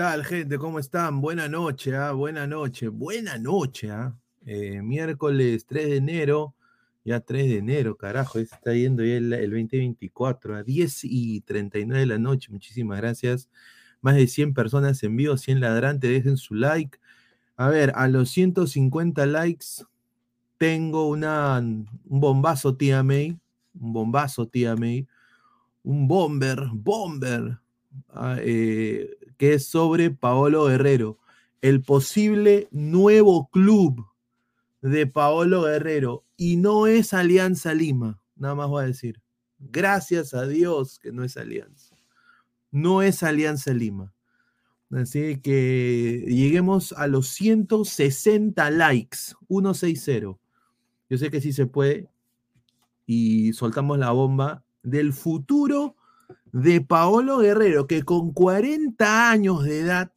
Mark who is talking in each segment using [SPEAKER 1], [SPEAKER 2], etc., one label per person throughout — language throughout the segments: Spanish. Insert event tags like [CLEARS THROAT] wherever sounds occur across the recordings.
[SPEAKER 1] ¿Qué tal, gente? ¿Cómo están? Buena noche, ¿ah? Buena noche, buena noche, ¿ah? Eh, miércoles 3 de enero, ya 3 de enero, carajo, está yendo ya el, el 2024 a 10 y 39 de la noche. Muchísimas gracias. Más de 100 personas en vivo, 100 ladrantes, dejen su like. A ver, a los 150 likes tengo una, un bombazo, tía May, un bombazo, tía May, un bomber, bomber, ah, eh, que es sobre Paolo Guerrero, el posible nuevo club de Paolo Guerrero, y no es Alianza Lima, nada más voy a decir. Gracias a Dios que no es Alianza. No es Alianza Lima. Así que lleguemos a los 160 likes, 160. Yo sé que sí se puede. Y soltamos la bomba del futuro de Paolo Guerrero, que con 40 años de edad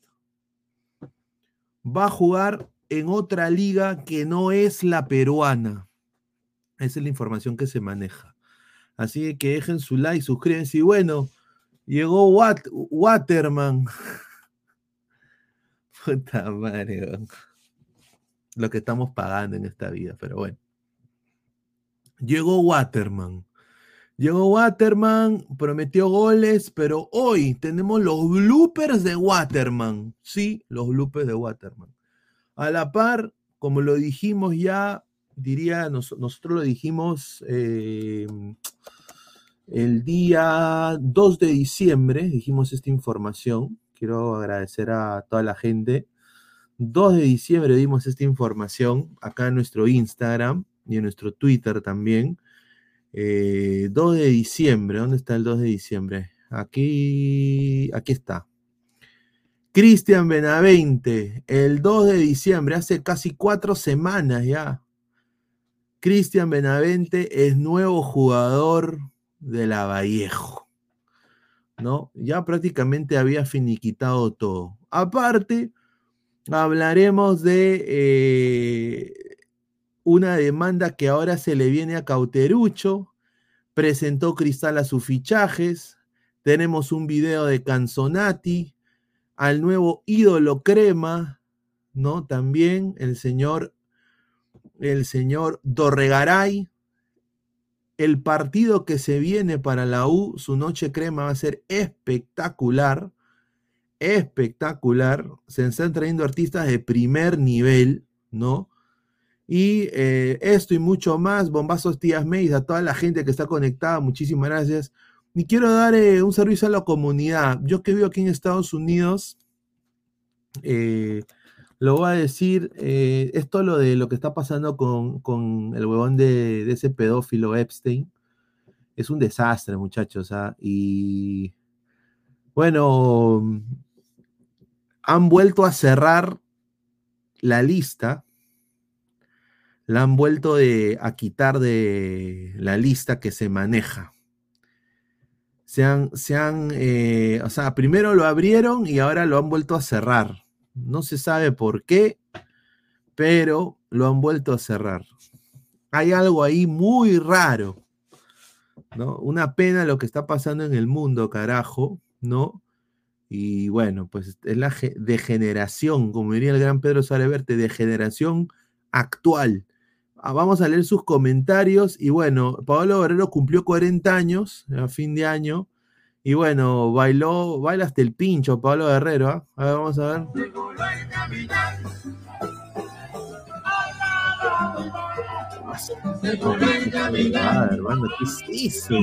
[SPEAKER 1] va a jugar en otra liga que no es la peruana. Esa es la información que se maneja. Así que dejen su like, suscríbanse. Y bueno, llegó Waterman. [LAUGHS] Puta madre. Lo que estamos pagando en esta vida, pero bueno. Llegó Waterman. Llegó Waterman, prometió goles, pero hoy tenemos los bloopers de Waterman. Sí, los bloopers de Waterman. A la par, como lo dijimos ya, diría, nosotros lo dijimos eh, el día 2 de diciembre, dijimos esta información. Quiero agradecer a toda la gente. 2 de diciembre dimos esta información acá en nuestro Instagram y en nuestro Twitter también. 2 eh, de diciembre, ¿dónde está el 2 de diciembre? Aquí, aquí está. Cristian Benavente, el 2 de diciembre, hace casi cuatro semanas ya. Cristian Benavente es nuevo jugador de la Vallejo. ¿No? Ya prácticamente había finiquitado todo. Aparte, hablaremos de eh, una demanda que ahora se le viene a Cauterucho, presentó Cristal a sus fichajes, tenemos un video de Canzonati, al nuevo ídolo crema, ¿no? También el señor, el señor Dorregaray, el partido que se viene para la U, su noche crema va a ser espectacular, espectacular, se están trayendo artistas de primer nivel, ¿no? Y eh, esto y mucho más, bombazos tías Mays, a toda la gente que está conectada, muchísimas gracias. Y quiero dar eh, un servicio a la comunidad. Yo que vivo aquí en Estados Unidos, eh, lo voy a decir, esto lo de lo que está pasando con, el huevón de, ese pedófilo Epstein, es un desastre, muchachos. ¿ah? Y bueno, han vuelto a cerrar la lista la han vuelto a quitar de la lista que se maneja. Se han, se han eh, o sea, primero lo abrieron y ahora lo han vuelto a cerrar. No se sabe por qué, pero lo han vuelto a cerrar. Hay algo ahí muy raro, ¿no? Una pena lo que está pasando en el mundo, carajo, ¿no? Y bueno, pues es la degeneración, como diría el gran Pedro Sareverte, degeneración actual vamos a leer sus comentarios. Y bueno, Pablo Guerrero cumplió 40 años a fin de año. Y bueno, bailó, baila hasta el pincho Pablo Guerrero. ¿ah? A ver, vamos a ver. Ah, hermano, ¿qué es eso?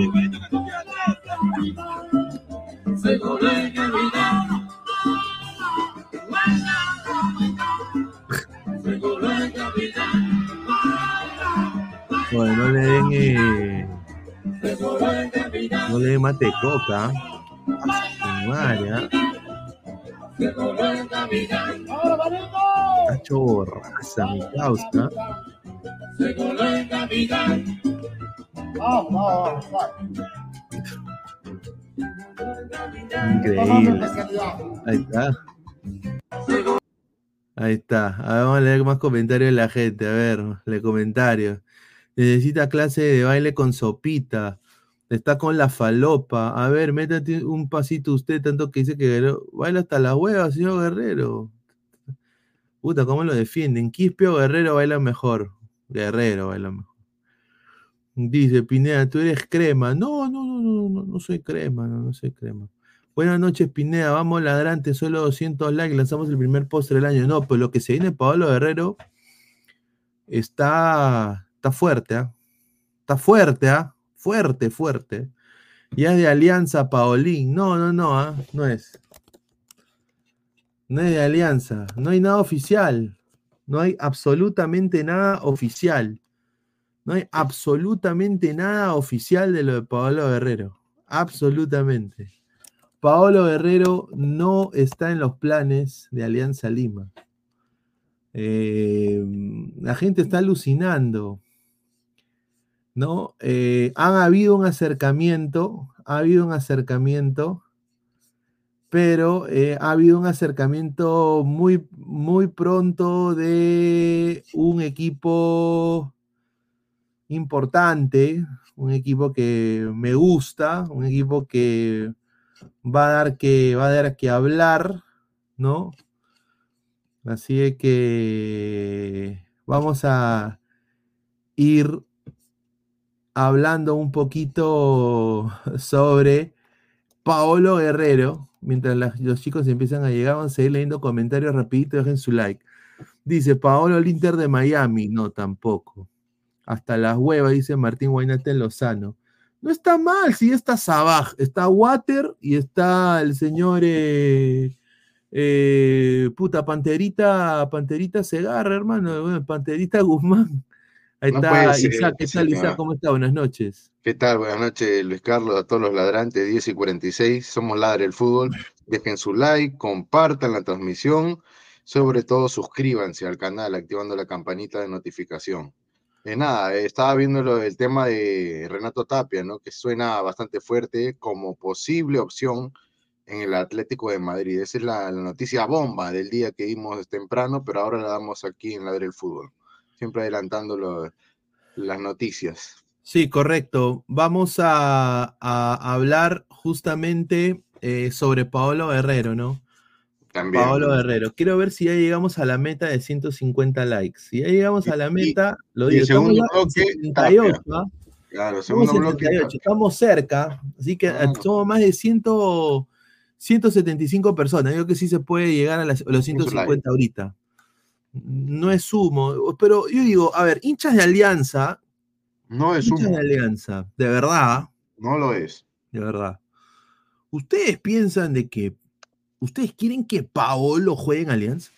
[SPEAKER 1] Bueno, no le den. Eh, no le den mate coca. María. Cacho borraza, mi causa. Increíble. Ahí está. Ahí está. A ver, vamos a leer más comentarios de la gente. A ver, le comentarios. Necesita clase de baile con sopita. Está con la falopa. A ver, métate un pasito usted, tanto que dice que baila hasta la hueva, señor Guerrero. Puta, ¿cómo lo defienden? Quispio Guerrero baila mejor. Guerrero baila mejor. Dice Pineda, tú eres crema. No, no, no, no, no, no soy crema, no, no soy crema. Buenas noches, Pineda. Vamos ladrante, solo 200 likes. Lanzamos el primer postre del año. No, pues lo que se viene Pablo Guerrero está, está fuerte, ¿ah? Está fuerte, ¿ah? Fuerte, fuerte. Ya es de Alianza Paolín. No, no, no, ¿ah? no es. No es de Alianza. No hay nada oficial. No hay absolutamente nada oficial. No hay absolutamente nada oficial de lo de Paolo Guerrero. Absolutamente. Paolo Guerrero no está en los planes de Alianza Lima. Eh, la gente está alucinando. ¿No? Eh, ha habido un acercamiento, ha habido un acercamiento, pero eh, ha habido un acercamiento muy, muy pronto de un equipo importante, un equipo que me gusta, un equipo que va a dar que, va a dar que hablar, ¿no? Así que vamos a ir hablando un poquito sobre Paolo Guerrero. Mientras los chicos empiezan a llegar, vamos a seguir leyendo comentarios rapidito, dejen su like. Dice Paolo el Inter de Miami. No, tampoco. Hasta las huevas, dice Martín Guainate Lozano. No está mal, sí está Sabaj, está Water y está el señor eh, eh, puta Panterita, Panterita Segarra, hermano, Panterita Guzmán. Ahí está Isaac, ¿qué tal Isaac? ¿Cómo está? Buenas noches.
[SPEAKER 2] ¿Qué tal? Buenas noches, Luis Carlos, a todos los ladrantes, 10 y 46, somos Ladre el Fútbol. Dejen su like, compartan la transmisión, sobre todo suscríbanse al canal activando la campanita de notificación. Eh, nada, eh, estaba viendo lo, el tema de Renato Tapia, ¿no? Que suena bastante fuerte como posible opción en el Atlético de Madrid. Esa es la, noticia bomba del día que dimos temprano, pero ahora la damos aquí en la del Fútbol. Siempre adelantando las noticias.
[SPEAKER 1] Sí, correcto. Vamos a, hablar justamente eh, sobre Paolo Herrero, ¿no? Paolo Guerrero. Quiero ver si ya llegamos a la meta de 150 likes. Si ya llegamos a la meta, lo digo.
[SPEAKER 2] segundo bloque, 78,
[SPEAKER 1] ¿ah? Claro, segundo bloque. Estamos cerca, así que ah. somos más de 100, 175 personas. Yo creo que sí se puede llegar a, los 150 ahorita. No es sumo, pero yo digo, a ver, hinchas de alianza.
[SPEAKER 2] No es hinchas
[SPEAKER 1] de alianza, de verdad.
[SPEAKER 2] No lo es.
[SPEAKER 1] De verdad. ¿Ustedes piensan de que ¿Ustedes quieren que Paolo juegue en Alianza?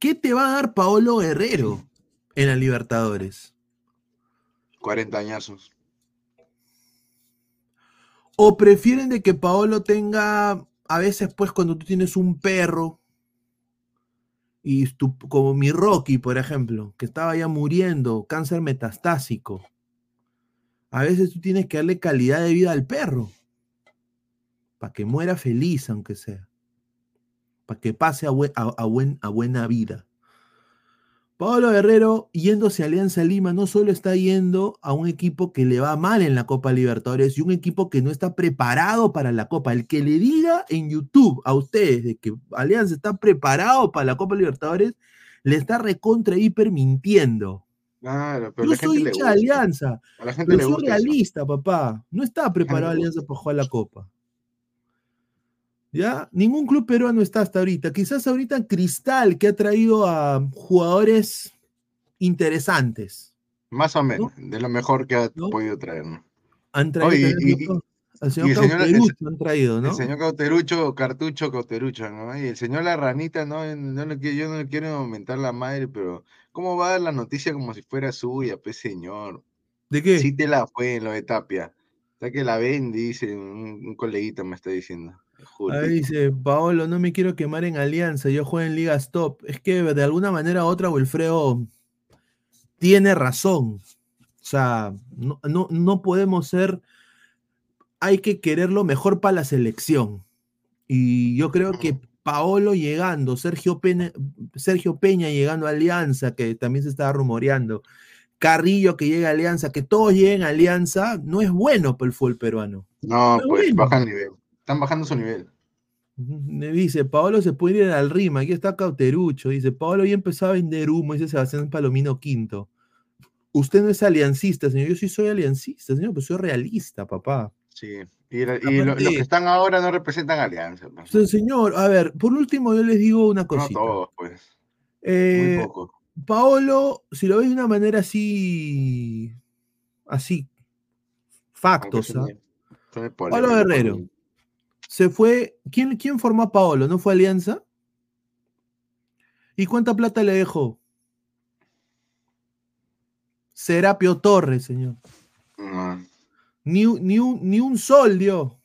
[SPEAKER 1] ¿Qué te va a dar Paolo Guerrero en la Libertadores?
[SPEAKER 2] 40 añazos.
[SPEAKER 1] ¿O prefieren de que Paolo tenga, a veces pues cuando tú tienes un perro, y como mi Rocky, por ejemplo, que estaba ya muriendo, cáncer metastásico, a veces tú tienes que darle calidad de vida al perro para que muera feliz, aunque sea, para que pase a, a, buena vida. Pablo Guerrero, yéndose a Alianza Lima, no solo está yendo a un equipo que le va mal en la Copa Libertadores y un equipo que no está preparado para la Copa. El que le diga en YouTube a ustedes de que Alianza está preparado para la Copa Libertadores, le está recontra hiper mintiendo.
[SPEAKER 2] Claro, pero
[SPEAKER 1] Yo soy hincha de Alianza, pero soy realista, papá. No está preparado Alianza para jugar la Copa. ¿Ya? Ningún club peruano está hasta ahorita. Quizás ahorita Cristal, que ha traído a jugadores interesantes.
[SPEAKER 2] Más o menos, de lo mejor que ha podido traer.
[SPEAKER 1] Han traído
[SPEAKER 2] al señor Cauterucho, han traído, ¿no? El señor Cauterucho, Cartucho Cauterucho, ¿no? Y el señor La Ranita, ¿no? no le, yo no le quiero aumentar la madre, pero ¿cómo va a dar la noticia como si fuera suya, pues señor?
[SPEAKER 1] ¿De qué?
[SPEAKER 2] Sí te la fue en lo de Tapia. O sea que la ven, dice, un, un coleguita me está diciendo.
[SPEAKER 1] Ahí dice, Paolo, no me quiero quemar en Alianza, yo juego en Ligas Top. Es que de alguna manera u otra Wilfredo tiene razón. O sea, no, no, podemos ser, hay que querer lo mejor para la selección. Y yo creo que Paolo llegando, Sergio Peña, Sergio Peña llegando a Alianza, que también se estaba rumoreando, Carrillo que llegue a Alianza, que todos lleguen a Alianza, no es bueno para el fútbol peruano.
[SPEAKER 2] No, pues bajan nivel. Están bajando su nivel.
[SPEAKER 1] Me dice, Paolo se puede ir al Rima, aquí está Cauterucho. Dice, Paolo ya empezó a vender humo, dice Sebastián Palomino Quinto. Usted no es aliancista, señor. Yo sí soy aliancista, señor, pues soy realista, papá.
[SPEAKER 2] Sí. Y, los que están ahora no representan alianza.
[SPEAKER 1] Señor, a ver, por último yo les digo una cosita.
[SPEAKER 2] No todos, pues.
[SPEAKER 1] Eh, Muy poco. Paolo, si lo ves de una manera así, así, factos, ¿ah? Paolo Guerrero. Se fue. ¿Quién, ¿Quién formó a Paolo? ¿No fue Alianza? ¿Y cuánta plata le dejó? Serapio Torres, señor. Ni, ni, un, ni un sol dio.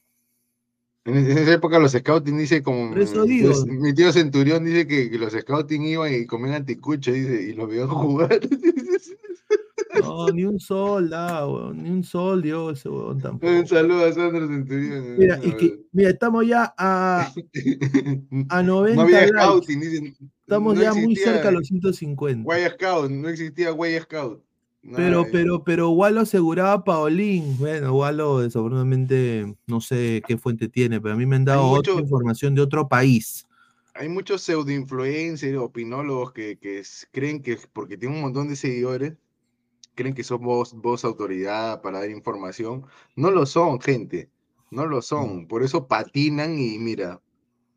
[SPEAKER 2] En, esa época los scouting dice como mi tío Centurión dice que, los scouting iban y comían anticucho dice, y lo vio [LAUGHS] jugar.
[SPEAKER 1] No, ni un sol ni un sol dio ese huevón tampoco.
[SPEAKER 2] Un saludo a Sandro Centurión.
[SPEAKER 1] Mira, y que, mira estamos ya a, a 90 [LAUGHS]
[SPEAKER 2] No había scouting, dicen,
[SPEAKER 1] Estamos ya muy cerca a los 150.
[SPEAKER 2] Guay Scout, no existía Guay Scout.
[SPEAKER 1] Pero, pero, pero Walo aseguraba Paulín. Bueno, Walo desafortunadamente no sé qué fuente tiene, pero a mí me han dado otra información de otro país.
[SPEAKER 2] Hay muchos pseudo influencers, opinólogos que, que creen que porque tienen un montón de seguidores, creen que son voz, voz autoridad para dar información. No lo son, gente. No lo son. Mm. Por eso patinan y mira,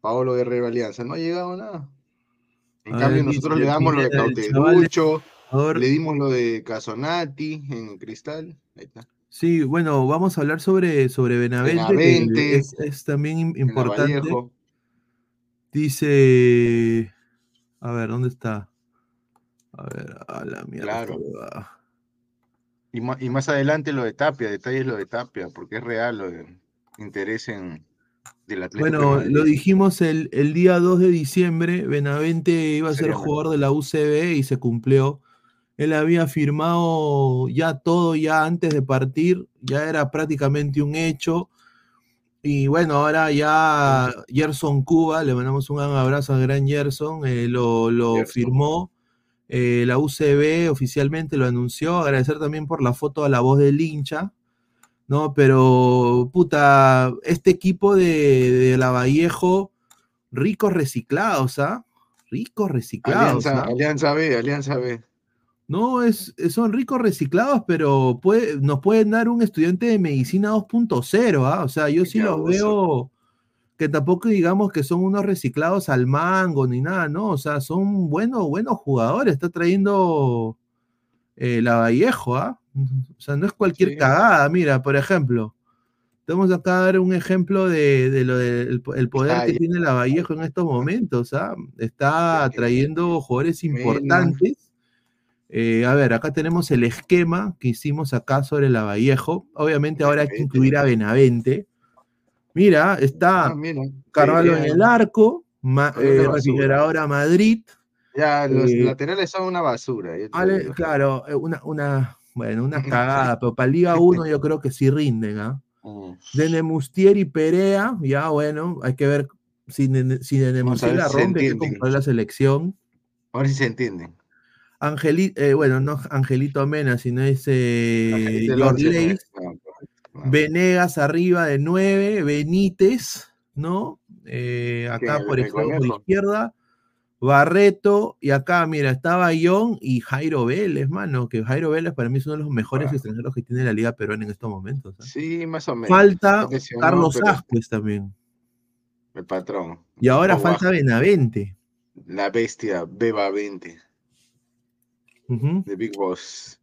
[SPEAKER 2] Paolo Guerrero Alianza, no ha llegado nada. En cambio, nosotros le damos lo de Cauterucho. Le dimos lo de Casonati en Cristal. Ahí está.
[SPEAKER 1] Sí, bueno, vamos a hablar sobre, sobre Benavente. es, también importante. Dice. A ver, ¿dónde está? A ver, a la mierda. Claro.
[SPEAKER 2] Y, más, adelante lo de Tapia, detalles lo de Tapia, porque es real lo de interés en, del Atlético.
[SPEAKER 1] Bueno, lo dijimos el, el, día 2 de diciembre, Benavente iba a ser jugador de la UCB y se cumplió. Él había firmado ya todo, ya antes de partir, ya era prácticamente un hecho. Y bueno, ahora ya Gerson Cuba, le mandamos un gran abrazo al gran Gerson, eh, lo, firmó. Eh, la UCB oficialmente lo anunció. Agradecer también por la foto a la voz del hincha. ¿no? Pero, puta, este equipo de, de la Vallejo, ricos reciclados, ¿ah? Ricos reciclados.
[SPEAKER 2] Alianza, ¿ah? Alianza B, Alianza B.
[SPEAKER 1] No, es, son ricos reciclados, pero puede, nos pueden dar un estudiante de medicina 2.0, ¿ah? O sea, yo sí los veo que tampoco digamos que son unos reciclados al mango ni nada, ¿no? O sea, son buenos, buenos jugadores. Está trayendo eh, la Vallejo, ¿ah? O sea, no es cualquier cagada. Mira, por ejemplo, tenemos acá a dar un ejemplo de, lo del el poder que tiene la Vallejo en estos momentos, ¿ah? Está trayendo jugadores importantes eh, a ver, acá tenemos el esquema que hicimos acá sobre la Vallejo. Obviamente ahora hay que incluir a Benavente. Mira, está ah, Carvalho en el arco, eh, refrigeradora Madrid.
[SPEAKER 2] Ya, los eh, laterales son una basura.
[SPEAKER 1] claro, una, una, bueno, una [LAUGHS] cagada, pero para Liga [LAUGHS] 1 yo creo que sí rinden. ¿ah? De Nemustier y Perea, ya bueno, hay que ver si, si de Nemustier la rompe, comprar la selección.
[SPEAKER 2] A ver si se entienden.
[SPEAKER 1] Angelito, eh, bueno, no Angelito Mena, sino ese George Venegas arriba de 9, Benítez, ¿no? Eh, acá por ejemplo, por izquierda, Barreto, y acá, mira, estaba Ion y Jairo Vélez, mano, que Jairo Vélez para mí es uno de los mejores extranjeros que tiene la Liga Peruana en estos momentos.
[SPEAKER 2] ¿eh? Sí, más o menos.
[SPEAKER 1] Falta Carlos Ascuez también.
[SPEAKER 2] El patrón.
[SPEAKER 1] Y ahora falta Benavente.
[SPEAKER 2] La bestia, Beba 20 de Big Boss.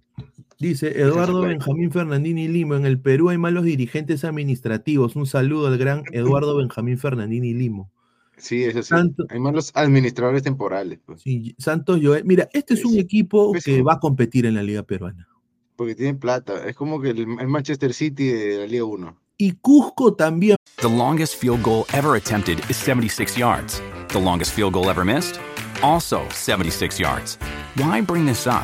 [SPEAKER 1] Dice Eduardo Benjamín Fernandini Limo, en el Perú hay malos dirigentes administrativos. Un saludo al gran Eduardo Benjamín Fernandini Limo.
[SPEAKER 2] Sí, eso sí. hay malos administradores temporales.
[SPEAKER 1] Pues. Sí, Santos Joel. Mira, este es, un equipo que va a competir en la Liga Peruana.
[SPEAKER 2] Porque tiene plata. Es como que el, Manchester City de la Liga 1.
[SPEAKER 1] Y Cusco también.
[SPEAKER 3] The longest field goal ever attempted is 76 yards. The longest field goal ever missed? Also 76 yards. Why bring this up?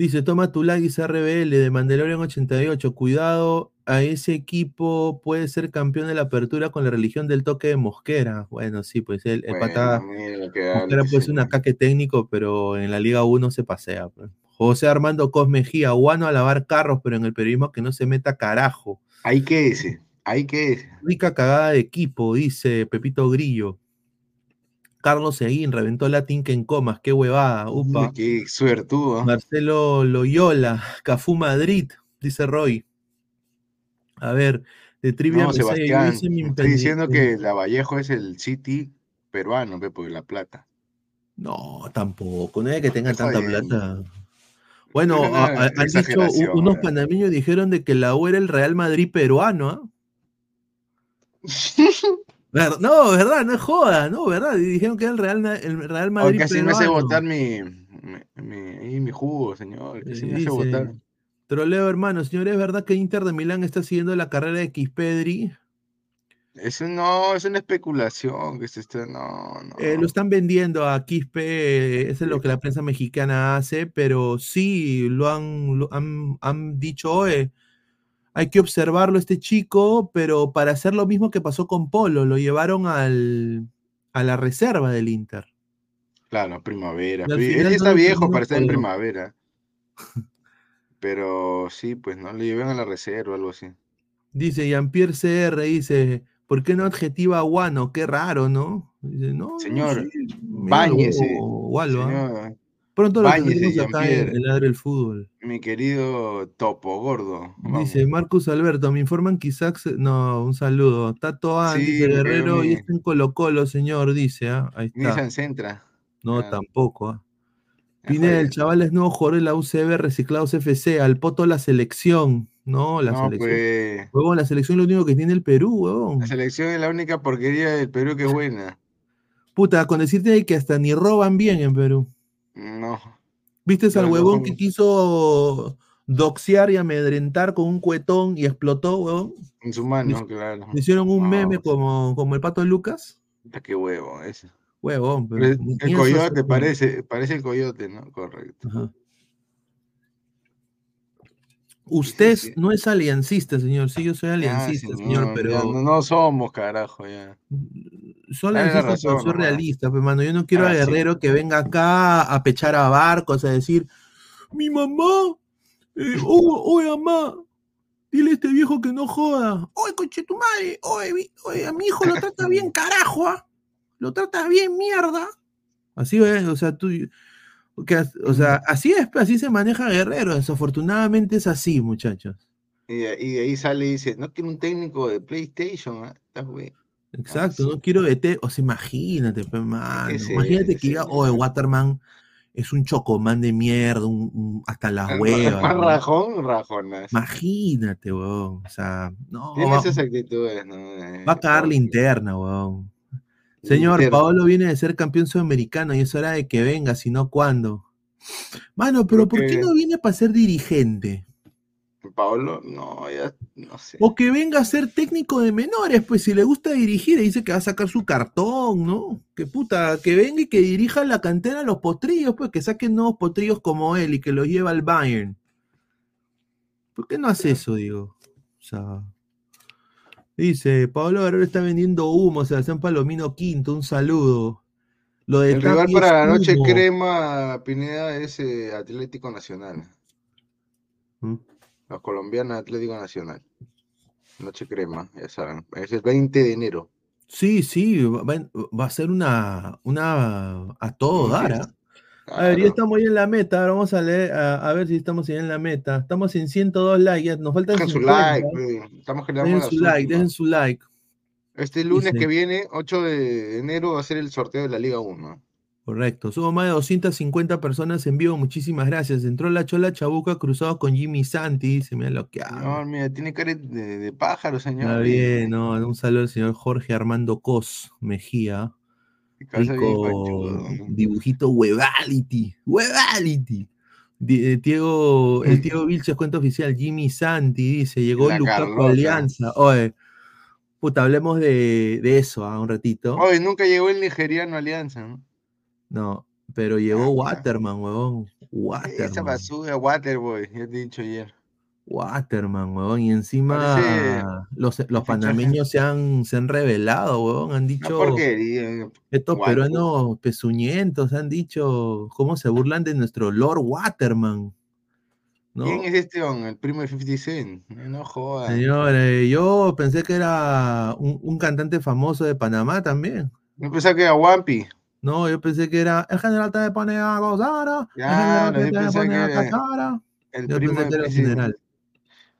[SPEAKER 1] Dice, toma tu like y RBL de Mandalorian 88. Cuidado, a ese equipo puede ser campeón de la apertura con la religión del toque de Mosquera. Bueno, sí, pues el, el
[SPEAKER 2] Bueno,
[SPEAKER 1] pata Mosquera puede ser un ataque técnico, pero en la Liga 1 se pasea. pues. José Armando Cosmejía, guano a lavar carros, pero en el periodismo que no se meta carajo.
[SPEAKER 2] Hay que ese, hay que ese.
[SPEAKER 1] Rica cagada de equipo, dice Pepito Grillo. Carlos Seguín reventó Latin que en comas, qué huevada, upa.
[SPEAKER 2] Uy, qué suertudo.
[SPEAKER 1] Marcelo Loyola, Cafú Madrid, dice Roy. A ver, de Trivia
[SPEAKER 2] No, Sebastián, estoy diciendo que la Vallejo es el City peruano, ve, por La Plata.
[SPEAKER 1] No, tampoco, no es que tengan
[SPEAKER 2] Está
[SPEAKER 1] tanta plata. Bueno, a- a- han dicho, unos
[SPEAKER 2] ¿verdad?
[SPEAKER 1] panameños dijeron de que la U era el Real Madrid peruano, ¿ah? [LAUGHS] No, verdad, no es joda, no, verdad. y Dijeron que era el Real, el Real Madrid
[SPEAKER 2] Porque así me hace botar mi, mi, jugo, señor.
[SPEAKER 1] Eh,
[SPEAKER 2] así me hace botar.
[SPEAKER 1] Troleo, hermano, señor, ¿es verdad que Inter de Milán está siguiendo la carrera de Xpedri?
[SPEAKER 2] Eso no, es una especulación que se está, no, no.
[SPEAKER 1] Eh, lo están vendiendo a Quispe, eso es lo que la prensa mexicana hace, pero sí lo han, lo han, han dicho, oye, hay que observarlo este chico, pero para hacer lo mismo que pasó con Polo, lo llevaron al, a la reserva del Inter.
[SPEAKER 2] Claro, primavera. Él está viejo para estar en primavera. [LAUGHS] Pero sí, pues no le llevan a la reserva o algo así.
[SPEAKER 1] Dice Jean-Pierre CR, dice, ¿por qué no adjetiva a Guano? Qué raro, ¿no? Dice, no, no,
[SPEAKER 2] Señor, báñese,
[SPEAKER 1] o- o algo, Pronto lo
[SPEAKER 2] báñese,
[SPEAKER 1] tendremos acá en
[SPEAKER 2] Jean-Pierre.
[SPEAKER 1] el Ladre del Fútbol.
[SPEAKER 2] mi querido Topo Gordo. vamos.
[SPEAKER 1] Dice Marcus Alberto, me informan que Isaac se- No, un saludo. Tato An,
[SPEAKER 2] Sí, me
[SPEAKER 1] Guerrero, y está en Colo Colo, señor, dice, ¿ah? Ahí está.
[SPEAKER 2] Nissan Centra.
[SPEAKER 1] No, tampoco, Pineda, el chaval es nuevo jugador de la UCB, reciclados FC, al poto la selección. No, la
[SPEAKER 2] No,
[SPEAKER 1] selección.
[SPEAKER 2] pues.
[SPEAKER 1] Huevón, la selección es lo único que tiene el Perú, huevón.
[SPEAKER 2] La selección es la única porquería del Perú que es buena.
[SPEAKER 1] Puta, con decirte que hasta ni roban bien en Perú.
[SPEAKER 2] No.
[SPEAKER 1] ¿Viste al
[SPEAKER 2] No, no.
[SPEAKER 1] huevón que quiso doxear y amedrentar con un cuetón y explotó, huevón?
[SPEAKER 2] En su mano, claro.
[SPEAKER 1] Le hicieron un
[SPEAKER 2] No,
[SPEAKER 1] meme como, como el pato de Lucas.
[SPEAKER 2] Qué huevo ese.
[SPEAKER 1] Huevón, pero
[SPEAKER 2] El, coyote parece, parece el coyote, ¿no? Correcto.
[SPEAKER 1] Ajá. Usted
[SPEAKER 2] sí.
[SPEAKER 1] no es aliancista, señor. Sí, yo soy
[SPEAKER 2] Ya,
[SPEAKER 1] aliancista, señor,
[SPEAKER 2] señor,
[SPEAKER 1] pero
[SPEAKER 2] no somos, carajo, ya.
[SPEAKER 1] Aliancista, pero
[SPEAKER 2] razón
[SPEAKER 1] soy
[SPEAKER 2] nomás.
[SPEAKER 1] realista, pues, mano. Yo no quiero a
[SPEAKER 2] Ah, sí.
[SPEAKER 1] Guerrero que venga acá a pechar a barcos, a decir, mi mamá, eh, oh, oye, mamá, dile a este viejo que no joda. Oye, coche tu madre, oye, oye, a mi hijo lo trata bien, [LAUGHS] carajo, ¿ah? Lo trata bien, mierda. Así es, o sea, tú, que o sea, así es, así se maneja Guerrero. Desafortunadamente es así, muchachos.
[SPEAKER 2] Y, de- y de ahí sale y dice, no quiero un técnico de PlayStation, ¿ah?
[SPEAKER 1] Exacto, no quiero ET, o sea, imagínate, pues, mano, imagínate
[SPEAKER 2] ese,
[SPEAKER 1] que diga,
[SPEAKER 2] señor?
[SPEAKER 1] oye, Waterman es un chocomán de mierda, un- un- hasta las
[SPEAKER 2] Más
[SPEAKER 1] huevas. ¿no? [LAUGHS]
[SPEAKER 2] rajón, rajonas.
[SPEAKER 1] Imagínate, weón, o sea, no,
[SPEAKER 2] Tiene esas actitudes, ¿no? Eh,
[SPEAKER 1] va a cagar la interna, weón. Señor,
[SPEAKER 2] Interna.
[SPEAKER 1] Paolo viene de ser campeón sudamericano y es hora de que venga, si no, ¿cuándo? Mano, pero ¿por qué no viene para ser dirigente?
[SPEAKER 2] Paolo, no, ya, no sé.
[SPEAKER 1] O que venga a ser técnico de menores, pues si le gusta dirigir, y dice que va a sacar su cartón, ¿no? Que puta, que venga y que dirija la cantera a los potrillos, pues que saquen nuevos potrillos como él y que los lleve al Bayern. ¿Por qué no hace eso, digo? O sea. Dice, Pablo Guerrero está vendiendo humo, Sebastián Palomino Quinto, un saludo. Lo de
[SPEAKER 2] El rival para la noche
[SPEAKER 1] humo.
[SPEAKER 2] crema, Pineda, es eh, Atlético Nacional.
[SPEAKER 1] ¿Mm?
[SPEAKER 2] Los colombianos Atlético Nacional. Noche crema, ya saben. Es el 20 de enero.
[SPEAKER 1] Sí, sí, va, va- a ser una, una a todo
[SPEAKER 2] Una
[SPEAKER 1] dar,
[SPEAKER 2] fiesta.
[SPEAKER 1] ¿ah? A ver, ya
[SPEAKER 2] Claro.
[SPEAKER 1] estamos ahí en la meta. Ahora vamos a leer, a, a ver si estamos ya en la meta. Estamos en 102 likes, nos faltan
[SPEAKER 2] Dejen su
[SPEAKER 1] 50.
[SPEAKER 2] like, pues, estamos generando
[SPEAKER 1] Dejen su like, dejen su like.
[SPEAKER 2] Este lunes
[SPEAKER 1] Dice-
[SPEAKER 2] que viene, 8 de enero, va a ser el sorteo de la Liga 1.
[SPEAKER 1] Correcto. Somos más de 250 personas en vivo. Muchísimas gracias. Entró la Chola Chabuca cruzado con Jimmy Santi. Se me ha lo que
[SPEAKER 2] No, mira, tiene cara de, de pájaro, señor.
[SPEAKER 1] Está bien, no, un saludo al señor Jorge Armando Cos Mejía. Rico dibujito. Webality. Di- eh, Diego, el [LAUGHS] tío Vilches cuenta oficial, Jimmy Santi dice, llegó
[SPEAKER 2] La Carlota.
[SPEAKER 1] Alianza. Oye, puta, hablemos de, de eso a un ratito.
[SPEAKER 2] Oye, nunca llegó el nigeriano Alianza, ¿no?
[SPEAKER 1] No, pero llegó
[SPEAKER 2] Ah.
[SPEAKER 1] Waterman, huevón.
[SPEAKER 2] Esa
[SPEAKER 1] Waterman.
[SPEAKER 2] basura, Waterboy, ya te he dicho ayer.
[SPEAKER 1] Waterman, huevón. Y encima
[SPEAKER 2] Parece
[SPEAKER 1] los, los panameños se han, se han revelado, huevón. Han dicho,
[SPEAKER 2] porquería.
[SPEAKER 1] estos
[SPEAKER 2] Water.
[SPEAKER 1] peruanos pezuñentos han dicho cómo se burlan de nuestro Lord Waterman. ¿no?
[SPEAKER 2] ¿Quién es este hombre? El primo de 50 Cent. No, jodas.
[SPEAKER 1] Señor, eh, yo pensé que era un, un cantante famoso de Panamá también.
[SPEAKER 2] Yo pensaba que era Wampi.
[SPEAKER 1] No, yo pensé que era el general te pone a gozar. general
[SPEAKER 2] yo pensé que
[SPEAKER 1] a.
[SPEAKER 2] El
[SPEAKER 1] Yo
[SPEAKER 2] primo
[SPEAKER 1] pensé que
[SPEAKER 2] de
[SPEAKER 1] era el
[SPEAKER 2] 50 Cent.
[SPEAKER 1] general.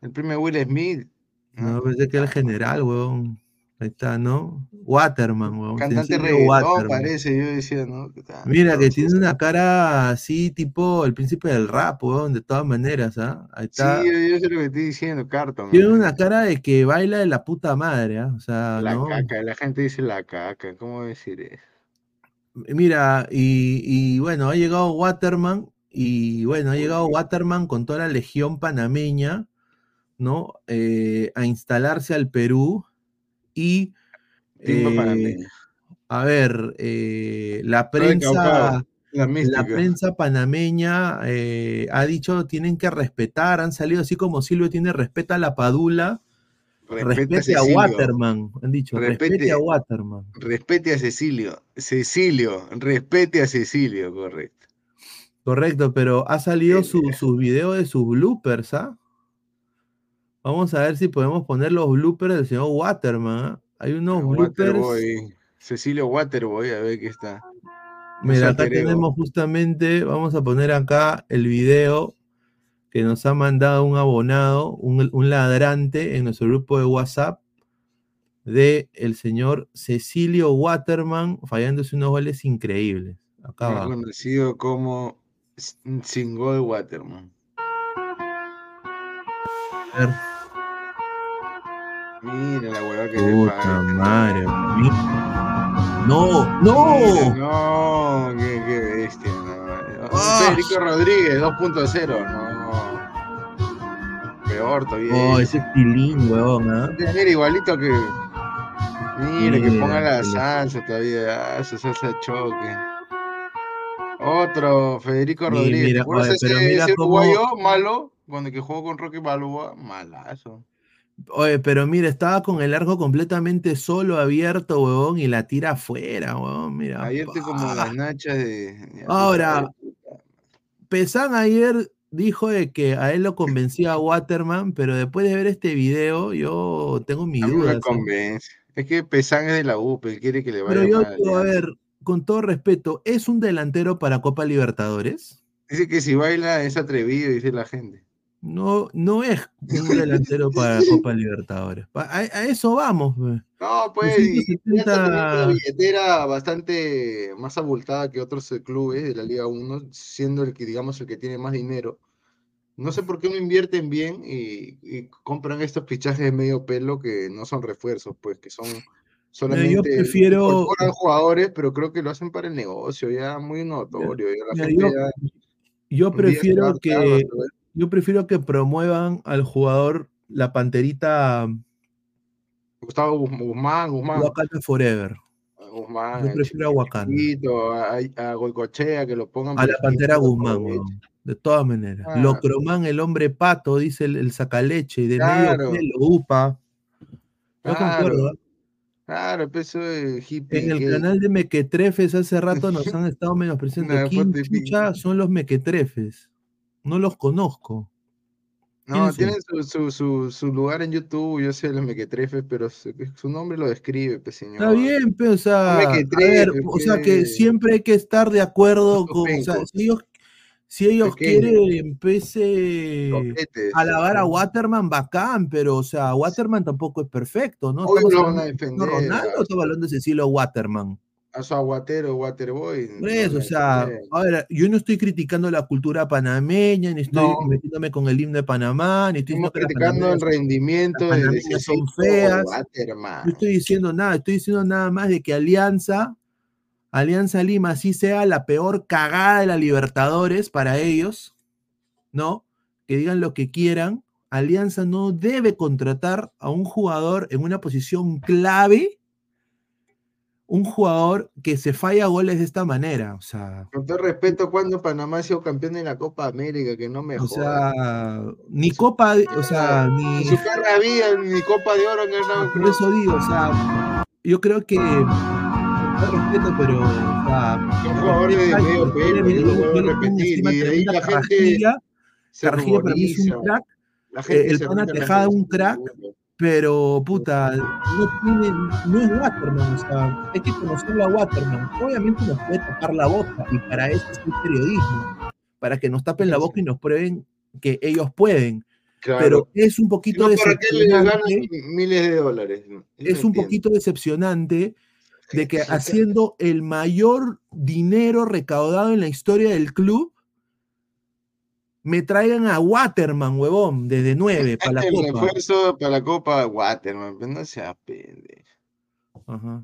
[SPEAKER 2] El primo Will Smith.
[SPEAKER 1] No,
[SPEAKER 2] ¿no?
[SPEAKER 1] pensé que era el general, weón. Ahí está, ¿no? Waterman, weón.
[SPEAKER 2] Cantante reggaetón
[SPEAKER 1] Waterman.
[SPEAKER 2] parece, yo decía, ¿no?
[SPEAKER 1] Mira, que tiene una cara así, tipo el príncipe del rap, weón, de todas maneras, ¿ah? Ahí
[SPEAKER 2] Sí,
[SPEAKER 1] está.
[SPEAKER 2] yo, yo sé lo que estoy diciendo, Carton.
[SPEAKER 1] Tiene una cara de que baila de la puta madre, ¿ah? O sea,
[SPEAKER 2] La
[SPEAKER 1] ¿no?
[SPEAKER 2] caca, la gente dice la caca, ¿cómo decir eso?
[SPEAKER 1] Mira, y, y bueno, ha llegado Waterman, y bueno, ha llegado Waterman con toda la legión panameña, ¿no? Eh, a instalarse al Perú y, eh,
[SPEAKER 2] panameña.
[SPEAKER 1] a ver, eh, la prensa,
[SPEAKER 2] La
[SPEAKER 1] prensa panameña eh, ha dicho tienen que respetar, han salido así como Silvio tiene respeta a la Padula,
[SPEAKER 2] Respete a
[SPEAKER 1] respete a
[SPEAKER 2] Cecilio.
[SPEAKER 1] Waterman, han dicho, respete,
[SPEAKER 2] Respete-
[SPEAKER 1] a Waterman.
[SPEAKER 2] Respete a Cecilio. Cecilio, respete a Cecilio, correcto.
[SPEAKER 1] Correcto, pero ha salido
[SPEAKER 2] Eh,
[SPEAKER 1] su, sus videos de sus bloopers, ¿ah? Vamos a ver si podemos poner los bloopers del señor Waterman. ¿ah? Hay unos bloopers.
[SPEAKER 2] Waterboy. Cecilio Waterboy, a ver qué está.
[SPEAKER 1] Mira, acá tenemos justamente, vamos a poner acá el video que nos ha mandado un abonado, un, un ladrante en nuestro grupo de WhatsApp de el señor Cecilio Waterman fallándose unos goles increíbles. Va.
[SPEAKER 2] conocido como S- Singol Waterman.
[SPEAKER 1] A ver.
[SPEAKER 2] Mira la hueva que
[SPEAKER 1] Puta madre. No, no.
[SPEAKER 2] Mira, No, qué, qué bestia. No.
[SPEAKER 1] Ah.
[SPEAKER 2] Federico Rodríguez, 2.0. No. Peor todavía.
[SPEAKER 1] Oh,
[SPEAKER 2] ese.
[SPEAKER 1] es tilín, huevón, ¿ah?
[SPEAKER 2] Mira, igualito que. Mira, que
[SPEAKER 1] Mira,
[SPEAKER 2] ponga la
[SPEAKER 1] que
[SPEAKER 2] salsa todavía. Ah, su salsa de choque. Otro, Federico Rodríguez.
[SPEAKER 1] mira,
[SPEAKER 2] ¿Te acuerdas
[SPEAKER 1] oye, pero
[SPEAKER 2] ese,
[SPEAKER 1] mira
[SPEAKER 2] ese
[SPEAKER 1] cómo-
[SPEAKER 2] uruguayo malo? Cuando que jugó con Rocky Balboa, malazo.
[SPEAKER 1] Oye, pero mira, estaba con el arco completamente solo, abierto, huevón, y la tira afuera, huevón, mira.
[SPEAKER 2] Abierto como
[SPEAKER 1] pa.
[SPEAKER 2] las nachas de.
[SPEAKER 1] Ahora. Pesan ayer dijo de que a él lo convencía Waterman, pero después de ver este video, yo tengo
[SPEAKER 2] A me
[SPEAKER 1] dudas. ¿eh?
[SPEAKER 2] convence. Es que Pesán es de la U, pero él quiere que le vaya
[SPEAKER 1] Pero yo
[SPEAKER 2] mal.
[SPEAKER 1] digo, a ver, con todo respeto, ¿es un delantero para Copa Libertadores?
[SPEAKER 2] Dice que si baila es atrevido, dice la gente.
[SPEAKER 1] No, no es [LAUGHS] un delantero para Copa Libertadores. A, a eso vamos. pues.
[SPEAKER 2] No, pues, y ya
[SPEAKER 1] 270
[SPEAKER 2] está teniendo una billetera bastante más abultada que otros eh, clubes de la Liga 1, siendo el que, digamos, el que tiene más dinero. No sé por qué no invierten bien y, y compran estos fichajes de medio pelo que no son refuerzos, pues, que son solamente
[SPEAKER 1] prefiero-
[SPEAKER 2] incorporan jugadores, pero creo que lo hacen para el negocio, ya muy notorio. ya gente
[SPEAKER 1] yo-
[SPEAKER 2] ya
[SPEAKER 1] Yo prefiero que,
[SPEAKER 2] ver.
[SPEAKER 1] Yo prefiero que promuevan al jugador la panterita
[SPEAKER 2] Gustavo Guz- Guzmán, Guzmán,
[SPEAKER 1] Wakanda Forever.
[SPEAKER 2] Guzmán,
[SPEAKER 1] Yo prefiero a Wakanda.
[SPEAKER 2] Chiquito, a, a Goicochea, que lo pongan
[SPEAKER 1] A la Pantera Guzmán, weón. De todas maneras.
[SPEAKER 2] Ah.
[SPEAKER 1] Locromán, el hombre pato, dice el, el sacaleche, y de
[SPEAKER 2] Claro.
[SPEAKER 1] medio pelo, upa. Yo
[SPEAKER 2] Claro,
[SPEAKER 1] concuerdo. ¿eh?
[SPEAKER 2] Claro, el peso de hippie.
[SPEAKER 1] En el
[SPEAKER 2] que-
[SPEAKER 1] canal de Mequetrefes hace rato nos [LAUGHS] han estado menospreciando. ¿Quién chucha son los Mequetrefes? No los conozco.
[SPEAKER 2] No, tienen su, su, su, su lugar en YouTube, yo sé los mequetrefes, pero su, nombre lo describe, pues señor.
[SPEAKER 1] Está bien, pero, o sea, ver, o sea que
[SPEAKER 2] pues.
[SPEAKER 1] siempre hay que estar de acuerdo con, o sea, si ellos, si ellos quieren empece
[SPEAKER 2] Toquetes.
[SPEAKER 1] a alabar a Waterman, bacán, pero o sea, Waterman tampoco es perfecto, ¿no?
[SPEAKER 2] Obvio
[SPEAKER 1] Estamos hablando Cristiano
[SPEAKER 2] defender,
[SPEAKER 1] Ronaldo, estamos hablando de Cecilio Waterman.
[SPEAKER 2] A su aguatero, Waterboy.
[SPEAKER 1] Por eso, o sea, a ver, yo no estoy criticando la cultura panameña, ni estoy
[SPEAKER 2] No.
[SPEAKER 1] metiéndome con el himno de Panamá, ni estoy
[SPEAKER 2] Estamos criticando el rendimiento
[SPEAKER 1] las
[SPEAKER 2] de, de
[SPEAKER 1] son feas.
[SPEAKER 2] Waterman.
[SPEAKER 1] No estoy diciendo nada, estoy diciendo nada más de que Alianza, Alianza Lima, sí sea la peor cagada de la Libertadores para ellos, ¿no? Que digan lo que quieran, Alianza no debe contratar a un jugador en una posición clave, un jugador que se falla goles de esta manera. O sea,
[SPEAKER 2] Con todo respeto, cuando Panamá ha sido campeón en la Copa América, que no me
[SPEAKER 1] o sea, ni Copa, o sea,
[SPEAKER 2] En
[SPEAKER 1] ni.
[SPEAKER 2] su carrera vida, ni Copa de Oro, no.
[SPEAKER 1] Por eso digo, o sea, yo creo que. No respeto, pero. O sea,
[SPEAKER 2] Son jugadores de medio pelo, repetir. Y de ahí la gente
[SPEAKER 1] Carrasquilla,
[SPEAKER 2] se
[SPEAKER 1] Carrasquilla para mí es un
[SPEAKER 2] ruboriza.
[SPEAKER 1] crack,
[SPEAKER 2] La
[SPEAKER 1] eh, el pana Tejada un crack, pero puta, no tiene, no es Waterman, o sea, hay que conocerlo a Waterman. Obviamente nos puede tapar la boca, y para eso es el periodismo, para que nos tapen la boca y nos prueben que ellos pueden.
[SPEAKER 2] Claro.
[SPEAKER 1] Pero es un poquito
[SPEAKER 2] no, ¿para qué le
[SPEAKER 1] decepcionante,
[SPEAKER 2] miles de dólares? No,
[SPEAKER 1] es un poquito decepcionante de que [LAUGHS] haciendo el mayor dinero recaudado en la historia del club, me traigan a Waterman, huevón, desde 9 para la
[SPEAKER 2] el
[SPEAKER 1] Copa.
[SPEAKER 2] refuerzo para la Copa Waterman, pero no seas pendejo.
[SPEAKER 1] Ajá.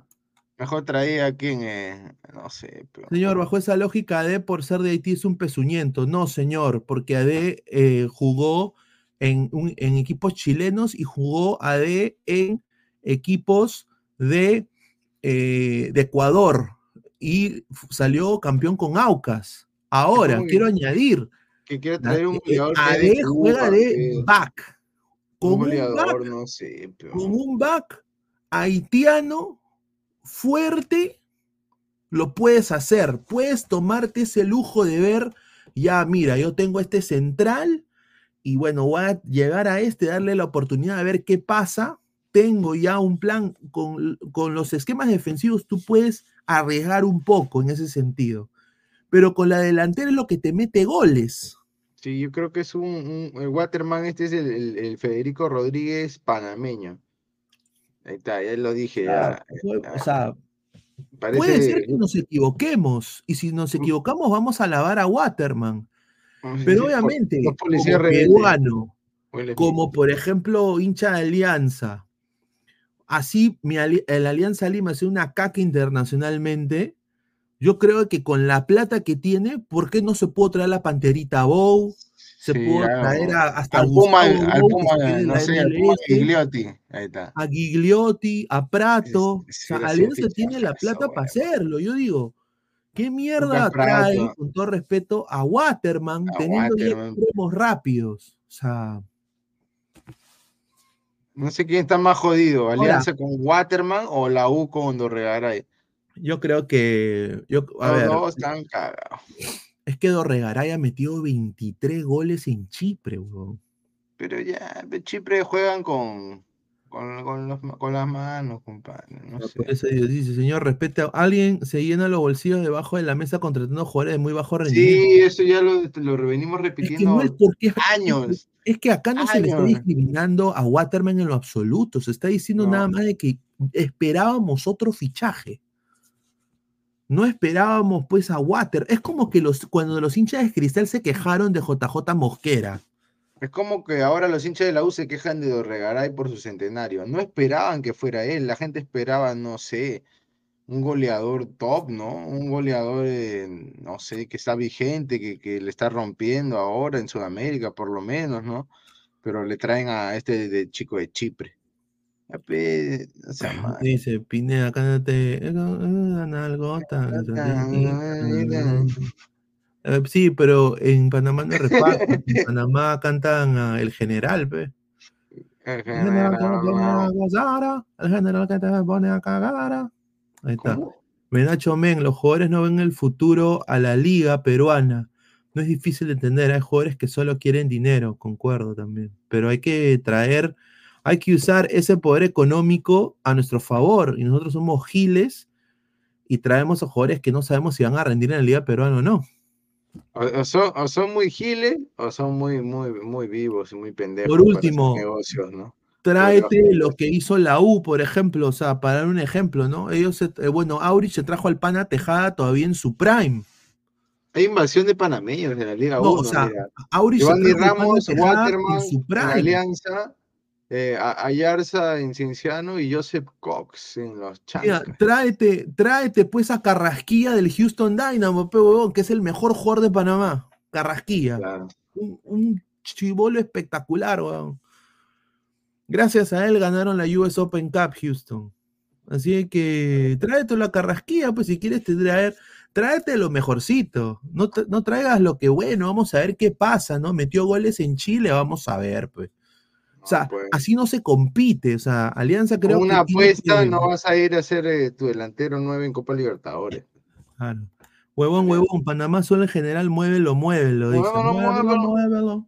[SPEAKER 2] Mejor traía a quien, eh, no sé. Pero...
[SPEAKER 1] Señor, bajo esa lógica, AD por ser de Haití es un pezuñento. No, señor, porque AD eh, jugó en, un- en equipos chilenos y jugó AD en equipos de, eh, de Ecuador y salió campeón con Aucas. Ahora, quiero añadir,
[SPEAKER 2] Que quiere traer un goleador
[SPEAKER 1] juega de back. Con
[SPEAKER 2] un
[SPEAKER 1] un
[SPEAKER 2] goleador,
[SPEAKER 1] back,
[SPEAKER 2] no sé. Pero...
[SPEAKER 1] con un back haitiano fuerte, lo puedes hacer. Puedes tomarte ese lujo de ver, ya, mira, yo tengo este central y bueno, voy a llegar a este, darle la oportunidad de ver qué pasa. Tengo ya un plan con, con los esquemas defensivos, tú puedes arriesgar un poco en ese sentido. Pero con la delantera es lo que te mete goles.
[SPEAKER 2] Sí, yo creo que es un, un- el Waterman, este es el, el- el Federico Rodríguez panameño. Ahí está, ya lo dije, ya.
[SPEAKER 1] O sea,
[SPEAKER 2] Parece,
[SPEAKER 1] puede ser que nos equivoquemos. Y si nos equivocamos, vamos a alabar a Waterman. Pero obviamente, como peruano, como por ejemplo hincha de Alianza, así mi el Alianza Lima es una caca internacionalmente, yo creo que con la plata que tiene, ¿por qué no se puede traer la Panterita Bow? Se
[SPEAKER 2] Sí,
[SPEAKER 1] puede
[SPEAKER 2] claro.
[SPEAKER 1] traer a- hasta
[SPEAKER 2] al Puma,
[SPEAKER 1] Gustavo
[SPEAKER 2] al no sé, al Puma Gigliotti. Ahí está.
[SPEAKER 1] a Gigliotti, a Prato.
[SPEAKER 2] Es-
[SPEAKER 1] o sea, Alianza tiene la plata para hacerlo. Yo digo, ¿qué mierda trae, con todo respeto, a Waterman
[SPEAKER 2] A
[SPEAKER 1] teniendo
[SPEAKER 2] Waterman.
[SPEAKER 1] extremos rápidos? O sea,
[SPEAKER 2] No sé quién está más jodido, Alianza con Waterman o la U con Dorregaray.
[SPEAKER 1] Yo creo que. Yo, a
[SPEAKER 2] Los
[SPEAKER 1] ver,
[SPEAKER 2] dos están cagados.
[SPEAKER 1] es que Dorregaray ha metido 23 goles en Chipre, weón.
[SPEAKER 2] Pero ya, Chipre juegan con, con, con los- con las manos, compadre. No sé.
[SPEAKER 1] Por eso dice, señor, respete a alguien, se llena los bolsillos debajo de la mesa contratando jugadores de muy bajo rendimiento.
[SPEAKER 2] Sí, eso ya lo, lo venimos
[SPEAKER 1] es que
[SPEAKER 2] repitiendo
[SPEAKER 1] no es porque
[SPEAKER 2] años. [LAUGHS]
[SPEAKER 1] Es que acá no se le está discriminando a Waterman en lo absoluto, se está diciendo
[SPEAKER 2] No.
[SPEAKER 1] nada más de que esperábamos otro fichaje. No esperábamos pues a Water. Es como que los, cuando los hinchas de Cristal se quejaron de JJ Mosquera.
[SPEAKER 2] Es como que ahora los hinchas de la U se quejan de Dorregaray por su centenario. No esperaban que fuera él, la gente esperaba, no sé, un goleador top, ¿no? Un goleador, eh, no sé, que está vigente, que, que le está rompiendo ahora en Sudamérica, por lo menos, ¿no? Pero le traen a este de chico de Chipre. Sea. [LAUGHS]
[SPEAKER 1] Dice, Pineda, cántate. algo Eh, Sí, pero en Panamá no reparten. En [LAUGHS] Panamá cantan a El General, pe. El general el general que te pone a cagar. Ahí está. Menacho Men, los jugadores no ven el futuro a la liga peruana. No es difícil de entender, hay jugadores que solo quieren dinero, concuerdo también. Pero hay que traer, hay que usar ese poder económico a nuestro favor. Y nosotros somos giles y traemos a jugadores que no sabemos si van a rendir en la liga peruana o no.
[SPEAKER 2] O, o son, o son muy giles o son muy, muy, muy vivos y muy pendejos.
[SPEAKER 1] Por
[SPEAKER 2] para
[SPEAKER 1] último,
[SPEAKER 2] negocios, ¿no?
[SPEAKER 1] Tráete lo que hizo la U, por ejemplo, o sea, para dar un ejemplo, ¿no? Ellos, eh, bueno, Aurich se trajo al pana Tejada todavía en su prime.
[SPEAKER 2] Hay invasión de panameños de la Liga
[SPEAKER 1] No,
[SPEAKER 2] 1.
[SPEAKER 1] o sea. Aurich se trajo al pana
[SPEAKER 2] Ramos,
[SPEAKER 1] Tejada
[SPEAKER 2] Waterman,
[SPEAKER 1] en su
[SPEAKER 2] en
[SPEAKER 1] prime.
[SPEAKER 2] Alianza, eh, a- Ayarza en Cienciano y Joseph Cox en los
[SPEAKER 1] Mira,
[SPEAKER 2] Chancas.
[SPEAKER 1] tráete, tráete pues a Carrasquilla del Houston Dynamo, pe, huevón, que es el mejor jugador de Panamá. Carrasquilla.
[SPEAKER 2] Claro.
[SPEAKER 1] un, un chivolo espectacular, weón. Gracias a él ganaron la US Open Cup, Houston. Así que tráete la carrasquilla, pues si quieres traer, tráete lo mejorcito. No, no traigas lo que bueno, vamos a ver qué pasa, ¿no? Metió goles en Chile, vamos a ver, pues. O sea,
[SPEAKER 2] pues.
[SPEAKER 1] así no se compite. O sea, Alianza creo
[SPEAKER 2] Con una
[SPEAKER 1] que
[SPEAKER 2] apuesta no vas a ir a ser eh, tu delantero 9 en Copa Libertadores.
[SPEAKER 1] Claro. Huevón, huevón, Panamá solo en general muévelo, muévelo, dice.
[SPEAKER 2] Muévelo,
[SPEAKER 1] Muévelo,
[SPEAKER 2] muévelo.
[SPEAKER 1] muévelo.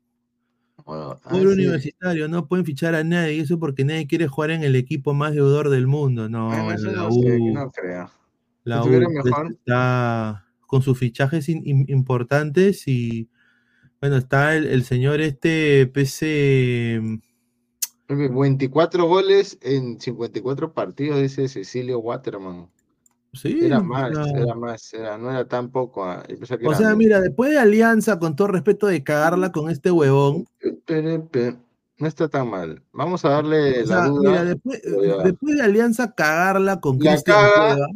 [SPEAKER 2] Bueno, ah, sí.
[SPEAKER 1] universitario, no pueden fichar a nadie, eso porque nadie quiere jugar en el equipo más deudor del mundo. No,
[SPEAKER 2] Bueno, eso
[SPEAKER 1] la
[SPEAKER 2] no sé,
[SPEAKER 1] U,
[SPEAKER 2] no creo.
[SPEAKER 1] la U pues,
[SPEAKER 2] mejor.
[SPEAKER 1] está con sus fichajes in- importantes y bueno, está el, el señor este PC
[SPEAKER 2] 24 goles en 54 partidos, dice Cecilio Waterman.
[SPEAKER 1] sí,
[SPEAKER 2] Era más, era más, era, no era tan poco. ah,
[SPEAKER 1] o
[SPEAKER 2] era
[SPEAKER 1] sea, mira, después de Alianza, con todo respeto de cagarla con este huevón,
[SPEAKER 2] Pero, pero, no está tan mal. Vamos a darle
[SPEAKER 1] o
[SPEAKER 2] la
[SPEAKER 1] sea,
[SPEAKER 2] duda.
[SPEAKER 1] mira, después, después de Alianza cagarla con
[SPEAKER 2] La
[SPEAKER 1] Cristian
[SPEAKER 2] caga,
[SPEAKER 1] Cueva,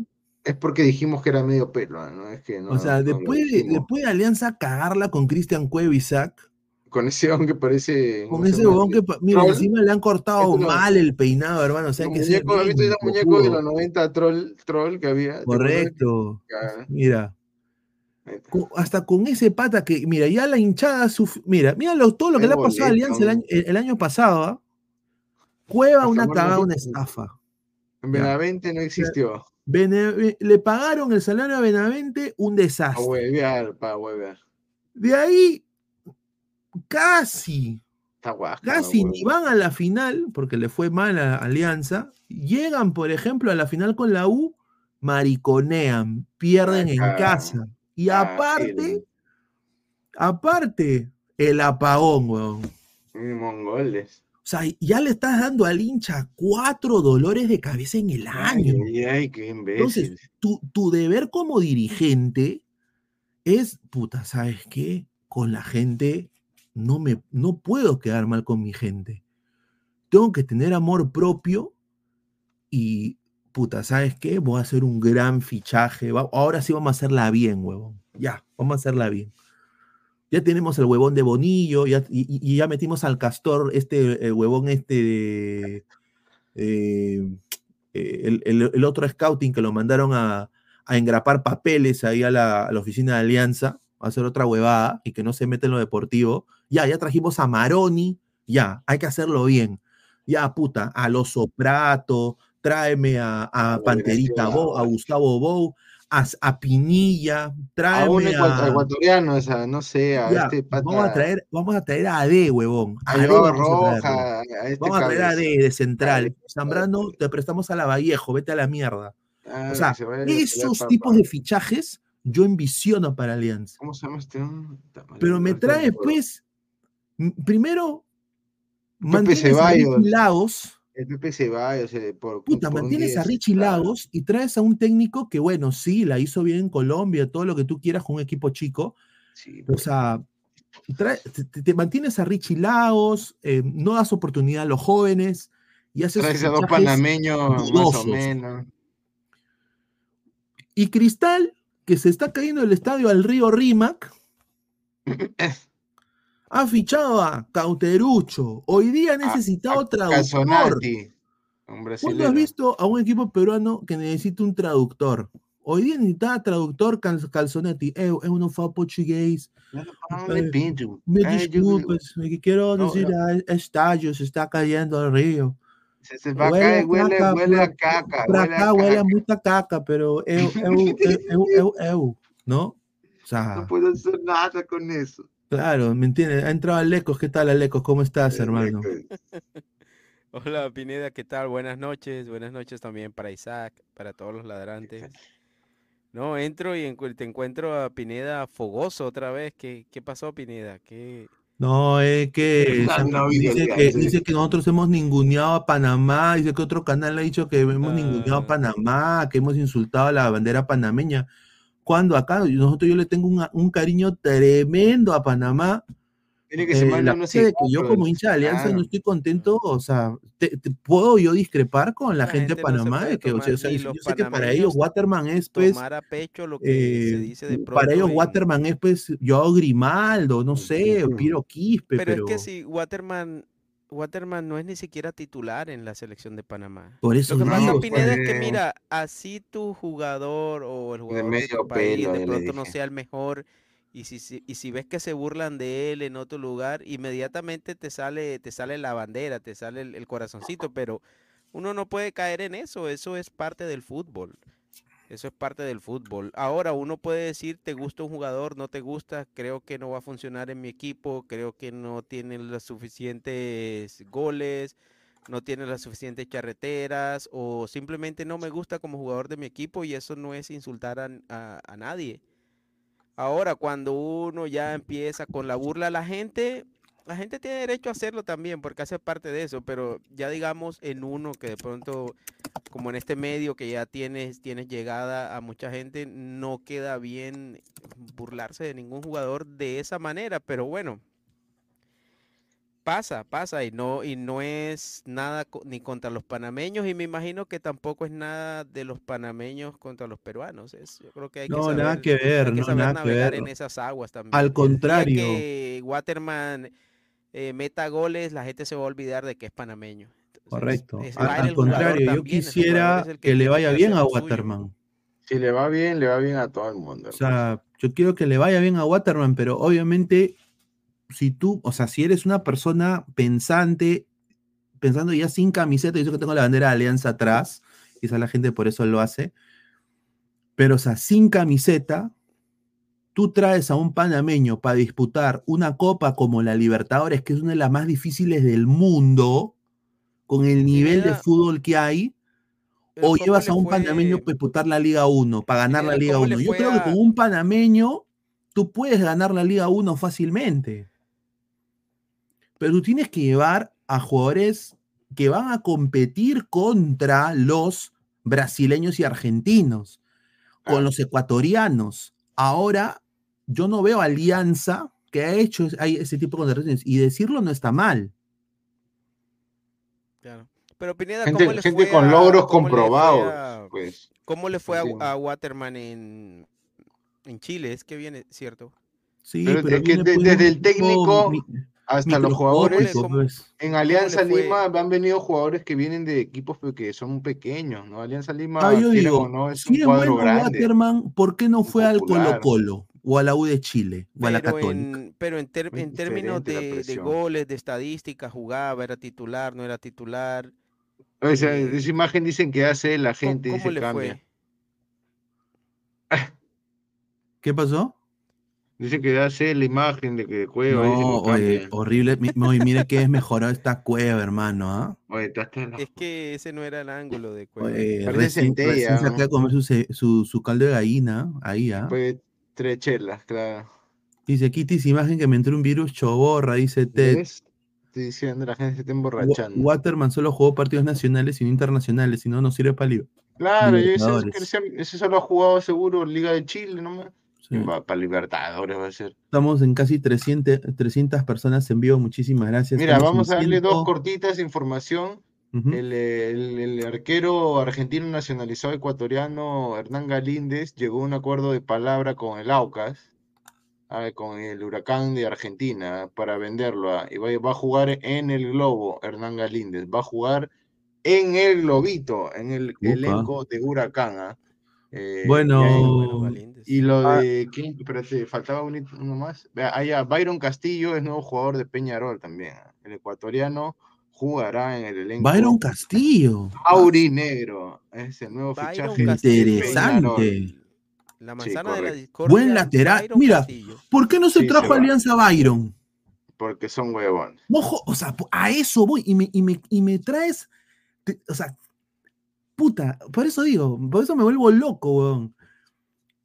[SPEAKER 2] Es porque dijimos que era medio pelo, ah, ¿no? Es que no.
[SPEAKER 1] o sea,
[SPEAKER 2] no
[SPEAKER 1] después, después de Alianza cagarla con Cristian Cueva y Isaac,
[SPEAKER 2] Con ese [LAUGHS] hombre que parece.
[SPEAKER 1] Con
[SPEAKER 2] ¿cómo se
[SPEAKER 1] ese huevón que, mira, encima le han cortado
[SPEAKER 2] no-
[SPEAKER 1] mal el peinado, hermano. O sea, que ser
[SPEAKER 2] muñecos, ¿has visto
[SPEAKER 1] bien
[SPEAKER 2] esos muñecos de los 90 troll, troll que había?
[SPEAKER 1] Correcto. Mira, hasta con ese pata que, mira, ya la hinchada, suf- mira, mira lo- todo lo que le ha pasado a. Alianza el año, el, el año pasado, ¿ah? Cueva, una cagada, una estafa.
[SPEAKER 2] En Benavente no existió.
[SPEAKER 1] Bene- le pagaron el salario a Benavente, un
[SPEAKER 2] Para
[SPEAKER 1] desastre.
[SPEAKER 2] huevear, para huevear.
[SPEAKER 1] De ahí, casi, casi ni van a la final, porque le fue mal a Alianza, llegan, por ejemplo, a la final con la U, mariconean, pierden en casa. Y
[SPEAKER 2] Ah,
[SPEAKER 1] aparte, aparte, el apagón, weón. O
[SPEAKER 2] mongoles.
[SPEAKER 1] sea, ya le estás dando al hincha cuatro dolores de cabeza en el año.
[SPEAKER 2] Ay, ay, qué
[SPEAKER 1] Entonces, tu deber como dirigente es, puta, ¿sabes qué? Con la gente no me no puedo quedar mal con mi gente. Tengo que tener amor propio y, puta, ¿sabes qué? Voy a hacer un gran fichaje. ahora sí vamos a hacerla bien, huevón. Ya, vamos a hacerla bien. Ya tenemos el huevón de Bonillo, ya, y, ya metimos al castor, este el huevón este de... eh, eh, el, otro scouting que lo mandaron a, engrapar papeles ahí a la oficina de Alianza, a hacer otra huevada y que no se mete en lo deportivo. Ya, ya trajimos a Maroni, ya, hay que hacerlo bien. Ya, puta, a Los Soprato, tráeme a, a
[SPEAKER 2] A
[SPEAKER 1] Panterita. Bou, a Gustavo Bou, a, a Pinilla,
[SPEAKER 2] A un
[SPEAKER 1] tráeme
[SPEAKER 2] ecua-
[SPEAKER 1] a...
[SPEAKER 2] ecuatoriano, esa, no sé, a
[SPEAKER 1] Ya,
[SPEAKER 2] este pata.
[SPEAKER 1] vamos, a traer, vamos a traer a AD, huevón.
[SPEAKER 2] a
[SPEAKER 1] A vamos a.
[SPEAKER 2] Roja, a este
[SPEAKER 1] Vamos a traer a. AD de central. Zambrano, te prestamos a la Vallejo, vete a la mierda.
[SPEAKER 2] Ah,
[SPEAKER 1] O sea,
[SPEAKER 2] que se vaya a pelear
[SPEAKER 1] esos tipos de fichajes yo envisiono para Alianza.
[SPEAKER 2] ¿Cómo se llama este?
[SPEAKER 1] Pero me trae, pues, primero, mantienes a. Richie Lagos,
[SPEAKER 2] El Pepe Ceballos, eh, por,
[SPEAKER 1] puta,
[SPEAKER 2] por
[SPEAKER 1] mantienes a
[SPEAKER 2] 10,
[SPEAKER 1] Richie. Lagos y traes a un técnico que, bueno, sí, la hizo bien en Colombia, todo lo que tú quieras con un equipo chico,
[SPEAKER 2] Sí,
[SPEAKER 1] o
[SPEAKER 2] pues.
[SPEAKER 1] sea, trae- te, mantienes a Richie Lagos, eh, no das oportunidad a los jóvenes y haces
[SPEAKER 2] Traes a dos panameños más o menos.
[SPEAKER 1] Y Cristal, que se está cayendo el estadio al río Rímac, [CLEARS THROAT] ha fichado a Cauterucho. Hoy día ha necesitado traductor. ¿Cuándo has visto a un equipo peruano que necesita un traductor? Hoy día necesitaba traductor cal- Calzonetti. Eu, eu não falo português.
[SPEAKER 2] No, no, me
[SPEAKER 1] lo que quiero
[SPEAKER 2] No,
[SPEAKER 1] decir
[SPEAKER 2] no.
[SPEAKER 1] a estadio se está cayendo al río.
[SPEAKER 2] Se, se va a
[SPEAKER 1] Huele
[SPEAKER 2] caer,
[SPEAKER 1] a
[SPEAKER 2] huele,
[SPEAKER 1] caca,
[SPEAKER 2] huele a caca.
[SPEAKER 1] Por
[SPEAKER 2] huele a
[SPEAKER 1] acá huele a mucha caca, pero eu, [LAUGHS] eu, eu, eu, eu, eu, ¿no? O sea,
[SPEAKER 2] No puedo hacer nada con eso.
[SPEAKER 1] claro, ¿me entiendes? Ha entrado Alecos. ¿Qué tal, Alecos? ¿Cómo estás, hermano? [LAUGHS]
[SPEAKER 4] Hola Pineda, ¿qué tal? Buenas noches, buenas noches también para Isaac, para todos los ladrantes. No, entro y te encuentro a Pineda fogoso otra vez. ¿Qué, qué pasó, Pineda? ¿Qué...
[SPEAKER 1] No, es que,
[SPEAKER 2] No,
[SPEAKER 1] San-
[SPEAKER 2] no,
[SPEAKER 1] dice, que dice que nosotros hemos ninguneado a Panamá, dice que otro canal ha dicho que hemos ninguneado a
[SPEAKER 4] Ah.
[SPEAKER 1] Panamá, que hemos insultado a la bandera panameña. Cuando acá nosotros yo le tengo un, un cariño tremendo a Panamá,
[SPEAKER 2] Tiene que
[SPEAKER 1] Eh, la cosa de que yo como hincha de Alianza
[SPEAKER 2] claro.
[SPEAKER 1] no estoy contento, o sea, te- te- puedo yo discrepar con la,
[SPEAKER 4] La
[SPEAKER 1] gente de
[SPEAKER 4] gente no
[SPEAKER 1] Panamá de que, o sea, o yo sé que para ellos Waterman es pues
[SPEAKER 4] Tomar a pecho lo que se
[SPEAKER 1] eh,
[SPEAKER 4] dice de pronto.
[SPEAKER 1] para ellos
[SPEAKER 4] en-
[SPEAKER 1] Waterman es pues yo Grimaldo, no sé,
[SPEAKER 2] Ujú.
[SPEAKER 1] Piero Quispe,
[SPEAKER 4] Pero,
[SPEAKER 1] pero,
[SPEAKER 4] es que si Waterman, Waterman no es ni siquiera titular en la selección de Panamá.
[SPEAKER 1] por eso
[SPEAKER 4] Lo que pasa,
[SPEAKER 1] digo,
[SPEAKER 4] Pineda, es que
[SPEAKER 2] pues.
[SPEAKER 4] mira, así tu jugador o el jugador de
[SPEAKER 2] medio
[SPEAKER 4] tu país
[SPEAKER 2] pelo,
[SPEAKER 4] de pronto no sea el mejor y si, si- y si ves que se burlan de él en otro lugar, inmediatamente te sale, te sale la bandera, te sale el, corazoncito, pero uno no puede caer en eso, eso es parte del fútbol. Eso es parte del fútbol. Ahora uno puede decir, te gusta un jugador, no te gusta, creo que no va a funcionar en mi equipo, creo que no tiene los suficientes goles, no tiene las suficientes charreteras o simplemente no me gusta como jugador de mi equipo y eso no es insultar a- a nadie. Ahora, cuando uno ya empieza con la burla la gente, la gente tiene derecho a hacerlo también porque hace parte de eso, pero ya digamos en uno que de pronto, como en este medio que ya tienes, tienes llegada a mucha gente, no queda bien burlarse de ningún jugador de esa manera, pero bueno, pasa, pasa y no, y no es nada co- ni contra los panameños y me imagino que tampoco es nada de los panameños contra los peruanos. Es, yo creo que hay que
[SPEAKER 1] No,
[SPEAKER 4] saber,
[SPEAKER 1] nada que
[SPEAKER 4] hay
[SPEAKER 1] ver,
[SPEAKER 4] que
[SPEAKER 1] no,
[SPEAKER 4] saber
[SPEAKER 1] nada que
[SPEAKER 4] navegar
[SPEAKER 1] ver.
[SPEAKER 4] en esas aguas también.
[SPEAKER 1] Al contrario.
[SPEAKER 4] que Waterman eh, meta goles, la gente se va a olvidar de que es panameño. Entonces,
[SPEAKER 1] correcto.
[SPEAKER 4] es-
[SPEAKER 1] Al, contrario, yo
[SPEAKER 4] también,
[SPEAKER 1] quisiera que le vaya
[SPEAKER 4] que
[SPEAKER 1] bien a
[SPEAKER 4] suyo.
[SPEAKER 1] Waterman.
[SPEAKER 2] Si le va bien, le va bien a todo el mundo.
[SPEAKER 1] O sea, yo quiero que le vaya bien a Waterman, pero obviamente, si tú, o sea, si eres una persona pensante, pensando ya sin camiseta, yo que tengo la bandera de Alianza atrás, quizás la gente por eso lo hace, pero o sea, sin camiseta, tú traes a un panameño para disputar una copa como la Libertadores, que es una de las más difíciles del mundo, con el nivel de fútbol que hay,
[SPEAKER 4] Pero
[SPEAKER 1] o
[SPEAKER 4] ¿cómo
[SPEAKER 1] llevas
[SPEAKER 4] le
[SPEAKER 1] a un
[SPEAKER 4] fue-
[SPEAKER 1] panameño para disputar la Liga 1, para ganar la Liga
[SPEAKER 4] cómo le
[SPEAKER 1] 1. Yo creo que con un panameño tú puedes ganar la Liga 1 fácilmente. Pero tú tienes que llevar a jugadores que van a competir contra los brasileños y argentinos, con
[SPEAKER 2] Ah.
[SPEAKER 1] los ecuatorianos. Ahora, yo no veo alianza que ha hecho ese tipo de contrataciones. Y decirlo no está mal.
[SPEAKER 4] Claro. Pero Pineda,
[SPEAKER 2] gente
[SPEAKER 4] ¿cómo le
[SPEAKER 2] gente
[SPEAKER 4] fue
[SPEAKER 2] con
[SPEAKER 4] a-
[SPEAKER 2] logros
[SPEAKER 4] cómo le fue
[SPEAKER 2] comprobados.
[SPEAKER 4] a-
[SPEAKER 2] Pues.
[SPEAKER 4] ¿Cómo le fue a, Waterman en, en Chile? Es que viene, ¿cierto?
[SPEAKER 1] Sí,
[SPEAKER 2] Pero
[SPEAKER 1] pero
[SPEAKER 2] es que
[SPEAKER 1] viene,
[SPEAKER 2] de- desde el técnico
[SPEAKER 1] mi-
[SPEAKER 2] Hasta los jugadores
[SPEAKER 4] ¿cómo-
[SPEAKER 2] en Alianza? Lima han venido jugadores que vienen de equipos que son pequeños, ¿no? Alianza Lima,
[SPEAKER 1] Ah, yo digo,
[SPEAKER 2] no, es
[SPEAKER 1] si
[SPEAKER 2] un
[SPEAKER 1] es
[SPEAKER 2] cuadro
[SPEAKER 1] bueno
[SPEAKER 2] grande.
[SPEAKER 1] Waterman, ¿por qué no fue al Colo. Colo o a la U de Chile o a la
[SPEAKER 4] Pero
[SPEAKER 1] Católica?
[SPEAKER 4] en, pero en, ter-
[SPEAKER 2] Muy
[SPEAKER 4] en términos de, goles, de estadística, jugaba, era titular, no era titular.
[SPEAKER 2] O sea,
[SPEAKER 4] eh,
[SPEAKER 2] esa imagen dicen que hace la
[SPEAKER 4] ¿Cómo,
[SPEAKER 2] gente y
[SPEAKER 4] cómo
[SPEAKER 2] se
[SPEAKER 4] le
[SPEAKER 2] cambia.
[SPEAKER 4] fue?
[SPEAKER 1] ¿Qué pasó?
[SPEAKER 2] Dice que hace la imagen de que dice
[SPEAKER 1] No, oye, horrible. Mire que es [LAUGHS] mejorado esta cueva, hermano. ¿ah?
[SPEAKER 2] Oye, está hasta la-
[SPEAKER 4] Es que ese no era el ángulo de Cueva.
[SPEAKER 1] Oye, recién,
[SPEAKER 2] centella,
[SPEAKER 1] recién se
[SPEAKER 2] ¿no?
[SPEAKER 1] acaba de comer su, ce- su, su caldo de gallina. Ahí, ¿ah?
[SPEAKER 2] Pues tres chelas, claro.
[SPEAKER 1] Dice Kitty, esa imagen que me entró un virus choborra, dice Ted.
[SPEAKER 2] ¿Ves? Estoy diciendo, la gente se está emborrachando.
[SPEAKER 1] Waterman solo jugó partidos nacionales y no internacionales, si no, no sirve para libre.
[SPEAKER 2] Claro, yo ese,
[SPEAKER 1] Libertadores.
[SPEAKER 2] ese, ese solo ha jugado seguro Liga de Chile, nomás. Va para Libertadores va a ser.
[SPEAKER 1] Estamos en casi 300, 300 personas en vivo, muchísimas gracias.
[SPEAKER 2] Mira,
[SPEAKER 1] Estamos
[SPEAKER 2] vamos a darle dos
[SPEAKER 1] 100.
[SPEAKER 2] cortitas de información.
[SPEAKER 1] Ujú.
[SPEAKER 2] El, el- el arquero argentino nacionalizado ecuatoriano Hernán Galíndez llegó a un acuerdo de palabra con el Aucas, ah, con el Huracán de Argentina, para venderlo. y va, va a jugar en el Globo, Hernán Galíndez. Va a jugar en el Globito, en el
[SPEAKER 1] Upa.
[SPEAKER 2] elenco de Huracán. ah. Eh, y
[SPEAKER 1] Bueno,
[SPEAKER 2] ahí-
[SPEAKER 4] Bueno, Galíndez.
[SPEAKER 2] y lo
[SPEAKER 1] Ah.
[SPEAKER 2] de, ¿quién? Espérate, faltaba un- uno más. Vea, allá, Byron Castillo es nuevo jugador de Peñarol también. ah. El ecuatoriano jugará en el elenco
[SPEAKER 1] Byron Castillo.
[SPEAKER 2] Aurinegro. Es el nuevo
[SPEAKER 4] Byron
[SPEAKER 2] fichaje.
[SPEAKER 4] Castillo,
[SPEAKER 1] Interesante.
[SPEAKER 4] La manzana de la discordia.
[SPEAKER 1] Buen lateral.
[SPEAKER 4] Byron
[SPEAKER 1] Mira,
[SPEAKER 4] Castillo.
[SPEAKER 1] ¿Por qué no se
[SPEAKER 2] Sí,
[SPEAKER 1] trajo
[SPEAKER 2] se.
[SPEAKER 1] Alianza Byron?
[SPEAKER 2] Porque son huevones.
[SPEAKER 1] Mojo, o sea, a eso voy y me, y me, y me traes, te- o sea, puta, por eso digo, por eso me vuelvo loco, weón.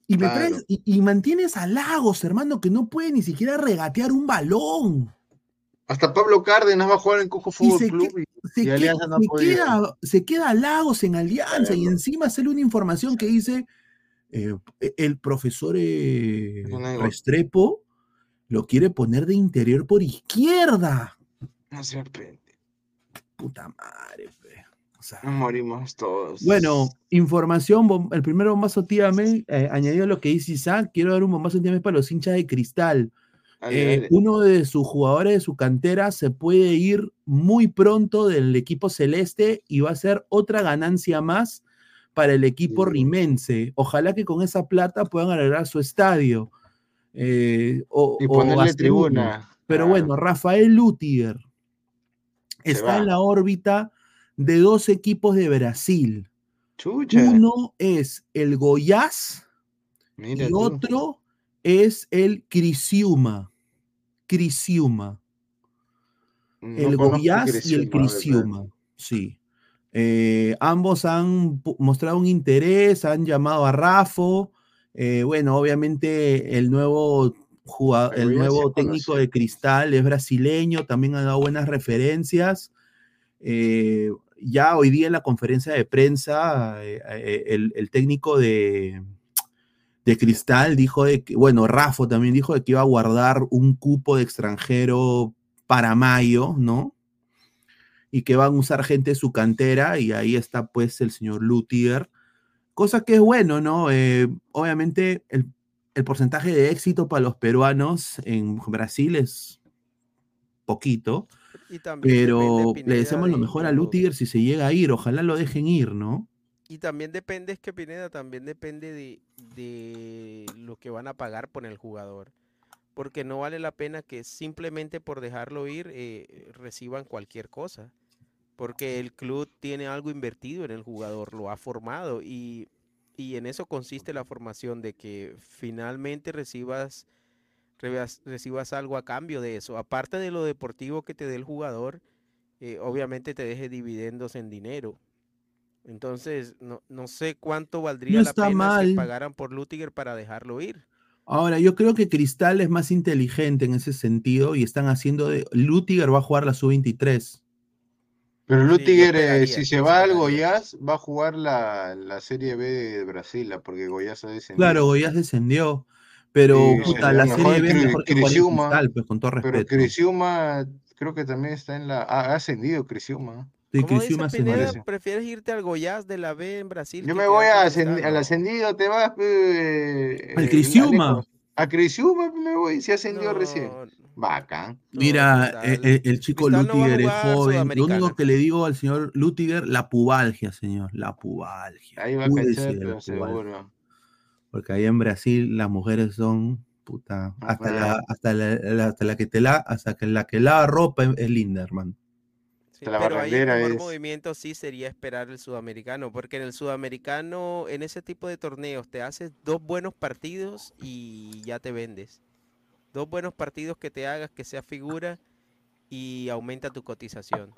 [SPEAKER 1] Y me
[SPEAKER 2] Claro.
[SPEAKER 1] traes, y, y mantienes a Lagos, hermano, que no puede ni siquiera regatear un balón.
[SPEAKER 2] Hasta Pablo Cárdenas va a jugar en Cojo Fútbol
[SPEAKER 1] se,
[SPEAKER 2] Club.
[SPEAKER 1] que-
[SPEAKER 2] y-
[SPEAKER 1] se
[SPEAKER 2] y
[SPEAKER 1] que-
[SPEAKER 2] Alianza no
[SPEAKER 1] se
[SPEAKER 2] podía.
[SPEAKER 1] queda, se queda Lagos en Alianza y encima sale una información que dice eh, el profesor eh, Restrepo lo quiere poner de interior por izquierda.
[SPEAKER 2] No se aprende.
[SPEAKER 1] Puta madre,
[SPEAKER 2] Nos morimos todos.
[SPEAKER 1] Bueno, información, el primer bombazo tíame, eh, añadido a lo que dice Isaac, quiero dar un bombazo tíame para los hinchas de cristal.
[SPEAKER 2] Dale,
[SPEAKER 1] Eh,
[SPEAKER 2] dale.
[SPEAKER 1] uno de sus jugadores de su cantera se puede ir muy pronto del equipo celeste y va a ser otra ganancia más para el equipo
[SPEAKER 2] Sí.
[SPEAKER 1] rimense. Ojalá que con esa plata puedan arreglar su estadio. eh, o,
[SPEAKER 2] Y
[SPEAKER 1] o
[SPEAKER 2] ponerle
[SPEAKER 1] uno.
[SPEAKER 2] tribuna.
[SPEAKER 1] Pero bueno, Rafael Lutiger
[SPEAKER 2] Se
[SPEAKER 1] está
[SPEAKER 2] va.
[SPEAKER 1] en la órbita de dos equipos de Brasil.
[SPEAKER 2] Chucha.
[SPEAKER 1] Uno es el Goiás
[SPEAKER 2] Mira
[SPEAKER 1] y
[SPEAKER 2] tú.
[SPEAKER 1] otro es el Crisiuma. Crisiuma.
[SPEAKER 2] No
[SPEAKER 1] el Goiás y el. Crisiuma. Sí. Eh, ambos han mostrado un interés, han llamado a Rafo. eh, bueno, obviamente el nuevo jugador,
[SPEAKER 2] El
[SPEAKER 1] nuevo técnico de Cristal es brasileño, también ha dado buenas referencias. Eh, ya hoy día en la conferencia de prensa, eh, eh, el, técnico de, de Cristal dijo de que, bueno, Rafa también dijo que iba a guardar un cupo de extranjero para mayo, ¿no? Y que van a usar gente de su cantera, y ahí está pues el señor Lutiger, cosa que es bueno, ¿no? Eh, obviamente el, el porcentaje de éxito para los peruanos en Brasil es poquito,
[SPEAKER 4] Y también depende,
[SPEAKER 1] pero le deseamos lo mejor a Lutiger si se llega a ir, ojalá lo dejen ir, ¿no?
[SPEAKER 4] Y también depende, es que Pineda, también depende de, de lo que van a pagar por el jugador. Porque no vale la pena que simplemente por dejarlo ir eh, reciban cualquier cosa. Porque el club tiene algo invertido en el jugador, lo ha formado y, y en eso consiste la formación, de que finalmente recibas, recibas, recibas algo a cambio de eso. Aparte de lo deportivo que te dé el jugador, eh, obviamente te deje dividendos en dinero. Entonces, no, no sé cuánto valdría la
[SPEAKER 1] está
[SPEAKER 4] pena
[SPEAKER 1] mal.
[SPEAKER 4] que pagaran por Lutiger para dejarlo ir.
[SPEAKER 1] Ahora, yo creo que Cristal es más inteligente en ese sentido y están haciendo de. Lutiger va a jugar la sub-23.
[SPEAKER 2] Pero
[SPEAKER 4] Sí,
[SPEAKER 2] Lutiger, eh, si se va al. Goiás, va a jugar la, la Serie B de Brasil, porque Goiás ha descendido.
[SPEAKER 1] Claro, Goiás descendió. Pero,
[SPEAKER 2] Sí,
[SPEAKER 1] puta, la Serie B es mejor que
[SPEAKER 2] Criciúma,
[SPEAKER 1] Cristal, pues con todo
[SPEAKER 2] Pero
[SPEAKER 1] respeto.
[SPEAKER 2] Criciúma creo que también está en la... Ha, ascendido Criciúma.
[SPEAKER 1] Sí,
[SPEAKER 4] ¿Cómo
[SPEAKER 1] Criciúma
[SPEAKER 4] dice. Pineda? ¿Prefieres irte al Goiás de la B en Brasil?
[SPEAKER 2] Yo me voy a
[SPEAKER 4] en
[SPEAKER 2] ascend-
[SPEAKER 4] Cristal?
[SPEAKER 2] al ascendido, te vas... eh,
[SPEAKER 1] Al
[SPEAKER 2] eh,
[SPEAKER 1] Criciúma.
[SPEAKER 2] Alejo. A Criciúma me voy, si ascendió recién.
[SPEAKER 4] No,
[SPEAKER 2] Bacán.
[SPEAKER 4] no,
[SPEAKER 1] Mira, eh, eh, el, chico
[SPEAKER 4] Cristal no
[SPEAKER 1] Lutiger es joven. Lo único que le digo al señor Lutiger, la pubalgia, señor, la pubalgia.
[SPEAKER 2] Ahí va a cachar, pero
[SPEAKER 1] pubalgia.
[SPEAKER 2] seguro.
[SPEAKER 1] Porque ahí en Brasil las mujeres son puta, hasta la, hasta la, la- hasta la que te la, hasta que la que lava ropa es, es linda, hermano.
[SPEAKER 4] Sí,
[SPEAKER 2] la
[SPEAKER 4] pero ahí el
[SPEAKER 2] es-
[SPEAKER 4] movimiento sí sería esperar el sudamericano, porque en el sudamericano, en ese tipo de torneos, te haces dos buenos partidos y ya te vendes. Dos buenos partidos que te hagas, que sea figura y aumenta tu cotización.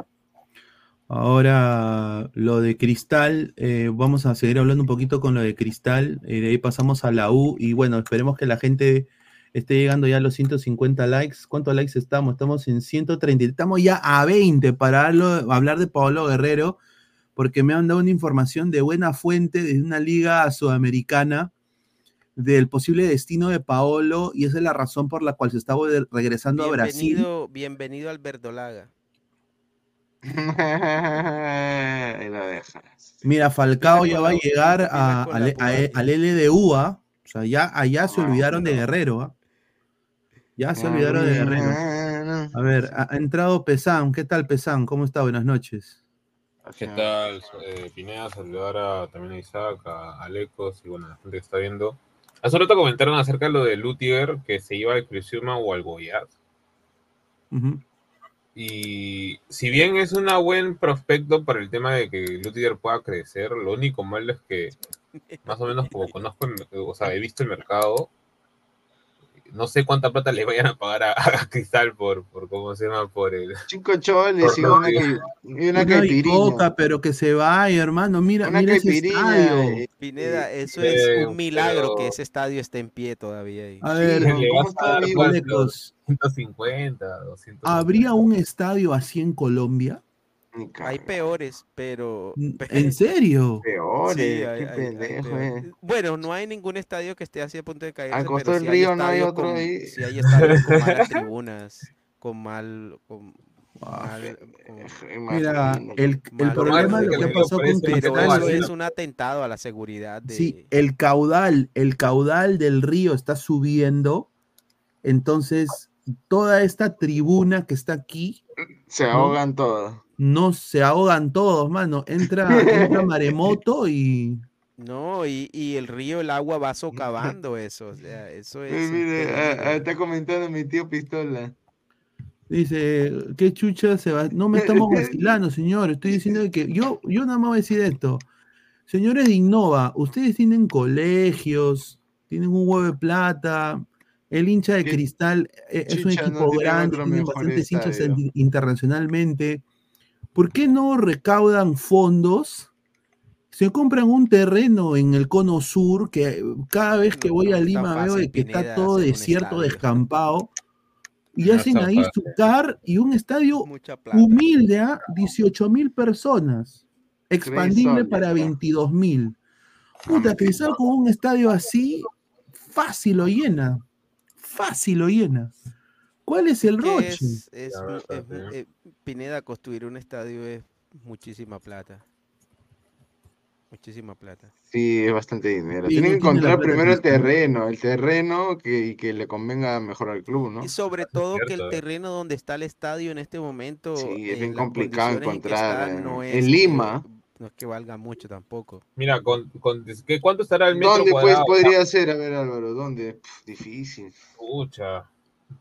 [SPEAKER 1] Ahora, lo de Cristal, eh, vamos a seguir hablando un poquito con lo de Cristal, y de ahí pasamos a la U, y bueno, esperemos que la gente esté llegando ya a los 150 likes. ¿Cuántos likes estamos? Estamos en 130, estamos ya a 20 para hablar de Pablo Guerrero, porque me han dado una información de buena fuente de una liga sudamericana del posible destino de Paolo, y esa es la razón por la cual se está regresando a Brasil.
[SPEAKER 4] Bienvenido, bienvenido al Verdolaga. [LAUGHS]
[SPEAKER 2] Ahí lo dejas.
[SPEAKER 1] Mira, Falcao ya va a llegar a- al,
[SPEAKER 4] la
[SPEAKER 1] a- al LDU, ¿ah? O sea, ya allá se
[SPEAKER 2] Ah,
[SPEAKER 1] olvidaron de. Guerrero, ¿ah? Ya se olvidaron de Guerrero. A ver, ha, ha entrado Pesán. ¿Qué tal, Pesán? ¿Cómo está? Buenas noches.
[SPEAKER 5] ¿Qué tal? Eh, Pineda, saludar a, también a Isaac, a Alecos y bueno, a la gente que está viendo. Hace un rato comentaron acerca de lo de Lutiger, que se iba al Criciúma o al Goiás.
[SPEAKER 1] Ujú.
[SPEAKER 5] Y si bien es un buen prospecto para el tema de que Lutiger pueda crecer, lo único malo es que más o menos como conozco, o sea, he visto el mercado, no sé cuánta plata le vayan a pagar a, a Cristal por, por, ¿cómo se llama? Por el...
[SPEAKER 2] Cinco choles y una, que, y una
[SPEAKER 1] Una pero que se vaya, hermano. Mira,
[SPEAKER 2] Una
[SPEAKER 1] mira ese estadio.
[SPEAKER 2] eh,
[SPEAKER 4] Pineda,
[SPEAKER 2] eh,
[SPEAKER 4] eso
[SPEAKER 5] eh,
[SPEAKER 4] es un milagro que
[SPEAKER 5] pero-
[SPEAKER 4] ese estadio esté en pie todavía ahí.
[SPEAKER 1] A
[SPEAKER 2] Sí,
[SPEAKER 1] ver,
[SPEAKER 2] ¿cómo
[SPEAKER 5] le vas a
[SPEAKER 2] está,
[SPEAKER 5] dar
[SPEAKER 2] amigo?
[SPEAKER 5] cuánto?
[SPEAKER 1] Alecos,
[SPEAKER 5] 150, 200.
[SPEAKER 1] ¿habría un estadio así en Colombia?
[SPEAKER 4] Hay peores, pero...
[SPEAKER 1] ¿En serio?
[SPEAKER 2] Peores,
[SPEAKER 4] Sí,
[SPEAKER 2] qué
[SPEAKER 4] hay- hay- hay
[SPEAKER 2] pendejo,
[SPEAKER 4] peores.
[SPEAKER 2] eh.
[SPEAKER 4] Bueno, no hay ningún estadio que esté así a punto de caerse.
[SPEAKER 2] costado
[SPEAKER 4] pero
[SPEAKER 2] del
[SPEAKER 4] hay
[SPEAKER 2] río no hay otro
[SPEAKER 4] con-
[SPEAKER 2] ahí.
[SPEAKER 4] Sí hay estadios con malas [LAUGHS] tribunas, con mal... Con
[SPEAKER 1] Ah,
[SPEAKER 4] mal- con-
[SPEAKER 1] Mira, el, el problema de lo
[SPEAKER 5] que
[SPEAKER 1] pasó con
[SPEAKER 5] Cristal
[SPEAKER 1] es
[SPEAKER 4] un atentado a la seguridad de...
[SPEAKER 1] Sí, el caudal, el caudal del río está subiendo, entonces toda esta tribuna que está aquí,
[SPEAKER 2] Se ahogan todos.
[SPEAKER 1] no se ahogan todos, mano. Entra, [LAUGHS] entra maremoto y
[SPEAKER 4] No, y, y el río, el agua va socavando [LAUGHS] eso. O sea, eso es.
[SPEAKER 2] Mire, está comentando mi tío Pistola.
[SPEAKER 1] dice, ¿qué chucha se va? No me [LAUGHS] estamos vacilando, señor. Estoy diciendo que yo, yo nada más voy a decir esto. Señores de Innova, ustedes tienen colegios, tienen un huevo de plata. El hincha de
[SPEAKER 2] ¿Qué
[SPEAKER 1] Cristal eh, es un
[SPEAKER 2] no
[SPEAKER 1] equipo
[SPEAKER 2] tiene
[SPEAKER 1] grande,
[SPEAKER 2] mejor
[SPEAKER 1] bastantes hinchas internacionalmente. ¿Por qué no recaudan fondos? Se compran un terreno en el cono sur, que cada vez que
[SPEAKER 4] No,
[SPEAKER 1] voy
[SPEAKER 4] no
[SPEAKER 1] a Lima veo de que está todo desierto, descampado, y hacen ahí su. CAR y un estadio humilde a 18 mil personas, expandible para
[SPEAKER 2] ¿no?
[SPEAKER 1] 22 mil. Puta, Cristal con un estadio así, fácil lo llena, fácil lo llena. ¿Cuál es el roche?
[SPEAKER 4] es, es es
[SPEAKER 5] sí.
[SPEAKER 4] eh, Pineda, construir un estadio es muchísima plata. Muchísima plata.
[SPEAKER 2] Sí, es bastante dinero.
[SPEAKER 1] Sí,
[SPEAKER 2] Tienen que encontrar primero el terreno, el terreno que, y que le convenga mejor al club, ¿no?
[SPEAKER 4] Y sobre todo que el
[SPEAKER 5] eh.
[SPEAKER 4] terreno donde está el estadio en este momento.
[SPEAKER 2] Sí, es
[SPEAKER 4] eh,
[SPEAKER 2] bien complicado
[SPEAKER 4] en
[SPEAKER 2] encontrar,
[SPEAKER 4] está
[SPEAKER 2] eh,
[SPEAKER 4] no
[SPEAKER 2] en
[SPEAKER 4] que-
[SPEAKER 2] Lima.
[SPEAKER 4] No es que valga mucho tampoco.
[SPEAKER 5] Mira, con, con- ¿qué, ¿cuánto estará el metro
[SPEAKER 2] ¿Dónde pues
[SPEAKER 5] cuadrado?
[SPEAKER 2] podría ser? A ver, Álvaro, ¿dónde? Difícil.
[SPEAKER 5] Pucha.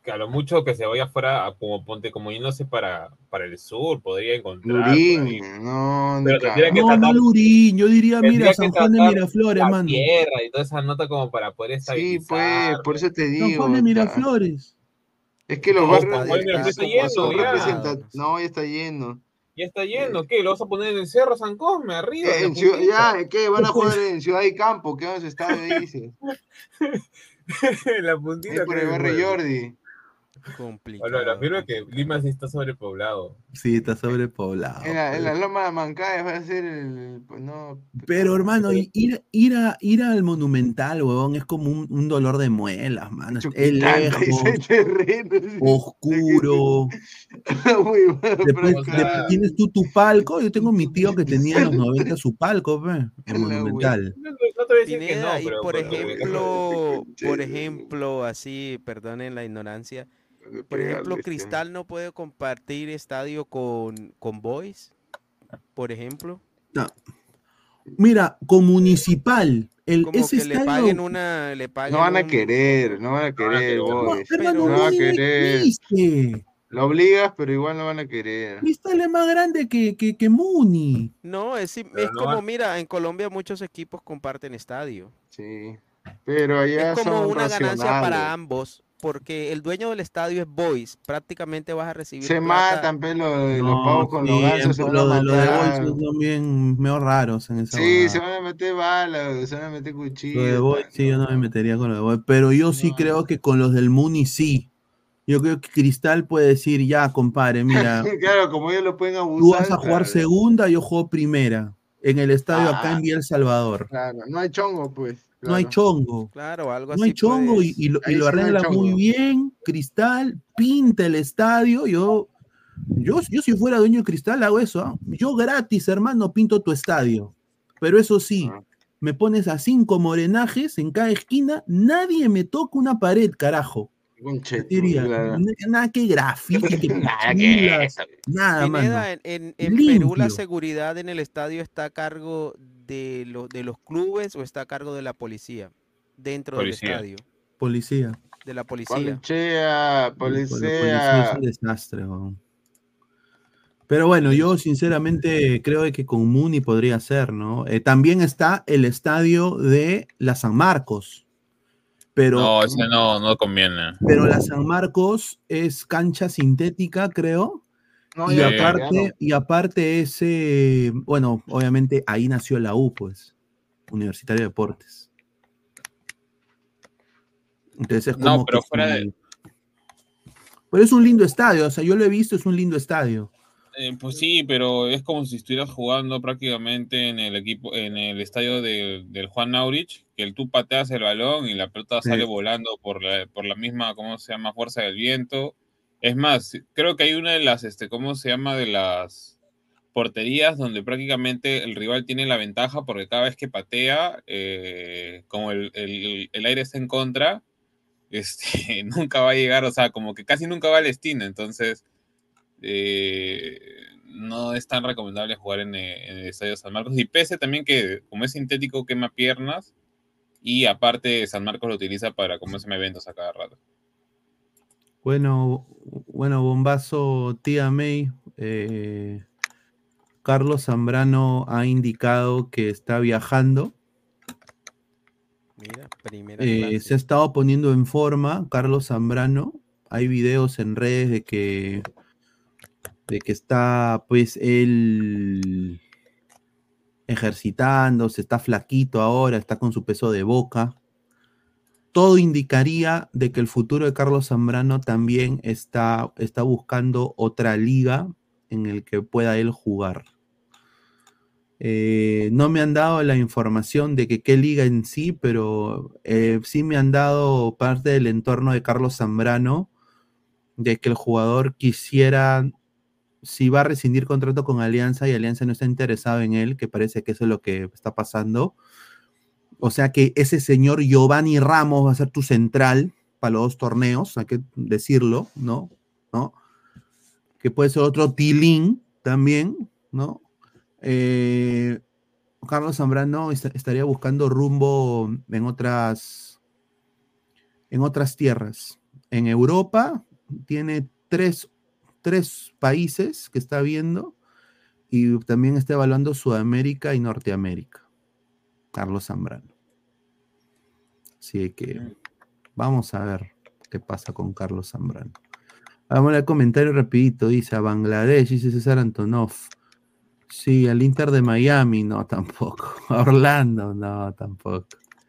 [SPEAKER 5] Que a lo mucho que se vaya fuera, a como ponte, como yéndose para, para el sur, podría encontrar.
[SPEAKER 2] Lurín, no, ni
[SPEAKER 5] Pero tendría que
[SPEAKER 1] No, no Lurín, yo diría, mira, San Juan de Miraflores,
[SPEAKER 5] la
[SPEAKER 1] mano.
[SPEAKER 5] tierra y toda esa nota como para poder
[SPEAKER 2] Sí,
[SPEAKER 5] estabilizar.
[SPEAKER 2] pues, por eso te
[SPEAKER 1] San
[SPEAKER 2] digo.
[SPEAKER 1] Juan de Miraflores.
[SPEAKER 2] Es que los
[SPEAKER 4] No,
[SPEAKER 2] barrios
[SPEAKER 4] está-
[SPEAKER 2] eh,
[SPEAKER 4] está
[SPEAKER 5] está
[SPEAKER 2] como
[SPEAKER 5] lleno,
[SPEAKER 2] son
[SPEAKER 5] ya.
[SPEAKER 2] No, ya está lleno.
[SPEAKER 5] Ya está yendo, ¿qué? ¿Lo vas a poner en el Cerro San Cosme, arriba?
[SPEAKER 2] Eh,
[SPEAKER 5] en
[SPEAKER 2] Ciudad- ya, ¿qué? ¿Van a jugar [LAUGHS] en Ciudad y Campo? ¿Qué vamos a estar [LAUGHS] ahí? Dice.
[SPEAKER 5] En la
[SPEAKER 2] Ahí
[SPEAKER 5] puntita.
[SPEAKER 2] por el barrio. Jordi.
[SPEAKER 4] Complicado.
[SPEAKER 5] Bueno, afirma que Lima sí está sobrepoblado.
[SPEAKER 1] Sí, está sobrepoblado.
[SPEAKER 2] En la, en la
[SPEAKER 1] pues.
[SPEAKER 2] Loma de Mancaya va a ser el. pues, no,
[SPEAKER 1] Pero
[SPEAKER 2] no,
[SPEAKER 1] hermano, ir, ir, a, ir al Monumental, huevón, es como un, un dolor de muelas, mano. Es lejos, oscuro. [LAUGHS]
[SPEAKER 2] Muy bueno,
[SPEAKER 1] Después
[SPEAKER 2] pero
[SPEAKER 5] o
[SPEAKER 1] de-
[SPEAKER 5] sea,
[SPEAKER 1] tienes tú tu palco. Yo tengo mi tío que tenía en los [LAUGHS] 90 su palco, pe, en
[SPEAKER 2] La
[SPEAKER 1] Monumental.
[SPEAKER 5] No, no- no te voy a decir que
[SPEAKER 4] Pineda,
[SPEAKER 5] no,
[SPEAKER 4] y
[SPEAKER 5] pero
[SPEAKER 4] por
[SPEAKER 5] pero-
[SPEAKER 4] ejemplo, [LAUGHS] por ejemplo, así, perdonen la ignorancia, por ejemplo. Cristal no puede compartir estadio con, con Boys, por ejemplo,
[SPEAKER 1] Mira, con Municipal, el,
[SPEAKER 4] como
[SPEAKER 1] ese
[SPEAKER 4] que le
[SPEAKER 1] estadio.
[SPEAKER 4] paguen una, le paguen
[SPEAKER 2] No van a
[SPEAKER 4] un-
[SPEAKER 2] querer, no van a
[SPEAKER 5] van a
[SPEAKER 2] querer.
[SPEAKER 1] No,
[SPEAKER 2] boys.
[SPEAKER 1] hermano,
[SPEAKER 4] pero-
[SPEAKER 2] No van a querer.
[SPEAKER 1] existe.
[SPEAKER 2] Lo obligas, pero igual no van a querer.
[SPEAKER 1] Cristal es más grande que, que, que Muni.
[SPEAKER 4] No, es, es
[SPEAKER 5] no
[SPEAKER 4] como,
[SPEAKER 5] va-
[SPEAKER 4] mira, en Colombia muchos equipos comparten estadio.
[SPEAKER 2] Sí. Pero allá
[SPEAKER 4] es como
[SPEAKER 2] son
[SPEAKER 4] una ganancia para
[SPEAKER 2] racionales.
[SPEAKER 4] ambos, porque el dueño del estadio es Boys, prácticamente vas a recibir
[SPEAKER 2] Se
[SPEAKER 4] plata.
[SPEAKER 2] matan, pero los
[SPEAKER 1] No,
[SPEAKER 2] pavos con los
[SPEAKER 1] sí,
[SPEAKER 2] gansos
[SPEAKER 1] en-
[SPEAKER 2] van
[SPEAKER 1] lo, de- lo de. Boys son bien medio raros en esa
[SPEAKER 2] Sí, se van a meter balas, se van a meter
[SPEAKER 1] Lo de
[SPEAKER 2] cuchillos.
[SPEAKER 1] Boys, sí, yo no me metería con lo de Boys, pero yo sí
[SPEAKER 2] No.
[SPEAKER 1] creo que con los del Muni sí. Yo creo que Cristal puede decir, ya, compadre, mira, [LAUGHS]
[SPEAKER 2] Claro, como ellos lo pueden abusar.
[SPEAKER 1] tú vas a jugar
[SPEAKER 2] claro,
[SPEAKER 1] segunda, yo juego primera. En el estadio acá
[SPEAKER 2] Ah.
[SPEAKER 1] en Biel Salvador.
[SPEAKER 2] Claro, no hay chongo, pues.
[SPEAKER 1] No hay chongo.
[SPEAKER 4] Claro, algo
[SPEAKER 1] No hay
[SPEAKER 4] así
[SPEAKER 1] chongo y,
[SPEAKER 4] puedes-
[SPEAKER 1] y lo, y lo
[SPEAKER 2] no
[SPEAKER 1] muy bien. Cristal, pinta el estadio. Yo, yo, yo si fuera dueño de Cristal hago eso. ¿ah? Yo gratis, hermano, pinto tu estadio. Pero eso sí,
[SPEAKER 2] Ah.
[SPEAKER 1] me pones a cinco morenajes en cada esquina, nadie me toca una pared, carajo.
[SPEAKER 2] Claro.
[SPEAKER 1] "N- nada que grafiti, que [LAUGHS]
[SPEAKER 2] Nada que eso.
[SPEAKER 1] nada.
[SPEAKER 4] Pineda, en, en- en Perú la seguridad en el estadio está a cargo de, lo- de los clubes o está a cargo de la policía dentro
[SPEAKER 5] Policía.
[SPEAKER 4] del estadio,
[SPEAKER 1] Policía.
[SPEAKER 4] de la policía.
[SPEAKER 2] Policía,
[SPEAKER 1] Pol- policía es
[SPEAKER 2] policía.
[SPEAKER 1] un desastre. Pero bueno, yo sinceramente creo de que con Muni podría ser, ¿no? Eh, también está el estadio de la San Marcos. Pero,
[SPEAKER 5] No, ese no, no conviene.
[SPEAKER 1] pero la San Marcos es cancha sintética, creo.
[SPEAKER 2] No,
[SPEAKER 1] y,
[SPEAKER 2] ya,
[SPEAKER 5] ya,
[SPEAKER 1] aparte, y aparte ese, bueno, obviamente ahí nació la U, pues, Universitario de Deportes. Entonces es
[SPEAKER 5] No,
[SPEAKER 1] como
[SPEAKER 5] pero
[SPEAKER 1] que
[SPEAKER 5] fuera de-
[SPEAKER 1] Pero es un lindo estadio, o sea, yo lo he visto, es un lindo estadio.
[SPEAKER 5] Eh, pues sí, pero es como si estuvieras jugando prácticamente en el equipo, en el estadio de- del Juan Aurich, que tú pateas el balón y la pelota
[SPEAKER 1] Sí.
[SPEAKER 5] sale volando por la, por la misma, ¿cómo se llama? Fuerza del viento. Es más, creo que hay una de las, este, ¿cómo se llama? De las porterías donde prácticamente el rival tiene la ventaja porque cada vez que patea, eh, como el, el- el aire está en contra, [LAUGHS] este, nunca va a llegar, o sea, como que casi nunca va al destino, entonces eh, no es tan recomendable jugar en, eh, en el Estadio San Marcos. Y pese también que como es sintético quema piernas y aparte San Marcos lo utiliza para como hacen eventos a cada rato.
[SPEAKER 1] Bueno, bueno, bombazo, tía May. eh, Carlos Zambrano ha indicado que está viajando.
[SPEAKER 4] Mira, primera
[SPEAKER 1] eh, se ha estado poniendo en forma Carlos Zambrano. Hay videos en redes de que, de que está, pues, él ejercitándose, está flaquito ahora, está con su peso de boca. Todo indicaría de que el futuro de Carlos Zambrano también está, está buscando otra liga en el que pueda él jugar. Eh, no me han dado la información de que qué liga en sí, pero eh, sí me han dado parte del entorno de Carlos Zambrano, de que el jugador quisiera, si va a rescindir contrato con Alianza y Alianza no está interesado en él, que parece que eso es lo que está pasando. O sea que ese señor Giovanni Ramos va a ser tu central para los dos torneos, hay que decirlo, ¿no? ¿No? Que puede ser otro Tilín también, ¿no? Eh, Carlos Zambrano est- estaría buscando rumbo en otras en otras tierras. En Europa tiene tres, tres países que está viendo y también está evaluando Sudamérica y Norteamérica. Carlos Zambrano. Así que vamos a ver qué pasa con Carlos Zambrano. Vamos al comentario rapidito. Dice a Bangladesh, dice César Antonov. Sí, al Inter de Miami, no, tampoco. A [LAUGHS] Orlando, no, tampoco.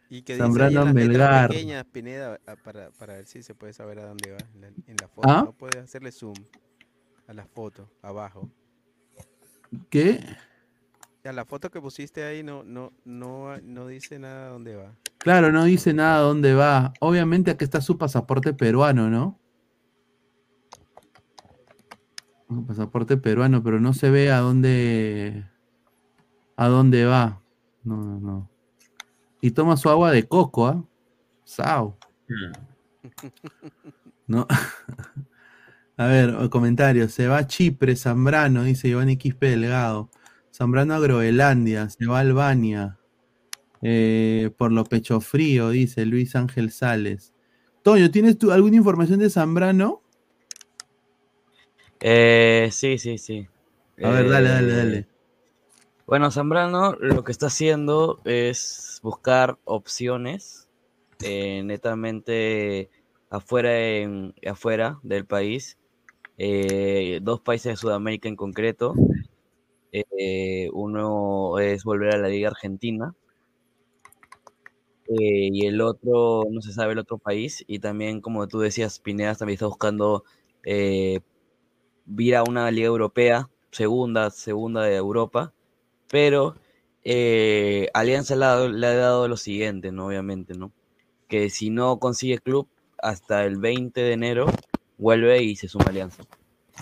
[SPEAKER 4] Y que
[SPEAKER 1] Zambrano
[SPEAKER 4] dice
[SPEAKER 1] Melgar.
[SPEAKER 4] pequeñas, Pineda, para, para ver si se puede saber a dónde va en la, en la foto.
[SPEAKER 1] ¿Ah?
[SPEAKER 4] No puedes hacerle zoom a la foto, abajo.
[SPEAKER 1] ¿Qué?
[SPEAKER 4] A la foto que pusiste ahí no, no, no, no dice nada dónde va.
[SPEAKER 1] Claro, no dice nada dónde va. Obviamente aquí está su pasaporte peruano, ¿no? Un pasaporte peruano, pero no se ve a dónde a dónde va. No, no, no. Y toma su agua de coco, ¿ah? Sao.
[SPEAKER 5] Hmm.
[SPEAKER 1] ¿no? [LAUGHS] A ver, comentarios. Se va a Chipre, Zambrano, dice Giovanni Quispe Delgado. Zambrano a Groenlandia, se va a Albania. Eh, por lo pecho frío, dice Luis Ángel Sales. Toño, ¿tienes tú alguna información de Zambrano?
[SPEAKER 6] Eh, sí, sí, sí.
[SPEAKER 1] A ver, dale, dale,
[SPEAKER 6] Eh,
[SPEAKER 1] dale.
[SPEAKER 6] Bueno, Zambrano lo que está haciendo es buscar opciones eh, netamente afuera, en- afuera del país, eh, dos países de Sudamérica en concreto. Eh, uno es volver a la Liga Argentina eh, y el otro, no se sabe el otro país. Y también, como tú decías, Pineda también está buscando ir a una liga europea, segunda, segunda de Europa, pero Alianza le ha, le ha dado lo siguiente, ¿no? Obviamente, ¿no? Que si no consigue club hasta el 20 de enero, vuelve y se suma a Alianza.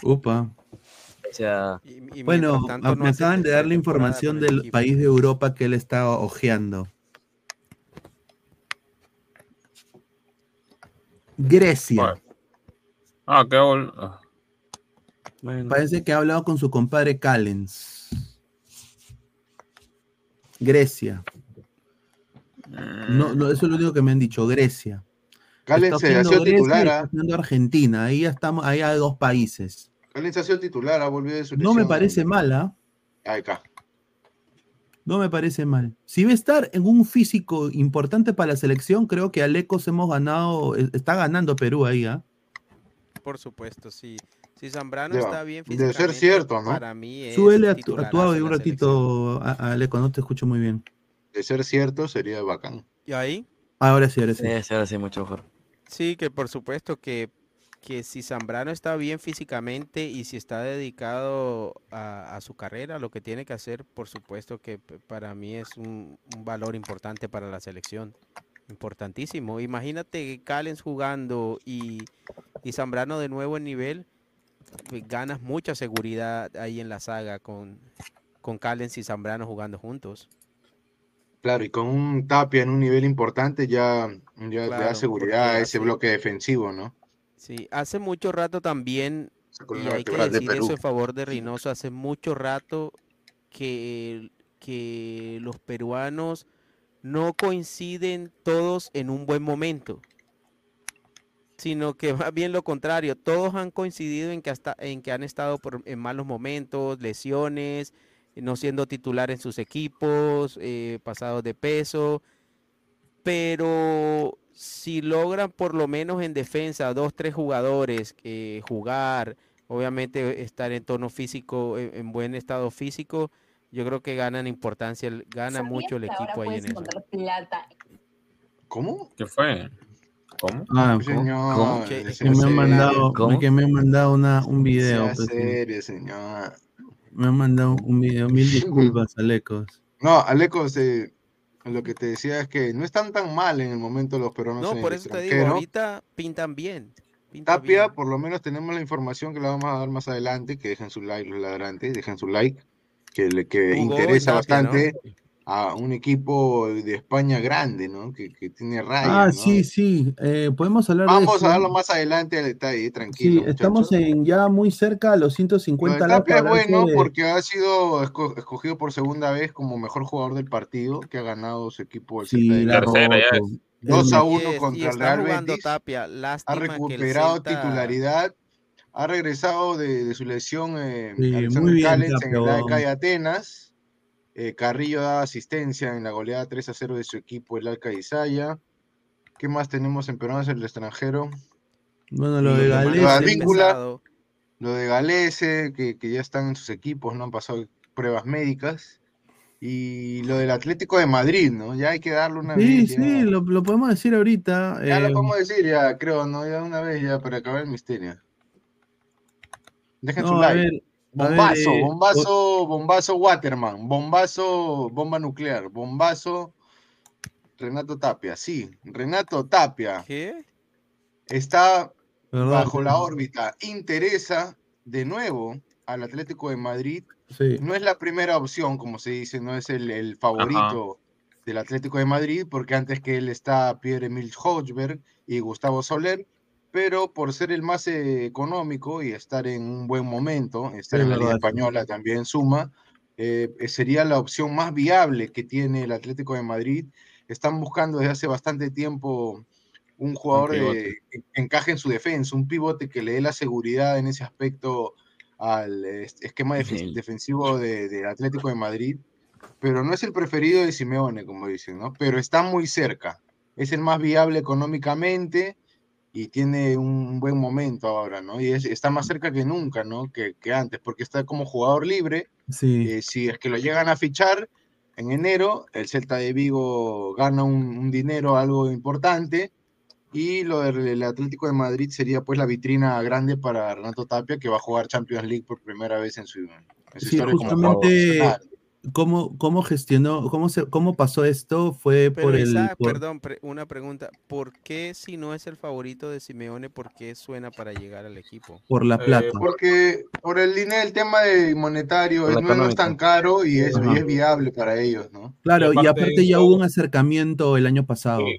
[SPEAKER 1] Upa.
[SPEAKER 6] O sea,
[SPEAKER 4] Y- y
[SPEAKER 1] Bueno,
[SPEAKER 4] tanto no
[SPEAKER 1] me acaban de dar la información del
[SPEAKER 4] equipo.
[SPEAKER 1] país de Europa que él está ojeando. Grecia.
[SPEAKER 5] Ah, qué gol. ah.
[SPEAKER 6] bueno,
[SPEAKER 1] Parece que ha hablado con su compadre Callens. Grecia. No, no, eso es lo único que me han dicho, Grecia.
[SPEAKER 2] Calen
[SPEAKER 1] Está
[SPEAKER 2] se ha
[SPEAKER 1] haciendo
[SPEAKER 2] sido
[SPEAKER 1] Grecia y
[SPEAKER 2] titular,
[SPEAKER 1] está
[SPEAKER 2] ¿ah?
[SPEAKER 1] Argentina. Ahí ya estamos, ahí hay dos países.
[SPEAKER 2] Calen se ha sido titular, ha volvido de su
[SPEAKER 1] No me parece mal, ¿ah?
[SPEAKER 2] Acá.
[SPEAKER 1] No me parece mal. Si va a estar en un físico importante para la selección, creo que Alecos hemos ganado, eh, está ganando Perú ahí, ¿ah?
[SPEAKER 4] Por supuesto, sí. Si Zambrano está bien
[SPEAKER 2] debe ser cierto, ¿no?
[SPEAKER 4] Para mí es
[SPEAKER 1] Súbele a tu, a tu
[SPEAKER 4] titularazo
[SPEAKER 1] audio
[SPEAKER 4] en
[SPEAKER 1] un ratito, a- a Aleco, no te escucho muy bien.
[SPEAKER 2] De ser cierto, sería bacán.
[SPEAKER 4] Y ahí,
[SPEAKER 1] Ahora sí, ahora sí,
[SPEAKER 6] sí, ahora sí, mucho mejor.
[SPEAKER 4] Sí, que por supuesto que que si Zambrano está bien físicamente y si está dedicado a, a su carrera, lo que tiene que hacer, por supuesto que para mí es un, un valor importante para la selección. Importantísimo. Imagínate Callens jugando y, y Zambrano de nuevo en nivel, pues ganas mucha seguridad ahí en la saga con, con Callens y Zambrano jugando juntos.
[SPEAKER 2] Claro, y con un Tapia en un nivel importante ya, ya le
[SPEAKER 4] Claro,
[SPEAKER 2] da seguridad a ese bloque defensivo, ¿no?
[SPEAKER 4] Sí, hace mucho rato también Y hay que
[SPEAKER 2] de
[SPEAKER 4] decir eso en favor de Reynoso. Hace mucho rato que, que los peruanos no coinciden todos en un buen momento, sino que [LAUGHS] más bien lo contrario. Todos han coincidido en que, hasta, en que han estado por, en malos momentos, lesiones, no siendo titular en sus equipos, eh, pasados de peso. Pero si logran por lo menos en defensa dos, tres jugadores eh, jugar, obviamente estar en tono físico, en, en buen estado físico, yo creo que ganan importancia, el- gana
[SPEAKER 7] ¿Sabías
[SPEAKER 4] mucho el equipo ahí en eso.
[SPEAKER 7] plata
[SPEAKER 2] ¿Cómo?
[SPEAKER 5] ¿Qué fue? ¿Cómo?
[SPEAKER 1] Ah.
[SPEAKER 2] Señor,
[SPEAKER 6] ¿Cómo?
[SPEAKER 4] Que-
[SPEAKER 1] que me han
[SPEAKER 2] serio,
[SPEAKER 1] mandado,
[SPEAKER 6] ¿Cómo?
[SPEAKER 1] que me han mandado una, un video.
[SPEAKER 2] sea
[SPEAKER 1] pues,
[SPEAKER 2] serio, señor.
[SPEAKER 1] Me han mandado un video. Mil disculpas, Alecos.
[SPEAKER 2] No, Aleco, se- lo que te decía es que no están tan mal en el momento los peruanos
[SPEAKER 4] No,
[SPEAKER 2] en
[SPEAKER 4] por
[SPEAKER 2] el
[SPEAKER 4] eso te digo, ahorita pintan bien. pinta
[SPEAKER 2] Tapia,
[SPEAKER 4] bien.
[SPEAKER 2] por lo menos tenemos la información que la vamos a dar más adelante, que dejen su like los ladrantes, dejen su like, que le que interesa
[SPEAKER 4] Tapia, ¿no?
[SPEAKER 2] A un equipo de España grande, ¿no? Que, que tiene rayas,
[SPEAKER 1] Ah,
[SPEAKER 2] ¿no?
[SPEAKER 1] sí, sí. eh, podemos hablar de
[SPEAKER 2] Vamos
[SPEAKER 1] eso.
[SPEAKER 2] a darlo más adelante al detalle,
[SPEAKER 1] Sí,
[SPEAKER 2] tranquilo.
[SPEAKER 1] estamos
[SPEAKER 2] muchachos.
[SPEAKER 1] en ya muy cerca a los
[SPEAKER 2] Lo de
[SPEAKER 1] 150 likes.
[SPEAKER 2] Tapia es bueno
[SPEAKER 1] que-
[SPEAKER 2] porque ha sido esco- escogido por segunda vez como mejor jugador del partido, que ha ganado su equipo el
[SPEAKER 1] Sí, la.
[SPEAKER 5] Tercera ya
[SPEAKER 1] roto.
[SPEAKER 2] 2 a
[SPEAKER 1] Es-
[SPEAKER 2] 1
[SPEAKER 4] Yes, y
[SPEAKER 2] contra el Real Betis.
[SPEAKER 4] Tapia.
[SPEAKER 2] Ha recuperado
[SPEAKER 4] Celta-
[SPEAKER 2] titularidad, ha regresado de, de su lesión eh,
[SPEAKER 1] Sí, muy bien,
[SPEAKER 2] Callens
[SPEAKER 1] Tapia,
[SPEAKER 2] en el AEK de Atenas. Eh, Carrillo da asistencia en la goleada 3 a 0 de su equipo, el Alca Isaya. ¿Qué más tenemos en peruanos en el extranjero?
[SPEAKER 1] Bueno, lo
[SPEAKER 2] Y
[SPEAKER 1] de Galés.
[SPEAKER 2] lo. Lo de Galese, que, que ya están en sus equipos, no han pasado pruebas médicas. Y lo del Atlético de Madrid, ¿no? Ya hay que darle una
[SPEAKER 1] Sí,
[SPEAKER 2] vez. ya.
[SPEAKER 1] sí, lo, lo podemos decir ahorita.
[SPEAKER 2] Ya lo
[SPEAKER 1] eh,
[SPEAKER 2] podemos decir, ya creo, ¿no? Ya una vez, ya para acabar el misterio. Dejen su
[SPEAKER 1] no,
[SPEAKER 2] like.
[SPEAKER 1] Ver,
[SPEAKER 2] Bombazo,
[SPEAKER 1] eh,
[SPEAKER 2] bombazo, bombazo Waterman, bombazo, bomba nuclear, bombazo Renato Tapia. Sí, Renato Tapia
[SPEAKER 4] ¿Qué?
[SPEAKER 2] está
[SPEAKER 1] ¿verdad?
[SPEAKER 2] bajo la órbita. Interesa de nuevo al Atlético de Madrid.
[SPEAKER 1] Sí.
[SPEAKER 2] No es la primera opción, como se dice, no es el, el favorito del Atlético de Madrid, porque antes que él está Pierre-Emile Hochberg y Gustavo Soler, pero por ser el más eh, económico y estar en un buen momento, estar
[SPEAKER 1] Es
[SPEAKER 2] en la Liga
[SPEAKER 1] sí.
[SPEAKER 2] Española también suma, eh, sería la opción más viable que tiene el Atlético de Madrid. Están buscando desde hace bastante tiempo un jugador de-
[SPEAKER 5] pivote.
[SPEAKER 2] que encaje en su defensa, un pivote que le dé la seguridad en ese aspecto al eh, esquema
[SPEAKER 6] El-
[SPEAKER 2] defensivo de- del Atlético de Madrid, pero no es el preferido de Simeone, como dicen, ¿no? Pero está muy cerca, es el más viable económicamente y tiene un buen momento ahora, ¿no? Y es- está más cerca que nunca, ¿no? Que, que antes, porque está como jugador libre,
[SPEAKER 1] Sí.
[SPEAKER 2] eh, si es que lo llegan a fichar en enero, el Celta de Vigo gana un, un dinero, algo importante, y lo del Atlético de Madrid sería pues la vitrina grande para Renato Tapia, que va a jugar Champions League por primera vez en su, en su
[SPEAKER 1] Sí,
[SPEAKER 2] historia como jugador.
[SPEAKER 1] ¿Cómo, cómo gestionó, cómo, se, cómo pasó esto? Fue
[SPEAKER 4] Pero
[SPEAKER 1] por el.
[SPEAKER 4] Isaac,
[SPEAKER 1] por-
[SPEAKER 4] perdón, pre- una pregunta. ¿Por qué si no es el favorito de Simeone, por qué suena para llegar al equipo?
[SPEAKER 1] por la
[SPEAKER 5] Eh,
[SPEAKER 1] plata.
[SPEAKER 2] Porque por el dinero, el tema de monetario,
[SPEAKER 6] Por
[SPEAKER 2] es-
[SPEAKER 6] la
[SPEAKER 2] no, no es tan caro y es, y
[SPEAKER 1] Ajá.
[SPEAKER 2] es viable para ellos, ¿no?
[SPEAKER 1] claro, y
[SPEAKER 5] aparte
[SPEAKER 1] ya hubo un acercamiento el año pasado.
[SPEAKER 5] Sí.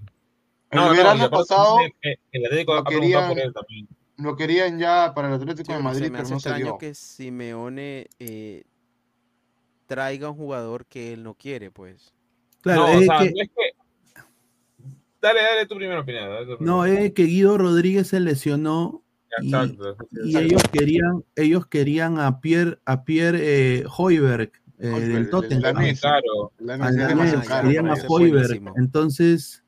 [SPEAKER 2] El
[SPEAKER 5] No, no,
[SPEAKER 2] verano pasado
[SPEAKER 5] el Atlético
[SPEAKER 2] lo
[SPEAKER 5] por
[SPEAKER 2] querían-
[SPEAKER 5] él también.
[SPEAKER 2] lo querían ya para el Atlético
[SPEAKER 4] Sí,
[SPEAKER 2] de
[SPEAKER 4] pero
[SPEAKER 2] Madrid,
[SPEAKER 4] se me
[SPEAKER 2] pero
[SPEAKER 4] hace
[SPEAKER 2] no se dio.
[SPEAKER 4] que Simeone eh, traiga un jugador que él no quiere, pues.
[SPEAKER 1] Claro,
[SPEAKER 5] no,
[SPEAKER 1] es
[SPEAKER 5] o sea,
[SPEAKER 1] que,
[SPEAKER 5] no es que. Dale, dale tu primera opinión. dale tu
[SPEAKER 1] no,
[SPEAKER 5] primera
[SPEAKER 1] es que Guido Rodríguez se lesionó
[SPEAKER 5] opinión.
[SPEAKER 1] y-
[SPEAKER 5] Exacto,
[SPEAKER 1] y ellos querían, ellos querían a Pierre, a Pierre eh, Hoiberg eh,
[SPEAKER 2] Hoiberg,
[SPEAKER 1] del
[SPEAKER 2] el
[SPEAKER 1] Tottenham.
[SPEAKER 4] ya,
[SPEAKER 2] caro
[SPEAKER 1] querían a Hoiberg. Entonces,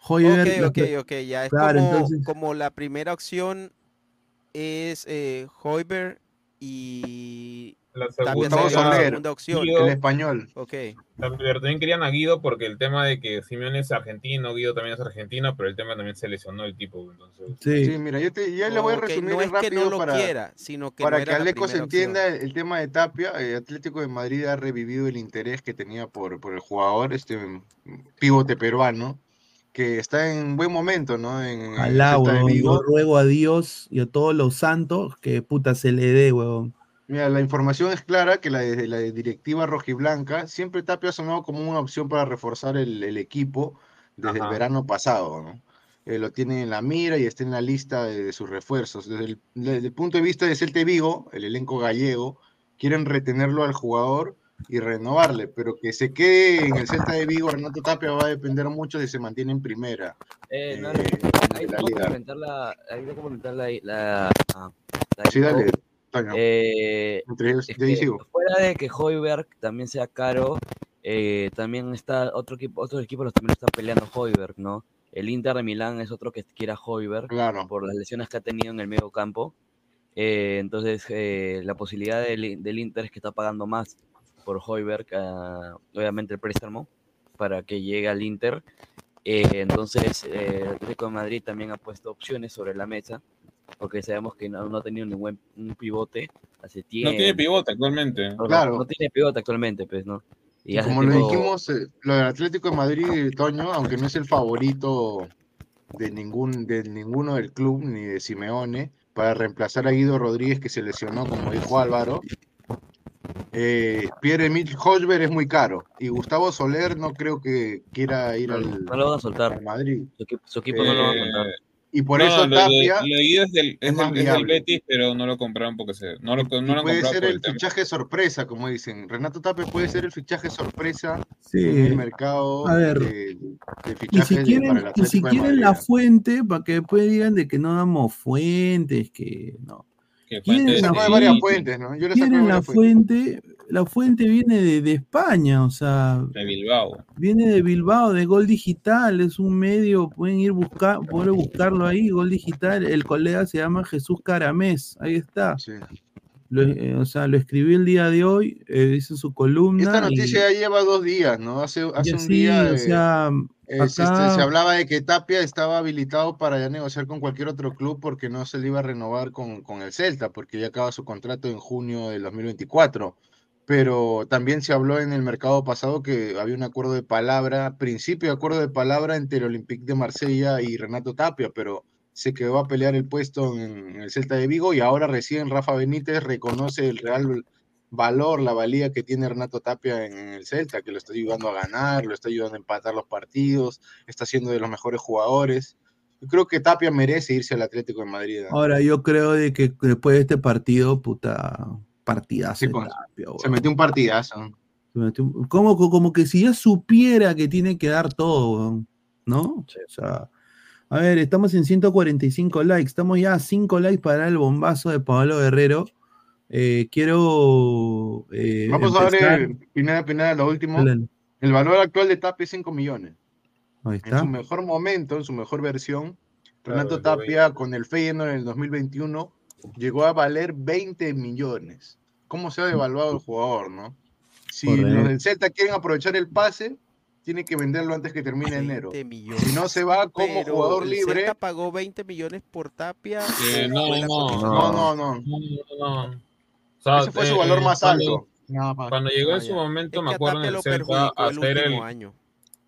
[SPEAKER 1] Hoiberg.
[SPEAKER 4] Ok, ok, ok, ya es
[SPEAKER 1] Claro,
[SPEAKER 4] como,
[SPEAKER 1] entonces-
[SPEAKER 4] como la primera opción es eh, Hoiberg y,
[SPEAKER 5] La
[SPEAKER 4] la
[SPEAKER 2] Soler,
[SPEAKER 4] segunda opción.
[SPEAKER 5] Guido.
[SPEAKER 2] El español.
[SPEAKER 4] Ok.
[SPEAKER 5] Pero también querían a Guido porque el tema de que Simeone es argentino, Guido también es argentino, pero el tema también se lesionó el tipo. Entonces,
[SPEAKER 1] Sí.
[SPEAKER 2] Sí, mira, yo te, ya le voy a
[SPEAKER 4] Ok,
[SPEAKER 2] resumir
[SPEAKER 4] no es que
[SPEAKER 2] rápido
[SPEAKER 4] no lo
[SPEAKER 2] para,
[SPEAKER 4] quiera, sino que
[SPEAKER 2] para
[SPEAKER 4] no
[SPEAKER 2] que Aleco se entienda el, el tema de Tapia. eh, Atlético de Madrid ha revivido el interés que tenía por, por el jugador, este pivote peruano, que está en buen momento, ¿no? En, el
[SPEAKER 1] Alá. Yo ruego a Dios y a todos los santos que puta se le dé, huevón.
[SPEAKER 2] Mira, la información es clara que la, de- la directiva rojiblanca siempre Tapia ha sonado como una opción para reforzar el, el equipo desde el verano pasado, ¿no? Eh, lo tienen en la mira y está en la lista de, de sus refuerzos. Desde el, desde el punto de vista de Celta de Vigo, el elenco gallego, quieren retenerlo al jugador y renovarle, pero que se quede en el Celta de Vigo, Renato Tapia va a depender mucho de si se mantiene en primera.
[SPEAKER 6] Eh, no,
[SPEAKER 2] Eh,
[SPEAKER 6] no, ahí
[SPEAKER 2] la
[SPEAKER 6] tengo que comentar la, la, la,
[SPEAKER 2] Sí, dale.
[SPEAKER 6] Eh,
[SPEAKER 2] Entre ellos,
[SPEAKER 6] es que fuera de que Hoiberg también sea caro, eh, también está otro equipo, otros equipos los también están peleando Hoiberg, ¿no? El Inter de Milán es otro que quiere a Hoiberg
[SPEAKER 2] Claro.
[SPEAKER 6] por las lesiones que ha tenido en el medio campo. Eh, entonces, eh, la posibilidad del, del Inter es que está pagando más por Hoiberg, ah, obviamente el préstamo, para que llegue al Inter. Eh, entonces, eh, el Atlético de Madrid también ha puesto opciones sobre la mesa, porque sabemos que no, no ha tenido ningún un pivote hace tiempo.
[SPEAKER 5] no tiene pivote actualmente.
[SPEAKER 6] No,
[SPEAKER 2] Claro.
[SPEAKER 6] no tiene pivote actualmente, pues, ¿no? Y
[SPEAKER 2] Y
[SPEAKER 6] hace
[SPEAKER 2] como lo dijimos, eh, lo del Atlético de Madrid, Toño, aunque no es el favorito de ningún de ninguno del club ni de Simeone para reemplazar a Guido Rodríguez que se lesionó, como dijo Álvaro, eh, Pierre-Emile Hosberg es muy caro y Gustavo Soler no creo que quiera ir
[SPEAKER 6] no,
[SPEAKER 2] al,
[SPEAKER 6] no lo van a soltar.
[SPEAKER 2] al Madrid.
[SPEAKER 6] Su equipo, su equipo no lo va a
[SPEAKER 5] Eh,
[SPEAKER 6] soltar.
[SPEAKER 2] Y por
[SPEAKER 5] no,
[SPEAKER 2] eso
[SPEAKER 5] lo
[SPEAKER 2] Tapia
[SPEAKER 5] lo de Guido es del, es
[SPEAKER 2] más
[SPEAKER 5] del- es del
[SPEAKER 2] viable.
[SPEAKER 5] Betis, pero no lo compraron porque se, no lo,
[SPEAKER 2] y
[SPEAKER 5] no lo
[SPEAKER 2] puede ser
[SPEAKER 5] por
[SPEAKER 2] el
[SPEAKER 5] el
[SPEAKER 2] fichaje sorpresa, como dicen. Renato Tapia puede ser el fichaje sorpresa en
[SPEAKER 1] Sí.
[SPEAKER 2] el mercado
[SPEAKER 1] a ver,
[SPEAKER 2] de, de
[SPEAKER 1] Y
[SPEAKER 2] fichajes
[SPEAKER 1] si
[SPEAKER 2] de-
[SPEAKER 1] quieren,
[SPEAKER 2] para el
[SPEAKER 1] y si quieren la fuente, para que después digan de que no damos fuentes, que no.
[SPEAKER 5] Que
[SPEAKER 1] ¿Quién
[SPEAKER 5] fuente
[SPEAKER 1] es
[SPEAKER 2] Yo
[SPEAKER 1] la
[SPEAKER 2] varias
[SPEAKER 1] fuente?
[SPEAKER 2] fuentes, ¿no? Yo le saco de
[SPEAKER 1] Quieren la
[SPEAKER 2] fuentes.
[SPEAKER 1] fuente, la fuente viene de, de España, o sea,
[SPEAKER 5] de Bilbao.
[SPEAKER 1] viene de Bilbao, de Gol Digital, es un medio, pueden ir buscar, pueden buscarlo ahí, Gol Digital, el colega se llama Jesús Caramés, ahí está.
[SPEAKER 2] Sí.
[SPEAKER 1] Lo, eh, o sea, lo escribí el día de hoy, eh, dice su columna.
[SPEAKER 2] Esta
[SPEAKER 1] y-
[SPEAKER 2] noticia ya lleva dos días, ¿no? Hace, hace un
[SPEAKER 1] así,
[SPEAKER 2] día
[SPEAKER 1] o
[SPEAKER 2] eh,
[SPEAKER 1] sea,
[SPEAKER 2] eh,
[SPEAKER 1] acá-
[SPEAKER 2] se hablaba de que Tapia estaba habilitado para ya negociar con cualquier otro club porque no se le iba a renovar con, con el Celta, porque ya acaba su contrato en junio del 2024. Pero también se habló en el mercado pasado que había un acuerdo de palabra, principio de acuerdo de palabra entre el Olympique de Marsella y Renato Tapia, pero se quedó a pelear el puesto en, el Celta de Vigo y ahora recién Rafa Benítez reconoce el real valor, la valía que tiene Renato Tapia en el Celta, que lo está ayudando a ganar, lo está ayudando a empatar los partidos, está siendo de los mejores jugadores. Yo creo que Tapia merece irse al Atlético de Madrid.
[SPEAKER 1] Ahora, yo creo de que después de este partido, puta, partidazo.
[SPEAKER 2] Sí, pues,
[SPEAKER 1] Tapia,
[SPEAKER 2] Se metió un partidazo.
[SPEAKER 1] Se metió un- Como, como que si ya supiera que tiene que dar todo, ¿no? O sea, a ver, estamos en 145 likes, estamos ya a 5 likes para el bombazo de Pablo Guerrero. Eh, quiero. eh,
[SPEAKER 2] Vamos a ver, Pineda, Pineda, lo último.
[SPEAKER 1] Dale,
[SPEAKER 2] El valor actual de Tapia es 5 millones.
[SPEAKER 1] Ahí
[SPEAKER 2] En
[SPEAKER 1] está.
[SPEAKER 2] su mejor momento, en su mejor versión,
[SPEAKER 5] Claro,
[SPEAKER 2] Renato Tapia con el Feyenoord en el 2021 llegó a valer 20 millones. ¿Cómo se ha devaluado el jugador, no? Si
[SPEAKER 1] Correcto.
[SPEAKER 2] los del Celta quieren aprovechar el pase, tienen que venderlo antes que termine enero.
[SPEAKER 4] 20 millones.
[SPEAKER 2] Si no se va como
[SPEAKER 4] Pero
[SPEAKER 2] jugador
[SPEAKER 4] el
[SPEAKER 2] libre,
[SPEAKER 4] Celta pagó 20 millones por Tapia.
[SPEAKER 5] Eh,
[SPEAKER 4] ¿o
[SPEAKER 5] no, no,
[SPEAKER 2] no, no, no.
[SPEAKER 5] No, no, no. O sea,
[SPEAKER 2] Ese fue su
[SPEAKER 5] eh,
[SPEAKER 2] valor más
[SPEAKER 5] cuando-
[SPEAKER 2] alto. Más.
[SPEAKER 5] Cuando llegó
[SPEAKER 4] Ah,
[SPEAKER 5] en su momento,
[SPEAKER 4] Es
[SPEAKER 5] me acuerdo en el Celta
[SPEAKER 4] el
[SPEAKER 5] hacer el,
[SPEAKER 4] año.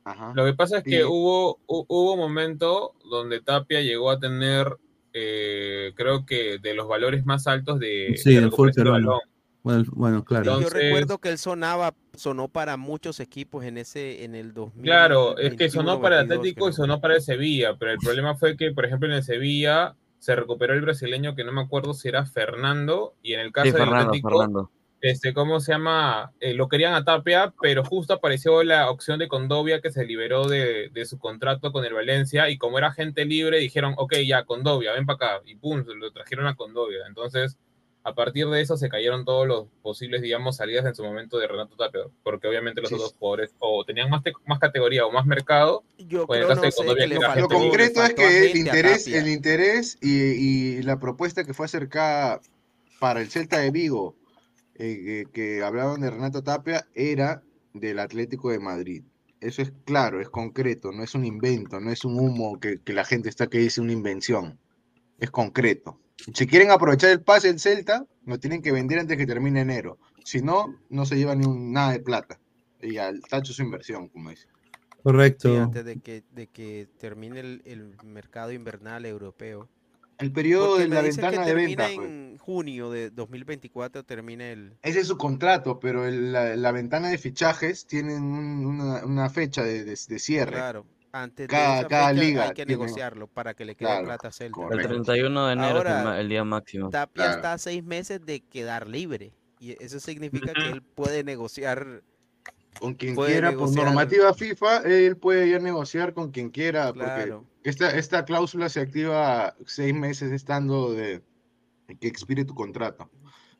[SPEAKER 2] Ajá.
[SPEAKER 5] Lo que pasa es que
[SPEAKER 2] Sí.
[SPEAKER 5] hubo, hu- hubo un momento donde Tapia llegó a tener, eh, creo que de los valores más altos de,
[SPEAKER 1] Sí,
[SPEAKER 5] de
[SPEAKER 1] el fútbol
[SPEAKER 5] recuperación balón.
[SPEAKER 1] Bueno, bueno, claro.
[SPEAKER 4] Yo
[SPEAKER 5] Entonces-
[SPEAKER 4] recuerdo que él sonaba, sonó para muchos equipos en ese, en el 2000.
[SPEAKER 5] Claro, es que
[SPEAKER 4] 21,
[SPEAKER 5] sonó para el
[SPEAKER 4] 22,
[SPEAKER 5] Atlético y sonó para el Sevilla, pero el problema fue que, por ejemplo, en el Sevilla se recuperó el brasileño que no me acuerdo si era Fernando, y en el caso
[SPEAKER 6] Sí,
[SPEAKER 5] del
[SPEAKER 6] Fernando,
[SPEAKER 5] Atlético,
[SPEAKER 6] Fernando.
[SPEAKER 5] este, ¿cómo se llama? Eh, lo querían a Tapia, pero justo apareció la opción de Condovia que se liberó de, de su contrato con el Valencia y como era gente libre dijeron, ok, ya, Condovia, ven para acá, y pum, lo trajeron a Condovia. Entonces, a partir de eso se cayeron todos los posibles, digamos, salidas en su momento de Renato Tapia, porque obviamente los
[SPEAKER 2] Sí.
[SPEAKER 5] otros jugadores o tenían más, te- más categoría o más mercado,
[SPEAKER 4] Yo
[SPEAKER 5] o en el
[SPEAKER 4] creo,
[SPEAKER 5] caso
[SPEAKER 4] no
[SPEAKER 5] de
[SPEAKER 4] que
[SPEAKER 2] Lo concreto es que el interés, el interés y, y la propuesta que fue acercada para el Celta de Vigo eh, que, que hablaban de Renato Tapia era del Atlético de Madrid. Eso es claro, es concreto, no es un invento, no es un humo que, que la gente está que dice una invención. Es concreto. Si quieren aprovechar el pase del Celta, lo tienen que vender antes que termine enero. Si no, no se lleva ni un, nada de plata. Y al tacho su inversión, como dice.
[SPEAKER 1] Correcto.
[SPEAKER 4] Sí, antes de que, de que termine el, el mercado invernal europeo.
[SPEAKER 2] El periodo
[SPEAKER 4] Porque
[SPEAKER 2] de la ventana de
[SPEAKER 4] termina
[SPEAKER 2] venta, pues.
[SPEAKER 4] en junio de 2024 termina el...
[SPEAKER 2] Ese es su contrato, pero el- la, la ventana de fichajes tienen un- una, una fecha de, de- de cierre.
[SPEAKER 4] Claro, antes
[SPEAKER 2] Cada-
[SPEAKER 4] de esa
[SPEAKER 2] cada
[SPEAKER 4] fecha
[SPEAKER 2] liga
[SPEAKER 4] hay que
[SPEAKER 2] tiene-
[SPEAKER 4] negociarlo para que le quede
[SPEAKER 2] Claro,
[SPEAKER 4] plata a Celta.
[SPEAKER 6] El
[SPEAKER 2] correcto.
[SPEAKER 6] 31 de enero es el,
[SPEAKER 4] Ahora,
[SPEAKER 6] ma- el día máximo.
[SPEAKER 4] Tapia
[SPEAKER 2] Claro.
[SPEAKER 4] está a seis meses de quedar libre. Y eso significa que él puede negociar,
[SPEAKER 2] Con quien quiera, por
[SPEAKER 4] negociar.
[SPEAKER 2] normativa FIFA, él puede ya negociar con quien quiera, porque
[SPEAKER 4] claro.
[SPEAKER 2] esta, esta cláusula se activa seis meses estando de que expire tu contrato.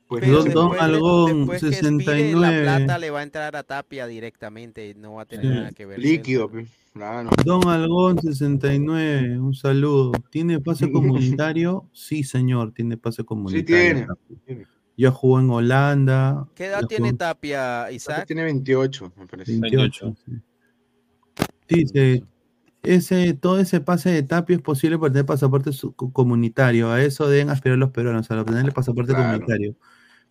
[SPEAKER 2] Pues
[SPEAKER 4] Pero
[SPEAKER 1] Don- Algón,
[SPEAKER 4] después que expire,
[SPEAKER 1] 69.
[SPEAKER 4] la plata le va a entrar a Tapia directamente, no va a tener
[SPEAKER 1] Sí.
[SPEAKER 4] nada que ver.
[SPEAKER 2] líquido,
[SPEAKER 4] Celta.
[SPEAKER 2] Claro.
[SPEAKER 1] Don Algón 69, un saludo. ¿Tiene pase [LAUGHS] comunitario? Sí, señor, tiene pase comunitario.
[SPEAKER 2] tiene.
[SPEAKER 1] Ya jugó en Holanda.
[SPEAKER 4] ¿Qué edad tiene
[SPEAKER 1] jugó-
[SPEAKER 4] Tapia,
[SPEAKER 2] Tapia
[SPEAKER 4] Isaac?
[SPEAKER 2] Tiene 28, me parece.
[SPEAKER 1] 28. sí. Dice, ese, todo ese pase de Tapia es posible por tener pasaporte comunitario. A eso deben aspirar los peruanos, a obtener el pasaporte
[SPEAKER 2] Claro.
[SPEAKER 1] comunitario.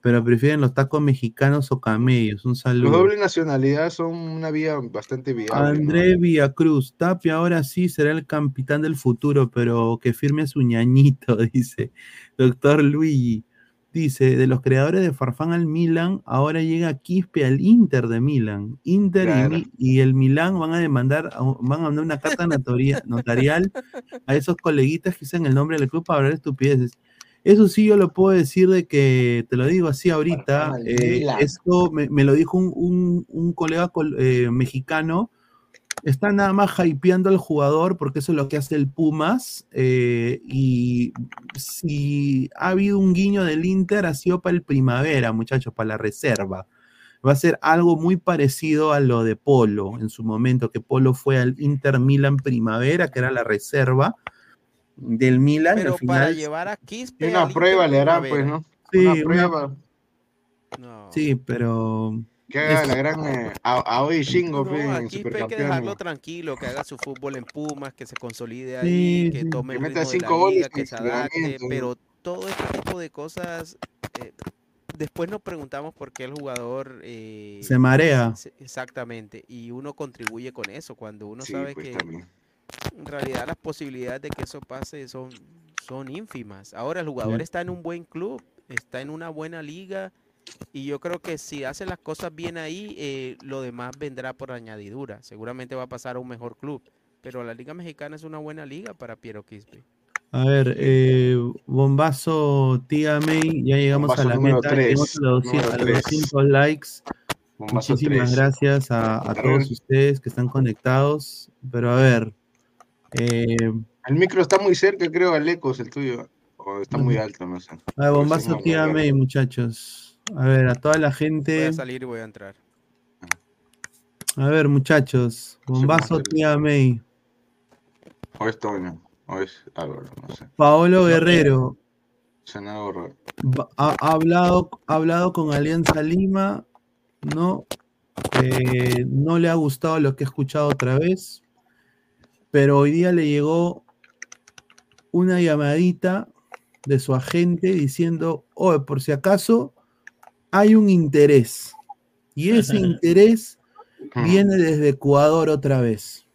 [SPEAKER 1] Pero prefieren los tacos mexicanos o camellos. Un
[SPEAKER 2] Los
[SPEAKER 1] saludo.
[SPEAKER 2] doble nacionalidad son una vía bastante viable. ¿no?
[SPEAKER 1] André Villacruz, Tapia ahora sí será el capitán del futuro, pero que firme su ñañito, [LAUGHS] dice. Doctor Luigi, dice, de los creadores de Farfán al Milan, ahora llega Quispe al Inter de Milan. Inter y
[SPEAKER 2] Claro.
[SPEAKER 1] Mi- y, el Milan van a demandar, a- van a mandar una carta notarial a esos coleguitas que usan el nombre del club para hablar estupideces. Eso sí, yo lo puedo decir de que, te lo digo así ahorita, eh, esto me, me lo dijo un, un- un colega col- eh, mexicano, está nada más hypeando al jugador porque eso es lo que hace el Pumas, eh, y si ha habido un guiño del Inter, ha sido para el primavera, muchachos, para la reserva. Va a ser algo muy parecido a lo de Polo en su momento, que Polo fue al Inter Milan primavera, que era la reserva del Milan.
[SPEAKER 4] Pero
[SPEAKER 1] al
[SPEAKER 4] para
[SPEAKER 1] final,
[SPEAKER 4] llevar a
[SPEAKER 2] Y
[SPEAKER 4] Quispe
[SPEAKER 2] una prueba le harán, pues. ¿no?
[SPEAKER 1] sí,
[SPEAKER 2] una
[SPEAKER 1] una-
[SPEAKER 2] prueba.
[SPEAKER 4] No.
[SPEAKER 1] sí, pero
[SPEAKER 2] Que haga
[SPEAKER 1] Es-
[SPEAKER 2] la gran eh, a, a hoy [LAUGHS] Shingo,
[SPEAKER 4] No,
[SPEAKER 2] pe, en
[SPEAKER 4] aquí hay que dejarlo tranquilo, que haga su fútbol en Pumas, que se consolide ahí,
[SPEAKER 1] Sí,
[SPEAKER 4] que tome
[SPEAKER 2] Que
[SPEAKER 4] el
[SPEAKER 2] meta
[SPEAKER 4] ritmo de
[SPEAKER 2] cinco
[SPEAKER 4] la
[SPEAKER 2] goles
[SPEAKER 4] liga, que se adapte,
[SPEAKER 2] entrenamiento, ¿no?
[SPEAKER 4] pero todo este tipo de cosas, eh, después nos preguntamos por qué el jugador... eh,
[SPEAKER 1] se marea.
[SPEAKER 4] se- exactamente, y uno contribuye con eso, cuando uno
[SPEAKER 2] Sí,
[SPEAKER 4] sabe
[SPEAKER 2] pues,
[SPEAKER 4] que
[SPEAKER 2] también.
[SPEAKER 4] En realidad las posibilidades de que eso pase son, son ínfimas. Ahora el jugador
[SPEAKER 1] Sí.
[SPEAKER 4] está en un buen club, está en una buena liga y yo creo que si hace las cosas bien ahí, eh, lo demás vendrá por añadidura. Seguramente va a pasar a un mejor club. Pero la Liga Mexicana es una buena liga para Piero Quispe.
[SPEAKER 1] A ver, eh, bombazo Tía May, ya llegamos
[SPEAKER 2] Bombazo
[SPEAKER 1] a la meta,
[SPEAKER 2] tres,
[SPEAKER 1] llegamos a los 200,
[SPEAKER 2] número
[SPEAKER 1] a los
[SPEAKER 2] tres.
[SPEAKER 1] 200 likes.
[SPEAKER 2] Bombazo
[SPEAKER 1] Muchísimas gracias a, a todos ustedes que están conectados. Pero a ver, eh,
[SPEAKER 2] El micro está muy cerca, creo, al Ecos, el tuyo. O está muy alto, no sé.
[SPEAKER 1] a ver, bombazo May, muchachos. A ver, a toda la
[SPEAKER 4] Voy
[SPEAKER 1] gente.
[SPEAKER 4] a salir y voy a entrar.
[SPEAKER 1] A ver, muchachos, bombazo Tía May.
[SPEAKER 2] O es Toño, o es Álvaro, no sé.
[SPEAKER 1] Paolo Guerrero, ha, ha hablado, ha hablado con Alianza Lima, no, eh, no le ha gustado lo que he escuchado otra vez, pero hoy día le llegó una llamadita de su agente diciendo, oh, por si acaso hay un interés, y ese interés viene desde Ecuador otra vez.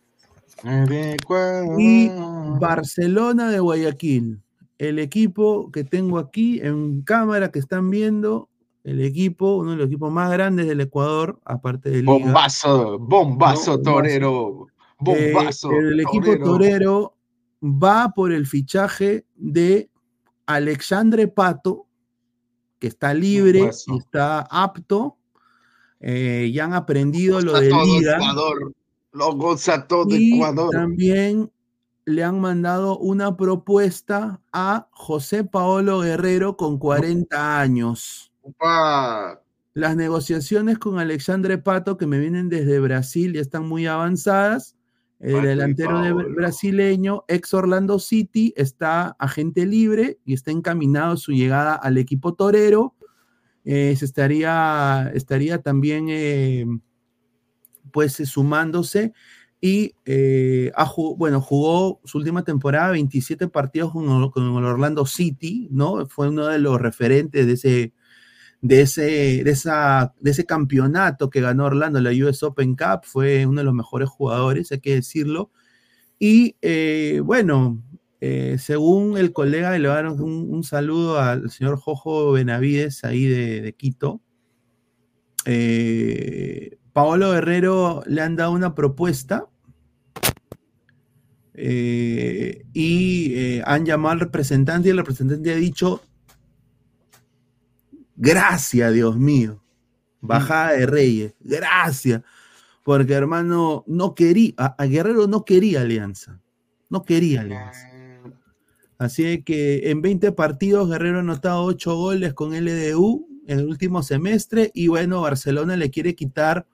[SPEAKER 1] Y Barcelona de Guayaquil, el equipo que tengo aquí en cámara que están viendo, el equipo, uno de los equipos más grandes del Ecuador, aparte de Liga.
[SPEAKER 2] Bombazo, bombazo,
[SPEAKER 1] No,
[SPEAKER 2] torero.
[SPEAKER 1] Eh, el equipo torero va por el fichaje de Alexandre Pato, que está libre
[SPEAKER 2] Bombazo.
[SPEAKER 1] y está apto. eh, ya han aprendido lo de Liga.
[SPEAKER 2] Ecuador. Lo goza todo
[SPEAKER 1] Y
[SPEAKER 2] Ecuador.
[SPEAKER 1] también le han mandado una propuesta a José Paolo Guerrero con 40 años. Las negociaciones con Alexandre Pato, que me vienen desde Brasil, ya están muy avanzadas. El delantero de- brasileño, ex Orlando City, está agente libre y está encaminado su llegada al equipo torero. eh, se estaría, estaría también eh, pues eh, sumándose y bueno, jugó su última temporada 27 partidos con, el- con el Orlando City, ¿no? Fue uno de los referentes de ese, de ese, de esa, de ese campeonato que ganó Orlando, la US Open Cup, fue uno de los mejores jugadores, hay que decirlo. Y eh, bueno, eh, según el colega, le daron un, saludo al señor Jojo Benavides ahí de, de Quito. Eh, Paolo Guerrero le han dado una propuesta y han llamado al representante y el representante ha dicho, gracias Dios mío, bajada de reyes, gracias, porque hermano, no quería, a, a Guerrero no quería alianza, no quería alianza. Así que en 20 partidos Guerrero ha anotado 8 goles con LDU en el último semestre. Y bueno, Barcelona le quiere quitar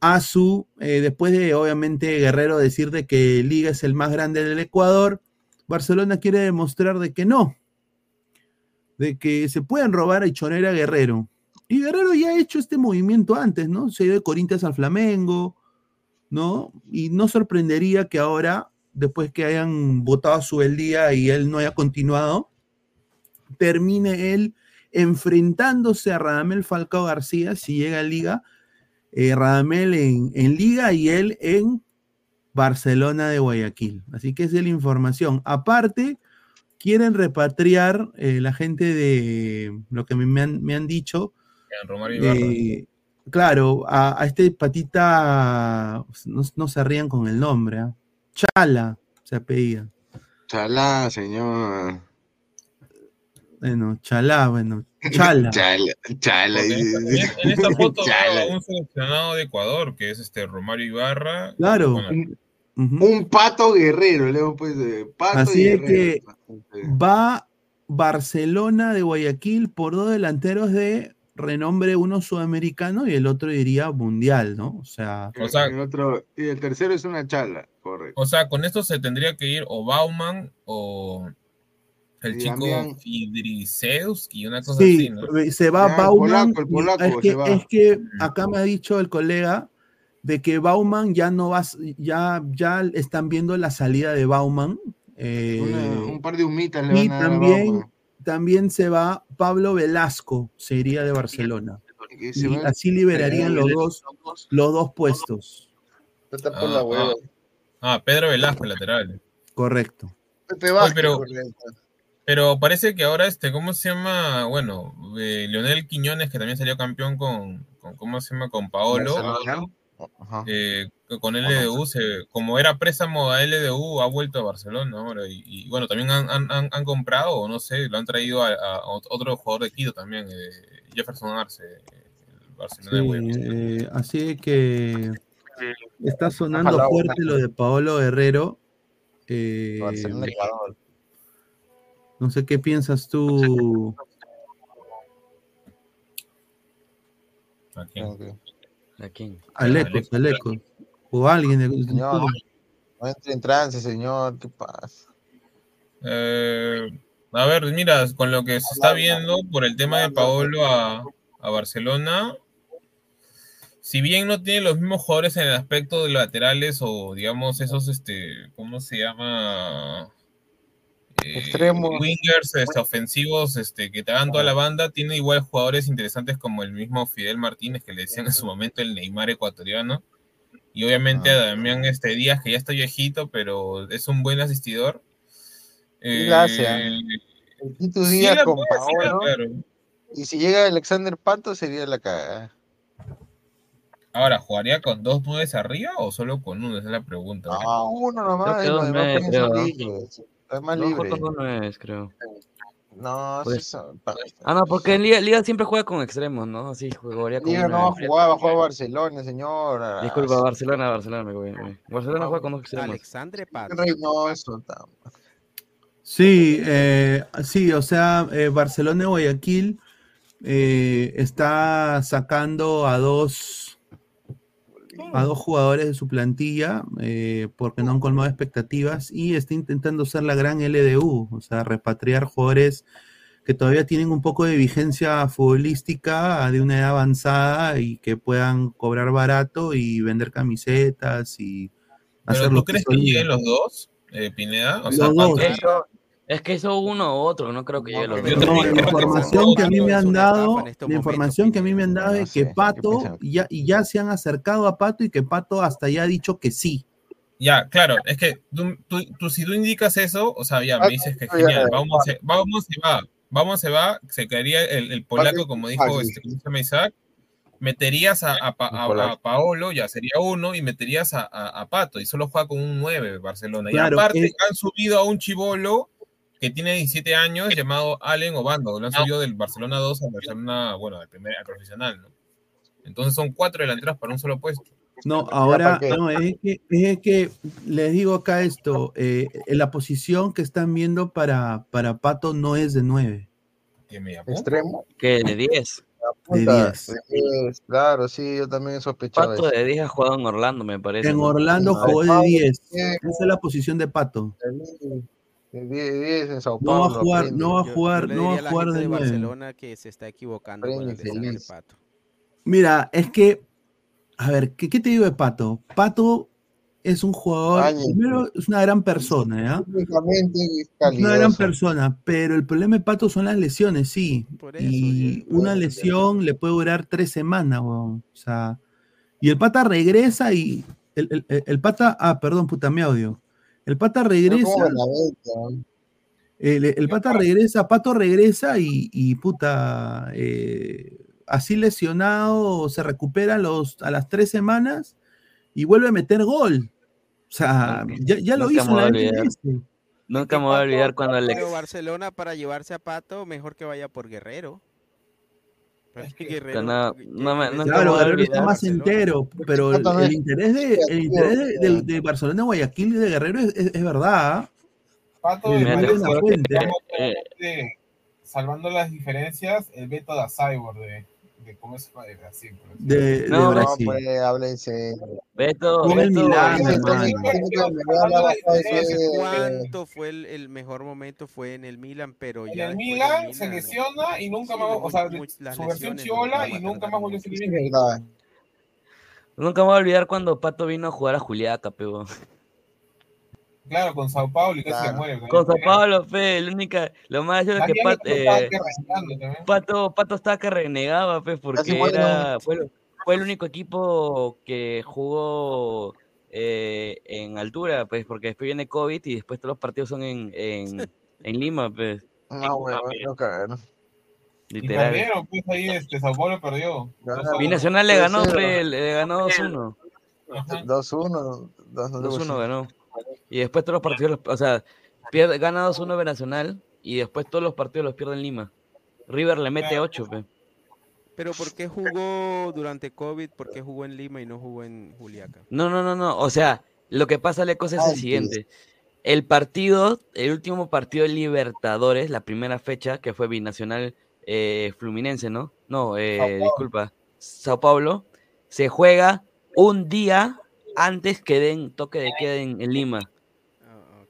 [SPEAKER 1] a su, eh, después de obviamente Guerrero decir de que Liga es el más grande del Ecuador, Barcelona quiere demostrar de que no, de que se pueden robar a Ichonera Guerrero. Y Guerrero ya ha hecho este movimiento antes, ¿no? Se ido de Corinthians al Flamengo, ¿no? Y no sorprendería que ahora, después que hayan votado a su el día y él no haya continuado, termine él enfrentándose a Radamel Falcao García si llega a Liga, eh, Radamel en, en, Liga y él en Barcelona de Guayaquil. Así que esa es la información. Aparte, quieren repatriar eh, la gente de lo que me, han, me han, dicho. Eh, claro, a, a, este patita, no, no, se rían con el nombre, ¿eh? Chala se apellida.
[SPEAKER 2] Chala, señor.
[SPEAKER 1] Bueno, Chalá, bueno, [LAUGHS] Chala.
[SPEAKER 2] Chala, Chala.
[SPEAKER 5] En, en, esta [LAUGHS] foto veo un seleccionado de Ecuador, que es este Romario Ibarra.
[SPEAKER 1] Claro.
[SPEAKER 2] Uh -huh. un, pato guerrero, le pues, pato
[SPEAKER 1] Así es
[SPEAKER 2] guerrero.
[SPEAKER 1] que va Barcelona de Guayaquil por dos delanteros de renombre, uno sudamericano y el otro diría mundial, ¿no? O sea,
[SPEAKER 2] o sea el otro, y el tercero es una chala, correcto.
[SPEAKER 5] O sea, con esto se tendría que ir o Bauman o el
[SPEAKER 2] Y
[SPEAKER 5] chico y una cosa
[SPEAKER 1] sí,
[SPEAKER 5] así, ¿no?
[SPEAKER 1] se va
[SPEAKER 2] Ya, el
[SPEAKER 1] Bauman.
[SPEAKER 2] polaco, el polaco
[SPEAKER 1] es, que,
[SPEAKER 2] se va.
[SPEAKER 1] es que acá me ha dicho el colega de que Bauman ya no va, ya, ya están viendo la salida de Bauman. eh,
[SPEAKER 2] Una- un par de humitas le
[SPEAKER 1] y
[SPEAKER 2] van a dar a
[SPEAKER 1] también,
[SPEAKER 2] Bauman.
[SPEAKER 1] también se va Pablo Velasco, se iría de Barcelona. Y
[SPEAKER 2] va-
[SPEAKER 1] así liberarían los dos, los dos puestos.
[SPEAKER 2] Está por
[SPEAKER 5] Ah,
[SPEAKER 2] la hueva.
[SPEAKER 5] Ah, Pedro Velasco, lateral.
[SPEAKER 1] Correcto.
[SPEAKER 2] Pepe Vázquez,
[SPEAKER 5] pero-
[SPEAKER 2] correcto.
[SPEAKER 5] Pero parece que ahora, este, ¿cómo se llama? Bueno, eh, Leonel Quiñones, que también salió campeón con, con ¿cómo se llama? Con Paolo.
[SPEAKER 2] Barcelona. Ajá.
[SPEAKER 5] eh, con LDU, se, como era préstamo a LDU, ha vuelto a Barcelona ahora. Y, y, bueno, también han, han- han- han comprado, o no sé, lo han traído a, a otro jugador de Quito también, eh, Jefferson Arce, el Barcelona de
[SPEAKER 1] Sí, eh, así que está sonando
[SPEAKER 2] Ojalá
[SPEAKER 1] fuerte lo de Paolo Guerrero. Eh,
[SPEAKER 2] Barcelona, Ecuador.
[SPEAKER 1] no sé qué piensas tú.
[SPEAKER 5] ¿A quién?
[SPEAKER 2] Ok.
[SPEAKER 6] ¿A quién?
[SPEAKER 1] Alecos, Alecos. O alguien de
[SPEAKER 2] Señor, no entre en trance, señor. ¿Qué pasa?
[SPEAKER 5] Eh, a ver, mira, con lo que se está viendo por el tema de Paolo a, a Barcelona, si bien no tiene los mismos jugadores en el aspecto de laterales o digamos esos, este, ¿cómo se llama? Eh,
[SPEAKER 2] Extremos.
[SPEAKER 5] Wingers este, ofensivos este, que te hagan toda la banda, tiene igual jugadores interesantes como el mismo Fidel Martínez que le decían en su momento el Neymar ecuatoriano. Y obviamente a Damián este, Díaz, que ya está viejito, pero es un buen asistidor.
[SPEAKER 2] Sí la hace, ¿ah?
[SPEAKER 5] Eh, sí
[SPEAKER 2] Díaz con Paolo.
[SPEAKER 5] claro.
[SPEAKER 2] Y si llega Alexander Pato, sería la cagada.
[SPEAKER 5] Ahora, ¿jugaría con dos nueves arriba o solo con uno? Esa es la pregunta.
[SPEAKER 2] No, uno nomás.
[SPEAKER 6] Creo que
[SPEAKER 2] y
[SPEAKER 6] dos nueve, creo.
[SPEAKER 2] Libres. Es más
[SPEAKER 6] No,
[SPEAKER 2] libre.
[SPEAKER 6] Jordan no es, creo.
[SPEAKER 2] No,
[SPEAKER 6] Pues-
[SPEAKER 2] sí son- pa-
[SPEAKER 6] Ah, no, porque en Liga, Liga siempre juega con extremos, ¿no? Sí, jugaría con
[SPEAKER 2] Liga no va a jugar, va a jugar Barcelona, señor.
[SPEAKER 6] Disculpa, Barcelona, Barcelona, me voy. me voy. Barcelona juega con dos extremos.
[SPEAKER 4] Alexandre
[SPEAKER 2] está-
[SPEAKER 1] Sí, eh, sí, o sea, eh, Barcelona y Guayaquil eh, está sacando a dos a dos jugadores de su plantilla eh, porque no han colmado expectativas y está intentando ser la gran LDU, o sea, repatriar jugadores que todavía tienen un poco de vigencia futbolística de una edad avanzada y que puedan cobrar barato y vender camisetas y
[SPEAKER 7] ¿Pero
[SPEAKER 1] hacer
[SPEAKER 7] tú crees que lleguen los dos, eh, Pineda? O
[SPEAKER 1] Los
[SPEAKER 7] sea,
[SPEAKER 1] dos.
[SPEAKER 6] Eso- es que eso uno u otro, no creo que llegue a los.
[SPEAKER 1] No, la información
[SPEAKER 7] son
[SPEAKER 1] que a mí me han dado, la información que a mí me han dado
[SPEAKER 2] No
[SPEAKER 1] es
[SPEAKER 2] sé,
[SPEAKER 1] que Pato ya, y ya se han acercado a Pato y que Pato hasta ya ha dicho que sí.
[SPEAKER 7] Ya, claro, es que tú, tú- tú- si tú indicas eso, o sea, ya
[SPEAKER 2] Ah,
[SPEAKER 7] me dices que genial, vamos, se- vamos se va, vamos se va, se quedaría el, el polaco, como dijo este, ¿cómo se llama Isaac, meterías a, a, Pa- a-
[SPEAKER 2] Polaco.
[SPEAKER 7] a Paolo, ya sería uno, y meterías a, a- a Pato, y solo juega con un 9 Barcelona.
[SPEAKER 1] Claro,
[SPEAKER 7] y aparte
[SPEAKER 1] eh.
[SPEAKER 7] han subido a un chivolo que tiene 17 años llamado Allen Obando, lo han subido del Barcelona 2 al Barcelona, bueno, al primer al profesional, ¿no? Entonces son cuatro delanteros para un solo puesto.
[SPEAKER 1] No, ahora, no, es que, es que les digo acá esto, eh, la posición que están viendo para, para Pato no es de 9.
[SPEAKER 7] Que me llamó.
[SPEAKER 2] Extremo.
[SPEAKER 6] Que de 10.
[SPEAKER 1] De
[SPEAKER 2] Puta,
[SPEAKER 1] 10.
[SPEAKER 2] de 10, Claro, sí, yo también sospechaba
[SPEAKER 6] Pato
[SPEAKER 2] eso.
[SPEAKER 6] de 10 ha jugado en Orlando, me parece.
[SPEAKER 1] En. Orlando
[SPEAKER 2] No,
[SPEAKER 1] jugó de
[SPEAKER 2] Pablo,
[SPEAKER 1] 10.
[SPEAKER 2] bien.
[SPEAKER 1] Esa es la posición de Pato.
[SPEAKER 2] De 10, de 10 en Sao
[SPEAKER 1] No va a jugar,
[SPEAKER 2] aprende.
[SPEAKER 1] no va a
[SPEAKER 4] Yo- yo
[SPEAKER 1] jugar, no va a jugar de
[SPEAKER 4] de
[SPEAKER 1] 9.
[SPEAKER 4] Barcelona que se está equivocando con Alexander
[SPEAKER 2] feliz.
[SPEAKER 4] Pato.
[SPEAKER 1] Mira, es que, a ver, ¿qué, qué te digo de Pato? Pato es un jugador, primero es una gran persona,
[SPEAKER 2] es
[SPEAKER 1] una gran persona, pero el problema de Pato son las lesiones, sí.
[SPEAKER 4] Por eso,
[SPEAKER 1] y
[SPEAKER 4] yo-
[SPEAKER 1] una lesión le puede durar tres semanas, weón. O sea, y el pata regresa y. El, el- el- el pata. Ah, perdón, puta, mi audio. El pata
[SPEAKER 2] Es
[SPEAKER 1] regresa. El, el pata regresa, Pato regresa y, y puta. eh, así lesionado, se recupera a los, a las tres semanas y vuelve a meter gol. O sea, ya, ya lo
[SPEAKER 6] nunca
[SPEAKER 1] hizo la.
[SPEAKER 6] Nunca me voy a olvidar cuando Alex.
[SPEAKER 4] Barcelona para llevarse a Pato, mejor que vaya por Guerrero. Pero es que Guerrero,
[SPEAKER 6] no- me-
[SPEAKER 1] Claro, Guerrero está más entero, pero el, interés de, el interés de, del- de Barcelona Guayaquil y de Guerrero es, es- es verdad. ¿ah?
[SPEAKER 5] Pato
[SPEAKER 6] Mira, que, eh,
[SPEAKER 5] de- salvando las diferencias, el Beto da Cyborg de, de cómo se llama de Brasil.
[SPEAKER 1] De, de
[SPEAKER 6] No,
[SPEAKER 2] No,
[SPEAKER 1] Brasil.
[SPEAKER 2] pues háblense.
[SPEAKER 6] Beto,
[SPEAKER 1] Con el Milán,
[SPEAKER 2] de
[SPEAKER 5] de
[SPEAKER 4] ¿Cuánto fue el, el mejor momento? Fue en el Milan, pero
[SPEAKER 5] En
[SPEAKER 4] ya
[SPEAKER 5] el
[SPEAKER 4] después del
[SPEAKER 5] Milan se
[SPEAKER 4] Milan,
[SPEAKER 5] lesiona y nunca más, o sea, su versión
[SPEAKER 4] lo
[SPEAKER 5] y nunca más volvió a ser el
[SPEAKER 2] Es
[SPEAKER 6] nunca me voy a olvidar cuando Pato vino a jugar a Juliaca, pego.
[SPEAKER 5] Claro, con Sao Paulo y casi
[SPEAKER 2] Claro.
[SPEAKER 5] se muere.
[SPEAKER 6] Con Sao Paulo, fe, la única, lo más es que Pat- eh, Pato, Pato estaba que renegaba, pues, porque era, fue, fue el único equipo que jugó eh, en altura, pues, porque después viene COVID y después todos los partidos son en, en, [LAUGHS] en Lima, pues,
[SPEAKER 2] No, bueno, no cagaron.
[SPEAKER 5] Y
[SPEAKER 6] literal.
[SPEAKER 5] perdieron, pues ahí este, Sao Paulo perdió.
[SPEAKER 6] Binacional le ganó, fe, le ganó 2-1.
[SPEAKER 5] Ajá.
[SPEAKER 2] 2-1. 2-1
[SPEAKER 6] 2-1 ganó. Y después todos los partidos, los- o sea, pierde, gana 2-1 Binacional y después todos los partidos los pierde en Lima. River le mete 8, pe.
[SPEAKER 4] Pero ¿por qué jugó durante COVID? ¿Por qué jugó en Lima y no jugó en Juliaca?
[SPEAKER 6] No, no, no, no. O sea, lo que pasa, la cosa es el siguiente. El partido, el último partido de Libertadores, la primera fecha, que fue binacional eh, Fluminense, ¿no? No, eh, disculpa, Sao Paulo, se juega un día antes que den toque de queda en, en Lima.
[SPEAKER 4] Ah.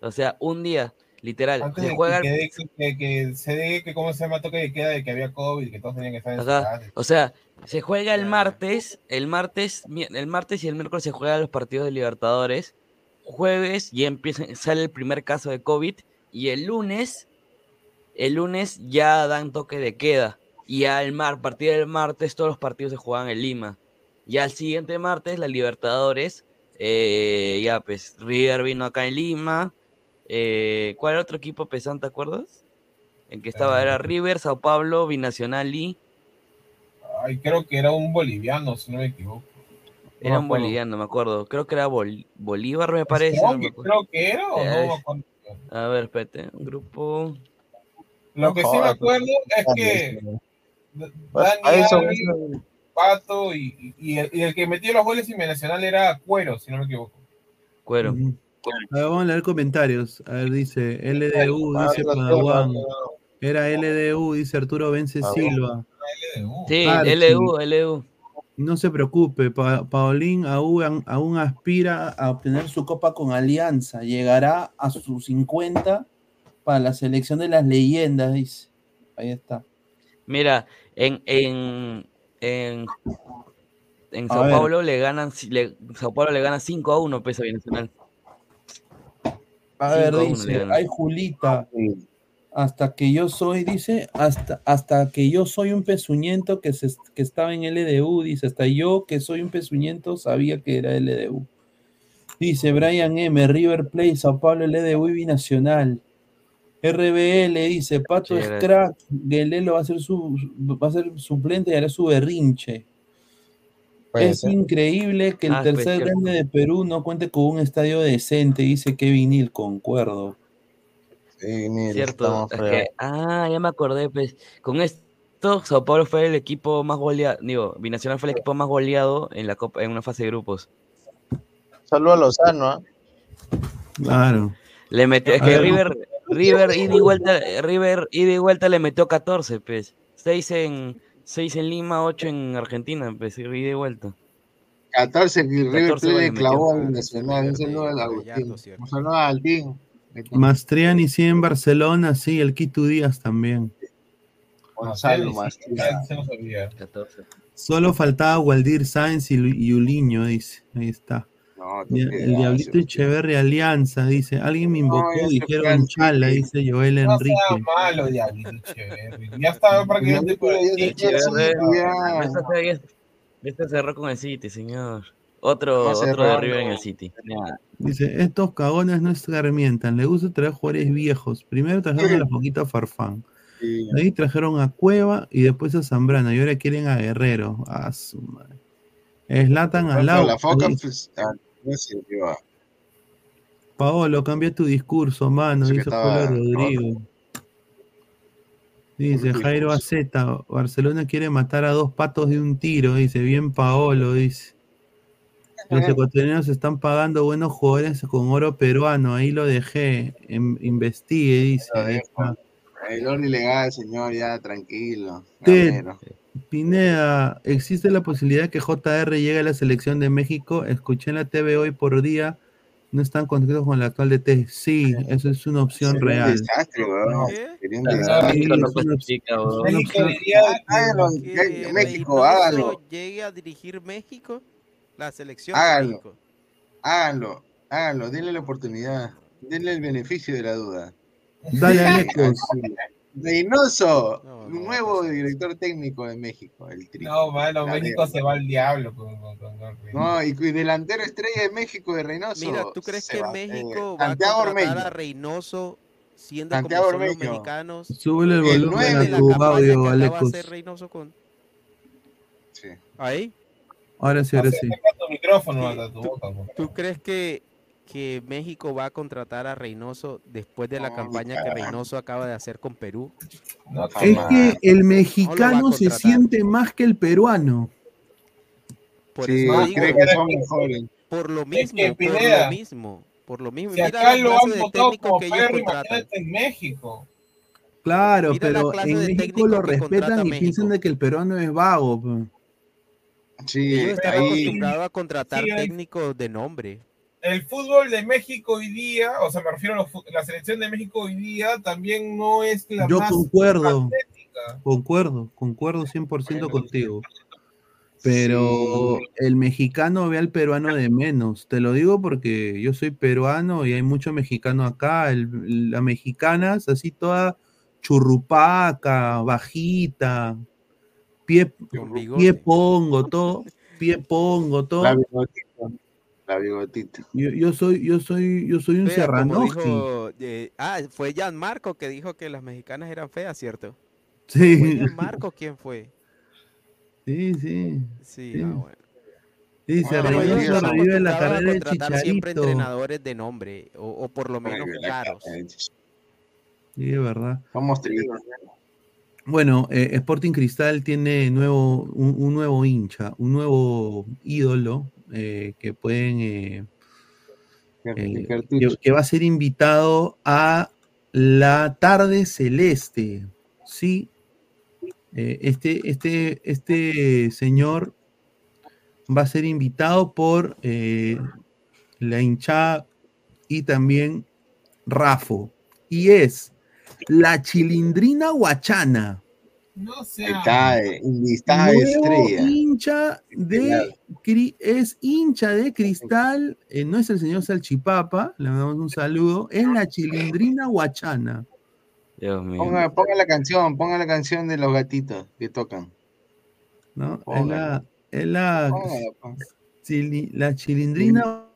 [SPEAKER 6] O sea, un día, literal.
[SPEAKER 5] Antes
[SPEAKER 6] Se
[SPEAKER 5] de
[SPEAKER 6] juega,
[SPEAKER 5] que, quede- que, que se dé que cómo se llama toque de queda de que había COVID, que todos tenían que estar en su
[SPEAKER 6] Ajá.
[SPEAKER 5] casa.
[SPEAKER 6] o sea, se juega el martes, el martes, el martes y el miércoles se juegan los partidos de Libertadores. Jueves ya empieza, sale el primer caso de COVID y el lunes, el lunes ya dan toque de queda. Y al mar, a partir del martes todos los partidos se juegan en Lima. Ya el siguiente martes, la Libertadores, eh, ya pues River vino acá en Lima. Eh, ¿Cuál era otro equipo pesante, te acuerdas? En que estaba, era River, Sao Paulo, Binacional y
[SPEAKER 5] Ay, creo que era un boliviano, si no me equivoco. No
[SPEAKER 6] era un
[SPEAKER 5] acuerdo.
[SPEAKER 6] boliviano, me acuerdo. Creo que era Bol- Bolívar, me parece.
[SPEAKER 5] Creo
[SPEAKER 6] no me
[SPEAKER 5] que,
[SPEAKER 6] acuerdo.
[SPEAKER 5] creo que era o
[SPEAKER 6] Eh,
[SPEAKER 5] no me.
[SPEAKER 6] A ver, espérate, un grupo.
[SPEAKER 5] Lo
[SPEAKER 2] No
[SPEAKER 5] que sí me
[SPEAKER 2] jodas,
[SPEAKER 5] acuerdo es
[SPEAKER 2] Ah,
[SPEAKER 5] que
[SPEAKER 2] Pues,
[SPEAKER 5] Pato y, y- y el, y el que metió los goles en Nacional era Cuero, si no me equivoco.
[SPEAKER 6] Cuero.
[SPEAKER 1] A ver, vamos a leer comentarios. A ver, dice LDU,
[SPEAKER 2] Ah,
[SPEAKER 1] dice Padawan. Era LDU, dice Arturo Vence
[SPEAKER 2] Ah,
[SPEAKER 1] Silva.
[SPEAKER 5] LDU.
[SPEAKER 6] Sí,
[SPEAKER 1] Archie.
[SPEAKER 6] LU, LU.
[SPEAKER 1] No se preocupe, Pa- Paulín aún, aún aspira a obtener su copa con Alianza. Llegará a sus 50
[SPEAKER 8] para la selección de las leyendas, dice. Ahí está.
[SPEAKER 6] Mira, en, en, en, en Sao. Paulo le ganan, le, Sao Paulo le gana 5 a 1 peso binacional.
[SPEAKER 8] A ver,
[SPEAKER 6] 5 a 1 le
[SPEAKER 8] dice,
[SPEAKER 6] ganan.
[SPEAKER 8] ay Julita, hasta que yo soy, dice, hasta, hasta que yo soy un pezuñento que, se, que estaba en LDU, dice, hasta yo que soy un pezuñento sabía que era LDU. Dice Brian M, River Plate, Sao Paulo, LDU y Binacional. RBL dice, Pato es crack, Guelelo va a ser su va a ser suplente y hará su berrinche.
[SPEAKER 9] Puede
[SPEAKER 8] Es
[SPEAKER 9] ser.
[SPEAKER 8] increíble que el
[SPEAKER 6] Ah, pues,
[SPEAKER 8] tercer grande de Perú no cuente con un estadio decente, dice Kevin Hill, concuerdo.
[SPEAKER 9] Sí, mira,
[SPEAKER 6] Cierto, es que, ah, ya me acordé, pues, con esto Sao Paulo fue el equipo más goleado, digo, Binacional fue el equipo más goleado en la Copa, en una fase de grupos.
[SPEAKER 9] Saludos a Lozano, ¿ah?
[SPEAKER 1] Claro.
[SPEAKER 6] Le metió, es
[SPEAKER 1] A
[SPEAKER 6] que
[SPEAKER 1] ver.
[SPEAKER 6] River, River [LAUGHS] ida y vuelta, River ida y vuelta le metió 14, pues, 6 en, 6 en Lima, 8 en Argentina, pues, ida y vuelta.
[SPEAKER 2] 14 que River
[SPEAKER 6] 14
[SPEAKER 2] Plate le
[SPEAKER 6] goles metió.
[SPEAKER 2] clavó al Nacional. Un saludo
[SPEAKER 4] de
[SPEAKER 2] al Agustín. Un saludo al Team.
[SPEAKER 1] Mastriani sí en Barcelona, sí, el Quito Díaz también.
[SPEAKER 2] Gonzalo Mastriani.
[SPEAKER 7] ya se nos olvida.
[SPEAKER 6] 14.
[SPEAKER 1] Solo faltaba Waldir Sáenz y, y Uliño, dice. Ahí está.
[SPEAKER 2] No,
[SPEAKER 1] El Diablito. Echeverri Alianza, dice. Alguien me invocó, dijeron
[SPEAKER 7] No
[SPEAKER 2] sí.
[SPEAKER 1] Chala, dice Joel Enrique.
[SPEAKER 7] malo, Diablito Echeverri. Ya estaba prácticamente por el
[SPEAKER 2] Ya se
[SPEAKER 7] techo.
[SPEAKER 2] fue,
[SPEAKER 6] Echeverri, esta cerró con el City, señor. Otro,
[SPEAKER 2] No
[SPEAKER 6] otro de River en
[SPEAKER 2] no.
[SPEAKER 6] el City. Ya.
[SPEAKER 1] Dice, estos cagones no escarmientan, les gusta traer jugadores viejos. Primero trajeron a la Foquita Farfán,
[SPEAKER 2] Sí.
[SPEAKER 1] ahí trajeron a Cueva y después a Zambrano, y ahora quieren a Guerrero. A su madre. Slatan al
[SPEAKER 2] Pero
[SPEAKER 1] lado.
[SPEAKER 2] la foca, pues,
[SPEAKER 1] Paolo, cambia tu discurso, mano,
[SPEAKER 2] Dice
[SPEAKER 1] Polo Rodrigo. Dice Jairo. Aceta, Barcelona quiere matar a dos patos de un tiro, dice, bien Paolo, dice. Los ecuatorianos están pagando buenos jugadores con oro peruano, ahí lo dejé, em- investigue, dice.
[SPEAKER 2] El oro ilegal, señor, ya tranquilo.
[SPEAKER 1] Ted. Pineda, ¿existe la posibilidad que JR llegue a la selección de México? Escuché en la TV hoy por día, no están contentos con el actual DT. Sí, eso es una opción
[SPEAKER 2] Sería un
[SPEAKER 1] real.
[SPEAKER 2] desastre, weón.
[SPEAKER 4] ¿Qué?
[SPEAKER 2] Sería un desastre.
[SPEAKER 1] Sí,
[SPEAKER 6] no clasifica, weón.
[SPEAKER 1] una
[SPEAKER 7] México diría
[SPEAKER 2] Háganlo,
[SPEAKER 4] Que
[SPEAKER 2] México, háganlo.
[SPEAKER 4] llegue a dirigir México, la selección
[SPEAKER 2] Háganlo.
[SPEAKER 4] de México.
[SPEAKER 2] Háganlo, háganlo, denle la oportunidad, denle el beneficio de la duda.
[SPEAKER 1] Dale, Alecos. [LAUGHS]
[SPEAKER 2] Reynoso,
[SPEAKER 4] No, no va a
[SPEAKER 2] nuevo director técnico de México, el tri.
[SPEAKER 7] No, mano,
[SPEAKER 2] La
[SPEAKER 7] México se va al diablo con, con, con- con-
[SPEAKER 2] No, y, y delantero estrella de México de Reynoso.
[SPEAKER 4] Mira, ¿tú crees que
[SPEAKER 2] va,
[SPEAKER 4] México
[SPEAKER 2] eh,
[SPEAKER 4] va a contratar
[SPEAKER 2] Ormeño.
[SPEAKER 4] a Reynoso siendo
[SPEAKER 2] Santiago
[SPEAKER 4] como son los mexicanos?
[SPEAKER 1] Súbele el
[SPEAKER 2] El
[SPEAKER 1] volumen
[SPEAKER 2] nueve
[SPEAKER 1] a
[SPEAKER 2] de
[SPEAKER 4] de la
[SPEAKER 1] tu audio, Alecos.
[SPEAKER 4] hacer Reynoso con
[SPEAKER 2] Sí.
[SPEAKER 4] ahí.
[SPEAKER 1] Ahora sí, ahora sí.
[SPEAKER 7] Tu micrófono a boca.
[SPEAKER 4] ¿Tú crees que, que México va a contratar a Reynoso después de la
[SPEAKER 2] No,
[SPEAKER 4] campaña que. Reynoso acaba de hacer con Perú?
[SPEAKER 7] No,
[SPEAKER 1] Es que el
[SPEAKER 4] No
[SPEAKER 1] mexicano
[SPEAKER 4] a
[SPEAKER 1] se siente más que el peruano.
[SPEAKER 4] Por
[SPEAKER 2] Sí,
[SPEAKER 4] eso digo,
[SPEAKER 2] cree que son mejores.
[SPEAKER 4] por lo
[SPEAKER 7] Es
[SPEAKER 4] mismo,
[SPEAKER 7] que,
[SPEAKER 4] por lo mismo, por lo mismo.
[SPEAKER 7] Si
[SPEAKER 4] Mira
[SPEAKER 7] acá
[SPEAKER 4] la
[SPEAKER 7] lo
[SPEAKER 4] clase
[SPEAKER 7] han
[SPEAKER 4] de
[SPEAKER 7] votado
[SPEAKER 4] técnicos
[SPEAKER 7] como
[SPEAKER 4] que ellos
[SPEAKER 7] perro,
[SPEAKER 4] contratan.
[SPEAKER 7] imagínate en México.
[SPEAKER 1] Claro,
[SPEAKER 4] Mira
[SPEAKER 1] pero en México lo respetan y
[SPEAKER 4] México.
[SPEAKER 1] piensan de que el peruano es vago. pues.
[SPEAKER 2] Sí,
[SPEAKER 4] Ellos están
[SPEAKER 2] ahí.
[SPEAKER 4] acostumbrados a contratar
[SPEAKER 7] Sí, hay-
[SPEAKER 4] técnicos de nombre.
[SPEAKER 7] El fútbol de México hoy día, o sea, me refiero a la selección de México hoy día, también no es la
[SPEAKER 1] Yo
[SPEAKER 7] más
[SPEAKER 1] concuerdo,
[SPEAKER 7] atlética.
[SPEAKER 1] concuerdo, concuerdo 100%
[SPEAKER 7] Bueno,
[SPEAKER 1] contigo. Pero
[SPEAKER 2] Sí.
[SPEAKER 1] el mexicano ve al peruano de menos. Te lo digo porque yo soy peruano y hay mucho mexicano acá. El, la mexicana es así toda churrupaca, bajita, pie, [LAUGHS] pie pongo, todo, pie pongo, todo.
[SPEAKER 2] La bigotita.
[SPEAKER 1] Yo, yo soy, yo soy, yo soy un
[SPEAKER 4] dijo, eh, ah, fue Jan Marco que dijo que las mexicanas eran feas, ¿cierto? ¿Fue
[SPEAKER 1] Sí,
[SPEAKER 4] Jan Marco quién fue?
[SPEAKER 1] sí, sí.
[SPEAKER 4] Sí,
[SPEAKER 1] Sí.
[SPEAKER 4] ah, bueno.
[SPEAKER 2] Bueno,
[SPEAKER 4] ellos
[SPEAKER 2] Reynoso
[SPEAKER 4] están
[SPEAKER 1] revive la carrera de
[SPEAKER 4] contratar siempre
[SPEAKER 1] Chicharito.
[SPEAKER 4] entrenadores de nombre, o, o por lo menos caros.
[SPEAKER 1] Sí, es verdad.
[SPEAKER 2] Tristes.
[SPEAKER 1] Bueno, eh, Sporting Cristal tiene nuevo, un, un nuevo hincha, un nuevo ídolo eh, que pueden eh, eh, que, que va a ser invitado a la tarde celeste. Sí, este, este, este señor va a ser invitado por eh, la hinchada y también Rafo. Y es la chilindrina guachana.
[SPEAKER 7] No sea.
[SPEAKER 2] está, eh, estrella.
[SPEAKER 1] hincha de cri- es hincha de cristal, eh, no es el señor Salchipapa, le mandamos un saludo, es la chilindrina guachana.
[SPEAKER 6] Dios mío.
[SPEAKER 2] Ponga, ponga la canción, ponga la canción de los gatitos que tocan.
[SPEAKER 1] ¿no? Es la, es la,
[SPEAKER 2] pues.
[SPEAKER 1] la chilindrina.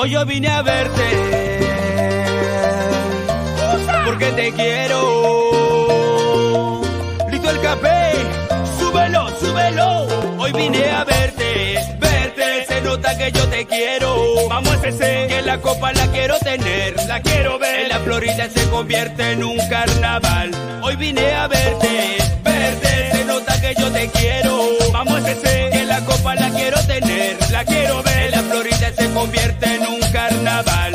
[SPEAKER 10] Hoy yo vine a verte porque te quiero. Listo el café, súbelo, súbelo. Hoy vine a verte, verte. Se nota que yo te quiero. Vamos a ese, que la copa la quiero tener, la quiero ver. En la Florida se convierte en un carnaval. Hoy vine a verte, verte. Se nota que yo te quiero. Vamos a ese, que la copa la quiero tener, la quiero ver. Convierte en un carnaval.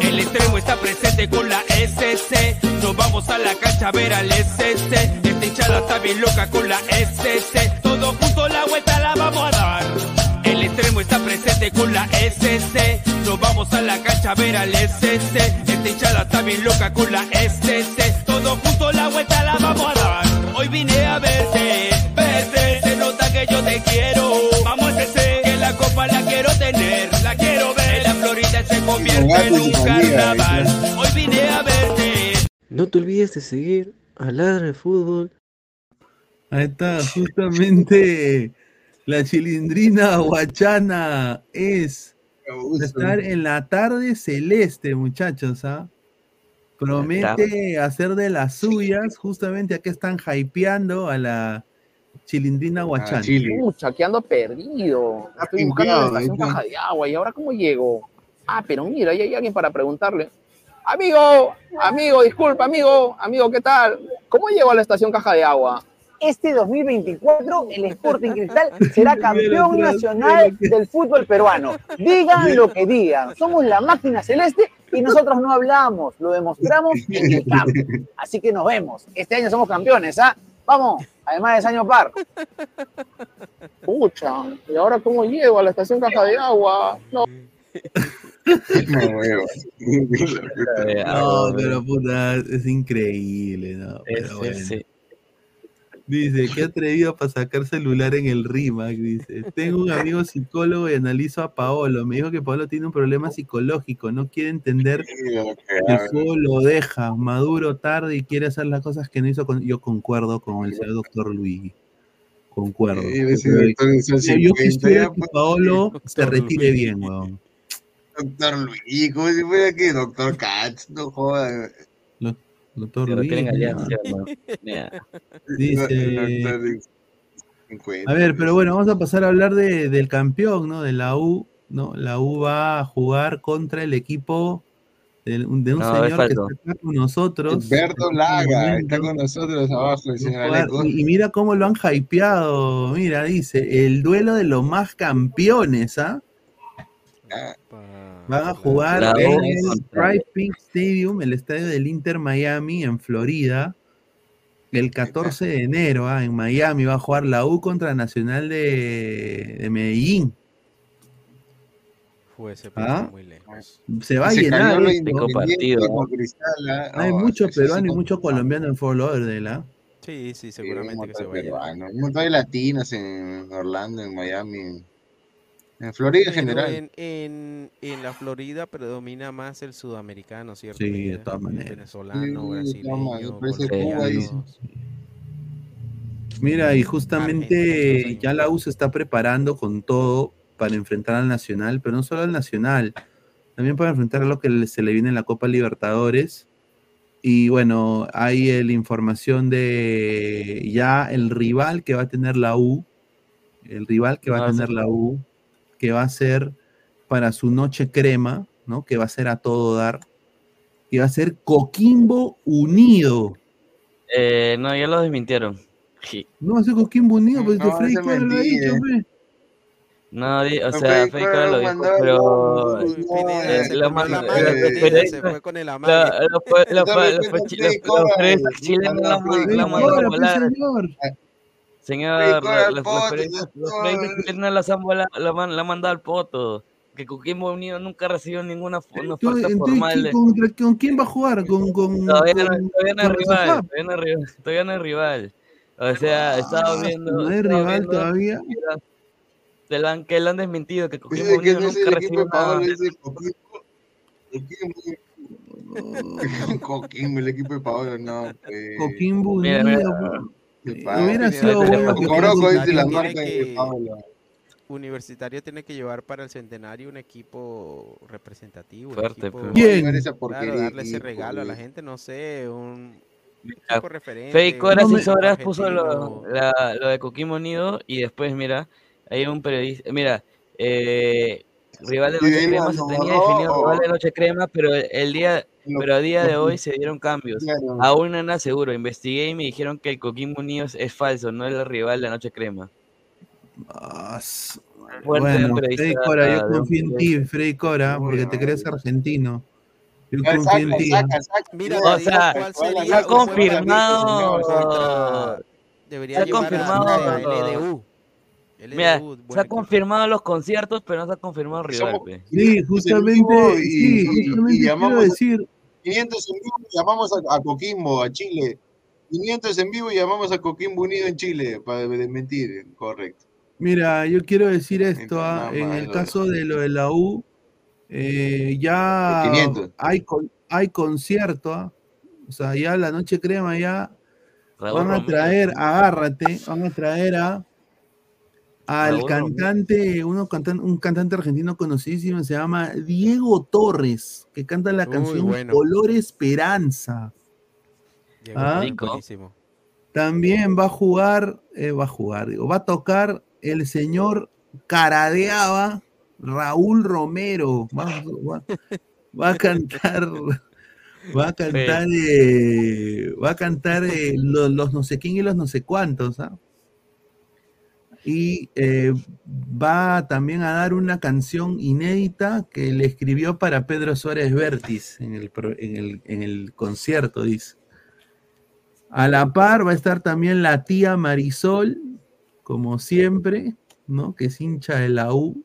[SPEAKER 10] El extremo está presente con la SC. Nos vamos a la cancha a ver al SC. Esta hinchada está bien loca con la SC. Todos juntos la vuelta la vamos a dar. El extremo está presente con la SC. Nos vamos a la cancha a ver al SC. Esta hinchada está bien loca con la SC. Todos juntos la vuelta la vamos a dar. Hoy vine a verte, verte. Se nota que yo te quiero. Vamos se convierte en un carnaval. Hoy vine a verte.
[SPEAKER 11] No te olvides de seguir a Ladra de Fútbol.
[SPEAKER 1] Ahí está, justamente la chilindrina guachana es estar en la tarde celeste, muchachos, ¿ah? Promete hacer de las suyas, justamente aquí están hypeando a la chilindrina guachana.
[SPEAKER 12] Pucha, que ando perdido. Estoy buscando la estación. Caja de Agua. ¿Y ahora cómo llego? Ah, pero mira, ahí hay alguien para preguntarle. Amigo, amigo, disculpa, amigo, amigo, ¿qué tal? ¿Cómo llego a la estación Caja de Agua?
[SPEAKER 13] Este 2024 el Sporting Cristal [LAUGHS] será campeón nacional del fútbol peruano. Digan lo que digan, somos la máquina celeste y nosotros no hablamos, lo demostramos en el campo. Así que nos vemos. Este año somos campeones, ¿ah? Vamos, además es año par.
[SPEAKER 12] Pucha, ¿y ahora cómo llego a la estación Caja de Agua? No. [LAUGHS]
[SPEAKER 2] Me huevo. [LAUGHS]
[SPEAKER 1] No, pero puta, es increíble, ¿no? Pero bueno. Dice, qué atrevido para sacar celular en el RIMAC, dice. Tengo un amigo psicólogo y analizo a Paolo. Me dijo que Paolo tiene un problema psicológico, no quiere entender que el fútbol lo deja maduro tarde y quiere hacer las cosas que no hizo. Con... Yo concuerdo con el señor doctor Luigi. Concuerdo.
[SPEAKER 2] Sí, doctor hizo
[SPEAKER 1] Yo- yo
[SPEAKER 2] 50,
[SPEAKER 1] quisiera que
[SPEAKER 2] pues.
[SPEAKER 1] Paolo se retire bien, weón.
[SPEAKER 2] Doctor Luis, como si fuera que Doctor Katz, no jodas.
[SPEAKER 1] Doctor. Dice. [LAUGHS] A ver, pero bueno, vamos a pasar a hablar de- del campeón, ¿no? De la U, ¿no? La U va a jugar contra el equipo de, un- de un
[SPEAKER 6] No, es
[SPEAKER 1] señor que está con nosotros.
[SPEAKER 2] Laga
[SPEAKER 1] este momento.
[SPEAKER 2] está con nosotros abajo, el señor
[SPEAKER 1] Jugar-
[SPEAKER 2] Aleco.
[SPEAKER 1] Y, y mira cómo lo han hypeado. Mira, dice, el duelo de los más campeones, ¿ah? Van a jugar
[SPEAKER 6] La
[SPEAKER 1] en el Stripe Pink Stadium, el estadio del Inter Miami en Florida. El 14 de enero, ah, en Miami va a jugar la U contra Nacional de, de Medellín.
[SPEAKER 4] Fue ese
[SPEAKER 1] ¿Ah?
[SPEAKER 4] muy lejos.
[SPEAKER 1] Se va a llenar. esto.
[SPEAKER 2] Cristal.
[SPEAKER 1] Hay
[SPEAKER 2] No,
[SPEAKER 1] mucho
[SPEAKER 2] sí
[SPEAKER 1] peruano y mucho colombiano en Fort Lauderdale, ¿ah?
[SPEAKER 4] Sí, sí, seguramente que se va a
[SPEAKER 2] peruanos, un montón de latinos en Orlando, en Miami, en Florida en general.
[SPEAKER 4] En, en, en la Florida predomina más el sudamericano, ¿cierto?
[SPEAKER 1] Sí, de todas maneras.
[SPEAKER 4] Venezolano,
[SPEAKER 2] Sí,
[SPEAKER 4] brasileño, colombiano.
[SPEAKER 1] Mira, y justamente ya la U se está preparando con todo para enfrentar al Nacional, pero no solo al Nacional, también para enfrentar a lo que se le viene en la Copa Libertadores. Y bueno, hay la información de ya el rival que va a tener la U, el rival que va a
[SPEAKER 6] ese-
[SPEAKER 1] tener la U, que va a ser para su noche crema, ¿no? Que va a ser a todo dar, que va a ser Coquimbo Unido.
[SPEAKER 6] Eh, no, ya lo desmintieron. Sí.
[SPEAKER 1] No va a ser Coquimbo Unido, pues
[SPEAKER 2] No,
[SPEAKER 1] Freddy lo ha dicho.
[SPEAKER 6] No, o
[SPEAKER 2] No,
[SPEAKER 6] sea,
[SPEAKER 2] Freddy
[SPEAKER 6] lo dijo, pero...
[SPEAKER 2] Se fue con
[SPEAKER 4] el amague. [LAUGHS] [LAUGHS]
[SPEAKER 6] los chilenos
[SPEAKER 2] Freddy
[SPEAKER 6] mandaron a volar.
[SPEAKER 1] Señor.
[SPEAKER 6] Señor,
[SPEAKER 2] Rico
[SPEAKER 6] la-
[SPEAKER 2] el
[SPEAKER 6] los,
[SPEAKER 2] poto,
[SPEAKER 6] los periodistas, los periodistas chilenos la, han la, mandado al poto. Que Coquimbo Unido nunca recibió ninguna
[SPEAKER 1] Entonces,
[SPEAKER 6] oferta
[SPEAKER 1] entonces,
[SPEAKER 6] formal.
[SPEAKER 1] ¿quién-
[SPEAKER 6] de-
[SPEAKER 1] contra- ¿Con quién va a jugar? ¿Con, con,
[SPEAKER 6] Todavía no, todavía no rival, todavía no es rival, todavía no es rival. O sea, estaba
[SPEAKER 1] Ah,
[SPEAKER 6] viendo.
[SPEAKER 1] ¿no es
[SPEAKER 6] estaba
[SPEAKER 1] rival
[SPEAKER 6] viendo
[SPEAKER 1] todavía?
[SPEAKER 6] que lo han, que lo han desmentido, que Coquimbo
[SPEAKER 2] que
[SPEAKER 6] Unido
[SPEAKER 2] no
[SPEAKER 6] nunca recibió nada. [LAUGHS]
[SPEAKER 2] Coquimbo. El equipo de Paolo, no. pues.
[SPEAKER 1] Coquimbo
[SPEAKER 6] Mira,
[SPEAKER 1] Unido.
[SPEAKER 6] mira.
[SPEAKER 2] ¿Qué
[SPEAKER 1] Eh,
[SPEAKER 2] pasa?
[SPEAKER 1] Hubiera sido bueno que
[SPEAKER 4] que-
[SPEAKER 2] Paolo.
[SPEAKER 4] Universitario tiene que llevar para el centenario un equipo representativo. un
[SPEAKER 6] Fuerte,
[SPEAKER 4] equipo-
[SPEAKER 6] pero-
[SPEAKER 1] ¿Quién?
[SPEAKER 2] Llevar esa
[SPEAKER 4] Claro, darle ese
[SPEAKER 2] equipo,
[SPEAKER 4] regalo a la gente, no sé, un equipo.
[SPEAKER 6] Fake
[SPEAKER 4] un
[SPEAKER 6] Horas
[SPEAKER 1] No
[SPEAKER 6] y
[SPEAKER 1] me-
[SPEAKER 4] equipo
[SPEAKER 6] Horas puso lo,
[SPEAKER 4] argentino.
[SPEAKER 6] la- lo de Coquimbo Unido y después, mira, hay un periodista, mira, eh, rival de Noche Crema se tenía
[SPEAKER 2] no.
[SPEAKER 6] definido rival de Noche Crema, pero el día, pero a día de hoy se dieron cambios. Aún no seguro, investigué y me dijeron que el Coquimbo Unido es, falso, no es el rival de Noche Crema.
[SPEAKER 1] Ah, s-
[SPEAKER 6] Fuerte de un
[SPEAKER 1] Bueno, Freddy Cora, yo confío en ti. Freddy Cora, porque te crees argentino. Yo confío en ti.
[SPEAKER 2] saca, saca.
[SPEAKER 4] Mira,
[SPEAKER 6] O sea,
[SPEAKER 2] se ha
[SPEAKER 6] confirmado,
[SPEAKER 4] Debería
[SPEAKER 6] se ha confirmado-. Mira,
[SPEAKER 4] LDU, buen
[SPEAKER 6] se ha confirmado los conciertos, pero no se ha confirmado el rival.
[SPEAKER 2] Somos-
[SPEAKER 6] pe.
[SPEAKER 1] Sí, justamente,
[SPEAKER 2] y-
[SPEAKER 1] sí, justamente
[SPEAKER 2] y llamamos
[SPEAKER 1] decir,
[SPEAKER 2] 500 en vivo y llamamos a, a Coquimbo, a Chile. 500 en vivo y llamamos a Coquimbo Unido en Chile, para desmentir, correcto.
[SPEAKER 1] mira, yo quiero decir esto,
[SPEAKER 2] Entonces,
[SPEAKER 1] ah, en el caso de lo de la U, eh, ya
[SPEAKER 2] Los 500.
[SPEAKER 1] hay, hay concierto, ah, o sea, ya la noche crema ya
[SPEAKER 6] Raúl
[SPEAKER 1] van a
[SPEAKER 6] Romero.
[SPEAKER 1] traer, agárrate, van a traer a al
[SPEAKER 6] Romero.
[SPEAKER 1] cantante, uno cantan, un cantante argentino conocidísimo, se llama Diego Torres, que canta la canción
[SPEAKER 4] bueno.
[SPEAKER 1] Color Esperanza. Ah.
[SPEAKER 6] Rico.
[SPEAKER 1] También va a jugar, eh, va a jugar, digo, va a tocar el señor Caradeaba Raúl Romero. Va, va- va a cantar, va a cantar, eh, va a cantar eh, lo- los, no sé quién y los no sé cuántos. ¿ah? Y eh, va también a dar una canción inédita que le escribió para Pedro Suárez Vértiz en el, en el, en el concierto, dice. A la par va a estar también la tía Marisol, como siempre, ¿no? Que es hincha de la U.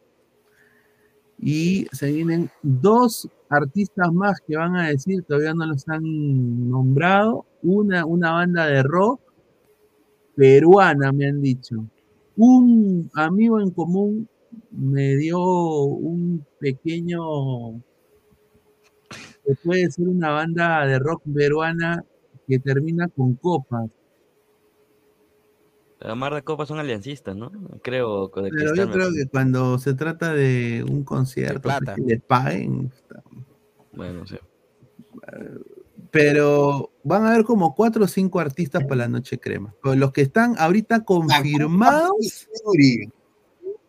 [SPEAKER 1] Y se vienen dos artistas más que van a decir, todavía no los han nombrado. Una, una banda de rock peruana, me han dicho. Un amigo en común me dio un pequeño, que puede ser una banda de rock peruana que termina con copas.
[SPEAKER 6] La Mar de Copas son aliancistas, ¿no? Creo de
[SPEAKER 1] Pero yo creo que cuando se trata de un concierto, pues,
[SPEAKER 4] plata.
[SPEAKER 1] que les paguen.
[SPEAKER 6] Bueno, sí.
[SPEAKER 1] Pero van a haber como cuatro o cinco artistas para la noche crema. Pero los que están ahorita confirmados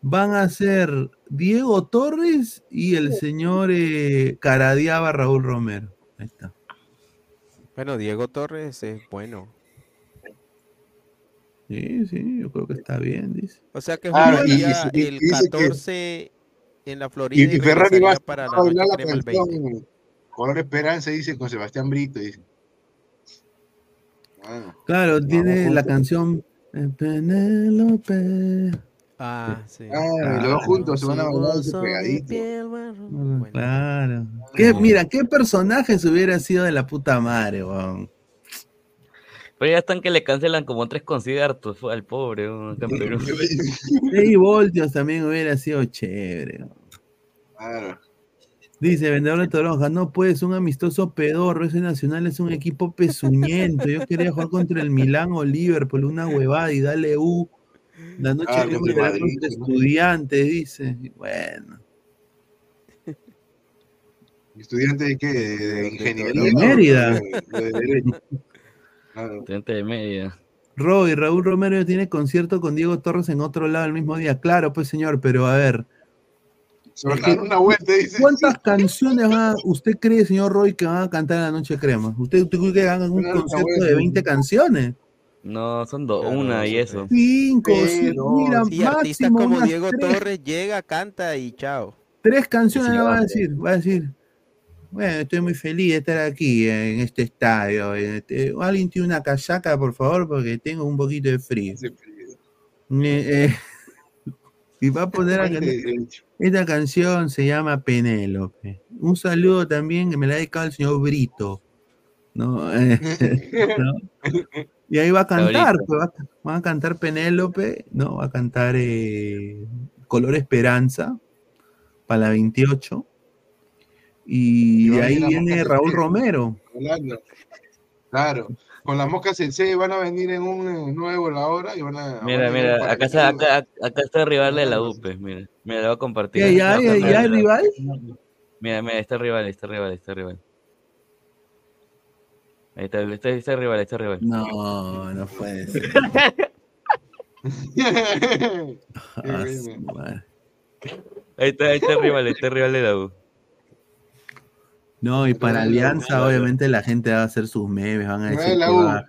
[SPEAKER 1] van a ser Diego Torres y el señor eh, Caradiaba Raúl Romero. Ahí está.
[SPEAKER 4] Bueno, Diego Torres es bueno.
[SPEAKER 1] Sí, sí, yo creo que está bien, dice.
[SPEAKER 4] O sea que
[SPEAKER 2] Claro, y-
[SPEAKER 4] jugaría
[SPEAKER 2] y- y
[SPEAKER 4] el
[SPEAKER 2] dice que-
[SPEAKER 4] 14 en la Florida
[SPEAKER 2] Y,
[SPEAKER 4] y,
[SPEAKER 2] y Ferrari va a
[SPEAKER 4] para la noche
[SPEAKER 2] la
[SPEAKER 4] crema el 20.
[SPEAKER 2] Color Esperanza, dice con Sebastián Brito. Dice. Bueno,
[SPEAKER 1] Claro, tiene la canción eh, Penélope.
[SPEAKER 4] Ah, sí.
[SPEAKER 2] ah, los dos juntos se van a bailar ese pegadito.
[SPEAKER 1] Mm, Claro. ¿Qué, mira, qué personaje se hubiera sido de la puta madre, weón.
[SPEAKER 6] Pero ya están que le cancelan como tres conciertos fue al pobre weón, acá en Perú.
[SPEAKER 1] Dave Voltios también hubiera sido chévere. weón.
[SPEAKER 2] Claro.
[SPEAKER 1] Dice, vendedor de toronja, no puedes, un amistoso pedorro, ese Nacional es un equipo pezuñento. Yo quería jugar contra el Milán o Liverpool, una huevada y dale U. La noche
[SPEAKER 2] Ah,
[SPEAKER 1] que
[SPEAKER 2] contra el
[SPEAKER 1] será
[SPEAKER 2] Madrid,
[SPEAKER 1] contra
[SPEAKER 2] ¿no?
[SPEAKER 1] estudiante, dice. Bueno, [LAUGHS]
[SPEAKER 2] ¿Estudiante de qué? ¿De, ingeniería?
[SPEAKER 1] De Mérida. [LAUGHS]
[SPEAKER 6] Estudiante de media.
[SPEAKER 1] Roy, Raúl Romero tiene concierto con Diego Torres en otro lado el mismo día. Claro, pues señor, pero a ver,
[SPEAKER 2] Dar una vuelta, dice.
[SPEAKER 1] ¿cuántas canciones va, usted cree, señor Roy, que van a cantar en la noche crema? ¿Usted, usted cree que hagan un concierto de 20 canciones?
[SPEAKER 6] No, son dos,
[SPEAKER 4] Claro,
[SPEAKER 6] una y eso.
[SPEAKER 1] Cinco, sí,
[SPEAKER 2] Pero,
[SPEAKER 1] mira,
[SPEAKER 4] Sí, artistas
[SPEAKER 1] máximo
[SPEAKER 4] como Diego
[SPEAKER 1] tres,
[SPEAKER 4] Torres llega, canta y chao.
[SPEAKER 1] tres canciones
[SPEAKER 6] Sí,
[SPEAKER 1] le va a decir, va a decir, bueno, estoy muy feliz de estar aquí en este estadio. en este- Alguien tiene una casaca, por favor, porque tengo un poquito de frío. Eh, eh, y va a poner a cantar- Esta canción se llama Penélope. Un saludo también que me la ha dedicado el señor Brito. ¿no? [LAUGHS] ¿no? Y ahí va a cantar, pues, va, a- va a cantar Penélope, ¿no? Va a cantar eh, Color Esperanza para la 28. Y,
[SPEAKER 2] Y
[SPEAKER 1] ahí viene Raúl. Romero.
[SPEAKER 2] Claro. Con las moscas sensei van a venir en un nuevo la hora y van a.
[SPEAKER 6] Mira,
[SPEAKER 2] van a venir
[SPEAKER 6] mira, acá está, acá, acá está el rival de la UP, mira. Mira, lo voy a compartir.
[SPEAKER 1] ¿Ya,
[SPEAKER 6] mira.
[SPEAKER 1] rival?
[SPEAKER 6] Mira, mira, está el rival, está el rival, está el rival. Ahí está, está, está el rival, está el rival.
[SPEAKER 1] No, no puede ser. [LAUGHS] Ah.
[SPEAKER 6] Ahí está, ahí está el rival, está el rival de la U.
[SPEAKER 1] No, y para
[SPEAKER 2] de.
[SPEAKER 1] Alianza, obviamente la gente va a hacer sus memes, van a decir
[SPEAKER 2] de
[SPEAKER 1] que,
[SPEAKER 2] U.
[SPEAKER 1] va-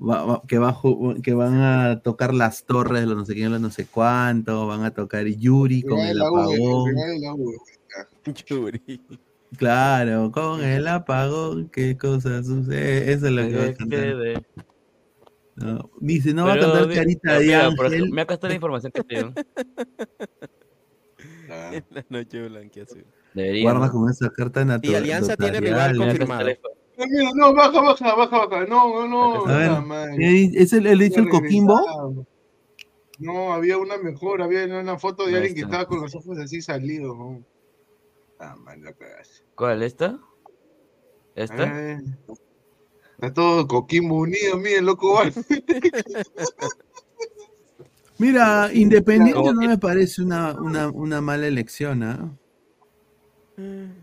[SPEAKER 1] va- va- que, va a ju- que van a tocar las torres, los no sé quién, los no sé cuánto, van a tocar Yuri con
[SPEAKER 2] de
[SPEAKER 1] el apagón.
[SPEAKER 2] de.
[SPEAKER 4] Yuri.
[SPEAKER 1] Claro, con el apagón, qué cosa sucede. Eso es lo que va a cantar. No, Dice, no va a cantar Carita
[SPEAKER 6] no,
[SPEAKER 1] de
[SPEAKER 6] mira,
[SPEAKER 1] Ángel.
[SPEAKER 6] Mira, acá está la información que te dio.
[SPEAKER 4] En [LAUGHS] [LAUGHS] la noche blanquiazul.
[SPEAKER 6] Debería.
[SPEAKER 1] Guarda
[SPEAKER 6] ¿no?
[SPEAKER 1] con esa carta natural.
[SPEAKER 4] Y Alianza tiene rival confirmado.
[SPEAKER 2] No, mira, no, baja, baja, baja, baja. No, no, no.
[SPEAKER 1] A ver. ¿eh, ¿es el, el hecho el Coquimbo?
[SPEAKER 2] No, había una mejor, había una foto de alguien que estaba con los ojos así salidos. ¿no? Ah, man, la cagaste.
[SPEAKER 6] ¿Cuál? ¿Esta? ¿Esta?
[SPEAKER 2] Eh, está todo Coquimbo unido, miren, loco. vale.
[SPEAKER 1] Mira, Independiente no me parece una, una, una mala elección, ¿ah?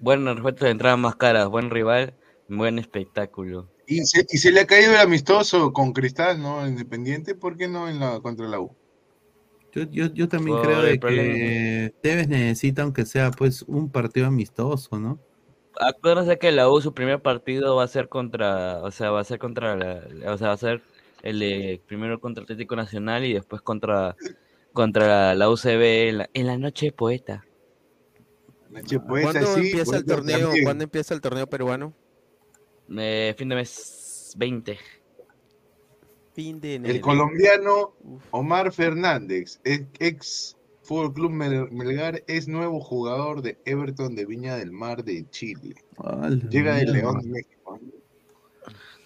[SPEAKER 6] Bueno, respecto de entradas más caras, buen rival, buen espectáculo.
[SPEAKER 2] y, se, y se le ha caído el amistoso con Cristal, ¿no? Independiente, ¿por qué no en la contra la U?
[SPEAKER 1] Yo, yo, yo también creo de que Tevez necesita, aunque sea pues un partido amistoso, ¿no?
[SPEAKER 6] Acuérdense que la U su primer partido va a ser contra, o sea, va a ser contra la, o sea, va a ser el de primero contra Atlético Nacional y después contra contra la UCB en la, en la noche de poeta.
[SPEAKER 2] Poeta,
[SPEAKER 4] ¿Cuándo
[SPEAKER 2] sí,
[SPEAKER 4] empieza el
[SPEAKER 2] poeta
[SPEAKER 4] torneo?
[SPEAKER 2] también.
[SPEAKER 4] ¿Cuándo empieza el torneo peruano?
[SPEAKER 6] Eh, fin de mes 20.
[SPEAKER 4] Fin de
[SPEAKER 2] El colombiano Omar Fernández, ex- Fútbol Club Mel- Melgar, es nuevo jugador de Everton de Viña del Mar de Chile. Llega
[SPEAKER 1] mierda.
[SPEAKER 2] León de México.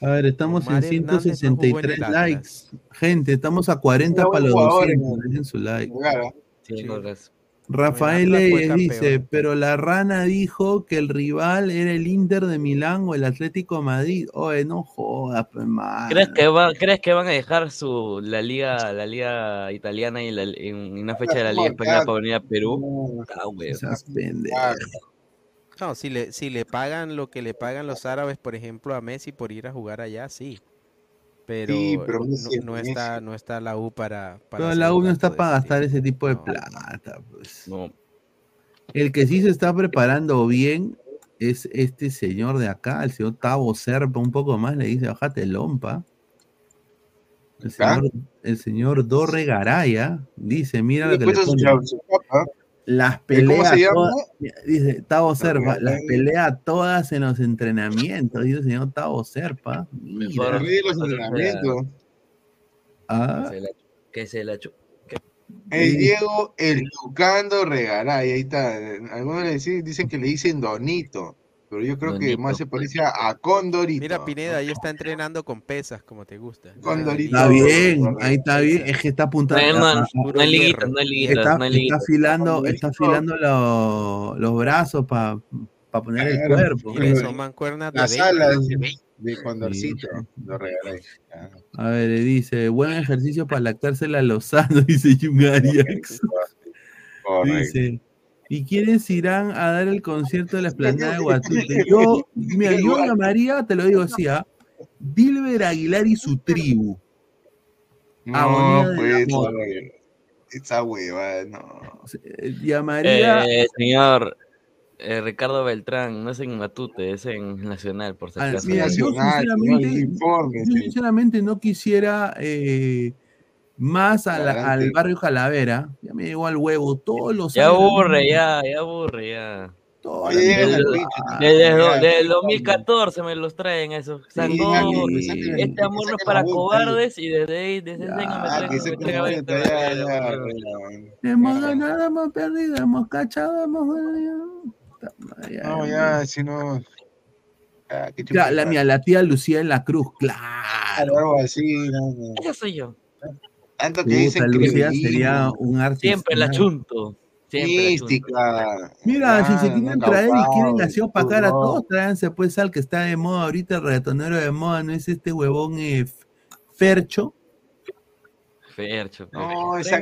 [SPEAKER 1] A ver, estamos
[SPEAKER 4] Omar
[SPEAKER 1] en
[SPEAKER 4] Hernández no jugó en
[SPEAKER 1] 163
[SPEAKER 4] el Atlas.
[SPEAKER 1] likes. Gente, estamos a 40
[SPEAKER 2] Era
[SPEAKER 1] para los
[SPEAKER 2] jugador,
[SPEAKER 1] 200. Dejen su like.
[SPEAKER 2] ¿ah?
[SPEAKER 6] Sí, Gorgas.
[SPEAKER 1] Rafael Leyes dice, pero la rana dijo que el rival era el Inter de Milán o el Atlético de Madrid. Oye, no jodas, pues, mano.
[SPEAKER 6] ¿Crees que va, crees que van a dejar su la liga la liga italiana y la, en una fecha de la liga española para venir a Perú? Ah.
[SPEAKER 4] No, si le, si le pagan lo que le pagan los árabes, por ejemplo, a Messi por ir a jugar allá, sí. Pero,
[SPEAKER 2] Sí, pero
[SPEAKER 4] no, está, no está la U para, para
[SPEAKER 1] Pero la U no está para gastar ese tipo de
[SPEAKER 4] No.
[SPEAKER 1] plata, pues.
[SPEAKER 6] No.
[SPEAKER 1] El que sí se está preparando bien es este señor de acá, el señor Tavo Serpa, un poco más le dice, bájate lompa. El
[SPEAKER 2] ¿Ah?
[SPEAKER 1] señor, el señor Dorre Garaya dice, mira lo que le
[SPEAKER 2] su, su capa,
[SPEAKER 1] Las
[SPEAKER 2] ¿Y cómo
[SPEAKER 1] peleas
[SPEAKER 2] se llama?
[SPEAKER 1] todas, dice Tavo Serpa, las pelea todas en los entrenamientos, dice el señor Tavo Serpa.
[SPEAKER 2] Rey de los entrenamientos.
[SPEAKER 1] Ah,
[SPEAKER 6] que se la
[SPEAKER 2] El
[SPEAKER 1] Sí.
[SPEAKER 2] Diego, el Tucando Regaray, ahí está. Algunos le dicen, dicen que le dicen Donito, pero yo creo que
[SPEAKER 6] Donito.
[SPEAKER 2] más se parece a, a Condorito.
[SPEAKER 4] Mira, Pineda, ahí está entrenando con pesas, como te gusta.
[SPEAKER 2] Condorito.
[SPEAKER 1] está bien, ahí está bien, es que está apuntando.
[SPEAKER 6] No,
[SPEAKER 1] a- a-
[SPEAKER 6] no, no hay liguitas, no hay liguitas,
[SPEAKER 1] está,
[SPEAKER 6] no hay
[SPEAKER 1] está afilando, está afilando lo- los brazos para poner el
[SPEAKER 2] Claro.
[SPEAKER 1] cuerpo.
[SPEAKER 4] Son mancuernas de
[SPEAKER 2] Las
[SPEAKER 4] 20,
[SPEAKER 2] alas
[SPEAKER 4] de
[SPEAKER 2] Condorcito, lo regalé. Ah,
[SPEAKER 1] A ver, le dice, buen ejercicio para lactársela a Lozano, [LAUGHS] dice Yungariax.
[SPEAKER 2] correcto.
[SPEAKER 1] Dice, ¿y quiénes irán a dar el concierto de la esplanada de Guatute? [LAUGHS] Yo, mira, yo llamaría, te lo digo así, ¿ah? Dilber Aguilar y su tribu.
[SPEAKER 2] No, pues, esa hueva, no.
[SPEAKER 1] Eh, Llamaría,
[SPEAKER 6] Eh, señor eh, Ricardo Beltrán, no es en Matute, es en Nacional, por si
[SPEAKER 1] Ah,
[SPEAKER 6] acaso.
[SPEAKER 1] mira, yo
[SPEAKER 2] Nacional,
[SPEAKER 1] sinceramente, yo
[SPEAKER 2] sí.
[SPEAKER 1] sinceramente no quisiera eh, más a la- al barrio Calavera. Ya me llegó al huevo todos los
[SPEAKER 6] Ya
[SPEAKER 1] años.
[SPEAKER 6] aburre, ya, ya aburre, ya.
[SPEAKER 1] toda
[SPEAKER 2] Oye,
[SPEAKER 1] la
[SPEAKER 6] Desde,
[SPEAKER 2] ya,
[SPEAKER 6] do- desde el
[SPEAKER 2] ya.
[SPEAKER 6] 2014 me los traen esos.
[SPEAKER 2] Sí, que saquen-
[SPEAKER 6] este amor no es para cobardes y desde ahí, desde ese año me traen.
[SPEAKER 1] Hemos ganado, hemos perdido, hemos cachado, hemos madre,
[SPEAKER 2] No, ya, si no. Ya,
[SPEAKER 1] la mía, la tía Lucía en la cruz, claro.
[SPEAKER 2] Algo así, no, no.
[SPEAKER 6] Esa soy yo.
[SPEAKER 2] Tanto que
[SPEAKER 1] Puta,
[SPEAKER 2] dicen
[SPEAKER 1] Lucía sería un artista.
[SPEAKER 6] Siempre la chunto.
[SPEAKER 2] Mística.
[SPEAKER 1] Mira, si se quieren
[SPEAKER 2] no,
[SPEAKER 1] traer y quieren así opacar a todos, tráiganse pues al que está de moda ahorita, el reggaetonero de moda, ¿no es este huevón eh, Fercho?
[SPEAKER 6] Fercho.
[SPEAKER 2] No, esa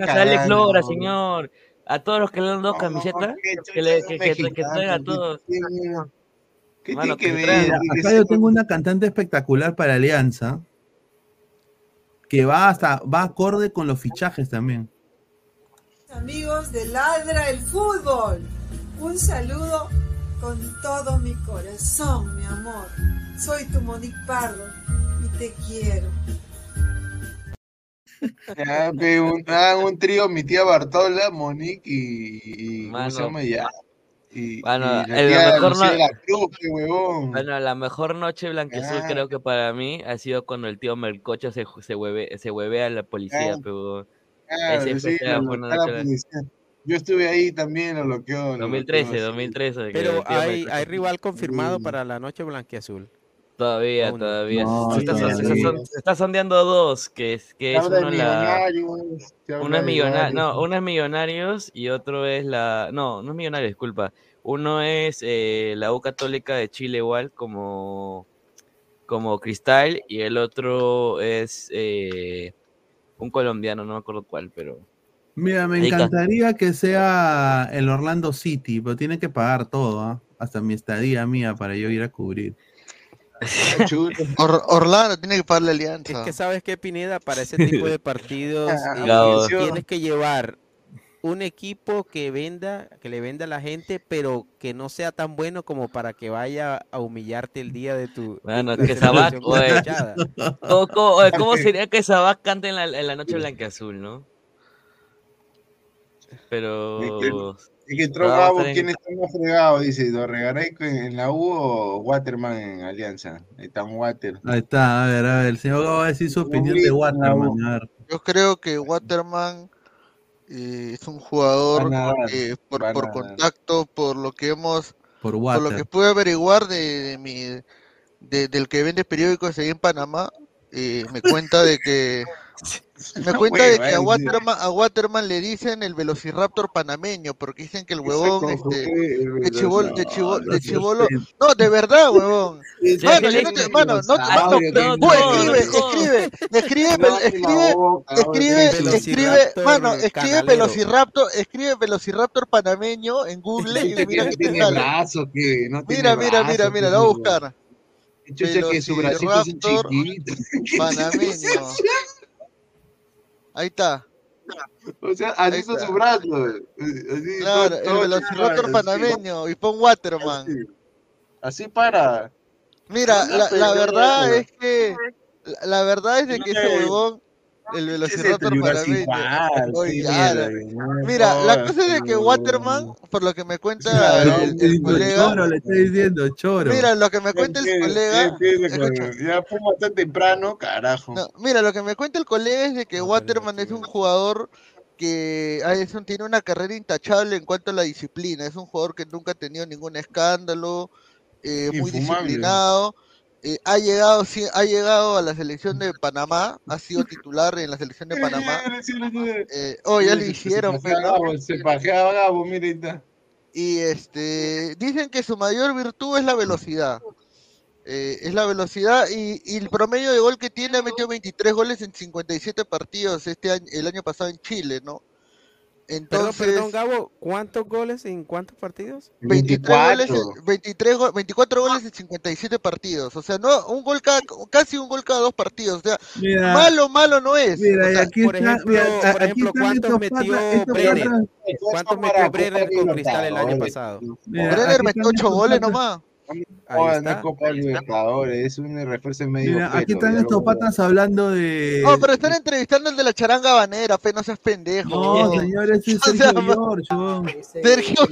[SPEAKER 2] no.
[SPEAKER 6] señor. A todos los que le han dado camisetas, que, le, que, que, que traiga a todos.
[SPEAKER 2] ¿Qué
[SPEAKER 6] Mano,
[SPEAKER 2] tiene que
[SPEAKER 6] que traigan.
[SPEAKER 2] ver?
[SPEAKER 1] Mira,
[SPEAKER 2] Que
[SPEAKER 1] acá yo tengo una cantante espectacular para Alianza que va hasta va acorde con los fichajes también.
[SPEAKER 14] Amigos de Ladra el Fútbol, un saludo con todo mi corazón, mi amor. Soy tu Monique Pardo y te quiero.
[SPEAKER 2] Ya, pe, un, hagan un trío, mi tía Bartola, Monique y. y ¿Cómo se llama ya? Y,
[SPEAKER 6] Mano,
[SPEAKER 2] y la
[SPEAKER 6] el
[SPEAKER 2] tía
[SPEAKER 6] mejor
[SPEAKER 2] Lucía
[SPEAKER 6] no-
[SPEAKER 2] de la Cruz, qué huevón.
[SPEAKER 6] Bueno, la mejor noche blanqueazul
[SPEAKER 2] Ah.
[SPEAKER 6] creo que para mí ha sido cuando el tío Melcocha se, se, hueve, se huevea a la policía,
[SPEAKER 2] Ah,
[SPEAKER 6] pero
[SPEAKER 2] sí, policía. Yo estuve ahí también, lo bloqueó. lo
[SPEAKER 6] 2013,
[SPEAKER 2] bloqueó, sí.
[SPEAKER 6] 2013. que
[SPEAKER 4] Pero hay, hay rival confirmado
[SPEAKER 2] Sí.
[SPEAKER 4] para la noche blanquiazul.
[SPEAKER 6] Todavía,
[SPEAKER 4] no.
[SPEAKER 6] todavía.
[SPEAKER 1] No,
[SPEAKER 6] se, está,
[SPEAKER 1] todavía.
[SPEAKER 6] se está son- se está sondeando dos, que es, que es uno
[SPEAKER 2] de
[SPEAKER 6] la... Uno es millonario, no, uno es millonarios y otro es la, no, no es millonario, disculpa. Uno es eh, la U Católica de Chile igual como, como Cristal y el otro es eh, un colombiano, no me acuerdo cuál, pero
[SPEAKER 1] Mira, me encantaría que sea el Orlando City, pero tiene que pagar todo, ¿ah? hasta mi estadía mía para yo ir a cubrir.
[SPEAKER 15] Or- Orlando tiene que pagar la alianza.
[SPEAKER 4] Es que sabes que Pineda, para ese tipo de [LAUGHS] partidos eh,
[SPEAKER 6] Gabo.
[SPEAKER 4] tienes que llevar un equipo que venda, que le venda a la gente, pero que no sea tan bueno como para que vaya a humillarte el día de tu
[SPEAKER 6] bueno,
[SPEAKER 4] la
[SPEAKER 6] que Sabac, oye. ¿cómo, cómo- oye, ¿cómo sería que Sabac cante en la, en la noche blanqueazul, no? Pero
[SPEAKER 2] Es que entró
[SPEAKER 6] Pero vamos a
[SPEAKER 2] Gabo,
[SPEAKER 6] en-
[SPEAKER 2] ¿quién está más fregado? Dice, ¿Dorregaray en la U o Waterman en Alianza? Ahí está un Water.
[SPEAKER 1] Ahí está, a ver, a ver, el señor Gabo va a decir su opinión de Waterman.
[SPEAKER 15] Yo creo que Waterman eh, es un jugador
[SPEAKER 2] a
[SPEAKER 15] por, por contacto, por lo que hemos,
[SPEAKER 1] Por
[SPEAKER 15] lo que pude averiguar de, de mi, de- del que vende periódicos ahí en Panamá, eh, me cuenta de que [LAUGHS] me cuenta de que a Waterman, a Waterman le dicen el velociraptor panameño, porque dicen que el huevón este, de chivolo, de chivolo, de chivolo, no, de verdad, huevón. [LAUGHS] Mano, yo no te, mano, no,
[SPEAKER 6] Ah,
[SPEAKER 15] mano,
[SPEAKER 6] no, no,
[SPEAKER 15] escribe,
[SPEAKER 6] no,
[SPEAKER 15] escribe, escribe, escribe,
[SPEAKER 2] boca,
[SPEAKER 15] escribe, escribe,
[SPEAKER 4] Velociraptor
[SPEAKER 15] mano, escribe
[SPEAKER 4] canalero.
[SPEAKER 15] velociraptor, escribe velociraptor panameño en Google y mira [LAUGHS] qué te sale.
[SPEAKER 2] brazo, que no tiene
[SPEAKER 15] Mira, mira, mira, mira,
[SPEAKER 2] que
[SPEAKER 15] lo voy a buscar.
[SPEAKER 2] Chucha que su bracito es un
[SPEAKER 15] Velociraptor
[SPEAKER 2] chiquito.
[SPEAKER 15] panameño. Ahí está.
[SPEAKER 2] O sea, así son
[SPEAKER 15] está.
[SPEAKER 2] sus brazos. Así,
[SPEAKER 15] Claro,
[SPEAKER 2] todo-
[SPEAKER 15] el velociraptor panameño y pon Waterman.
[SPEAKER 2] Así, así para.
[SPEAKER 15] Mira, la, verdad es que la, verdad es de que ese huevón, el velociraptor [LAUGHS]
[SPEAKER 2] sí,
[SPEAKER 15] ya,
[SPEAKER 2] mira,
[SPEAKER 15] la-
[SPEAKER 2] no
[SPEAKER 15] cosa es que. Waterman, por lo que me cuenta
[SPEAKER 2] Claro,
[SPEAKER 15] el, el colega,
[SPEAKER 1] Choro, le estoy diciendo, choro.
[SPEAKER 15] mira, lo que me cuenta
[SPEAKER 2] ¿Qué-
[SPEAKER 15] el colega,
[SPEAKER 2] Ya fuimos tan temprano, carajo.
[SPEAKER 15] no, mira, lo que me cuenta el colega es de que Waterman es un jugador que ah, es un- tiene una carrera intachable en cuanto a la disciplina, es un jugador que nunca ha tenido ningún escándalo, eh, muy disciplinado, eh, ha llegado sí, ha llegado a la selección de Panamá, ha sido titular en la selección de Panamá, eh, oh, ya le
[SPEAKER 2] Se
[SPEAKER 15] hicieron,
[SPEAKER 2] pajeaba
[SPEAKER 15] pero
[SPEAKER 2] Gabo, Se pajeaba Gabo, mira ahí está.
[SPEAKER 15] y este dicen que su mayor virtud es la velocidad. Eh, es la velocidad y, y el promedio de gol que tiene ha metido 23 goles en 57 partidos este año, el año pasado en Chile, ¿no?
[SPEAKER 4] Perdón,
[SPEAKER 15] Entonces,
[SPEAKER 4] perdón, Gabo, ¿cuántos goles en cuántos partidos?
[SPEAKER 15] 23 goles,
[SPEAKER 2] 24.
[SPEAKER 15] en- 23 go- 24 goles en 57 partidos, o sea, no un gol cada, casi un gol cada dos partidos, o sea,
[SPEAKER 1] Mira,
[SPEAKER 15] malo, malo no es.
[SPEAKER 1] mira,
[SPEAKER 15] o
[SPEAKER 1] y
[SPEAKER 15] sea,
[SPEAKER 1] aquí
[SPEAKER 4] por
[SPEAKER 1] está,
[SPEAKER 4] ejemplo,
[SPEAKER 1] mira,
[SPEAKER 4] por ejemplo, ¿cuántos metió Brenner? ¿Cuántos metió Brenner con Cristal el año pasado?
[SPEAKER 1] Mira,
[SPEAKER 15] Brenner metió
[SPEAKER 1] están
[SPEAKER 15] 8
[SPEAKER 1] estos
[SPEAKER 15] goles nomás.
[SPEAKER 2] No
[SPEAKER 4] está.
[SPEAKER 2] es Copa Libertadores, es un refuerzo en medio
[SPEAKER 1] Mira, aquí
[SPEAKER 2] pelo,
[SPEAKER 1] están
[SPEAKER 2] ya
[SPEAKER 1] estos patas hablando de.
[SPEAKER 15] No, pero están entrevistando al de la charanga banera, fe, no seas pendejo.
[SPEAKER 1] No,
[SPEAKER 15] weón.
[SPEAKER 1] señor, ese es [LAUGHS] Sergio George. [LAUGHS]
[SPEAKER 15] Sergio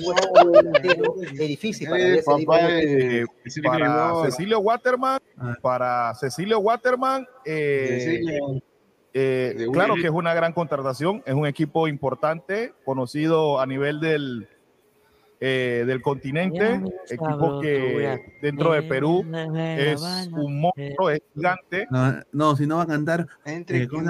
[SPEAKER 13] Edificio
[SPEAKER 2] Eh, papá, eh,
[SPEAKER 16] para. Cecilio Waterman,
[SPEAKER 1] Ah.
[SPEAKER 16] para Cecilio Waterman, eh, eh, claro que es una gran contratación, es un equipo importante, conocido a nivel del, eh, del continente, equipo que dentro de Perú es un monstruo, es gigante.
[SPEAKER 1] No, no, si no va a cantar.
[SPEAKER 2] Entre
[SPEAKER 1] eh, con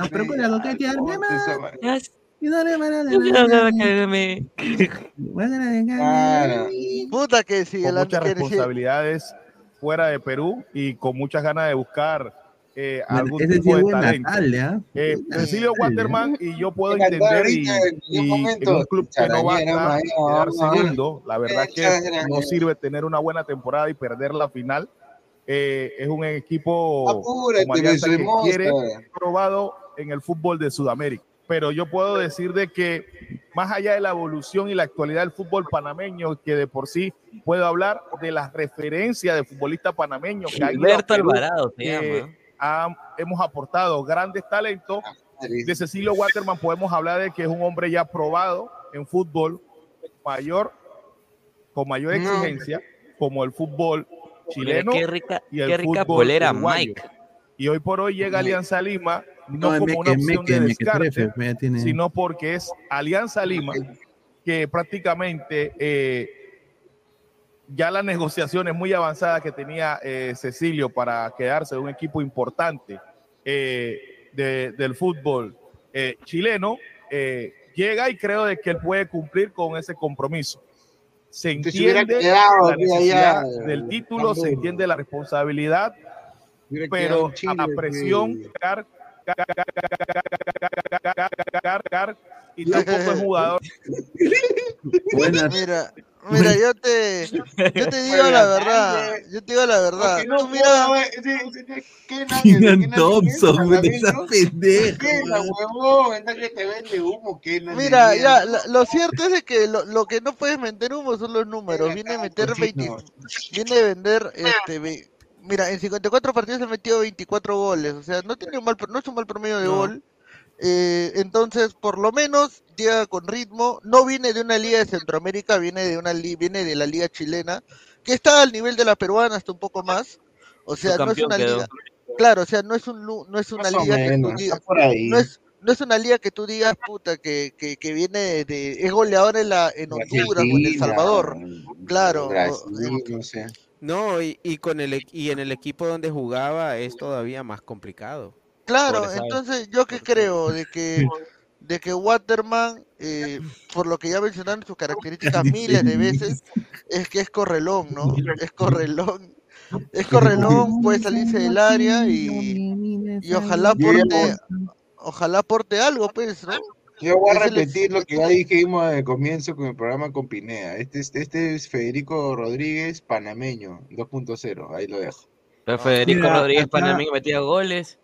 [SPEAKER 2] Claro.
[SPEAKER 15] Puta que sí,
[SPEAKER 16] muchas responsabilidades fuera de Perú y con muchas ganas de buscar eh, algún
[SPEAKER 1] ese
[SPEAKER 16] tipo
[SPEAKER 1] es
[SPEAKER 16] de talento.
[SPEAKER 1] natal, ¿ya?
[SPEAKER 16] Eh, Cecilio Waterman y yo puedo entender y, y
[SPEAKER 2] un
[SPEAKER 16] en un club que no va a estar, quedar segundo, la verdad que no sirve tener una buena temporada y perder la final. Eh, es un equipo
[SPEAKER 2] Apúrate,
[SPEAKER 16] como que quiere probado en el fútbol de Sudamérica. Pero yo puedo decir de que más allá de la evolución y la actualidad del fútbol panameño, que de por sí puedo hablar de las referencias de futbolista panameño que ha ido a
[SPEAKER 6] Gilberto
[SPEAKER 16] Perú,
[SPEAKER 6] Alvarado se
[SPEAKER 16] que
[SPEAKER 6] llama.
[SPEAKER 16] Ha- hemos aportado grandes talentos. De Cecilio Waterman podemos hablar de que es un hombre ya probado en fútbol mayor, con mayor
[SPEAKER 6] No.
[SPEAKER 16] exigencia, como el fútbol chileno
[SPEAKER 6] qué rica-
[SPEAKER 16] y el
[SPEAKER 6] qué rica
[SPEAKER 16] fútbol
[SPEAKER 6] polera,
[SPEAKER 16] uruguayo.
[SPEAKER 6] Mike.
[SPEAKER 16] Y hoy por hoy llega Alianza Lima no,
[SPEAKER 1] No,
[SPEAKER 16] como una opción de descarte, sino porque es Alianza Lima que prácticamente eh, ya las negociaciones muy avanzadas que tenía eh, Cecilio para quedarse de un equipo importante eh, de- del fútbol eh, chileno, eh, llega y creo de que él puede cumplir con ese compromiso. Se entiende
[SPEAKER 2] quedado
[SPEAKER 16] la
[SPEAKER 2] allá,
[SPEAKER 16] necesidad del título, se entiende la responsabilidad, pero
[SPEAKER 2] Chile,
[SPEAKER 16] a presión,
[SPEAKER 2] pues.
[SPEAKER 16] car- car- car- y tampoco es jugador.
[SPEAKER 15] Mira, mira, yo te, yo te digo la verdad, yo te digo la verdad.
[SPEAKER 2] No
[SPEAKER 15] Tú mira,
[SPEAKER 2] puedo, eh, sí, sí, sí, ¿qué nadie-
[SPEAKER 1] Keenan
[SPEAKER 2] qué nadie
[SPEAKER 1] Thompson, güey, esa pendeja,
[SPEAKER 2] ¿Qué la huevón? Anda que te vende humo, ¿qué nadie
[SPEAKER 15] Mira, ya, la- lo cierto es de que lo, lo que no puedes meter humo son los números. Viene a meter 20, viene a vender, este, ve- mira, en 54 partidos ha metido 24 goles, o sea, no tiene un mal, no es un mal promedio de
[SPEAKER 4] No.
[SPEAKER 15] gol. Eh, entonces, por lo menos con ritmo. No viene de una liga de Centroamérica, viene de una li- viene de la liga chilena, que está al nivel de la peruana, hasta un poco más. O sea, no es una
[SPEAKER 6] quedó.
[SPEAKER 15] liga. Claro, o sea, no es un lu- no es una liga que tú digas, no es no es una liga que tú digas, puta, que, que, que viene de, de- es goleador en la en Honduras o en El Salvador. Claro.
[SPEAKER 2] Brasil, no
[SPEAKER 4] y, y con el, y en el equipo donde jugaba es todavía más complicado.
[SPEAKER 15] Claro, entonces yo que creo de que [LAUGHS] de que Waterman, eh, por lo que ya mencionaron sus características [LAUGHS] miles de veces, [LAUGHS] es que es correlón, ¿no? Es correlón. [LAUGHS] Es correlón, puede salirse del área y, y ojalá aporte, ojalá aporte algo, pues, ¿no?
[SPEAKER 2] Yo voy a repetir lo que ya dijimos al comienzo con el programa con Pineda. Este es, este es Federico Rodríguez, panameño, 2.0. Ahí lo dejo.
[SPEAKER 6] Pero Federico
[SPEAKER 2] Mira,
[SPEAKER 6] Rodríguez
[SPEAKER 2] acá-
[SPEAKER 6] Panameño metía goles,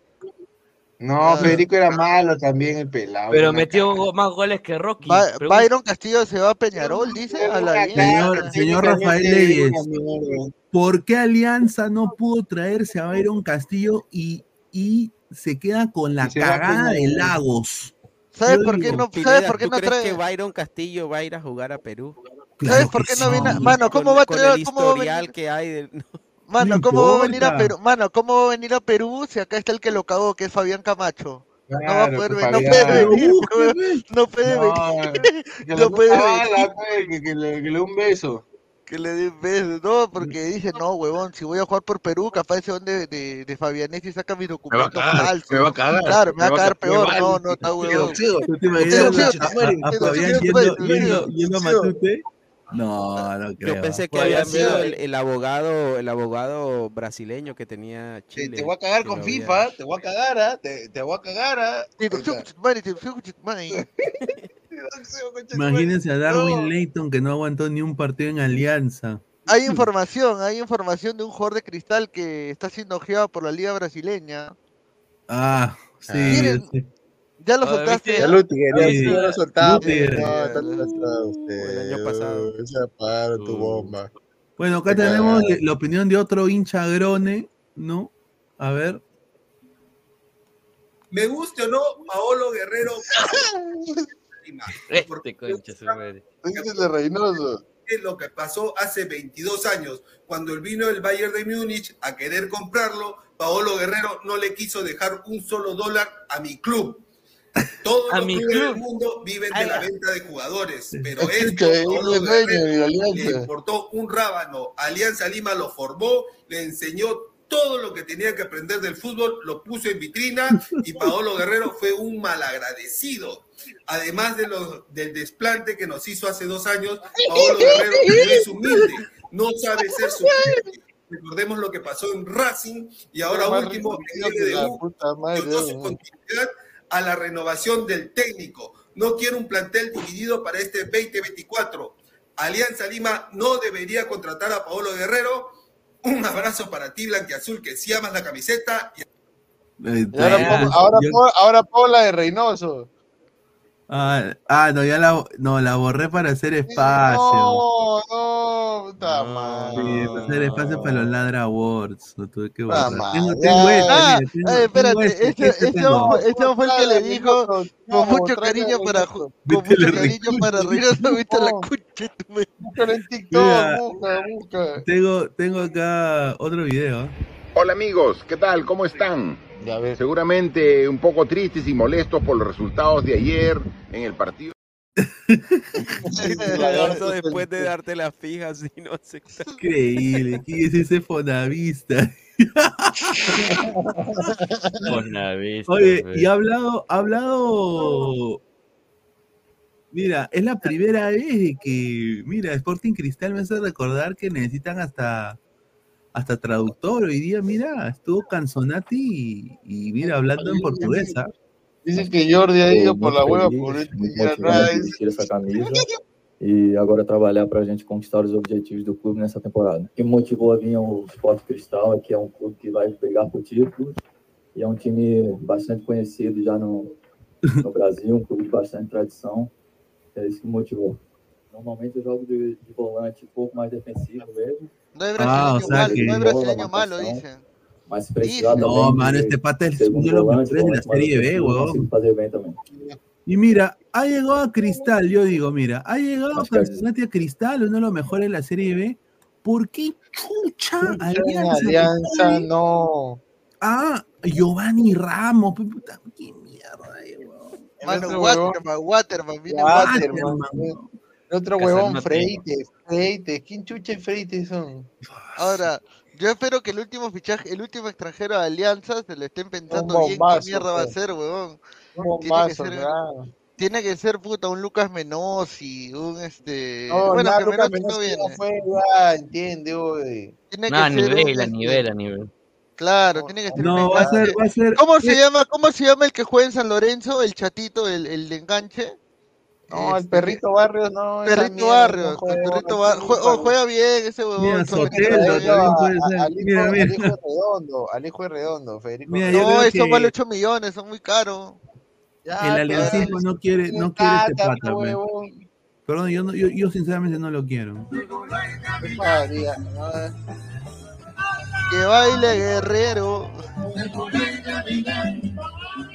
[SPEAKER 2] No, Federico era malo también, el pelado.
[SPEAKER 6] pero metió más goles que Rocky.
[SPEAKER 15] Ba-
[SPEAKER 6] Pregunta.
[SPEAKER 15] Byron Castillo se va a Peñarol, dice, a la.
[SPEAKER 1] Señor, señor Rafael Leyes, ¿por qué Alianza no pudo traerse a Byron Castillo y, y se queda con la cagada de. Lagos?
[SPEAKER 15] ¿Sabes por qué no- ¿sabes por qué
[SPEAKER 4] ¿tú
[SPEAKER 15] no
[SPEAKER 4] crees
[SPEAKER 15] trae-
[SPEAKER 4] que Byron Castillo va a ir a jugar a Perú?
[SPEAKER 15] ¿Sabes por qué no viene? Mano, ¿cómo
[SPEAKER 4] Con-
[SPEAKER 15] va a
[SPEAKER 4] con
[SPEAKER 15] traer?
[SPEAKER 4] el
[SPEAKER 15] ¿Cómo va a
[SPEAKER 4] historial
[SPEAKER 15] venir?
[SPEAKER 4] que hay del- [LAUGHS]
[SPEAKER 15] Mano,
[SPEAKER 1] No
[SPEAKER 15] ¿cómo va a venir a. Perú? Mano, ¿cómo va a venir a Perú si acá está el que lo cagó, que es Fabián Camacho? No va a
[SPEAKER 2] Claro,
[SPEAKER 15] poder venir, no puede venir, no puede
[SPEAKER 2] No,
[SPEAKER 15] venir,
[SPEAKER 2] que
[SPEAKER 15] no
[SPEAKER 2] le
[SPEAKER 15] puede venir.
[SPEAKER 2] que, que le, que le dé un beso.
[SPEAKER 15] Que le dé besos, no, porque dice, no, huevón, si voy a jugar por Perú, capaz ese don de, de, y saca mis documentos falsos.
[SPEAKER 2] me va a cagar,
[SPEAKER 15] Claro, me va a
[SPEAKER 2] me va a
[SPEAKER 15] cagar peor, no, no, está huevón.
[SPEAKER 1] ¿Tú te imaginas a, Fabián yendo, a. Matute? No, no creo.
[SPEAKER 4] Yo pensé que había sido el, el abogado, el abogado brasileño que tenía
[SPEAKER 9] Te,
[SPEAKER 4] Chile.
[SPEAKER 9] te voy a cagar con
[SPEAKER 4] había-
[SPEAKER 9] FIFA, te voy a cagar, ¿ah? te, te voy a cagar. ¿ah?
[SPEAKER 15] Tú- madre. [LAUGHS]
[SPEAKER 1] Imagínense a Darwin Layton que no aguantó ni un partido en Alianza.
[SPEAKER 15] Hay información, hay información de un jugador de cristal que está siendo ojeado por la liga brasileña.
[SPEAKER 1] Ah, sí.
[SPEAKER 15] Miren,
[SPEAKER 1] sí.
[SPEAKER 15] ¿Ya lo
[SPEAKER 6] A ver,
[SPEAKER 15] soltaste?
[SPEAKER 9] Ya lo
[SPEAKER 1] eh,
[SPEAKER 9] está atrasado usted.
[SPEAKER 4] el año pasado.
[SPEAKER 9] Se apaga tu bomba.
[SPEAKER 1] Bueno, acá
[SPEAKER 2] Te
[SPEAKER 1] tenemos
[SPEAKER 2] cagaron.
[SPEAKER 1] la opinión de otro hincha grone, ¿no? A ver.
[SPEAKER 17] Me guste o no, Paolo Guerrero.
[SPEAKER 6] Este concha su madre.
[SPEAKER 2] Dice de Reynoso.
[SPEAKER 17] es lo que pasó hace 22 años, cuando él vino el Bayern de Múnich a querer comprarlo, Paolo Guerrero no le quiso dejar un solo dólar a mi club. Todos
[SPEAKER 6] A
[SPEAKER 17] los
[SPEAKER 6] mi
[SPEAKER 17] clubes
[SPEAKER 6] club.
[SPEAKER 17] del mundo viven de la
[SPEAKER 6] ah.
[SPEAKER 17] venta de jugadores, pero
[SPEAKER 2] Es
[SPEAKER 17] esto
[SPEAKER 2] que dueño
[SPEAKER 17] le importó un rábano. Alianza Lima lo formó, le enseñó todo lo que tenía que aprender del fútbol, lo puso en vitrina y Paolo Guerrero fue un malagradecido. Además de los, del desplante que nos hizo hace dos años, Paolo Guerrero [LAUGHS] no es humilde, no sabe ser suficiente. Recordemos lo que pasó en Racing y ahora último en LDU, su
[SPEAKER 2] ¿no?
[SPEAKER 17] continuidad a la renovación del técnico. No quiero un plantel dividido para este 2024. Alianza Lima no debería contratar a Paolo Guerrero. Un abrazo para ti, Blanquiazul, que si amas la camiseta. Y
[SPEAKER 2] ahora, ahora, ahora pongo la de Reynoso.
[SPEAKER 1] Ah, ah, no, ya la, no, la borré para hacer espacio.
[SPEAKER 2] No, no, puta madre.
[SPEAKER 1] Sí, para hacer espacio para los Ladra Awards. Lo tuve que borrar. Tengo, tengo este,
[SPEAKER 15] Ah,
[SPEAKER 1] mira, tengo-
[SPEAKER 15] eh,
[SPEAKER 1] tengo
[SPEAKER 15] espérate,
[SPEAKER 1] este, este
[SPEAKER 15] ese,
[SPEAKER 1] tengo.
[SPEAKER 15] hombre- ese fue el que le dijo con
[SPEAKER 2] No,
[SPEAKER 15] mucho cariño para con mucho cariño para Reynoso, [LAUGHS] viste la cucha.
[SPEAKER 2] Búscalo en TikTok,
[SPEAKER 1] Mira.
[SPEAKER 2] busca, busca.
[SPEAKER 1] Tengo, tengo acá otro video.
[SPEAKER 18] Hola amigos, ¿qué tal? ¿Cómo están? Seguramente un poco tristes y molestos por los resultados de ayer en el partido.
[SPEAKER 4] Eso después de darte las fijas y no sé.
[SPEAKER 1] Increíble. ¿Quién es ese fonavista?
[SPEAKER 6] Bonavista,
[SPEAKER 1] Oye, y ha hablado, ha hablado. Mira, es la primera vez que, mira, Sporting Cristal me hace recordar que necesitan hasta, hasta traductor. Hoy día, mira, estuvo Canzonati y, y mira, hablando en portugués. ¿Ah?
[SPEAKER 2] Dice que Jordi ha ido por la hueva
[SPEAKER 19] feliz,
[SPEAKER 2] por
[SPEAKER 19] vestir essa camisa e agora trabalhar para a gente conquistar os objetivos do clube nessa temporada. O que me motivou a vir ao Sport Cristal é que é um clube que vai brigar por títulos e é um time bastante conhecido já no, no Brasil, um clube de bastante tradição. É isso que me motivou. Normalmente eu jogo de, de volante um pouco mais defensivo mesmo.
[SPEAKER 15] No hay
[SPEAKER 1] Ah, o
[SPEAKER 15] brasileño
[SPEAKER 1] sea
[SPEAKER 15] malo, no hay brasileño malo,
[SPEAKER 19] marcação,
[SPEAKER 1] No, mano, este pata es
[SPEAKER 19] segundo
[SPEAKER 1] uno de los mejores de la Serie B, weón. Y mira, ha llegado a Cristal, yo digo, mira, ha llegado Canzonati a Cristal, uno de los mejores de la Serie B. ¿Por qué chucha Alianza?
[SPEAKER 2] Alianza, no.
[SPEAKER 1] Ah, Giovanni Ramos, puta, qué mierda, eh, weón.
[SPEAKER 15] Mano,
[SPEAKER 2] huevón.
[SPEAKER 15] Waterman, Waterman, viene
[SPEAKER 2] Waterman. Otro huevón, Freites, Freites. ¿Quién chucha es Freites son?
[SPEAKER 15] Ahora, yo espero que el último fichaje, el último extranjero de Alianza se lo estén pensando bien qué mierda va a
[SPEAKER 2] pues.
[SPEAKER 15] ser, huevón.
[SPEAKER 2] Un
[SPEAKER 15] Tiene que ser, tiene que ser puta un Lucas Menossi, un este.
[SPEAKER 2] No,
[SPEAKER 15] bueno,
[SPEAKER 2] ya,
[SPEAKER 15] que
[SPEAKER 2] Lucas
[SPEAKER 15] Menossi no viene.
[SPEAKER 2] ya fue, ya, entiende.
[SPEAKER 15] Tiene
[SPEAKER 6] No,
[SPEAKER 15] ser un,
[SPEAKER 6] nivel, a
[SPEAKER 15] este,
[SPEAKER 6] nivel, a nivel.
[SPEAKER 15] Claro, tiene que ser un
[SPEAKER 1] No, va a ser, va a ser.
[SPEAKER 15] ¿Cómo se llama? ¿Cómo se llama el que juega en San Lorenzo? El chatito, el, el de enganche.
[SPEAKER 2] No, el
[SPEAKER 15] Este,
[SPEAKER 2] perrito Barrios, no.
[SPEAKER 15] Perrito Barrios,
[SPEAKER 2] no
[SPEAKER 15] el
[SPEAKER 2] juega,
[SPEAKER 15] perrito
[SPEAKER 2] no
[SPEAKER 15] Bar-
[SPEAKER 2] tiene
[SPEAKER 15] jue- oh, juega bien ese huevón.
[SPEAKER 1] Mira, Sotelo
[SPEAKER 15] juega
[SPEAKER 1] también
[SPEAKER 2] a-
[SPEAKER 1] puede
[SPEAKER 2] a-
[SPEAKER 1] ser.
[SPEAKER 2] al hijo,
[SPEAKER 1] Mira,
[SPEAKER 2] al
[SPEAKER 1] mira.
[SPEAKER 2] hijo de Redondo, al hijo de Redondo, Federico.
[SPEAKER 1] Mira,
[SPEAKER 15] No, eso
[SPEAKER 1] que
[SPEAKER 15] vale 8 millones, son muy caros.
[SPEAKER 2] Ya,
[SPEAKER 1] el aliancismo no quiere, no quiere este pata,
[SPEAKER 2] huevón.
[SPEAKER 1] Perdón, yo, no- yo, yo sinceramente no lo quiero.
[SPEAKER 15] Que baile guerrero.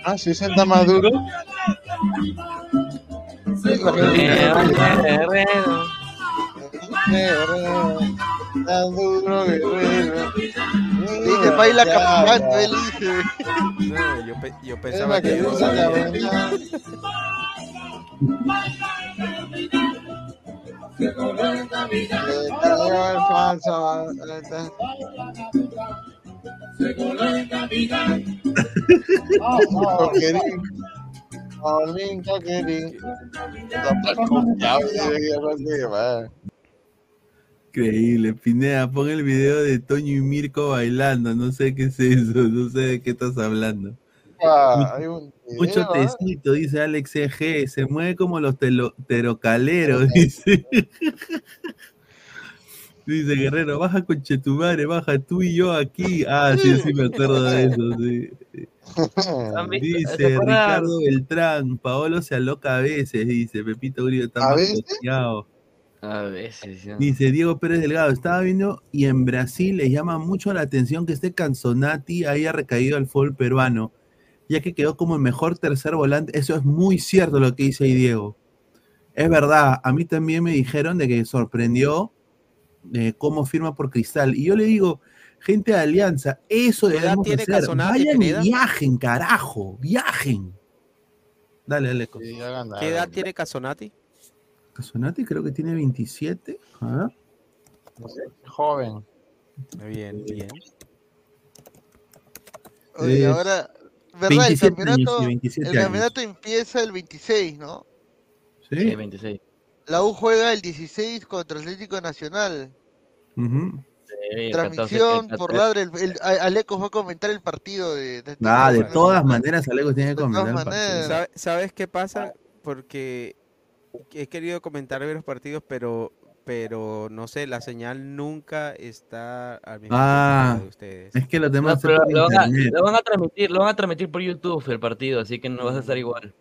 [SPEAKER 2] Ah, 60 más duro. Guerrero, tan duro, guerrero.
[SPEAKER 15] Dice, baila
[SPEAKER 2] ya.
[SPEAKER 15] él dice.
[SPEAKER 4] No, yo, pe- yo pensaba
[SPEAKER 2] la
[SPEAKER 4] que
[SPEAKER 2] que
[SPEAKER 4] yo sabía.
[SPEAKER 2] buena. Le traigo el
[SPEAKER 1] Increíble, Pineda, pon el video de Toño y Mirko bailando, no sé qué es eso, no sé de qué estás hablando. Mucho tecito, dice Alex EG, se mueve como los terocaleros, [LAUGHS] dice. Dice Guerrero, baja con Chetumare, baja tú y yo aquí. Ah, sí, sí, me acuerdo de eso, sí.
[SPEAKER 6] ¿Han visto-
[SPEAKER 1] Dice. Ricardo Beltrán, Paolo se aloca a veces, dice Pepito Grillo está
[SPEAKER 2] ¿A
[SPEAKER 1] más
[SPEAKER 2] veces?
[SPEAKER 6] A veces, ya.
[SPEAKER 1] Dice Diego Pérez Delgado, estaba viendo y en Brasil les llama mucho la atención que este Canzonati haya recaído al fútbol peruano, ya que quedó como el mejor tercer volante. Eso es muy cierto lo que dice ahí Diego. Es verdad, a mí también me dijeron de que sorprendió eh, cómo firma por Cristal. Y yo le digo, gente de Alianza, eso
[SPEAKER 4] ¿Qué edad
[SPEAKER 1] debemos
[SPEAKER 4] tiene
[SPEAKER 1] hacer.
[SPEAKER 4] Casonati,
[SPEAKER 1] Vayan y viajen, carajo, viajen. Dale, dale.
[SPEAKER 4] ¿Qué edad tiene Casonati?
[SPEAKER 1] Casonati creo que tiene 27. A ver.
[SPEAKER 20] Joven.
[SPEAKER 4] Bien, bien.
[SPEAKER 15] Oye, ahora, ¿verdad?
[SPEAKER 1] 27
[SPEAKER 15] el campeonato,
[SPEAKER 1] años, sí, 27
[SPEAKER 15] el
[SPEAKER 1] años.
[SPEAKER 15] campeonato empieza el 26, ¿no?
[SPEAKER 1] Sí.
[SPEAKER 6] Sí, 26.
[SPEAKER 15] La U juega el 16 contra Atlético Nacional.
[SPEAKER 1] Ujú.
[SPEAKER 6] Sí, el 14,
[SPEAKER 15] Transmisión por
[SPEAKER 6] 14.
[SPEAKER 15] ladre. El, el- a- Aleco va a comentar el partido de, de
[SPEAKER 1] Ah, de todas maneras, Alejo tiene que comentar el partido.
[SPEAKER 15] maneras.
[SPEAKER 4] ¿Sabe- ¿Sabes qué pasa? Porque he querido comentar varios partidos, pero, pero no sé, la señal nunca está al mismo
[SPEAKER 1] Ah,
[SPEAKER 4] tiempo de ustedes.
[SPEAKER 1] es que lo tenemos
[SPEAKER 6] No,
[SPEAKER 1] que hacer
[SPEAKER 6] pero
[SPEAKER 1] por
[SPEAKER 6] lo van, a, lo van a transmitir, lo van a transmitir por YouTube el partido, así que no vas a estar igual.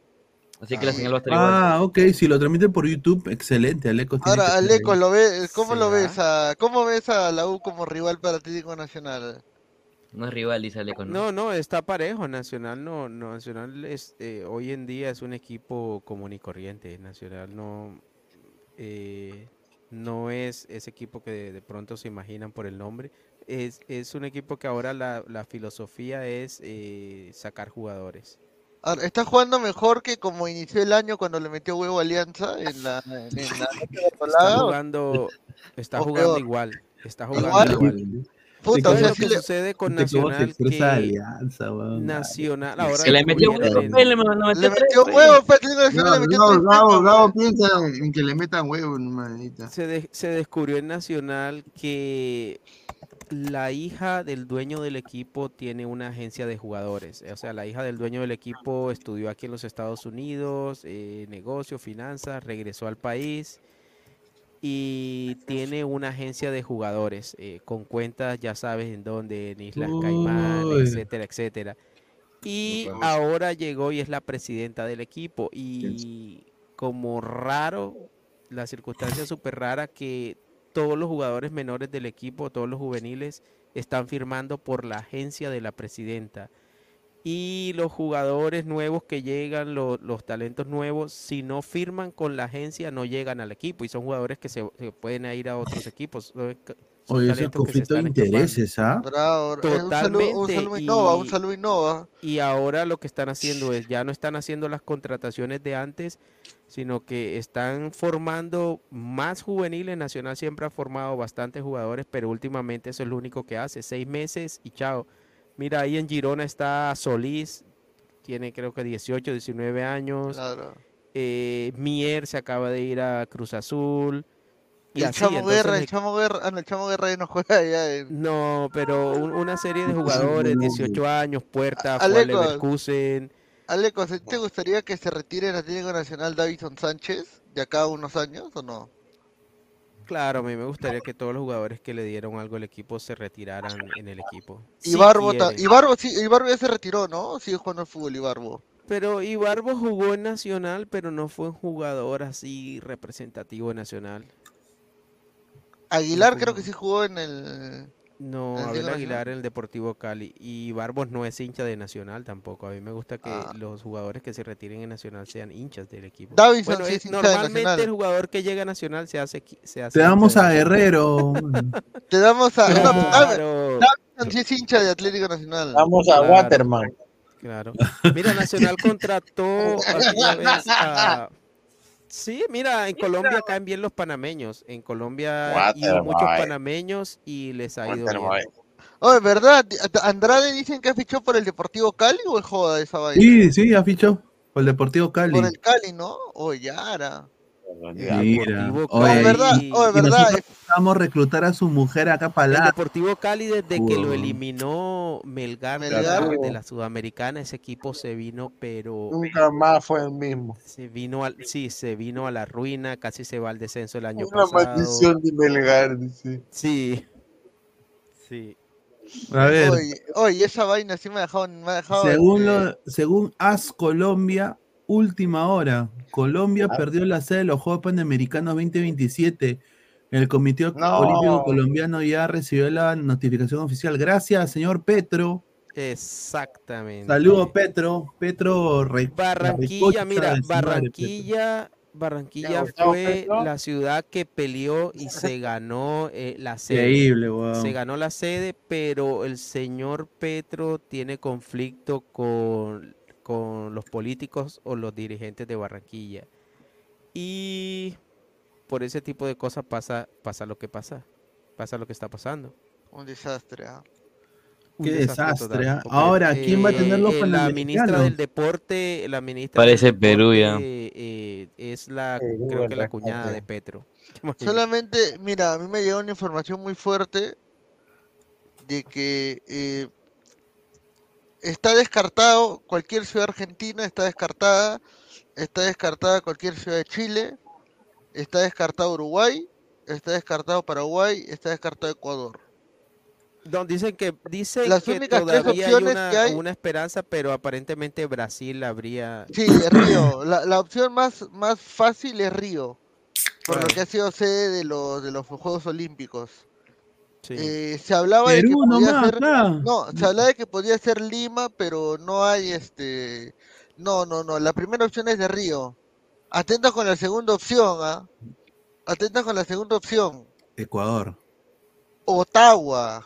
[SPEAKER 6] Así que la señal va a estar igual.
[SPEAKER 1] Ah, ok, si lo transmiten por YouTube, excelente, Aleco. tiene que
[SPEAKER 15] Ahora,
[SPEAKER 1] estar
[SPEAKER 15] Aleco,
[SPEAKER 1] ahí.
[SPEAKER 15] lo ve, ¿cómo lo
[SPEAKER 4] ¿Será?
[SPEAKER 15] ves a, cómo ves a la U como rival para Atlético Nacional?
[SPEAKER 6] No es rival, dice Aleco, ¿no?
[SPEAKER 4] No, no, está parejo. Nacional no, no, Nacional es, eh, hoy en día es un equipo común y corriente. Nacional no, eh, no es ese equipo que de, de pronto se imaginan por el nombre. Es, es un equipo que ahora la, la filosofía es eh, sacar jugadores.
[SPEAKER 15] Ahora, está jugando mejor que como inició el año cuando le metió huevo a Alianza en la, en la [LAUGHS] noche de
[SPEAKER 4] Está jugando, está jugando igual. Está jugando
[SPEAKER 15] Igual.
[SPEAKER 4] igual.
[SPEAKER 15] Puta, o
[SPEAKER 4] ¿Sabes
[SPEAKER 15] sea,
[SPEAKER 4] lo que
[SPEAKER 15] le-
[SPEAKER 4] sucede con
[SPEAKER 1] se
[SPEAKER 4] Nacional?
[SPEAKER 1] expresa
[SPEAKER 4] Que
[SPEAKER 1] Alianza, weón.
[SPEAKER 4] Nacional ahora
[SPEAKER 6] Que le metió huevo,
[SPEAKER 4] en-
[SPEAKER 6] le metió
[SPEAKER 15] le metió
[SPEAKER 6] pues.
[SPEAKER 15] huevo, pues,
[SPEAKER 2] Gabo,
[SPEAKER 15] metió
[SPEAKER 2] Gabo,
[SPEAKER 15] pues.
[SPEAKER 2] piensa en que le metan huevo, manita.
[SPEAKER 4] se, de- se descubrió en Nacional que la hija del dueño del equipo tiene una agencia de jugadores. O sea, la hija del dueño del equipo estudió aquí en los Estados Unidos, eh, negocio, finanzas, regresó al país y tiene una agencia de jugadores eh, con cuentas, ya sabes en dónde, en Islas Caimán,
[SPEAKER 1] Uy.
[SPEAKER 4] etcétera, etcétera. Y ahora llegó y es la presidenta del equipo. Y como raro, la circunstancia súper rara que todos los jugadores menores del equipo, todos los juveniles, están firmando por la agencia de la presidenta. Y los jugadores nuevos que llegan, lo- los talentos nuevos, si no firman con la agencia, no llegan al equipo. Y son jugadores que se pueden ir a otros equipos.
[SPEAKER 1] Oye, ese
[SPEAKER 4] talentos que se
[SPEAKER 1] conflicto de intereses, ¿ah?
[SPEAKER 15] Bravo, eh, un saludo, un
[SPEAKER 4] Totalmente,
[SPEAKER 15] saludo Innova, un
[SPEAKER 4] y-
[SPEAKER 15] saludo Innova.
[SPEAKER 4] Y ahora lo que están haciendo es, ya no están haciendo las contrataciones de antes, sino que están formando más juveniles. Nacional siempre ha formado bastantes jugadores, pero últimamente eso es lo único que hace. Seis meses y chao. Mira, ahí en Girona está Solís, tiene creo que 18, 19 años.
[SPEAKER 15] Claro.
[SPEAKER 4] Eh, Mier se acaba de ir a Cruz Azul.
[SPEAKER 15] El
[SPEAKER 4] así,
[SPEAKER 15] Chamo
[SPEAKER 4] entonces
[SPEAKER 15] Guerra, el
[SPEAKER 4] el-
[SPEAKER 15] Chamo Guerra, ah, no, el Chamo Guerra ya no juega ya en...
[SPEAKER 4] No, pero un- una serie de jugadores, 18 años, Puerta,
[SPEAKER 15] Aleco,
[SPEAKER 4] Leverkusen.
[SPEAKER 15] Aleco, ¿se- ¿te gustaría que se retire en Atlético Nacional Davison Sánchez de acá a unos años o no?
[SPEAKER 4] Claro, a mí me gustaría que todos los jugadores que le dieron algo al equipo se retiraran en el equipo.
[SPEAKER 15] Y
[SPEAKER 4] Si
[SPEAKER 15] Barbo, ta-
[SPEAKER 4] quieren.
[SPEAKER 15] Ibarbo, sí, Ibarbo ya se retiró, ¿no? Sigue jugando al fútbol Ibarbo.
[SPEAKER 4] Pero Ibarbo jugó en Nacional, pero no fue un jugador así representativo de Nacional.
[SPEAKER 15] Aguilar creo que sí jugó en el...
[SPEAKER 4] No,
[SPEAKER 15] ¿En el
[SPEAKER 4] Abel
[SPEAKER 15] Atlético
[SPEAKER 4] Aguilar en el Deportivo Cali. Y Barbos no es hincha de Nacional tampoco. A mí me gusta que
[SPEAKER 15] Ah.
[SPEAKER 4] los jugadores que se retiren en Nacional sean hinchas del equipo.
[SPEAKER 15] Davinson
[SPEAKER 4] Bueno,
[SPEAKER 15] sí
[SPEAKER 4] es-
[SPEAKER 15] es hincha de
[SPEAKER 4] normalmente
[SPEAKER 15] Nacional.
[SPEAKER 4] el jugador que llega a Nacional se hace, se hace
[SPEAKER 1] Te damos
[SPEAKER 4] de
[SPEAKER 1] a. Guerrero. [LAUGHS]
[SPEAKER 15] Te damos a...
[SPEAKER 4] Claro.
[SPEAKER 15] Davinson sí es hincha de Atlético Nacional.
[SPEAKER 20] Vamos a
[SPEAKER 4] Claro.
[SPEAKER 20] Waterman.
[SPEAKER 4] Claro. Mira, Nacional [LAUGHS] contrató [LAUGHS] vez a... Sí, mira, en Colombia caen bien los panameños. En Colombia ido muchos panameños y les ha ido bien.
[SPEAKER 15] Oye, ¿verdad? Andrade dicen que ha fichado por el Deportivo Cali o es joda esa vaina?
[SPEAKER 1] Sí, sí, ha fichado por el Deportivo Cali.
[SPEAKER 15] Por el Cali, ¿no? Oye, Yara.
[SPEAKER 1] Mira,
[SPEAKER 4] Deportivo
[SPEAKER 1] oye,
[SPEAKER 15] Cali. verdad,
[SPEAKER 1] y-
[SPEAKER 15] oye,
[SPEAKER 1] y
[SPEAKER 15] verdad,
[SPEAKER 1] Vamos a reclutar a su mujer acá para
[SPEAKER 4] El
[SPEAKER 1] la.
[SPEAKER 4] Deportivo Cali, desde que lo eliminó Melgar, de la-
[SPEAKER 20] Melgar.
[SPEAKER 4] de la Sudamericana, ese equipo se vino, pero
[SPEAKER 20] Nunca más fue el mismo.
[SPEAKER 4] se vino al, sí, se vino a la ruina, casi se va al descenso el año
[SPEAKER 20] Una
[SPEAKER 4] pasado.
[SPEAKER 20] maldición de Melgar, dice.
[SPEAKER 4] Sí. Sí.
[SPEAKER 1] A ver,
[SPEAKER 15] Oye, oye, esa vaina sí me ha dejado... Me ha dejado
[SPEAKER 1] según, lo, según AS Colombia, última hora. Colombia
[SPEAKER 20] Ah.
[SPEAKER 1] perdió la sede de los Juegos Panamericanos 2027. El Comité
[SPEAKER 20] No.
[SPEAKER 1] Olímpico Colombiano ya recibió la notificación oficial. Gracias, señor Petro.
[SPEAKER 4] Exactamente.
[SPEAKER 1] Saludos, Petro. Petro Re-
[SPEAKER 4] Barranquilla,
[SPEAKER 1] la
[SPEAKER 4] mira, Barranquilla, Barranquilla fue la ciudad que peleó y se [LAUGHS] ganó eh, la sede.
[SPEAKER 1] Increíble, weón.
[SPEAKER 4] Se ganó la sede, pero el señor Petro tiene conflicto con, con los políticos o los dirigentes de Barranquilla. Y por ese tipo de cosas pasa, pasa lo que pasa. Pasa lo que está pasando.
[SPEAKER 15] Un desastre. ¿ah?
[SPEAKER 4] Un
[SPEAKER 1] Qué desastre,
[SPEAKER 4] total,
[SPEAKER 1] ¿ah? Ahora, ¿quién va a tener los
[SPEAKER 4] eh, La ministra del deporte, la ministra
[SPEAKER 6] Parece
[SPEAKER 4] del
[SPEAKER 6] Perú ya.
[SPEAKER 4] deporte, eh, es la,
[SPEAKER 15] Perú,
[SPEAKER 4] creo que la cuñada de Petro. [LAUGHS]
[SPEAKER 15] Solamente, mira, a mí me llegó una información muy fuerte de que eh, está descartado cualquier ciudad argentina, está descartada, está descartada cualquier ciudad de Chile, está descartado Uruguay, está descartado Paraguay, está descartado Ecuador.
[SPEAKER 4] No, dicen que dicen
[SPEAKER 15] Las
[SPEAKER 4] que
[SPEAKER 15] únicas tres
[SPEAKER 4] todavía hay una,
[SPEAKER 15] que hay-
[SPEAKER 4] una esperanza, pero aparentemente Brasil habría
[SPEAKER 15] Sí, es Río. La, la opción más, más fácil es Río, por lo que ha sido sede de los, de los Juegos Olímpicos.
[SPEAKER 4] Sí.
[SPEAKER 15] Eh, se hablaba de que podía
[SPEAKER 1] nomás,
[SPEAKER 15] ser,
[SPEAKER 1] acá.
[SPEAKER 15] no, se hablaba de que podía ser Lima, pero no hay este, no, no, no, la primera opción es de Río. Atenta con la segunda opción, ¿ah? Atenta con la segunda opción.
[SPEAKER 1] Ecuador.
[SPEAKER 15] Ottawa.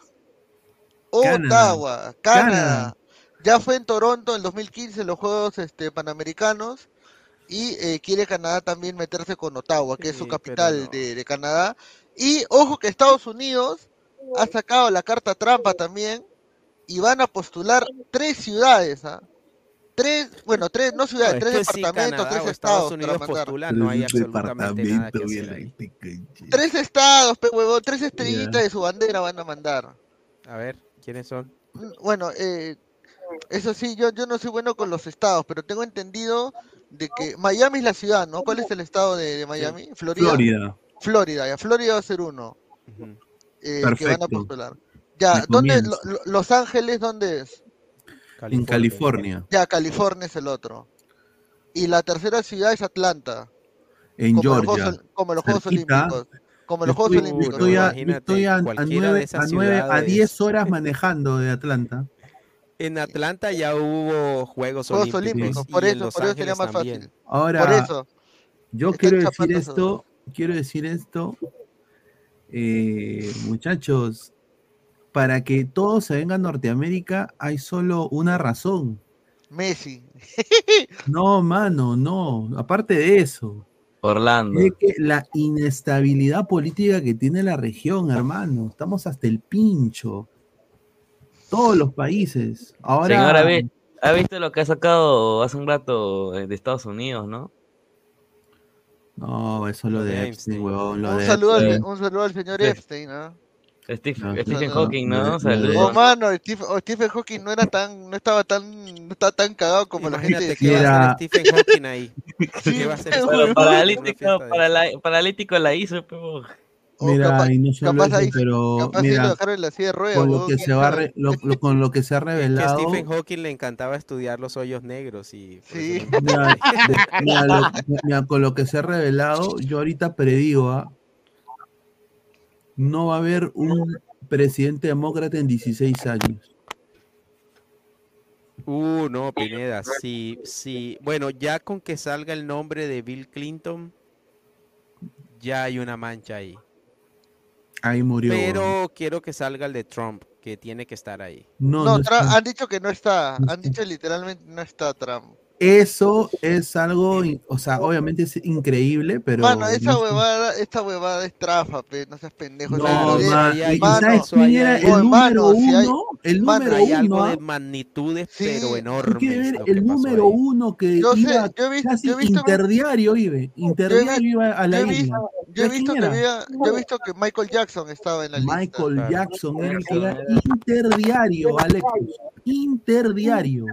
[SPEAKER 15] Ottawa, Canadá.
[SPEAKER 1] Canadá.
[SPEAKER 15] Ya fue en Toronto en 2015 en los Juegos este, Panamericanos y eh, quiere Canadá también meterse con Ottawa, que es su capital
[SPEAKER 4] no.
[SPEAKER 15] de, de Canadá. Y ojo que Estados Unidos ha sacado la carta trampa también y van a postular tres ciudades, ¿ah? Tres, bueno, tres, no ciudades,
[SPEAKER 4] No,
[SPEAKER 15] tres departamentos,
[SPEAKER 4] Canadá
[SPEAKER 15] tres
[SPEAKER 4] Estados
[SPEAKER 15] para
[SPEAKER 4] no hay absolutamente nada que hacer ahí.
[SPEAKER 15] Tres estados, pe huevón, tres estrellitas de su bandera van a mandar.
[SPEAKER 4] A ver, ¿quiénes son?
[SPEAKER 15] Bueno, eh, eso sí, yo, yo no soy bueno con los estados, pero tengo entendido de que Miami es la ciudad, ¿no? ¿Cuál es el estado de, de Miami? Florida.
[SPEAKER 1] Florida.
[SPEAKER 15] Florida, ya. Florida va a ser uno. Eh, que van a
[SPEAKER 1] Perfecto.
[SPEAKER 15] postular. Ya, ¿dónde? Lo- Lo- Los Ángeles, ¿dónde es?
[SPEAKER 1] En California.
[SPEAKER 15] Ya, California es el otro. Y la tercera ciudad es Atlanta.
[SPEAKER 1] En
[SPEAKER 15] como los Juegos
[SPEAKER 1] Georgia.
[SPEAKER 15] Como los Juegos
[SPEAKER 1] cerquita.
[SPEAKER 15] Olímpicos. Como los Juegos
[SPEAKER 1] estoy-
[SPEAKER 15] Olímpicos.
[SPEAKER 1] Estoy a, estoy a, a
[SPEAKER 4] cualquiera de
[SPEAKER 1] nueve,
[SPEAKER 4] esas
[SPEAKER 1] a nueve, a
[SPEAKER 4] ciudades.
[SPEAKER 1] 10 horas manejando de Atlanta.
[SPEAKER 4] En Atlanta ya hubo Juegos,
[SPEAKER 15] Juegos
[SPEAKER 4] Olímpicos.
[SPEAKER 15] Por
[SPEAKER 4] en
[SPEAKER 15] eso,
[SPEAKER 4] Los
[SPEAKER 15] por eso sería
[SPEAKER 4] Ángeles
[SPEAKER 15] más
[SPEAKER 4] también.
[SPEAKER 15] fácil.
[SPEAKER 1] Ahora,
[SPEAKER 15] Por eso.
[SPEAKER 1] yo quiero decir esto, quiero decir esto, eh, muchachos, para que todo se venga a Norteamérica hay solo una razón.
[SPEAKER 15] Messi. [LAUGHS]
[SPEAKER 1] No, mano, no. Aparte de eso,
[SPEAKER 6] Orlando.
[SPEAKER 1] es que la inestabilidad política que tiene la región, hermano, estamos hasta el pincho. Todos los países. Ahora,
[SPEAKER 6] Señora, ¿ha vi- ¿ha visto lo que ha sacado hace un rato eh, de Estados Unidos, no?
[SPEAKER 1] No, eso es lo de Epstein, huevón, lo
[SPEAKER 15] Un
[SPEAKER 1] de
[SPEAKER 15] saludo, al,
[SPEAKER 1] Epstein.
[SPEAKER 15] un saludo al señor. Epstein, ¿no?
[SPEAKER 6] Steve-
[SPEAKER 1] No,
[SPEAKER 6] Stephen
[SPEAKER 15] no,
[SPEAKER 6] Hawking,
[SPEAKER 1] no,
[SPEAKER 6] ¿no? Saludos.
[SPEAKER 15] Oh, mano, Steve- oh, Stephen Hawking no era tan, no estaba tan, no estaba tan cagado como la gente decía.
[SPEAKER 4] que
[SPEAKER 1] Era-
[SPEAKER 4] Stephen Hawking ahí.
[SPEAKER 15] Sí, [LAUGHS]
[SPEAKER 4] ¿Qué va a hacer
[SPEAKER 6] paralítico, para la- paralítico la hizo, pero...
[SPEAKER 1] Mira,
[SPEAKER 15] capaz-
[SPEAKER 1] y no solo
[SPEAKER 15] capaz
[SPEAKER 1] eso,
[SPEAKER 15] ahí-
[SPEAKER 1] pero
[SPEAKER 15] capaz sí lo
[SPEAKER 1] mira,
[SPEAKER 15] dejaron en la silla de ruedas,
[SPEAKER 1] con lo que se va a
[SPEAKER 15] sabe.
[SPEAKER 1] re- lo- lo- con lo que se ha [LAUGHS]
[SPEAKER 4] Que a
[SPEAKER 1] revelado,
[SPEAKER 4] Stephen Hawking le encantaba estudiar los hoyos negros y por
[SPEAKER 15] Sí.
[SPEAKER 4] eso no-
[SPEAKER 1] mira, [LAUGHS] de- mira, lo- mira, con lo que se ha revelado, yo ahorita predigo, ¿ah? no va a haber un presidente demócrata en 16 años.
[SPEAKER 4] Uh, no, Pineda, sí, sí. Bueno, ya con que salga el nombre de Bill Clinton, ya hay una mancha ahí.
[SPEAKER 1] Ahí murió.
[SPEAKER 4] Pero quiero que salga el de Trump, que tiene que estar ahí.
[SPEAKER 1] No,
[SPEAKER 15] No, han dicho que no está, han dicho literalmente no está Trump.
[SPEAKER 1] Eso es algo, o sea, obviamente es increíble, pero
[SPEAKER 15] Mano, esa
[SPEAKER 1] no
[SPEAKER 15] huevada, esta huevada es trafa, pe, no seas pendejo.
[SPEAKER 1] No, ¿y
[SPEAKER 15] mano,
[SPEAKER 1] sabes quién era
[SPEAKER 4] ahí
[SPEAKER 1] el número
[SPEAKER 15] mano, si hay-
[SPEAKER 1] uno? El
[SPEAKER 15] mano,
[SPEAKER 1] número
[SPEAKER 4] Hay algo
[SPEAKER 1] uno,
[SPEAKER 4] de magnitudes,
[SPEAKER 15] Sí,
[SPEAKER 4] pero enormes.
[SPEAKER 1] ver el número
[SPEAKER 4] ahí.
[SPEAKER 1] uno que
[SPEAKER 15] Yo sé, yo he visto-
[SPEAKER 1] casi
[SPEAKER 15] yo he visto-
[SPEAKER 1] interdiario, iba, interdiario iba a la
[SPEAKER 15] yo
[SPEAKER 1] isla.
[SPEAKER 15] visto, yo he
[SPEAKER 1] ¿Sabes
[SPEAKER 15] visto que
[SPEAKER 1] era?
[SPEAKER 15] había, yo he visto que Michael Jackson estaba en la lista.
[SPEAKER 1] Michael
[SPEAKER 4] Claro.
[SPEAKER 1] Jackson era el que iba interdiario. Interdiario.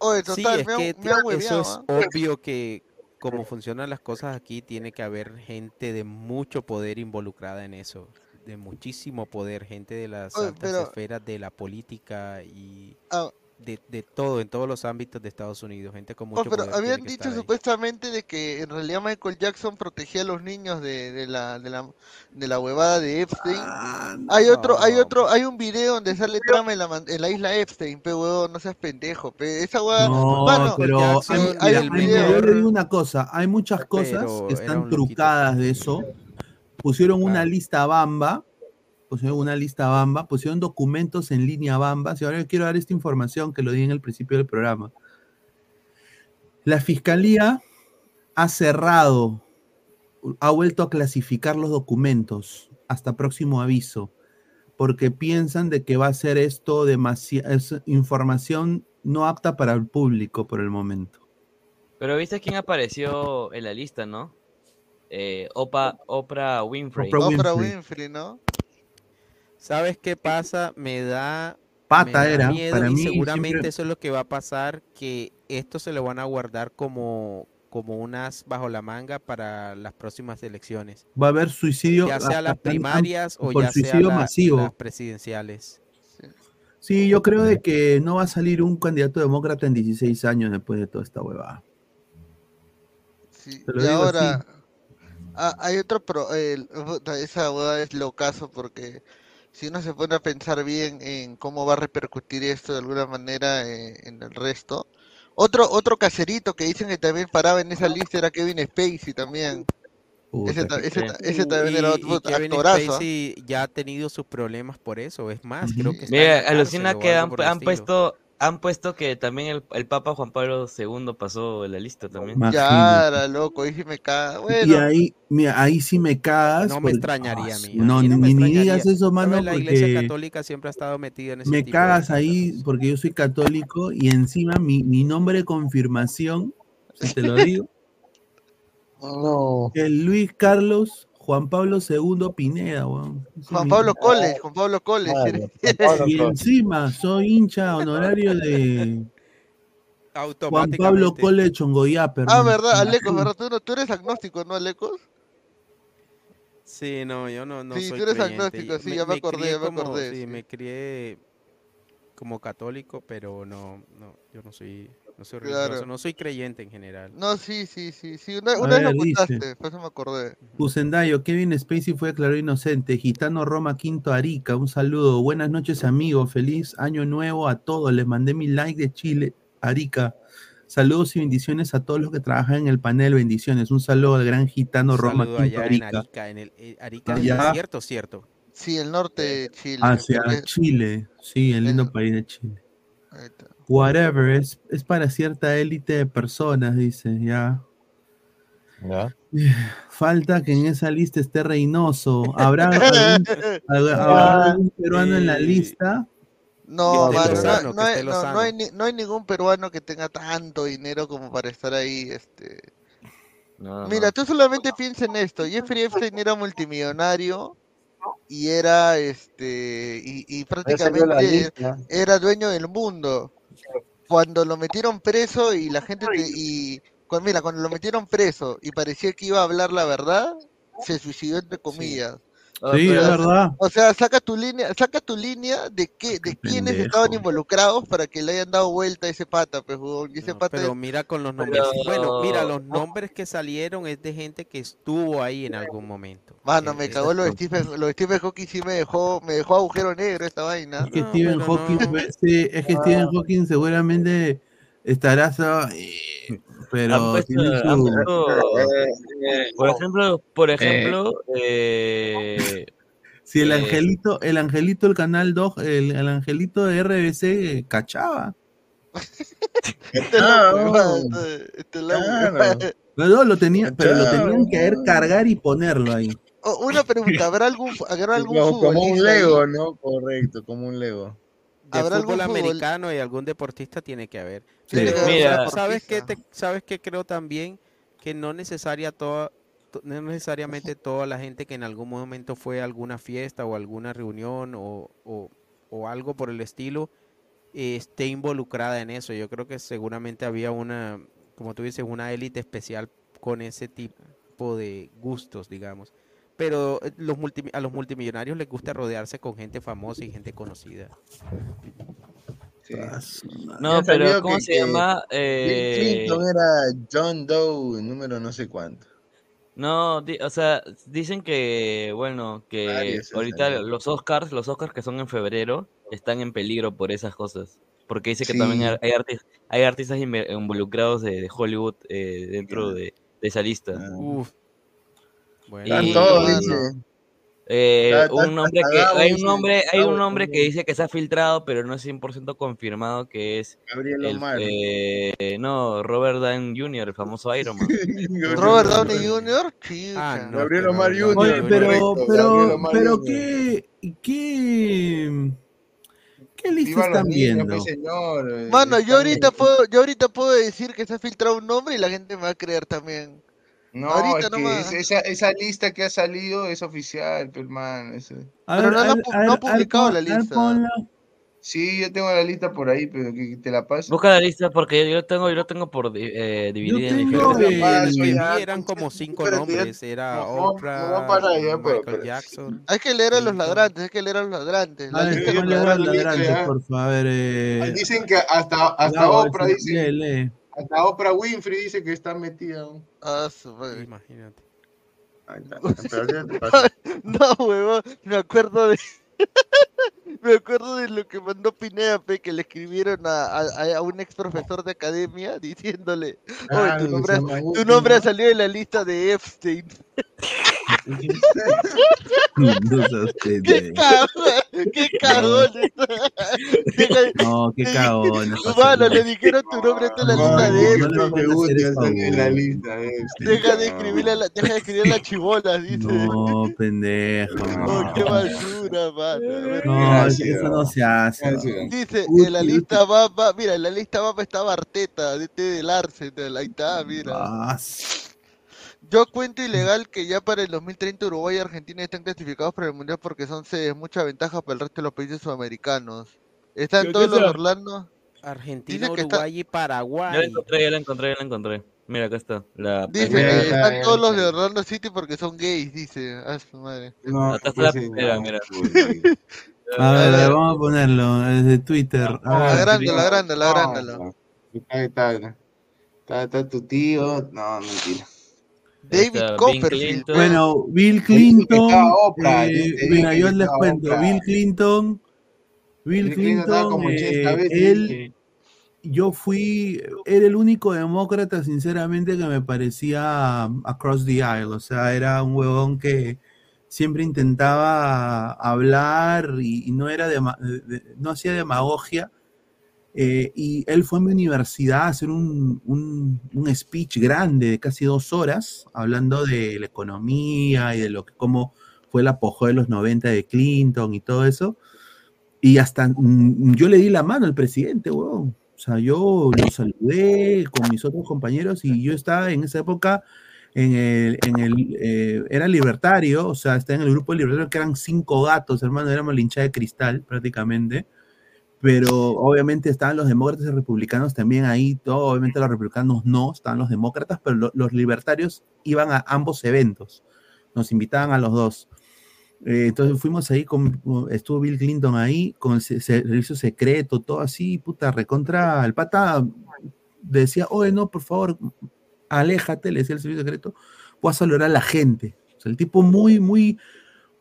[SPEAKER 15] Oye,
[SPEAKER 4] Sí, es
[SPEAKER 15] me,
[SPEAKER 4] que
[SPEAKER 15] me
[SPEAKER 4] eso es
[SPEAKER 15] ¿ah?
[SPEAKER 4] obvio que como funcionan las cosas aquí, tiene que haber gente de mucho poder involucrada en eso, de muchísimo poder, gente de las
[SPEAKER 15] Oye,
[SPEAKER 4] altas
[SPEAKER 15] pero-
[SPEAKER 4] esferas de la política y,
[SPEAKER 15] Ah,
[SPEAKER 4] de, de todo, en todos los ámbitos de Estados Unidos, gente con
[SPEAKER 15] Oh,
[SPEAKER 4] mucho
[SPEAKER 15] pero
[SPEAKER 4] poder
[SPEAKER 15] habían dicho supuestamente de que en realidad Michael Jackson protegía a los niños de, de la, de la de la huevada de Epstein.
[SPEAKER 1] Ah,
[SPEAKER 15] Hay otro, hay otro, hay un video donde sale trama en la, man- en la isla Epstein, pe huevón, no seas pendejo, pe. Esa hueá,
[SPEAKER 1] No, pero
[SPEAKER 4] Jackson,
[SPEAKER 1] hay, una cosa, hay muchas cosas
[SPEAKER 4] Pero
[SPEAKER 1] que están trucadas de eso. Pusieron una lista bamba, pusieron una lista bamba, pusieron documentos en línea bamba. Y ahora yo quiero dar esta información que lo di en el principio del programa. La fiscalía ha cerrado, ha vuelto a clasificar los documentos hasta próximo aviso, porque piensan de que va a ser esto demasiada información no apta para el público por el momento.
[SPEAKER 6] Pero viste quién apareció en la lista, ¿no? Eh, Opa- Oprah Winfrey.
[SPEAKER 1] Oprah
[SPEAKER 15] Oprah
[SPEAKER 1] Winfrey.
[SPEAKER 15] Winfrey, ¿no?
[SPEAKER 4] ¿Sabes qué pasa? Me da,
[SPEAKER 1] Pata
[SPEAKER 4] me da
[SPEAKER 1] era,
[SPEAKER 4] miedo
[SPEAKER 1] para
[SPEAKER 4] y
[SPEAKER 1] mí
[SPEAKER 4] seguramente
[SPEAKER 1] siempre-
[SPEAKER 4] eso es lo que va a pasar, que esto se lo van a guardar como, como unas bajo la manga para las próximas elecciones.
[SPEAKER 1] Va a haber suicidio.
[SPEAKER 4] Ya sea las primarias o ya sea la-
[SPEAKER 1] masivo.
[SPEAKER 4] las presidenciales.
[SPEAKER 1] Sí, yo creo de que no va a salir un candidato demócrata en 16 años después de toda esta huevada.
[SPEAKER 15] Sí, y ahora ah, hay otro pro, esa hueá es locazo porque si uno se pone a pensar bien en cómo va a repercutir esto de alguna manera eh, en el resto. Otro otro caserito que dicen que también paraba en esa lista era Kevin Spacey también. Ese, ta- ese ta- ese también era otro
[SPEAKER 4] y
[SPEAKER 15] puta,
[SPEAKER 4] Kevin
[SPEAKER 15] actorazo.
[SPEAKER 4] Spacey ya ha tenido sus problemas por eso. Es más, creo que
[SPEAKER 6] Mira, alucina que han, han
[SPEAKER 4] estilo.
[SPEAKER 6] puesto han puesto que también el, el Papa Juan Pablo II pasó en la lista también.
[SPEAKER 15] Ya, era loco, ahí sí me caga.
[SPEAKER 1] Y
[SPEAKER 15] Bueno,
[SPEAKER 1] ahí, mira, ahí sí me cagas.
[SPEAKER 4] No me
[SPEAKER 1] porque-
[SPEAKER 4] extrañaría a mí.
[SPEAKER 1] No, ni,
[SPEAKER 4] me
[SPEAKER 1] ni- digas eso, mano,
[SPEAKER 4] ¿Sabes? La Iglesia
[SPEAKER 1] porque
[SPEAKER 4] Católica siempre ha estado metida en ese
[SPEAKER 1] me
[SPEAKER 4] tipo
[SPEAKER 1] cagas ahí porque yo soy católico y encima mi, mi nombre de confirmación, si te lo digo, [LAUGHS]
[SPEAKER 20] No.
[SPEAKER 1] es Luis Carlos Juan Pablo II Pineda, weón.
[SPEAKER 15] Juan Pablo Coles, Juan Pablo Coles. [LAUGHS]
[SPEAKER 1] Y encima soy hincha honorario de Juan. Pablo Cole Chongoyaper.
[SPEAKER 15] Ah,
[SPEAKER 1] man.
[SPEAKER 15] verdad, Alecos, ¿verdad? Tú, no- tú eres agnóstico, ¿no, Alecos?
[SPEAKER 4] Sí, no, yo no, no
[SPEAKER 15] Sí,
[SPEAKER 4] soy
[SPEAKER 15] tú eres
[SPEAKER 4] creyente.
[SPEAKER 15] agnóstico, sí, ya me acordé, ya me
[SPEAKER 4] como-
[SPEAKER 15] acordé,
[SPEAKER 4] Sí,
[SPEAKER 15] sí.
[SPEAKER 4] me crié como católico, pero no, no, yo no soy, no soy
[SPEAKER 15] Claro.
[SPEAKER 4] religioso, no soy creyente en general.
[SPEAKER 15] No, sí, sí, sí, sí. Una, vez lo
[SPEAKER 1] dice.
[SPEAKER 15] contaste, por eso me acordé.
[SPEAKER 1] Pusendayo, Kevin Spacey fue declarado inocente. Gitano Roma Quinto Arica, un saludo. Buenas noches, amigos. Feliz año nuevo a todos. Les mandé mi like de Chile, Arica. Saludos y bendiciones a todos los que trabajan en el panel. Bendiciones. Un saludo al gran Gitano Roma Quinto
[SPEAKER 4] allá en
[SPEAKER 1] Arica.
[SPEAKER 4] Arica, en el eh, Arica del
[SPEAKER 1] Allá.
[SPEAKER 4] desierto, cierto.
[SPEAKER 15] Sí, el norte de Chile.
[SPEAKER 1] Hacia Chile. Sí, el lindo país de Chile. Whatever, es, es para cierta élite de personas, dice, ya. [SIGHS] Falta que en esa lista esté Reynoso. ¿Habrá [LAUGHS] algún, habrá algún peruano en la lista?
[SPEAKER 15] No, mano,
[SPEAKER 1] Lozano,
[SPEAKER 15] no, hay,
[SPEAKER 1] esté
[SPEAKER 15] no, no
[SPEAKER 1] Lozano.
[SPEAKER 15] hay, ni- no hay ningún peruano que tenga tanto dinero como para estar ahí, este... Mira, tú solamente piensa en esto. Jeffrey Epstein era multimillonario y era, este, y, prácticamente era dueño del mundo. Cuando lo metieron preso y la gente, te- y, cuando, mira, cuando lo metieron preso y parecía que iba a hablar la verdad, se suicidó entre comillas.
[SPEAKER 1] Sí,
[SPEAKER 15] O
[SPEAKER 1] es verdad.
[SPEAKER 15] O sea, saca tu línea, saca tu línea de qué, de quiénes
[SPEAKER 1] pendejo.
[SPEAKER 15] estaban involucrados para que le hayan dado vuelta a ese pata, pues, huevón, y ese pata
[SPEAKER 4] Pero
[SPEAKER 15] es-
[SPEAKER 4] mira con los nombres. Bueno, mira, los nombres que salieron es de gente que estuvo ahí en algún momento.
[SPEAKER 15] Mano, me
[SPEAKER 4] Eh,
[SPEAKER 15] cagó lo de Stephen, lo de Stephen Hawking sí me dejó, me dejó agujero negro esta vaina.
[SPEAKER 1] Es que Stephen Hawking, fue- sí, es que Stephen Hawking seguramente estará, eh, pero
[SPEAKER 6] Han puesto-
[SPEAKER 1] tiene
[SPEAKER 6] han
[SPEAKER 1] su-
[SPEAKER 6] puesto- [LAUGHS] por ejemplo, por ejemplo, eh,
[SPEAKER 1] si el
[SPEAKER 6] eh,
[SPEAKER 1] angelito, el angelito del canal 2, el, el angelito de RBC eh, cachaba. [LAUGHS]
[SPEAKER 15] Este
[SPEAKER 1] Ah,
[SPEAKER 15] loco,
[SPEAKER 1] oh.
[SPEAKER 15] este- este loco.
[SPEAKER 1] No, no, lo tenía, pero lo tenían que haber cargar y ponerlo ahí.
[SPEAKER 15] Oh, una pregunta, ¿habrá algún, habrá [LAUGHS] algún
[SPEAKER 20] Como, como un
[SPEAKER 15] futbolista ahí?
[SPEAKER 20] Lego, ¿no? Correcto, como un Lego.
[SPEAKER 4] De
[SPEAKER 15] ¿Habrá
[SPEAKER 4] fútbol
[SPEAKER 15] algún
[SPEAKER 4] americano y algún deportista tiene que haber.
[SPEAKER 15] Tiene
[SPEAKER 4] Pero,
[SPEAKER 15] que haber
[SPEAKER 6] Mira.
[SPEAKER 4] ¿sabes qué, te- ¿Sabes qué creo también? Que no necesaria toda, to- no necesariamente toda la gente que en algún momento fue a alguna fiesta o alguna reunión o, o- o algo por el estilo eh, esté involucrada en eso. Yo creo que seguramente había una, como tú dices, una élite especial con ese tipo de gustos, digamos. Pero eh, los multi- a los multimillonarios les gusta rodearse con gente famosa y gente conocida.
[SPEAKER 6] No, pero ¿cómo
[SPEAKER 20] que-
[SPEAKER 6] se
[SPEAKER 20] que
[SPEAKER 6] llama? Eh,
[SPEAKER 20] Clinton era John Doe, número no sé cuánto.
[SPEAKER 6] No, di- o sea, dicen que, bueno, que ahorita los Oscars, los Oscars que son en febrero, están en peligro por esas cosas. Porque dice que también
[SPEAKER 20] Sí.
[SPEAKER 6] hay, hay arti- hay artistas involucrados de, de Hollywood eh, dentro de, de esa lista.
[SPEAKER 4] Uf.
[SPEAKER 20] Están
[SPEAKER 6] Y-
[SPEAKER 20] todos, dice.
[SPEAKER 6] eh,
[SPEAKER 20] Está- está-
[SPEAKER 6] un nombre
[SPEAKER 20] hasta
[SPEAKER 6] que hay un
[SPEAKER 20] dice,
[SPEAKER 6] nombre hay un
[SPEAKER 20] Gabo
[SPEAKER 6] nombre que dice que se ha filtrado pero no es 100% confirmado que es
[SPEAKER 20] Gabriel
[SPEAKER 6] el,
[SPEAKER 20] Omar.
[SPEAKER 6] eh, no Robert Downey Jr. el famoso Iron Man [LAUGHS]
[SPEAKER 15] Robert Downey Jr. Sí,
[SPEAKER 4] Ah, no,
[SPEAKER 20] Gabriel Omar Jr.
[SPEAKER 1] Oye, pero, pero, qué, qué, qué lista
[SPEAKER 20] Viva los
[SPEAKER 1] están
[SPEAKER 20] niños,
[SPEAKER 1] viendo.
[SPEAKER 20] señor. eh,
[SPEAKER 15] Mano, yo ahorita puedo, yo ahorita puedo decir que se ha filtrado un nombre y la gente me va a creer también.
[SPEAKER 20] No,
[SPEAKER 15] ahorita
[SPEAKER 20] es que
[SPEAKER 15] nomás.
[SPEAKER 20] esa, esa lista que ha salido es oficial, ese-
[SPEAKER 1] A
[SPEAKER 15] Pero
[SPEAKER 1] ver,
[SPEAKER 15] no no ha publicado la lista.
[SPEAKER 20] Sí, yo tengo la lista por ahí, pero que te la paso.
[SPEAKER 6] busca la lista porque yo lo tengo yo lo tengo por eh, dividida en
[SPEAKER 1] el-
[SPEAKER 4] eran como cinco nombres, era
[SPEAKER 20] no, no, no
[SPEAKER 4] Oprah, Michael
[SPEAKER 20] pero-
[SPEAKER 4] Jackson.
[SPEAKER 15] Hay que leer a los ladrantes, hay que leer a los ladrantes. La
[SPEAKER 1] A ver,
[SPEAKER 15] lista de
[SPEAKER 20] yo
[SPEAKER 15] los
[SPEAKER 1] ladrantes, por favor. Eh,
[SPEAKER 20] Dicen que hasta, hasta Oprah dice, hasta Oprah Winfrey dice que está metida. ¿no?
[SPEAKER 15] Ah, su madre.
[SPEAKER 4] Imagínate. [LAUGHS] [LAUGHS]
[SPEAKER 15] No, huevón, me acuerdo de. [LAUGHS] me acuerdo de lo que mandó Pineda, pe, que le escribieron a, a, a un ex profesor de academia diciéndole: Oye,
[SPEAKER 20] Ah,
[SPEAKER 15] tu
[SPEAKER 20] se
[SPEAKER 15] nombre, tu nombre ha salido en la lista de Epstein.
[SPEAKER 1] No seas
[SPEAKER 15] ¡Qué cagón! ¡Qué [LAUGHS] cagón! Deja-
[SPEAKER 1] No, qué cagón.
[SPEAKER 15] Mano, le dijeron tu nombre en la lista de
[SPEAKER 1] No
[SPEAKER 15] Epstein.
[SPEAKER 1] le
[SPEAKER 20] Profe
[SPEAKER 1] van a hacer
[SPEAKER 20] Guti
[SPEAKER 1] eso,
[SPEAKER 20] está en la lista. de
[SPEAKER 15] Deja de
[SPEAKER 20] no.
[SPEAKER 15] escribirle a la, deja de a chibola, dice.
[SPEAKER 1] No, pendejo. [LAUGHS]
[SPEAKER 15] Oh, qué basura, mano.
[SPEAKER 1] No, eso no se hace. No.
[SPEAKER 15] Dice, en la lista va, mira, en la lista va estaba Arteta, DT del Arsenal, ahí está, mira.
[SPEAKER 1] Ah,
[SPEAKER 15] Yo cuento ilegal que ya para el 2030 Uruguay y Argentina están clasificados para el Mundial porque son sedes, mucha ventaja para el resto de los países sudamericanos. Están
[SPEAKER 16] ¿Qué-
[SPEAKER 15] todos los
[SPEAKER 16] será?
[SPEAKER 15] Orlando.
[SPEAKER 4] Argentina,
[SPEAKER 15] Dice que está-
[SPEAKER 4] Uruguay y
[SPEAKER 6] ya la
[SPEAKER 4] Paraguay.
[SPEAKER 6] encontré ya la encontré ya la encontré mira acá está la
[SPEAKER 15] Dice
[SPEAKER 20] Mira,
[SPEAKER 15] que
[SPEAKER 20] está,
[SPEAKER 15] están
[SPEAKER 20] ya,
[SPEAKER 15] todos los de Orlando City porque son gays, dice. Ah, su madre.
[SPEAKER 20] No,
[SPEAKER 6] Acá está la
[SPEAKER 20] pues sí,
[SPEAKER 6] primera,
[SPEAKER 20] no,
[SPEAKER 6] mira.
[SPEAKER 1] A ver, a ver, vamos a ponerlo desde Twitter. A
[SPEAKER 15] La
[SPEAKER 1] ver,
[SPEAKER 15] grande, la
[SPEAKER 20] no,
[SPEAKER 15] grande, la
[SPEAKER 20] no,
[SPEAKER 15] grande.
[SPEAKER 20] no. Ahí está, está, está tu tío. No, mentira.
[SPEAKER 15] David Copperfield.
[SPEAKER 6] Clinton.
[SPEAKER 1] Bueno, Bill Clinton.
[SPEAKER 20] Oprah,
[SPEAKER 1] eh, mira, yo les cuento.
[SPEAKER 20] Oprah.
[SPEAKER 1] Bill Clinton. Bill
[SPEAKER 20] Bill Clinton estaba
[SPEAKER 1] Clinton,
[SPEAKER 20] como 80
[SPEAKER 1] eh, él, yo fui, era el único demócrata, sinceramente, que me parecía across the aisle. O sea, era un huevón que siempre intentaba hablar y, y no era de- no hacía demagogia. Eh, y él fue a mi universidad a hacer un, un- un speech grande de casi dos horas, hablando de la economía y de lo que, cómo fue el apogeo de los 90 de Clinton y todo eso. Y hasta mm, yo le di la mano al presidente, weón. O sea, yo lo saludé con mis otros compañeros y yo estaba en esa época en el, en el eh, era libertario, o sea, estaba en el grupo libertario que eran cinco gatos, hermano, éramos la hinchada de cristal prácticamente, pero obviamente estaban los demócratas y republicanos también ahí, todo, obviamente los republicanos no, estaban los demócratas, pero lo- los libertarios iban a ambos eventos, nos invitaban a los dos. Eh, entonces fuimos ahí, estuvo Bill Clinton ahí, con el se- servicio secreto, todo así, puta, recontra, el pata decía, oye, no, por favor, aléjate, le decía el servicio secreto, voy a saludar a la gente. O sea, el tipo muy, muy,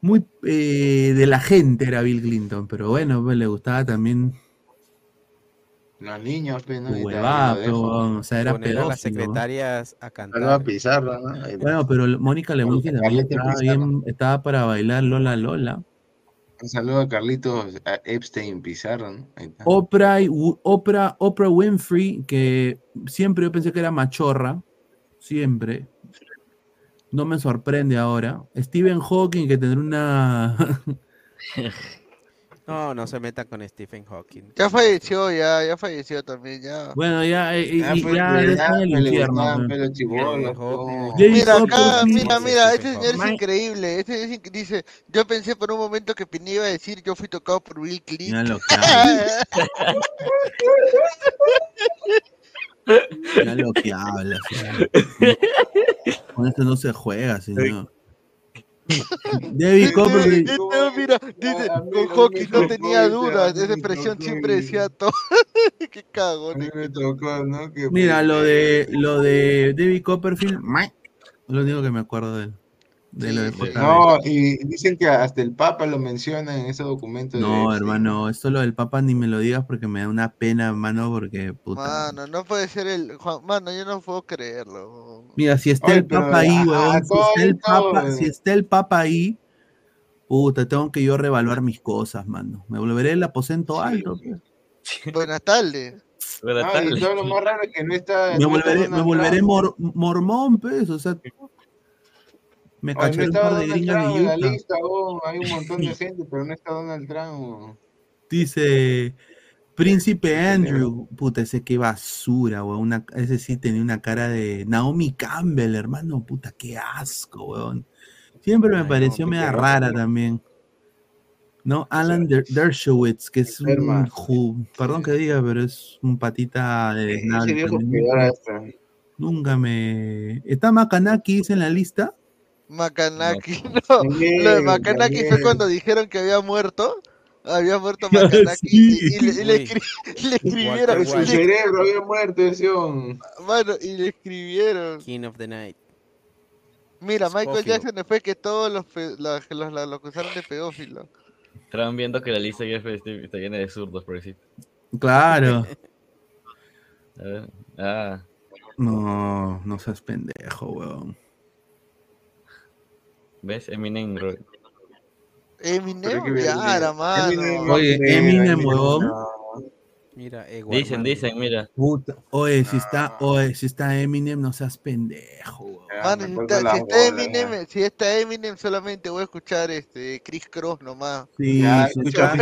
[SPEAKER 1] muy eh, de la gente era Bill Clinton, pero bueno, pues le gustaba también
[SPEAKER 20] Los niños, pues, ¿no?
[SPEAKER 1] huevada, o sea, era
[SPEAKER 4] las
[SPEAKER 1] pedófilo. ¿no?
[SPEAKER 4] secretarias a
[SPEAKER 20] Saluda a
[SPEAKER 4] cantar.
[SPEAKER 20] Pizarro, ¿no? Ahí.
[SPEAKER 1] Bueno, pero Mónica Lewinsky también estaba, bien, estaba para bailar Lola Lola.
[SPEAKER 20] Un saludo a Carlitos a Epstein Pizarro, ¿no?
[SPEAKER 1] Oprah, Oprah, Oprah Winfrey, que siempre yo pensé que era machorra, siempre. No me sorprende ahora. Stephen Hawking, que tendrá una. [LAUGHS]
[SPEAKER 4] No, no se metan con Stephen Hawking.
[SPEAKER 15] Ya falleció, ya, ya falleció también, ya.
[SPEAKER 1] bueno, ya, eh, y-
[SPEAKER 20] Ya
[SPEAKER 1] y
[SPEAKER 20] fue,
[SPEAKER 1] ya
[SPEAKER 20] ya,
[SPEAKER 1] el infierno.
[SPEAKER 15] Mira acá, mira, mira, este
[SPEAKER 4] Stephen
[SPEAKER 15] señor es increíble. Este señor es inc- dice, yo pensé por un momento que Pini iba a decir, yo fui tocado por Bill Clinton. [LAUGHS] [LAUGHS]
[SPEAKER 1] Mira lo que habla, señor. [LAUGHS] Con esto no se juega, señor. David Copperfield.
[SPEAKER 15] Este, mira, dice, con hockey no tenía dudas, esa expresión siempre decía todo. [LAUGHS] Qué cagón.
[SPEAKER 20] me tocó, ¿no? Que
[SPEAKER 1] Mira, lo de lo de David Copperfield, lo único que me acuerdo de él. De lo de JB.
[SPEAKER 20] No, y dicen que hasta el Papa lo menciona en ese documento.
[SPEAKER 1] No, hermano, esto lo del Papa ni me lo digas porque me da una pena, hermano, porque puta.
[SPEAKER 15] Mano, no puede ser el. Juan, mano, yo no puedo creerlo.
[SPEAKER 1] Mira, si está
[SPEAKER 15] Oye,
[SPEAKER 1] el
[SPEAKER 15] pero
[SPEAKER 1] Papa ahí, weón, si
[SPEAKER 15] todo
[SPEAKER 1] está el Papa, si está el Papa ahí, puta, tengo que yo revaluar mis cosas, mano. Me volveré el aposento alto.
[SPEAKER 15] Buenas tardes.
[SPEAKER 20] Ah, y todo lo más raro es que no está.
[SPEAKER 1] Me volveré, me volveré mor- mormón, pues, o sea, me
[SPEAKER 20] Oye, no
[SPEAKER 1] par de gringas de
[SPEAKER 20] en la
[SPEAKER 1] Utah.
[SPEAKER 20] lista, oh, hay un montón de [LAUGHS] gente, pero no está Donald Trump. oh.
[SPEAKER 1] Dice Príncipe Andrew, puta, ese qué basura, weón. Una, ese sí tenía una cara de Naomi Campbell, hermano, puta, qué asco, weón. Siempre me pareció media rara también. ¿No? Alan Der- Dershowitz, que es un ju- perdón que diga, pero es un patita de
[SPEAKER 20] hasta.
[SPEAKER 1] Nunca me. ¿Está Makanaki dice en la lista?
[SPEAKER 15] Macanaki, no. [LAUGHS] Lo de Macanaki fue cuando dijeron que había muerto. Había muerto [LAUGHS] Macanaki y, y le, y le
[SPEAKER 20] Uy.
[SPEAKER 15] escri- [LAUGHS] le escribieron.
[SPEAKER 20] Su
[SPEAKER 15] le-
[SPEAKER 20] cerebro había muerto, hombre.
[SPEAKER 15] Mano, y le escribieron.
[SPEAKER 4] King of the Night.
[SPEAKER 15] Mira, Michael. Jackson después que todos los, los, los, los, lo acusaron de pedófilo.
[SPEAKER 6] Estaban viendo que la lista ya fue- este- está llena de zurdos, por decir.
[SPEAKER 1] Claro.
[SPEAKER 6] A ver, Ah,
[SPEAKER 1] No, no seas pendejo, weón.
[SPEAKER 6] ¿Ves? Eminem, bro.
[SPEAKER 15] Eminem, ya era, mano.
[SPEAKER 1] Oye, Eminem, huevón.
[SPEAKER 4] Mira, eh,
[SPEAKER 6] Dicen, dicen, mira.
[SPEAKER 1] Puta, oye, si está, oye, si está Eminem, no seas pendejo. weón.
[SPEAKER 15] Mano, si está, si está Eminem, si está Eminem, solamente voy a escuchar este Chris Cross nomás.
[SPEAKER 1] Sí,
[SPEAKER 20] Ya, escucha,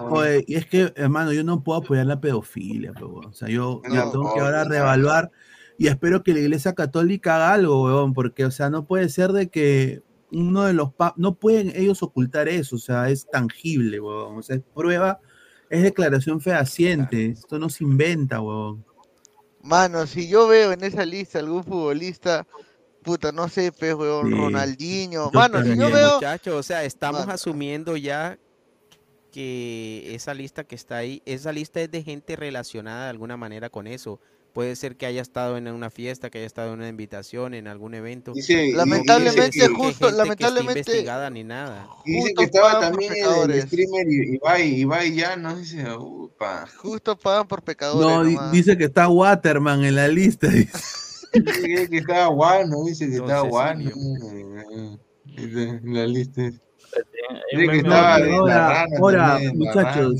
[SPEAKER 1] oye, y es que, hermano, yo no puedo apoyar la pedofilia, pero, weón. o sea, yo, yo
[SPEAKER 20] No,
[SPEAKER 1] tengo que ahora
[SPEAKER 20] no.
[SPEAKER 1] reevaluar y espero que la iglesia católica haga algo, weón, porque, o sea, no puede ser de que uno de los, pa- no pueden ellos ocultar eso, o sea, es tangible, weón, o sea, es prueba, es declaración fehaciente, esto no se inventa, weón.
[SPEAKER 15] Mano, si yo veo en esa lista algún futbolista, puta, no sé, pues, weón,
[SPEAKER 1] Sí.
[SPEAKER 15] Ronaldinho.
[SPEAKER 1] Yo
[SPEAKER 15] Mano, si yo veo.
[SPEAKER 4] Muchachos, o sea, estamos
[SPEAKER 15] Mano.
[SPEAKER 4] asumiendo ya que esa lista que está ahí, esa lista es de gente relacionada de alguna manera con eso. Puede ser que haya estado en una fiesta, que haya estado en una invitación, en algún evento.
[SPEAKER 20] Dice-
[SPEAKER 15] Lamentablemente,
[SPEAKER 20] dice que-
[SPEAKER 15] justo,
[SPEAKER 4] gente que esté
[SPEAKER 15] lamentablemente.
[SPEAKER 4] investigada ni nada.
[SPEAKER 20] Y dice
[SPEAKER 15] Justo
[SPEAKER 20] que estaba también el, streamer Ibai, Ibai ya, no dice, upa.
[SPEAKER 15] Justo pagan por pecadores.
[SPEAKER 1] No,
[SPEAKER 15] nomás.
[SPEAKER 1] dice que está Waterman en la lista. dice.
[SPEAKER 20] Dice que estaba guano, dice que estaba guano. En la lista.
[SPEAKER 1] Ahora, ahora, muchachos,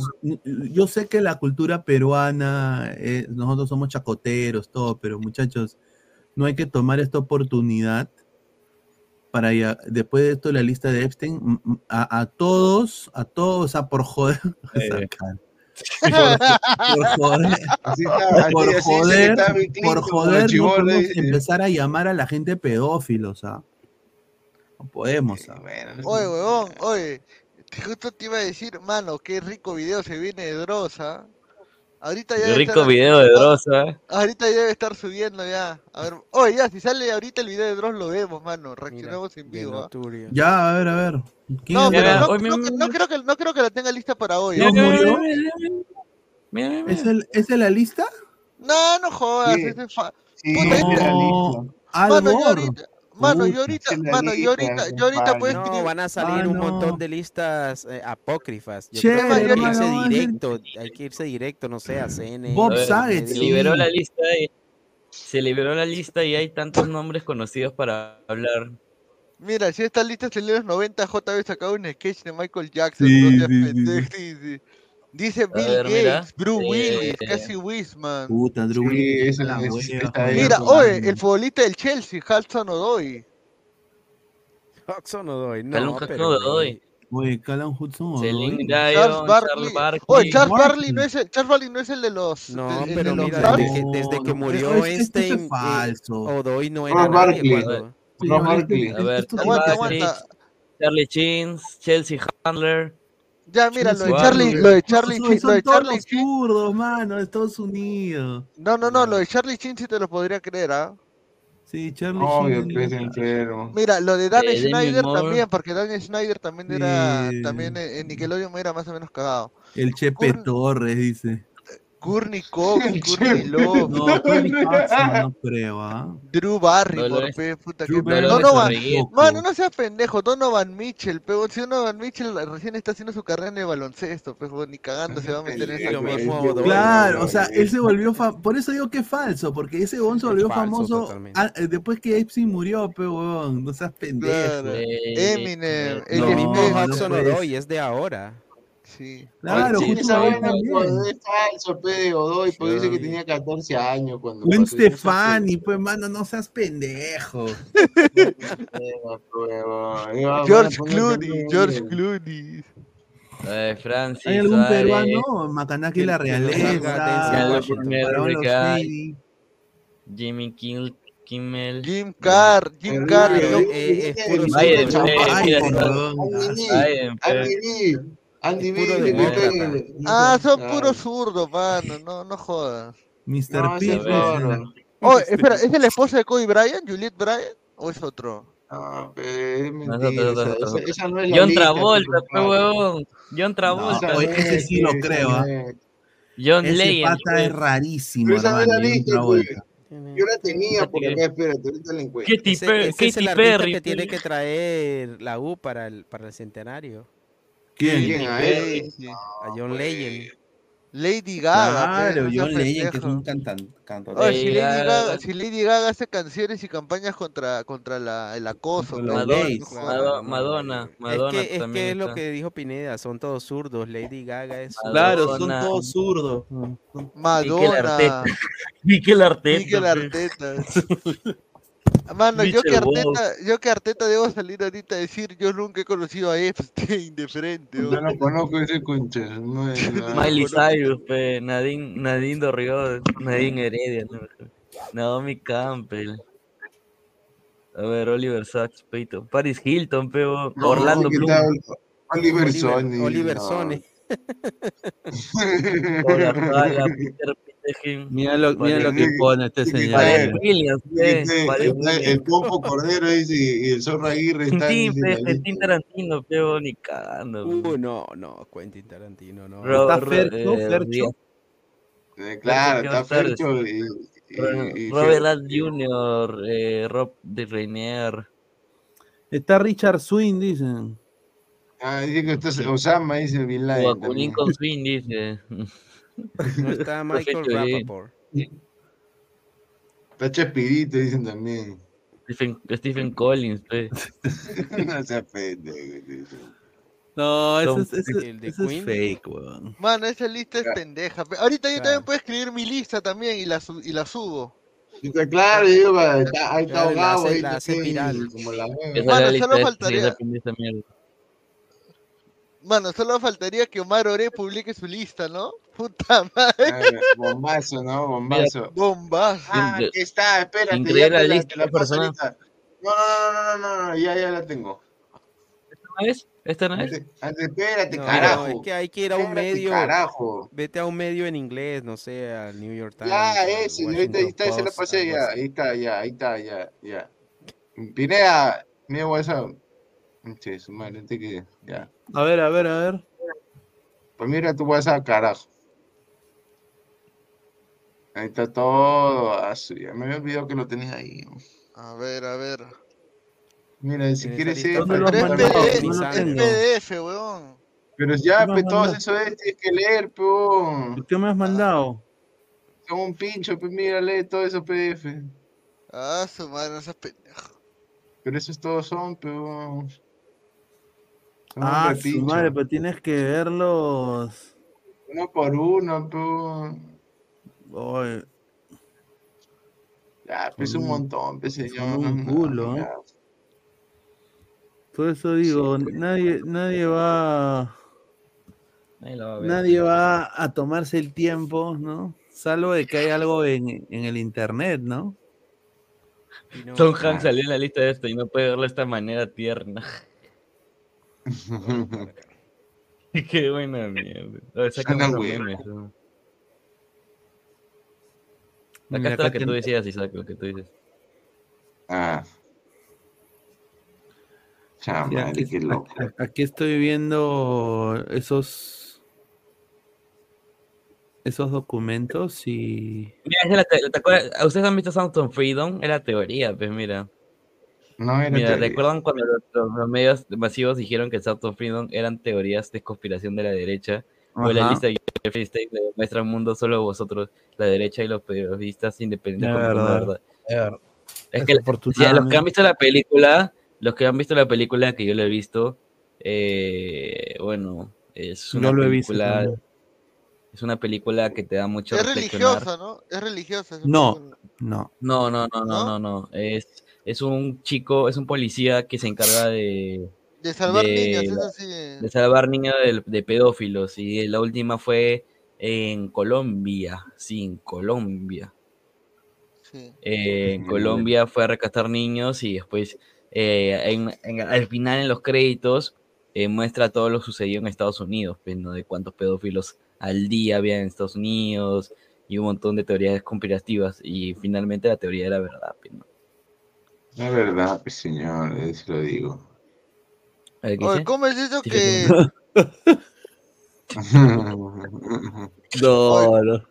[SPEAKER 1] yo sé que la cultura peruana, eh, nosotros somos chacoteros, todo, pero muchachos, no hay que tomar esta oportunidad para ya, después de esto la lista de Epstein, a, a todos, a todos, a por joder, [LAUGHS] cara. por, por joder,
[SPEAKER 20] Así está, así-
[SPEAKER 1] por
[SPEAKER 20] así
[SPEAKER 1] joder,
[SPEAKER 20] Bill
[SPEAKER 1] por joder, no podemos empezar a llamar a la gente pedófilos, ¿ah? No podemos, ¿ah?
[SPEAKER 15] Oye, weón, oye. Justo te iba a decir, mano, qué rico video se viene de Drosa. Ahorita ya
[SPEAKER 6] Qué
[SPEAKER 15] debe
[SPEAKER 6] rico
[SPEAKER 15] estar-
[SPEAKER 6] video de Drosa. ¿eh?
[SPEAKER 15] Ahorita ya debe estar subiendo ya. A ver, oye, ya, si sale ahorita el video de Dross lo vemos, mano. Reaccionamos en vivo. ¿ah?
[SPEAKER 1] Ya, a ver, a ver. ¿Quién
[SPEAKER 15] No,
[SPEAKER 1] es
[SPEAKER 15] pero no, no, no creo que, no creo que la tenga lista para hoy.
[SPEAKER 1] ¿No
[SPEAKER 15] ¿ah?
[SPEAKER 1] murió? ¿Es, el, ¿Es la lista?
[SPEAKER 15] No, no jodas.
[SPEAKER 20] Sí.
[SPEAKER 15] ese fa-
[SPEAKER 20] Sí,
[SPEAKER 15] Puta,
[SPEAKER 20] es de la
[SPEAKER 1] No,
[SPEAKER 20] lista.
[SPEAKER 15] Mano, yo ahorita, mano, yo ahorita, mano, yo ahorita, yo ahorita
[SPEAKER 4] No, van a salir
[SPEAKER 1] Ah,
[SPEAKER 4] un
[SPEAKER 1] no.
[SPEAKER 4] montón de listas eh, apócrifas. Yo
[SPEAKER 1] Chévere,
[SPEAKER 4] creo que hay que irse directo, hay que irse directo, no sé, a CNN.
[SPEAKER 1] Bob Saget,
[SPEAKER 6] Se liberó la lista y se liberó la lista y hay tantos nombres conocidos para hablar.
[SPEAKER 15] Mira, si esta lista salió en los 90, JB sacaba un sketch de Michael Jackson.
[SPEAKER 1] Sí,
[SPEAKER 15] no
[SPEAKER 1] sí, sí.
[SPEAKER 15] Dice Bill
[SPEAKER 6] ver,
[SPEAKER 15] Gates,
[SPEAKER 6] mira,
[SPEAKER 15] Bruce
[SPEAKER 6] eh,
[SPEAKER 15] Willis, Cassie Wisman.
[SPEAKER 1] Puta, Drew
[SPEAKER 20] Sí,
[SPEAKER 1] Willis,
[SPEAKER 20] es.
[SPEAKER 15] Mira, oye, el futbolista del Chelsea, Hudson Odoi.
[SPEAKER 4] Hudson
[SPEAKER 6] Callum
[SPEAKER 4] no,
[SPEAKER 6] Hudson
[SPEAKER 4] pero
[SPEAKER 6] Odoi.
[SPEAKER 1] Oye, Callum Hudson.
[SPEAKER 6] Dion,
[SPEAKER 15] Charles Barkley.
[SPEAKER 6] Barkley.
[SPEAKER 15] Oye, Charles
[SPEAKER 1] Barkley.
[SPEAKER 15] No es el, Charles Barkley no es el de los.
[SPEAKER 4] No, pero
[SPEAKER 15] de
[SPEAKER 4] mira, desde que, desde que
[SPEAKER 1] No,
[SPEAKER 4] murió
[SPEAKER 1] no, es- esto es
[SPEAKER 4] Einstein, eh,
[SPEAKER 1] falso.
[SPEAKER 4] Odoi no era nadie
[SPEAKER 20] Barkley.
[SPEAKER 1] Sí, no,
[SPEAKER 20] Barkley.
[SPEAKER 6] A ver,
[SPEAKER 15] Aguanta, aguanta.
[SPEAKER 6] Charlie Chins, Chelsea Handler.
[SPEAKER 15] Ya, mira, lo de Charlie, lo de Charlie Chin, lo de Charlie Chin.
[SPEAKER 1] mano, de Estados Unidos.
[SPEAKER 15] No, no, no, lo de Charlie Chin sí te lo podría creer, ¿ah?
[SPEAKER 21] Sí, Charlie
[SPEAKER 2] Obvio que es enfermo.
[SPEAKER 15] Mira, lo de Dan
[SPEAKER 6] Eh,
[SPEAKER 15] Schneider también, porque Dan Schneider también era,
[SPEAKER 21] Sí.
[SPEAKER 15] también en en Nickelodeon era más o menos cagado.
[SPEAKER 21] El Chepe Torres, dice.
[SPEAKER 15] Courtney [LAUGHS] Cox, Courtney Love,
[SPEAKER 21] No, Courtney Cox no, [LAUGHS] creo, ¿ah?
[SPEAKER 15] Drew Barrymore, pe, puta
[SPEAKER 21] Drew
[SPEAKER 15] que Donovan, mano, no seas pendejo, Donovan Mitchell, pero si Donovan Mitchell recién está haciendo su carrera en el baloncesto, pero ni cagando se va a meter en esa
[SPEAKER 4] mismo.
[SPEAKER 21] Claro, o sea, él se volvió famoso. Por eso digo que es falso, porque ese huevón se volvió famoso eh, después que Epstein murió, pe huevón. No seas pendejo.
[SPEAKER 15] Claro.
[SPEAKER 6] Eh,
[SPEAKER 15] Eminem,
[SPEAKER 6] eh,
[SPEAKER 15] el
[SPEAKER 21] No,
[SPEAKER 4] Lo mismo
[SPEAKER 15] Eminem,
[SPEAKER 21] no
[SPEAKER 4] Hudson Odoi es de ahora.
[SPEAKER 15] Sí.
[SPEAKER 21] Claro,
[SPEAKER 2] Sí,
[SPEAKER 21] justo
[SPEAKER 2] esa
[SPEAKER 21] ahí
[SPEAKER 2] vaina
[SPEAKER 21] también.
[SPEAKER 2] es falso, pe, de Godoy, porque dice que tenía 14 años cuando
[SPEAKER 21] Gwen Stefani, pues mano, no seas pendejo. [LAUGHS]
[SPEAKER 15] George Clooney, George Clooney.
[SPEAKER 6] eh, Francis
[SPEAKER 21] ¿Hay algún
[SPEAKER 6] Suárez,
[SPEAKER 21] peruano? Macanaki la realeza.
[SPEAKER 6] Jimmy Kimmel, Kimmel.
[SPEAKER 15] Jim Carr, Jim Carr, el
[SPEAKER 2] Andy
[SPEAKER 21] Ah.
[SPEAKER 15] Ah, son puros zurdos, mano, no, no jodas.
[SPEAKER 21] Mr.
[SPEAKER 2] No,
[SPEAKER 21] P.
[SPEAKER 2] raro.
[SPEAKER 15] Oh, espera, ¿es el esposo de Kobe Bryant, Juliette Bryant? ¿O es otro?
[SPEAKER 2] No, pe, es
[SPEAKER 6] No,
[SPEAKER 2] mentira.
[SPEAKER 6] no, no, no,
[SPEAKER 2] esa-
[SPEAKER 6] no.
[SPEAKER 2] esa- no es la
[SPEAKER 6] John
[SPEAKER 2] lista,
[SPEAKER 6] Travolta,
[SPEAKER 2] pe,
[SPEAKER 6] huevón. John
[SPEAKER 21] No,
[SPEAKER 6] Travolta.
[SPEAKER 21] oye, ese sí lo creo,
[SPEAKER 2] no
[SPEAKER 21] ¿ah?
[SPEAKER 6] John
[SPEAKER 21] Ese
[SPEAKER 6] Legend.
[SPEAKER 21] pata es rarísimo,
[SPEAKER 2] Pero esa no es la lista,
[SPEAKER 21] Travolta.
[SPEAKER 2] Yo la tenía por acá, espérate, ahorita la encuentro.
[SPEAKER 6] Per-
[SPEAKER 4] ese es
[SPEAKER 6] Katy
[SPEAKER 4] el que tiene que traer la U para el, para el centenario.
[SPEAKER 21] ¿Quién?
[SPEAKER 2] ¿Quién? A él.
[SPEAKER 4] John Legend.
[SPEAKER 15] Lady Gaga, pe,
[SPEAKER 1] Claro,
[SPEAKER 15] no seas
[SPEAKER 1] John Legend, que es un
[SPEAKER 15] pendejo.
[SPEAKER 1] cantan- cantante.
[SPEAKER 15] Oye, si
[SPEAKER 6] Lady
[SPEAKER 15] Gaga, si Lady Gaga hace canciones y campañas contra, contra la, el acoso,
[SPEAKER 1] Contra
[SPEAKER 6] Madonna, Madonna, Madonna
[SPEAKER 4] es que, es
[SPEAKER 6] también
[SPEAKER 4] que es lo que dijo Pineda, son todos zurdos. Lady Gaga es.
[SPEAKER 1] Claro, son
[SPEAKER 6] Madonna.
[SPEAKER 1] todos zurdos.
[SPEAKER 15] Madonna, [LAUGHS]
[SPEAKER 6] Arteta. Miquel Arteta. Pe. [LAUGHS]
[SPEAKER 15] Arteta. Mano, yo que. Arteta, yo que Arteta debo salir ahorita a decir, yo nunca he conocido a [LAUGHS] Epstein de frente.
[SPEAKER 2] Yo no conozco ese concha. [LAUGHS] No es nada.
[SPEAKER 6] Miley Cyrus, pe, Nadine, Nadine Dorrigo, Nadine Heredia, no, Naomi Campbell. A ver, Oliver Sacks, Peito. Paris Hilton, peo.
[SPEAKER 2] No,
[SPEAKER 6] Orlando
[SPEAKER 2] ¿qué
[SPEAKER 6] Bloom.
[SPEAKER 2] Oliver
[SPEAKER 4] Oliver,
[SPEAKER 2] Sony.
[SPEAKER 4] Oliver
[SPEAKER 2] no.
[SPEAKER 4] Sony.
[SPEAKER 6] Hola, [LAUGHS] Peter
[SPEAKER 1] Mira lo, mira lo que pone este señor.
[SPEAKER 2] El. Pompo Cordero dice, y el Zorro Aguirre está lista.
[SPEAKER 6] Tarantino, peo, ni cagando.
[SPEAKER 4] Uh, no, no, Quentin Tarantino, no.
[SPEAKER 1] Está Fercho,
[SPEAKER 6] eh,
[SPEAKER 1] Fercho.
[SPEAKER 2] Eh, Claro, está
[SPEAKER 6] Fercho. Robert Jr., eh, Rob de Reinier.
[SPEAKER 1] Está Richard Swing, dicen.
[SPEAKER 2] Ah, dice que está Osama, dice Bin Laden.
[SPEAKER 6] Con Swing, dice.
[SPEAKER 4] No está [LAUGHS] Michael. Rappaport.
[SPEAKER 2] Está Chespirito, dicen también.
[SPEAKER 6] Stephen, Stephen Collins, pe. [LAUGHS]
[SPEAKER 2] no se pendejo.
[SPEAKER 1] No, eso es, eso,
[SPEAKER 4] el de
[SPEAKER 1] eso es
[SPEAKER 4] Queen.
[SPEAKER 1] fake, weón.
[SPEAKER 15] Mano, esa lista es pendeja. pe. Ahorita yo
[SPEAKER 4] Claro.
[SPEAKER 15] también puedo escribir mi lista también y la, y la subo.
[SPEAKER 2] Está claro, digo, está- ahí está ahogado, ahí
[SPEAKER 4] la hace
[SPEAKER 2] también,
[SPEAKER 4] viral.
[SPEAKER 2] como la
[SPEAKER 15] Mano, solo faltaría-. Mano, solo faltaría que Omar Ore publique su lista, ¿no? Puta madre.
[SPEAKER 2] Ah, Bombazo, ¿no? [LAUGHS] Bombazo.
[SPEAKER 15] Bombas.
[SPEAKER 2] Ah, aquí está, espérate,
[SPEAKER 6] increíble
[SPEAKER 2] ya te
[SPEAKER 6] la
[SPEAKER 2] la,
[SPEAKER 6] lista
[SPEAKER 2] te la
[SPEAKER 6] de personas.
[SPEAKER 2] No, no, no, no, no, no, ya, ya la tengo.
[SPEAKER 6] ¿Esta no es? ¿Esta no es?
[SPEAKER 2] Antes, espérate,
[SPEAKER 4] No,
[SPEAKER 2] carajo.
[SPEAKER 4] es que hay que ir a un
[SPEAKER 2] Espérate,
[SPEAKER 4] medio.
[SPEAKER 2] Carajo.
[SPEAKER 4] Vete a un medio en inglés, no sé, al New York Times.
[SPEAKER 2] Ya, ese, ahorita ahí
[SPEAKER 4] Washington
[SPEAKER 2] está, se la pasé ya, ahí está, ya, ahí está, ya, ya. Pineda, mi WhatsApp. Che, su madre, antes que, ya.
[SPEAKER 1] A ver, a ver, a ver.
[SPEAKER 2] Pues mira tu WhatsApp, carajo. Ahí está todo. Ah, ya me había olvidado que lo tenías ahí.
[SPEAKER 15] A ver, a ver.
[SPEAKER 2] Mira, si quieres ser.
[SPEAKER 4] lista
[SPEAKER 1] ¿Dónde lo has
[SPEAKER 15] Pero es? PDF,
[SPEAKER 1] No
[SPEAKER 15] weón.
[SPEAKER 2] Pero ya, pues todo eso es, tienes que leer, pues.
[SPEAKER 1] ¿Qué me has mandado?
[SPEAKER 2] Son un pincho, pues mira, lee todo eso PDF.
[SPEAKER 15] Ah, su madre, no seas pendejo.
[SPEAKER 2] Pero esos todos son, pues. Son
[SPEAKER 1] Ah, su madre, pero tienes que verlos.
[SPEAKER 2] Uno por uno, pues.
[SPEAKER 1] Oye,
[SPEAKER 2] Ya, pues un montón, pues señor.
[SPEAKER 1] un culo, ¿eh? Por eso digo, nadie, nadie va,
[SPEAKER 6] la va a ver.
[SPEAKER 1] nadie va a tomarse el tiempo, ¿no? Salvo de que hay algo en, en el internet, ¿no?
[SPEAKER 4] No-
[SPEAKER 6] Tom Hanks salió en la lista de esto y no puede verlo de esta manera tierna. [LAUGHS] [LAUGHS] Qué buena mierda. A ver, saca
[SPEAKER 2] Suena
[SPEAKER 6] otro
[SPEAKER 2] bueno.
[SPEAKER 6] meme, eso. Acá
[SPEAKER 1] Mira,
[SPEAKER 6] está
[SPEAKER 1] acá
[SPEAKER 6] lo que tú decías, Isaac, lo que tú dices.
[SPEAKER 20] Ah.
[SPEAKER 1] Sí,
[SPEAKER 20] Chamale,
[SPEAKER 1] aquí,
[SPEAKER 20] qué loco.
[SPEAKER 1] aquí- aquí estoy viendo esos esos documentos y
[SPEAKER 6] Mira, esa es la te- ¿te acuerdas? ¿Ustedes han visto Sound of Freedom? Era teoría, pues mira.
[SPEAKER 20] No era
[SPEAKER 6] Mira,
[SPEAKER 20] teoría.
[SPEAKER 6] ¿recuerdan cuando los, los- los medios masivos dijeron que Sound of Freedom eran teorías de conspiración de la derecha? O la lista de Jeffrey State muestra al mundo solo vosotros, la derecha y los periodistas independientes. La
[SPEAKER 1] verdad.
[SPEAKER 6] verdad. Es que si a los que han visto la película, los que han visto la película que yo le he visto, eh, bueno, es una
[SPEAKER 1] Yo lo he visto
[SPEAKER 6] película, es una película que te da mucho
[SPEAKER 15] Es religiosa, ¿no? Es religiosa.
[SPEAKER 1] No,
[SPEAKER 15] película.
[SPEAKER 1] no.
[SPEAKER 6] No, no, no, no, no, no. Es, es un chico, es un policía que se encarga de,
[SPEAKER 15] De salvar
[SPEAKER 6] de
[SPEAKER 15] niños,
[SPEAKER 6] la-
[SPEAKER 15] eso sí.
[SPEAKER 6] de salvar niños de, de pedófilos. Y la última fue en Colombia, sí, en Colombia.
[SPEAKER 15] Sí.
[SPEAKER 6] Eh, en. Colombia fue a rescatar niños y después eh, en- en- al final en los créditos eh, muestra todo lo sucedido en Estados Unidos, pues, ¿no? De cuántos pedófilos al día había en Estados Unidos y un montón de teorías conspirativas y finalmente la teoría era verdad, pues,
[SPEAKER 20] es verdad, pues señor, se lo digo.
[SPEAKER 6] A ver, ¿qué
[SPEAKER 15] Oye? ¿cómo es eso que... [LAUGHS]
[SPEAKER 6] No, no.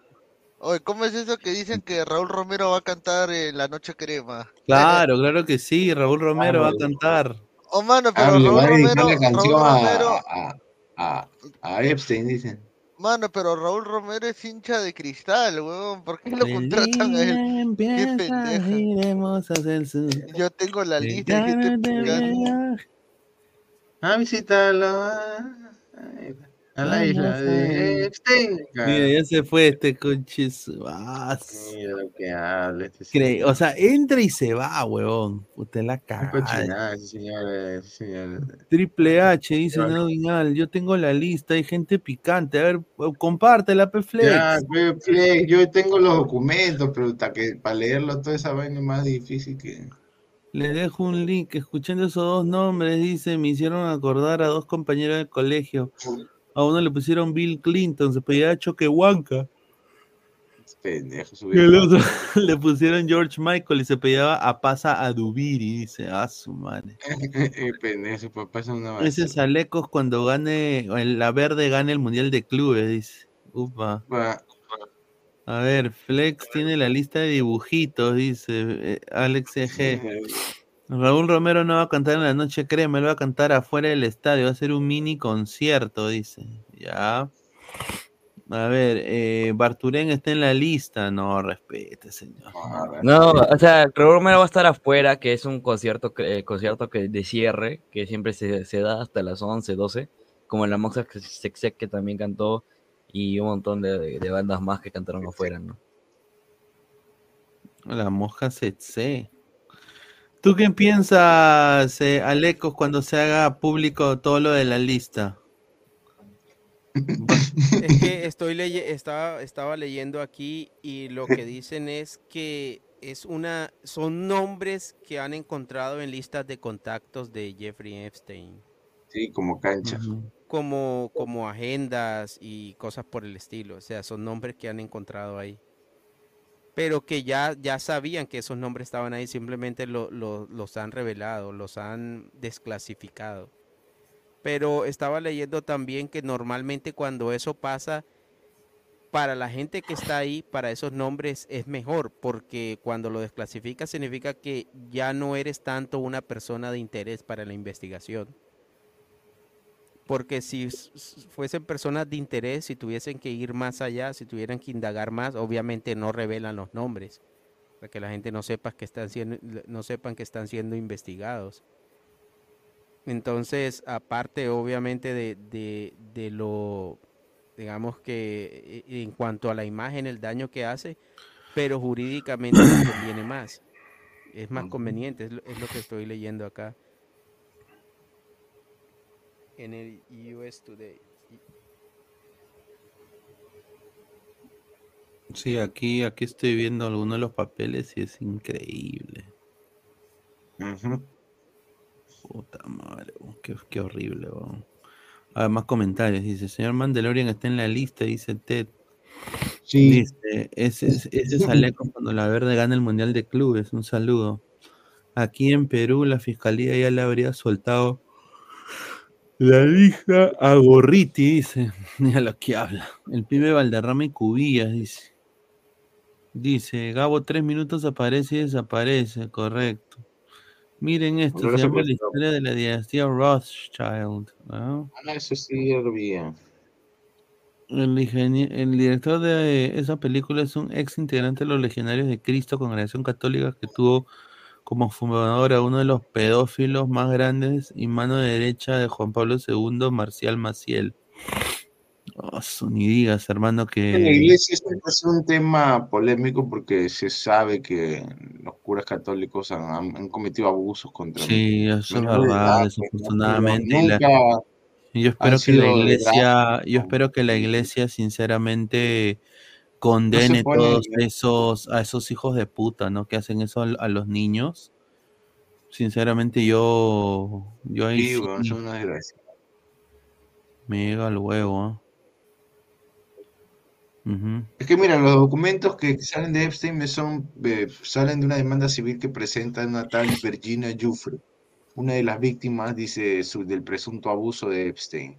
[SPEAKER 15] Oye, ¿cómo es eso que dicen que Raúl Romero va a cantar en La Noche Crema?
[SPEAKER 1] Claro, claro que sí, Raúl Romero va a cantar.
[SPEAKER 15] Oh, mano, pero
[SPEAKER 20] va
[SPEAKER 15] Raúl
[SPEAKER 20] a
[SPEAKER 15] Romero,
[SPEAKER 20] la canción
[SPEAKER 15] Raúl
[SPEAKER 20] a,
[SPEAKER 15] Romero,
[SPEAKER 20] a, a, a Epstein, dicen.
[SPEAKER 15] mano, pero Raúl Romero es hincha de cristal, weón. ¿Por qué lo contratan a él? Qué pendeja. Yo tengo la lista de gente picante.
[SPEAKER 20] A visitarlo a, a la isla de Epstein.
[SPEAKER 1] Mira, ya se fue este su-
[SPEAKER 20] Mira lo que habla este señor.
[SPEAKER 1] O sea, entra y se va, huevón. Usted la caga.
[SPEAKER 20] señor, señor.
[SPEAKER 1] Triple H, dice
[SPEAKER 20] Ya.
[SPEAKER 1] no Vinal, yo tengo la lista, hay gente picante. A ver, compártela, Peflex.
[SPEAKER 20] Ya, pe- Flex, yo tengo los documentos, pero hasta que para leerlo toda esa vaina es más difícil que.
[SPEAKER 1] Le dejo un link. Escuchando esos dos nombres, dice, me hicieron acordar a dos compañeros del colegio. A uno le pusieron Bill Clinton, se pedía Choquehuanca.
[SPEAKER 20] Pendejo,
[SPEAKER 1] Y al otro [LAUGHS] le pusieron George Michael y se pedía a Pasa a Dubiri. Dice, a su madre. [LAUGHS]
[SPEAKER 20] Eh, pendejo, papá es una
[SPEAKER 1] Ese es Alecos cuando gane, el- la verde gane el Mundial de Clubes, dice. Upa. A ver, Flex tiene la lista de dibujitos, dice eh, Alex EG. Raúl Romero no va a cantar en la noche crema, él va a cantar afuera del estadio, va a ser un mini concierto, dice. Ya. A ver, eh, Barturén está en la lista. No, respete, señor.
[SPEAKER 6] No, o sea, Raúl Romero va a estar afuera, que es un concierto, que- eh, concierto que, de cierre, que siempre se, da hasta las 11, 12, como la Moxa Sexec que también cantó y un montón de, de bandas más que cantaron afuera, ¿no?
[SPEAKER 1] La moja Setse. ¿Tú qué piensas, eh, Alecos, cuando se haga público todo lo de la lista? [LAUGHS]
[SPEAKER 4] Es que estoy leye estaba, estaba leyendo aquí y lo que dicen es que es una son nombres que han encontrado en listas de contactos de Jeffrey Epstein.
[SPEAKER 20] Sí, como cancha.
[SPEAKER 4] Como, como agendas y cosas por el estilo. O sea, son nombres que han encontrado ahí. Pero que ya, ya sabían que esos nombres estaban ahí, simplemente lo- lo- los han revelado, los han desclasificado. Pero estaba leyendo también que normalmente cuando eso pasa, para la gente que está ahí, para esos nombres es mejor, porque cuando lo desclasifica significa que ya no eres tanto una persona de interés para la investigación. Porque si fuesen personas de interés, si tuviesen que ir más allá, si tuvieran que indagar más, obviamente no revelan los nombres, para que la gente no sepa que están siendo, no sepan que están siendo investigados. Entonces, aparte obviamente de, de- de lo, digamos que eh, en cuanto a la imagen, el daño que hace, pero jurídicamente conviene más. Es más conveniente, es lo, es lo que estoy leyendo acá. En el US Today.
[SPEAKER 1] Sí, aquí, aquí estoy viendo algunos de los papeles y es increíble. Puta madre, qué, qué horrible. weón. A ver, más comentarios. Dice, señor Mandalorian está en la lista, dice Ted.
[SPEAKER 20] Sí.
[SPEAKER 1] Dice, ese, es- ese es Aleco cuando la verde gana el Mundial de Clubes. Un saludo. Aquí en Perú la fiscalía ya le habría soltado la lista a Gorriti, dice. [LAUGHS] Mira lo que habla. El pibe Valderrama y Cubillas, dice. Dice, Gabo, tres minutos aparece y desaparece, correcto. Miren esto, se llama la historia de la dinastía Rothschild. ¿no?
[SPEAKER 2] Ah, eso sí, lo vi.
[SPEAKER 1] El, el director de esa película es un ex integrante de los Legionarios de Cristo, congregación católica que tuvo como fundador a uno de los pedófilos más grandes y mano derecha de Juan Pablo II, Marcial Maciel. Oh, ni digas, hermano,
[SPEAKER 2] En la
[SPEAKER 1] que
[SPEAKER 2] iglesia es un tema polémico porque se sabe que los curas católicos han, han- han cometido abusos contra
[SPEAKER 1] sí, eso es verdad, desafortunadamente. la- yo espero que la iglesia, yo espero que la iglesia sinceramente condene todos esos, a esos hijos de puta, ¿no? Que hacen eso a, los niños. Sinceramente yo, yo ahí
[SPEAKER 2] Sí,
[SPEAKER 1] sí
[SPEAKER 2] weón, son una desgracia.
[SPEAKER 1] me llega al huevo, ¿ah?
[SPEAKER 2] Es que mira, los documentos que salen de Epstein me son, eh, salen de una demanda civil que presenta una tal Virginia Giuffre, una de las víctimas, dice, su- del presunto abuso de Epstein,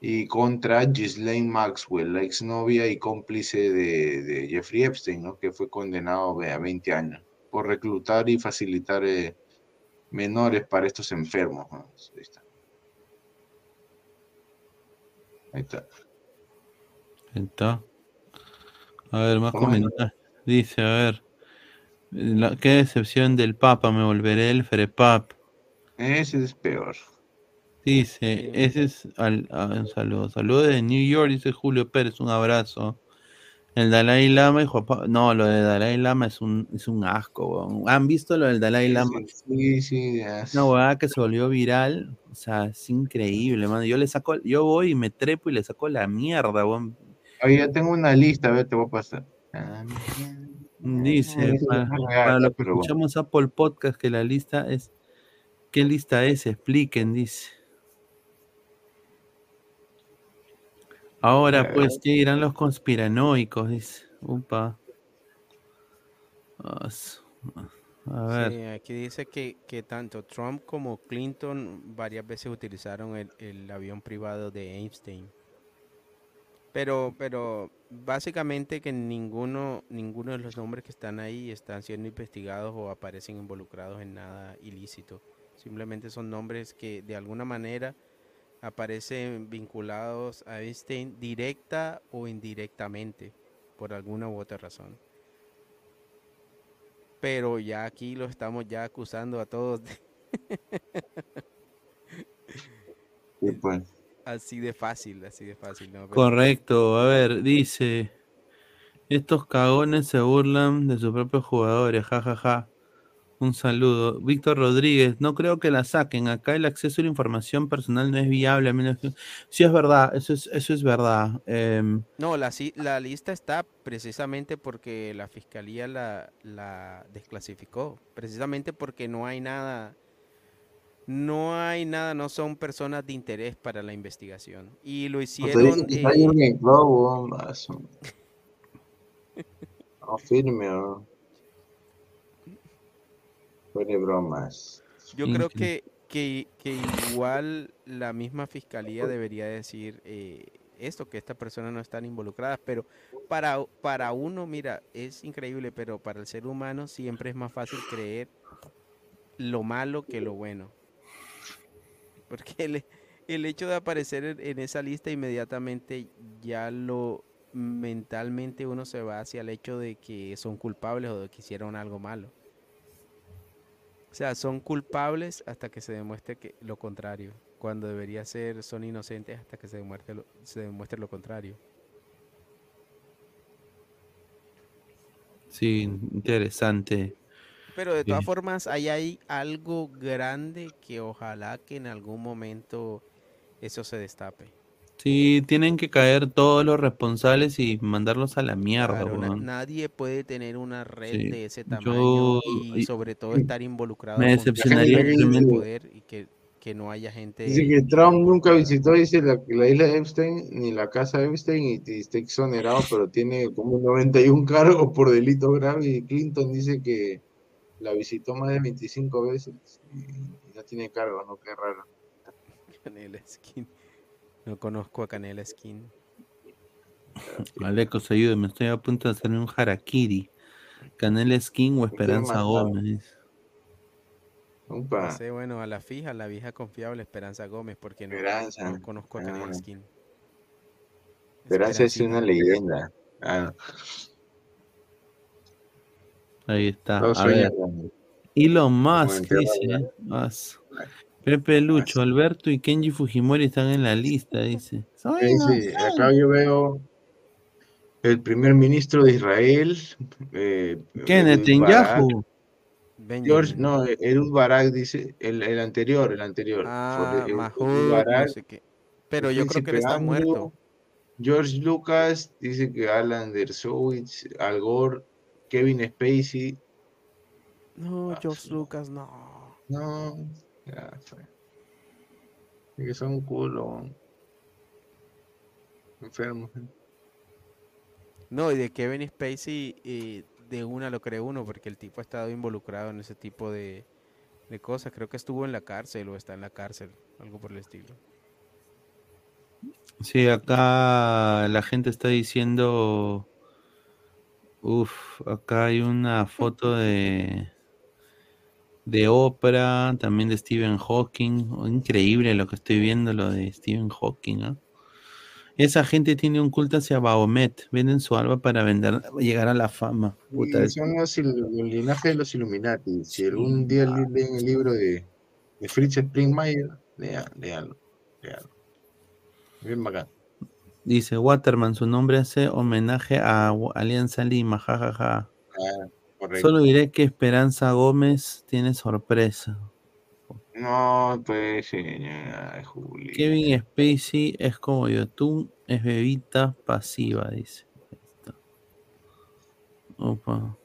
[SPEAKER 2] y contra Ghislaine Maxwell, la exnovia y cómplice de, de Jeffrey Epstein, ¿no? Que fue condenado a 20 años por reclutar y facilitar eh, menores para estos enfermos. ¿no? Ahí está. Ahí está.
[SPEAKER 1] Ahí está. A ver, más comentarios. Dice, a ver. la- qué decepción del Papa, me volveré el Frepap.
[SPEAKER 2] Ese es peor.
[SPEAKER 1] Dice, ese es al, a- un saludo. Saludo de New York, dice Julio Pérez, un abrazo. El Dalai Lama y Juan Pablo- No, lo de Dalai Lama es un, es un asco, weón. ¿Han visto lo del Dalai Lama?
[SPEAKER 2] Sí, sí, ya.
[SPEAKER 1] Una huevada que se volvió viral. O sea, es increíble, mano. Yo le saco, yo voy y me trepo y le saco la mierda, weón.
[SPEAKER 2] Oye, ya tengo una lista, a ver, te voy a pasar.
[SPEAKER 1] Dice,
[SPEAKER 2] Eso
[SPEAKER 1] para, para los que escuchamos Apple Podcast, que la lista es. ¿Qué lista es? Expliquen, dice. Ahora, pues, ¿qué dirán los conspiranoicos? Dice. Upa. Ah, A ver.
[SPEAKER 4] Sí, aquí dice que, que tanto Trump como Clinton varias veces utilizaron el, el avión privado de Einstein. Pero, pero básicamente que ninguno, ninguno de los nombres que están ahí están siendo investigados o aparecen involucrados en nada ilícito. Simplemente son nombres que de alguna manera aparecen vinculados a Einstein directa o indirectamente, por alguna u otra razón. Pero ya aquí lo estamos ya acusando a todos de- [LAUGHS]
[SPEAKER 2] Sí, pues.
[SPEAKER 4] así de fácil, así de fácil, ¿no? Pero-
[SPEAKER 1] Correcto, a ver, dice. Estos cagones se burlan de sus propios jugadores, jajaja. Un saludo. Víctor Rodríguez, no creo que la saquen. Acá el acceso a la información personal no es viable. a menos que- Sí, es verdad, eso es, eso es verdad. Em,
[SPEAKER 4] No, la, la lista está precisamente porque la fiscalía la, la desclasificó, precisamente porque no hay nada, no hay nada, no son personas de interés para la investigación. Y lo
[SPEAKER 2] No
[SPEAKER 4] hicieron... [LAUGHS] eh.
[SPEAKER 2] No firme, weón. De bromas.
[SPEAKER 4] Yo creo que, que, que igual la misma fiscalía debería decir eh, esto, que estas personas no están involucradas, pero para, para uno, mira, es increíble, pero para el ser humano siempre es más fácil creer lo malo que lo bueno. Porque el, el hecho de aparecer en, en esa lista inmediatamente ya lo mentalmente uno se va hacia el hecho de que son culpables o de que hicieron algo malo. O sea, son culpables hasta que se demuestre que lo contrario, cuando debería ser son inocentes hasta que se demuestre lo, se demuestre lo contrario.
[SPEAKER 1] sí, interesante.
[SPEAKER 4] Pero de todas
[SPEAKER 1] Sí.
[SPEAKER 4] formas, ahí hay algo grande que ojalá que en algún momento eso se destape.
[SPEAKER 1] Sí, tienen que caer todos los responsables y mandarlos a la mierda,
[SPEAKER 4] Claro, na- nadie puede tener una red
[SPEAKER 1] Sí,
[SPEAKER 4] de ese
[SPEAKER 1] yo-
[SPEAKER 4] tamaño y
[SPEAKER 1] y-
[SPEAKER 4] sobre todo [CLEARS THROAT] estar involucrado
[SPEAKER 1] me decepcionaría
[SPEAKER 4] el poder y que, que no haya gente
[SPEAKER 2] Dice que Trump nunca visitó, dice, la, la isla de Epstein, ni la casa de Epstein, y, y está exonerado, pero tiene como 91 cargos por delito grave, y Clinton dice que La visitó más de 25 veces y no tiene cargo, ¿no? Qué raro. [LAUGHS]
[SPEAKER 4] Canela Skin. No conozco a Canela Skin.
[SPEAKER 1] Alecos, ayúdeme, estoy a punto de hacerme un harakiri. Canela Skin o Esperanza. Gómez.
[SPEAKER 2] Opa.
[SPEAKER 4] No sé, bueno, a la fija, la vieja confiable Esperanza Gómez, porque no,
[SPEAKER 2] Esperanza.
[SPEAKER 4] no conozco a Canela
[SPEAKER 2] Ah.
[SPEAKER 4] Skin.
[SPEAKER 2] Esperanza es una leyenda. Ah,
[SPEAKER 1] Ahí está.
[SPEAKER 2] todos
[SPEAKER 1] A ver. Elon Musk dice. as- Pepe Lucho, Alberto y Kenji Fujimori están en la lista, dice. Soy
[SPEAKER 2] Sí, acá yo veo el primer ministro de Israel. Eh,
[SPEAKER 1] ¿Qué,
[SPEAKER 2] Ehud
[SPEAKER 1] Netanyahu?
[SPEAKER 2] Barak. George, no, Erud Barak dice, el, el anterior, el anterior.
[SPEAKER 4] Ah,
[SPEAKER 2] Barak,
[SPEAKER 4] no sé qué. Pero yo creo que él está
[SPEAKER 2] Andrew,
[SPEAKER 4] muerto.
[SPEAKER 2] George Lucas dice que Alan Dershowitz, Al Gore, Kevin Spacey.
[SPEAKER 4] No, George Lucas, no.
[SPEAKER 2] No, ya fue. Es que son un culo. Enfermos.
[SPEAKER 4] No, y de Kevin Spacey eh, de una lo cree uno, porque el tipo ha estado involucrado en ese tipo de, de cosas. Creo que estuvo en la cárcel o está en la cárcel, algo por el estilo.
[SPEAKER 1] Sí, acá la gente está diciendo. Uf, acá hay una foto de. De Oprah, también de Stephen Hawking. Increíble lo que estoy viendo, lo de Stephen Hawking. Esa gente tiene un culto hacia Bahomet. Venden su alma para vender, llegar a la fama. Puta,
[SPEAKER 2] son los, el linaje de los Illuminati. Si algún día le- leen el libro de, de Fritz Springmeier, lean, leanlo, leanlo. Bien bacán.
[SPEAKER 1] Dice Waterman, su nombre hace homenaje a Alianza Lima, jajaja.
[SPEAKER 2] Ah, correcto.
[SPEAKER 1] Solo diré que Esperanza Gómez tiene sorpresa.
[SPEAKER 2] No, pues, señora Juli.
[SPEAKER 1] Kevin Spacey es como YouTube, es bebita pasiva, dice. Opa.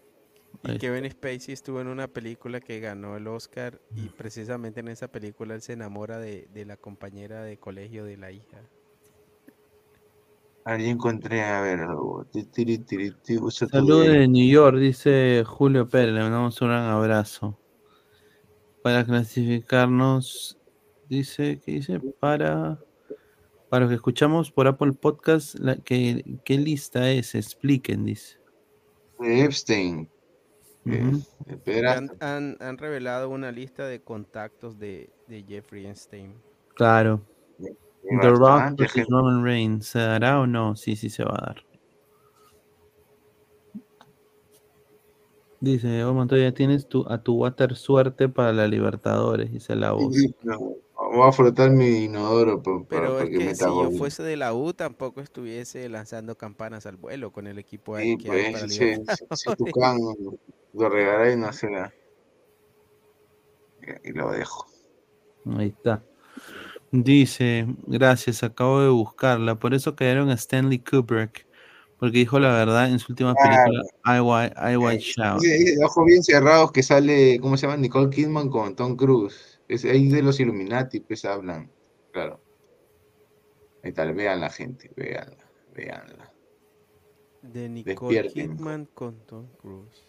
[SPEAKER 4] Y Kevin Spacey estuvo en una película que ganó el Oscar y precisamente en esa película él se enamora de, de la compañera de colegio de la hija.
[SPEAKER 2] Ahí encontré, a ver,
[SPEAKER 1] Saludos de New York, dice Julio Pérez, le mandamos un gran abrazo. Para clasificarnos, dice, ¿qué dice? Para, para los que escuchamos por Apple Podcast, la, ¿qué, ¿qué lista es? Expliquen, dice.
[SPEAKER 2] Epstein. Pedraza.
[SPEAKER 4] Han, han- han revelado una lista de contactos de, de Jeffrey Epstein.
[SPEAKER 1] Claro. The Rock versus. Roman Reigns, ¿se dará o no? Sí, sí se va a dar. Dice, oh Montoya, tienes tu, a tu water suerte para la Libertadores, dice la.
[SPEAKER 2] No, voy a frotar mi inodoro pa- para,
[SPEAKER 4] Pero
[SPEAKER 2] para
[SPEAKER 4] es
[SPEAKER 2] que
[SPEAKER 4] que
[SPEAKER 2] me
[SPEAKER 4] si yo fuese de la U tampoco estuviese lanzando campanas al vuelo con el equipo
[SPEAKER 2] Sí,
[SPEAKER 4] ahí que hay para
[SPEAKER 2] pues, si. Tucán lo regalará y no se la. Y lo dejo.
[SPEAKER 1] Ahí está. Dice, gracias, acabo de buscarla. Por eso cayeron a Stanley Kubrick, porque dijo la verdad en su última película, I, White, I White Shout.
[SPEAKER 2] Sí, ahí de ojos bien cerrados que sale, ¿cómo se llama? Nicole Kidman con Tom Cruise. Es ahí de los Illuminati, pues hablan. Claro. Ahí tal, vean la gente, veanla, veanla.
[SPEAKER 4] De Nicole. Kidman con Tom Cruise.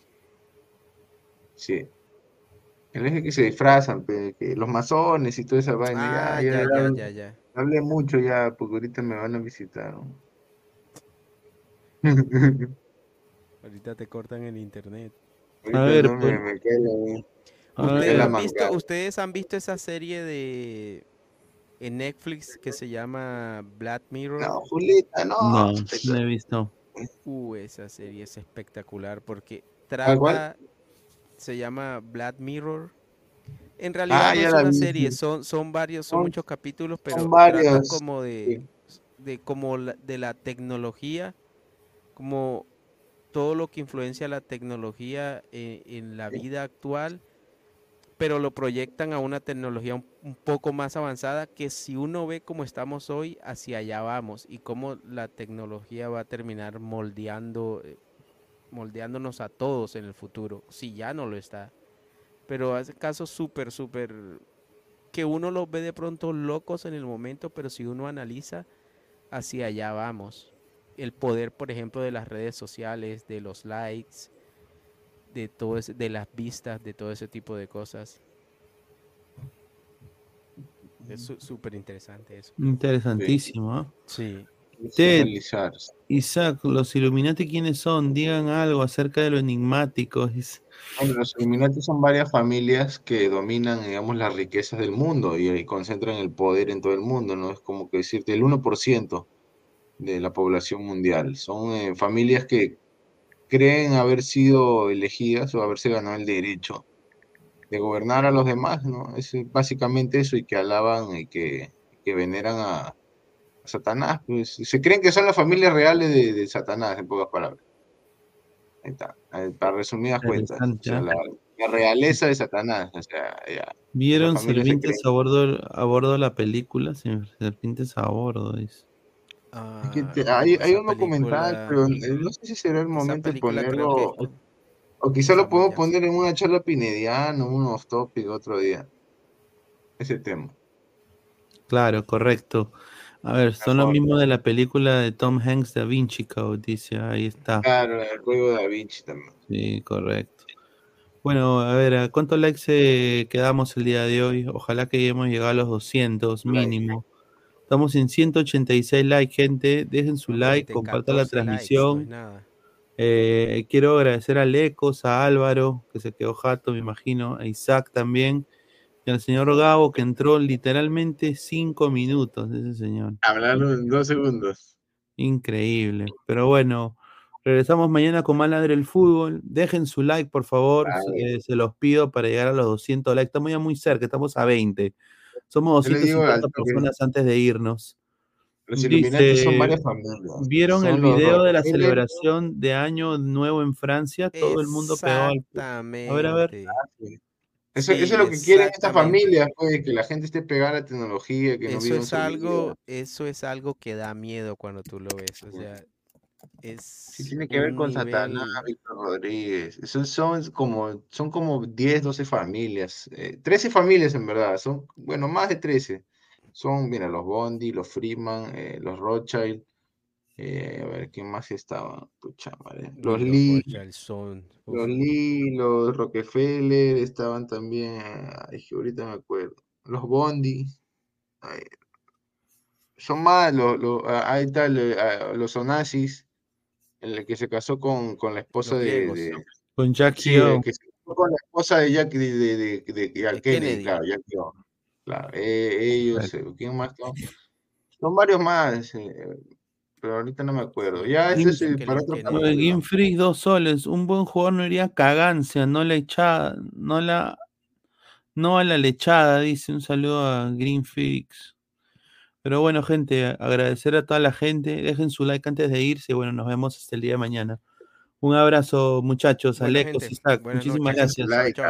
[SPEAKER 2] Sí. El eje que se disfrazan, pe, que los masones y toda esa vaina.
[SPEAKER 4] Ah,
[SPEAKER 2] ya,
[SPEAKER 4] ya,
[SPEAKER 2] ya,
[SPEAKER 4] ya,
[SPEAKER 2] ya,
[SPEAKER 4] ya, ya.
[SPEAKER 2] Hablé mucho ya, porque ahorita me van a visitar. ¿no? [LAUGHS]
[SPEAKER 4] Ahorita te cortan el internet.
[SPEAKER 2] Ahorita
[SPEAKER 1] ver,
[SPEAKER 2] no me,
[SPEAKER 1] pues.
[SPEAKER 2] me
[SPEAKER 1] A ver.
[SPEAKER 2] la
[SPEAKER 4] ¿Ustedes han, visto,
[SPEAKER 2] mangada.
[SPEAKER 4] ustedes han visto esa serie de en Netflix que se llama Black Mirror?
[SPEAKER 2] No, Julieta, no.
[SPEAKER 1] No, no he visto.
[SPEAKER 4] Uh, esa serie es espectacular porque trata, se llama Black Mirror. En realidad
[SPEAKER 2] Ah,
[SPEAKER 4] no
[SPEAKER 2] ya
[SPEAKER 4] es una serie, son, son varios, son
[SPEAKER 2] Son-
[SPEAKER 4] muchos capítulos, pero
[SPEAKER 2] varios,
[SPEAKER 4] como de, de como la- de la tecnología, como todo lo que influencia la tecnología eh, en la vida actual, pero lo proyectan a una tecnología un, un poco más avanzada que si uno ve cómo estamos hoy, hacia allá vamos y cómo la tecnología va a terminar moldeando, eh, moldeándonos a todos en el futuro, si ya no lo está. Pero hace casos súper, súper, que uno los ve de pronto locos en el momento, pero si uno analiza, hacia allá vamos. El poder, por ejemplo, de las redes sociales, de los likes, de todo ese, de las vistas, de todo ese tipo de cosas. Es súper interesante eso.
[SPEAKER 1] Interesantísimo, ¿ah?
[SPEAKER 4] Sí.
[SPEAKER 1] Ted. Isaac, los Illuminati, ¿quiénes son? Digan algo acerca de lo enigmático.
[SPEAKER 2] Bueno, los Illuminati son varias familias que dominan, digamos, las riquezas del mundo y, y concentran el poder en todo el mundo, ¿no? Es como que decirte el 1% de la población mundial. Son eh, familias que creen haber sido elegidas o haberse ganado el derecho de gobernar a los demás, ¿no? Es eh, básicamente eso y que alaban y que, que veneran a Satanás. Pues, se creen que son las familias reales de, de Satanás, en pocas palabras. Ahí está, eh, para resumidas cuentas. O sea, la, la realeza de Satanás, o sea, ya.
[SPEAKER 1] ¿Vieron
[SPEAKER 2] se
[SPEAKER 1] Serpientes a bordo, a bordo de la película? Serpientes a bordo, dice.
[SPEAKER 2] Es que te- hay, hay un documental, pero eh, no sé si será el momento de ponerlo, o, o quizá lo podemos poner en una charla pinediana, unos tópicos otro día. Ese tema.
[SPEAKER 1] Claro, correcto. A ver, son lo mismo de la película de Tom Hanks, Da Vinci Code, dice, ahí está.
[SPEAKER 2] Claro, el juego de Da Vinci también.
[SPEAKER 1] Sí, correcto. Bueno, a ver, ¿a cuántos likes eh, quedamos el día de hoy? Ojalá que hayamos llegado a los 200 mínimo. Estamos en 186 likes, gente. Dejen su like, compartan la
[SPEAKER 4] 14 likes, no es
[SPEAKER 1] transmisión.
[SPEAKER 4] nada.
[SPEAKER 1] Eh, quiero agradecer a Lecos, a Álvaro, que se quedó jato, me imagino, a Isaac también, y al señor Gabo, que entró literalmente cinco minutos, ese señor.
[SPEAKER 2] Hablarlo en dos segundos.
[SPEAKER 1] Increíble. Pero bueno, regresamos mañana con más Ladre el Fútbol. Dejen su like, por favor.
[SPEAKER 2] Vale.
[SPEAKER 1] eh, se los pido para llegar a los 200 likes. Estamos ya muy cerca, estamos a 20. Somos
[SPEAKER 2] Yo le digo
[SPEAKER 1] 250
[SPEAKER 2] al toque.
[SPEAKER 1] personas antes de irnos.
[SPEAKER 2] Los Illuminati
[SPEAKER 1] Dice,
[SPEAKER 2] son varias familias.
[SPEAKER 1] ¿Vieron
[SPEAKER 2] Son
[SPEAKER 1] el
[SPEAKER 2] los
[SPEAKER 1] video de la celebración de Año Nuevo en Francia? Todo el mundo pegó al... A ver, a ver.
[SPEAKER 2] Eso,
[SPEAKER 4] Sí,
[SPEAKER 2] eso es lo que quieren estas familias, pues, que la gente esté pegada a la tecnología, que no
[SPEAKER 4] Eso
[SPEAKER 2] en
[SPEAKER 4] es algo, eso es algo que da miedo cuando tú lo ves. O sea, es
[SPEAKER 2] Sí, tiene que ver con
[SPEAKER 4] nivel-
[SPEAKER 2] Satanás, Víctor Rodríguez. Son, son como, son como 10, 12 familias. eh, 13 familias en verdad. Son, bueno, más de 13. Son, mira, los Bondi, los Freeman, eh, los Rothschild. Eh, a ver, ¿quién más estaba? Pucha madre. Los Lee, los. Lee, los Rockefeller estaban también. Ay, ahorita me acuerdo. Los Bondi. ay, son más, los, los- ah, ahí está, el, los Onassis, el que se casó con, con la esposa de, de-
[SPEAKER 1] Con Jackie
[SPEAKER 2] sí, el que se casó con la esposa de Jackie de, de, de, de- de Kennedy,
[SPEAKER 4] Kennedy.
[SPEAKER 2] claro, Jackie O. Claro, eh, ellos, eh, ¿quién más? Son, son varios más, eh, pero ahorita no me acuerdo. Ya, ese es eh, para otro.
[SPEAKER 1] Game Freak, dos soles. Un buen jugador no iría a cagancia, no la echada, no la, no a la lechada, dice. Un saludo a Green Freaks. Pero bueno, gente, agradecer a toda la gente. Dejen su like antes de irse. Bueno, nos vemos hasta el día de mañana. Un abrazo, muchachos.
[SPEAKER 4] Gente,
[SPEAKER 1] Isaac.
[SPEAKER 4] buenas
[SPEAKER 1] Muchísimas
[SPEAKER 4] noches.
[SPEAKER 1] gracias.
[SPEAKER 2] Like.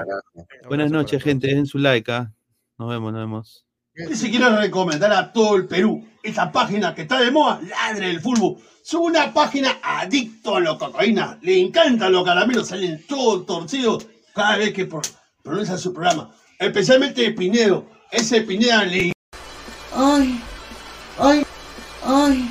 [SPEAKER 1] Buenas noches, gente. Dejen su like. ah. Nos vemos, nos vemos.
[SPEAKER 17] Si quiero recomendar a todo el Perú esa página que está de moda, Ladre el Fútbol. Es una página adicto a la cocaína. Le encantan los caramelos, salen todos torcidos cada vez que pro- pronuncia su programa. Especialmente Pinedo. Ese Pineda le
[SPEAKER 22] Ay, ay, ay.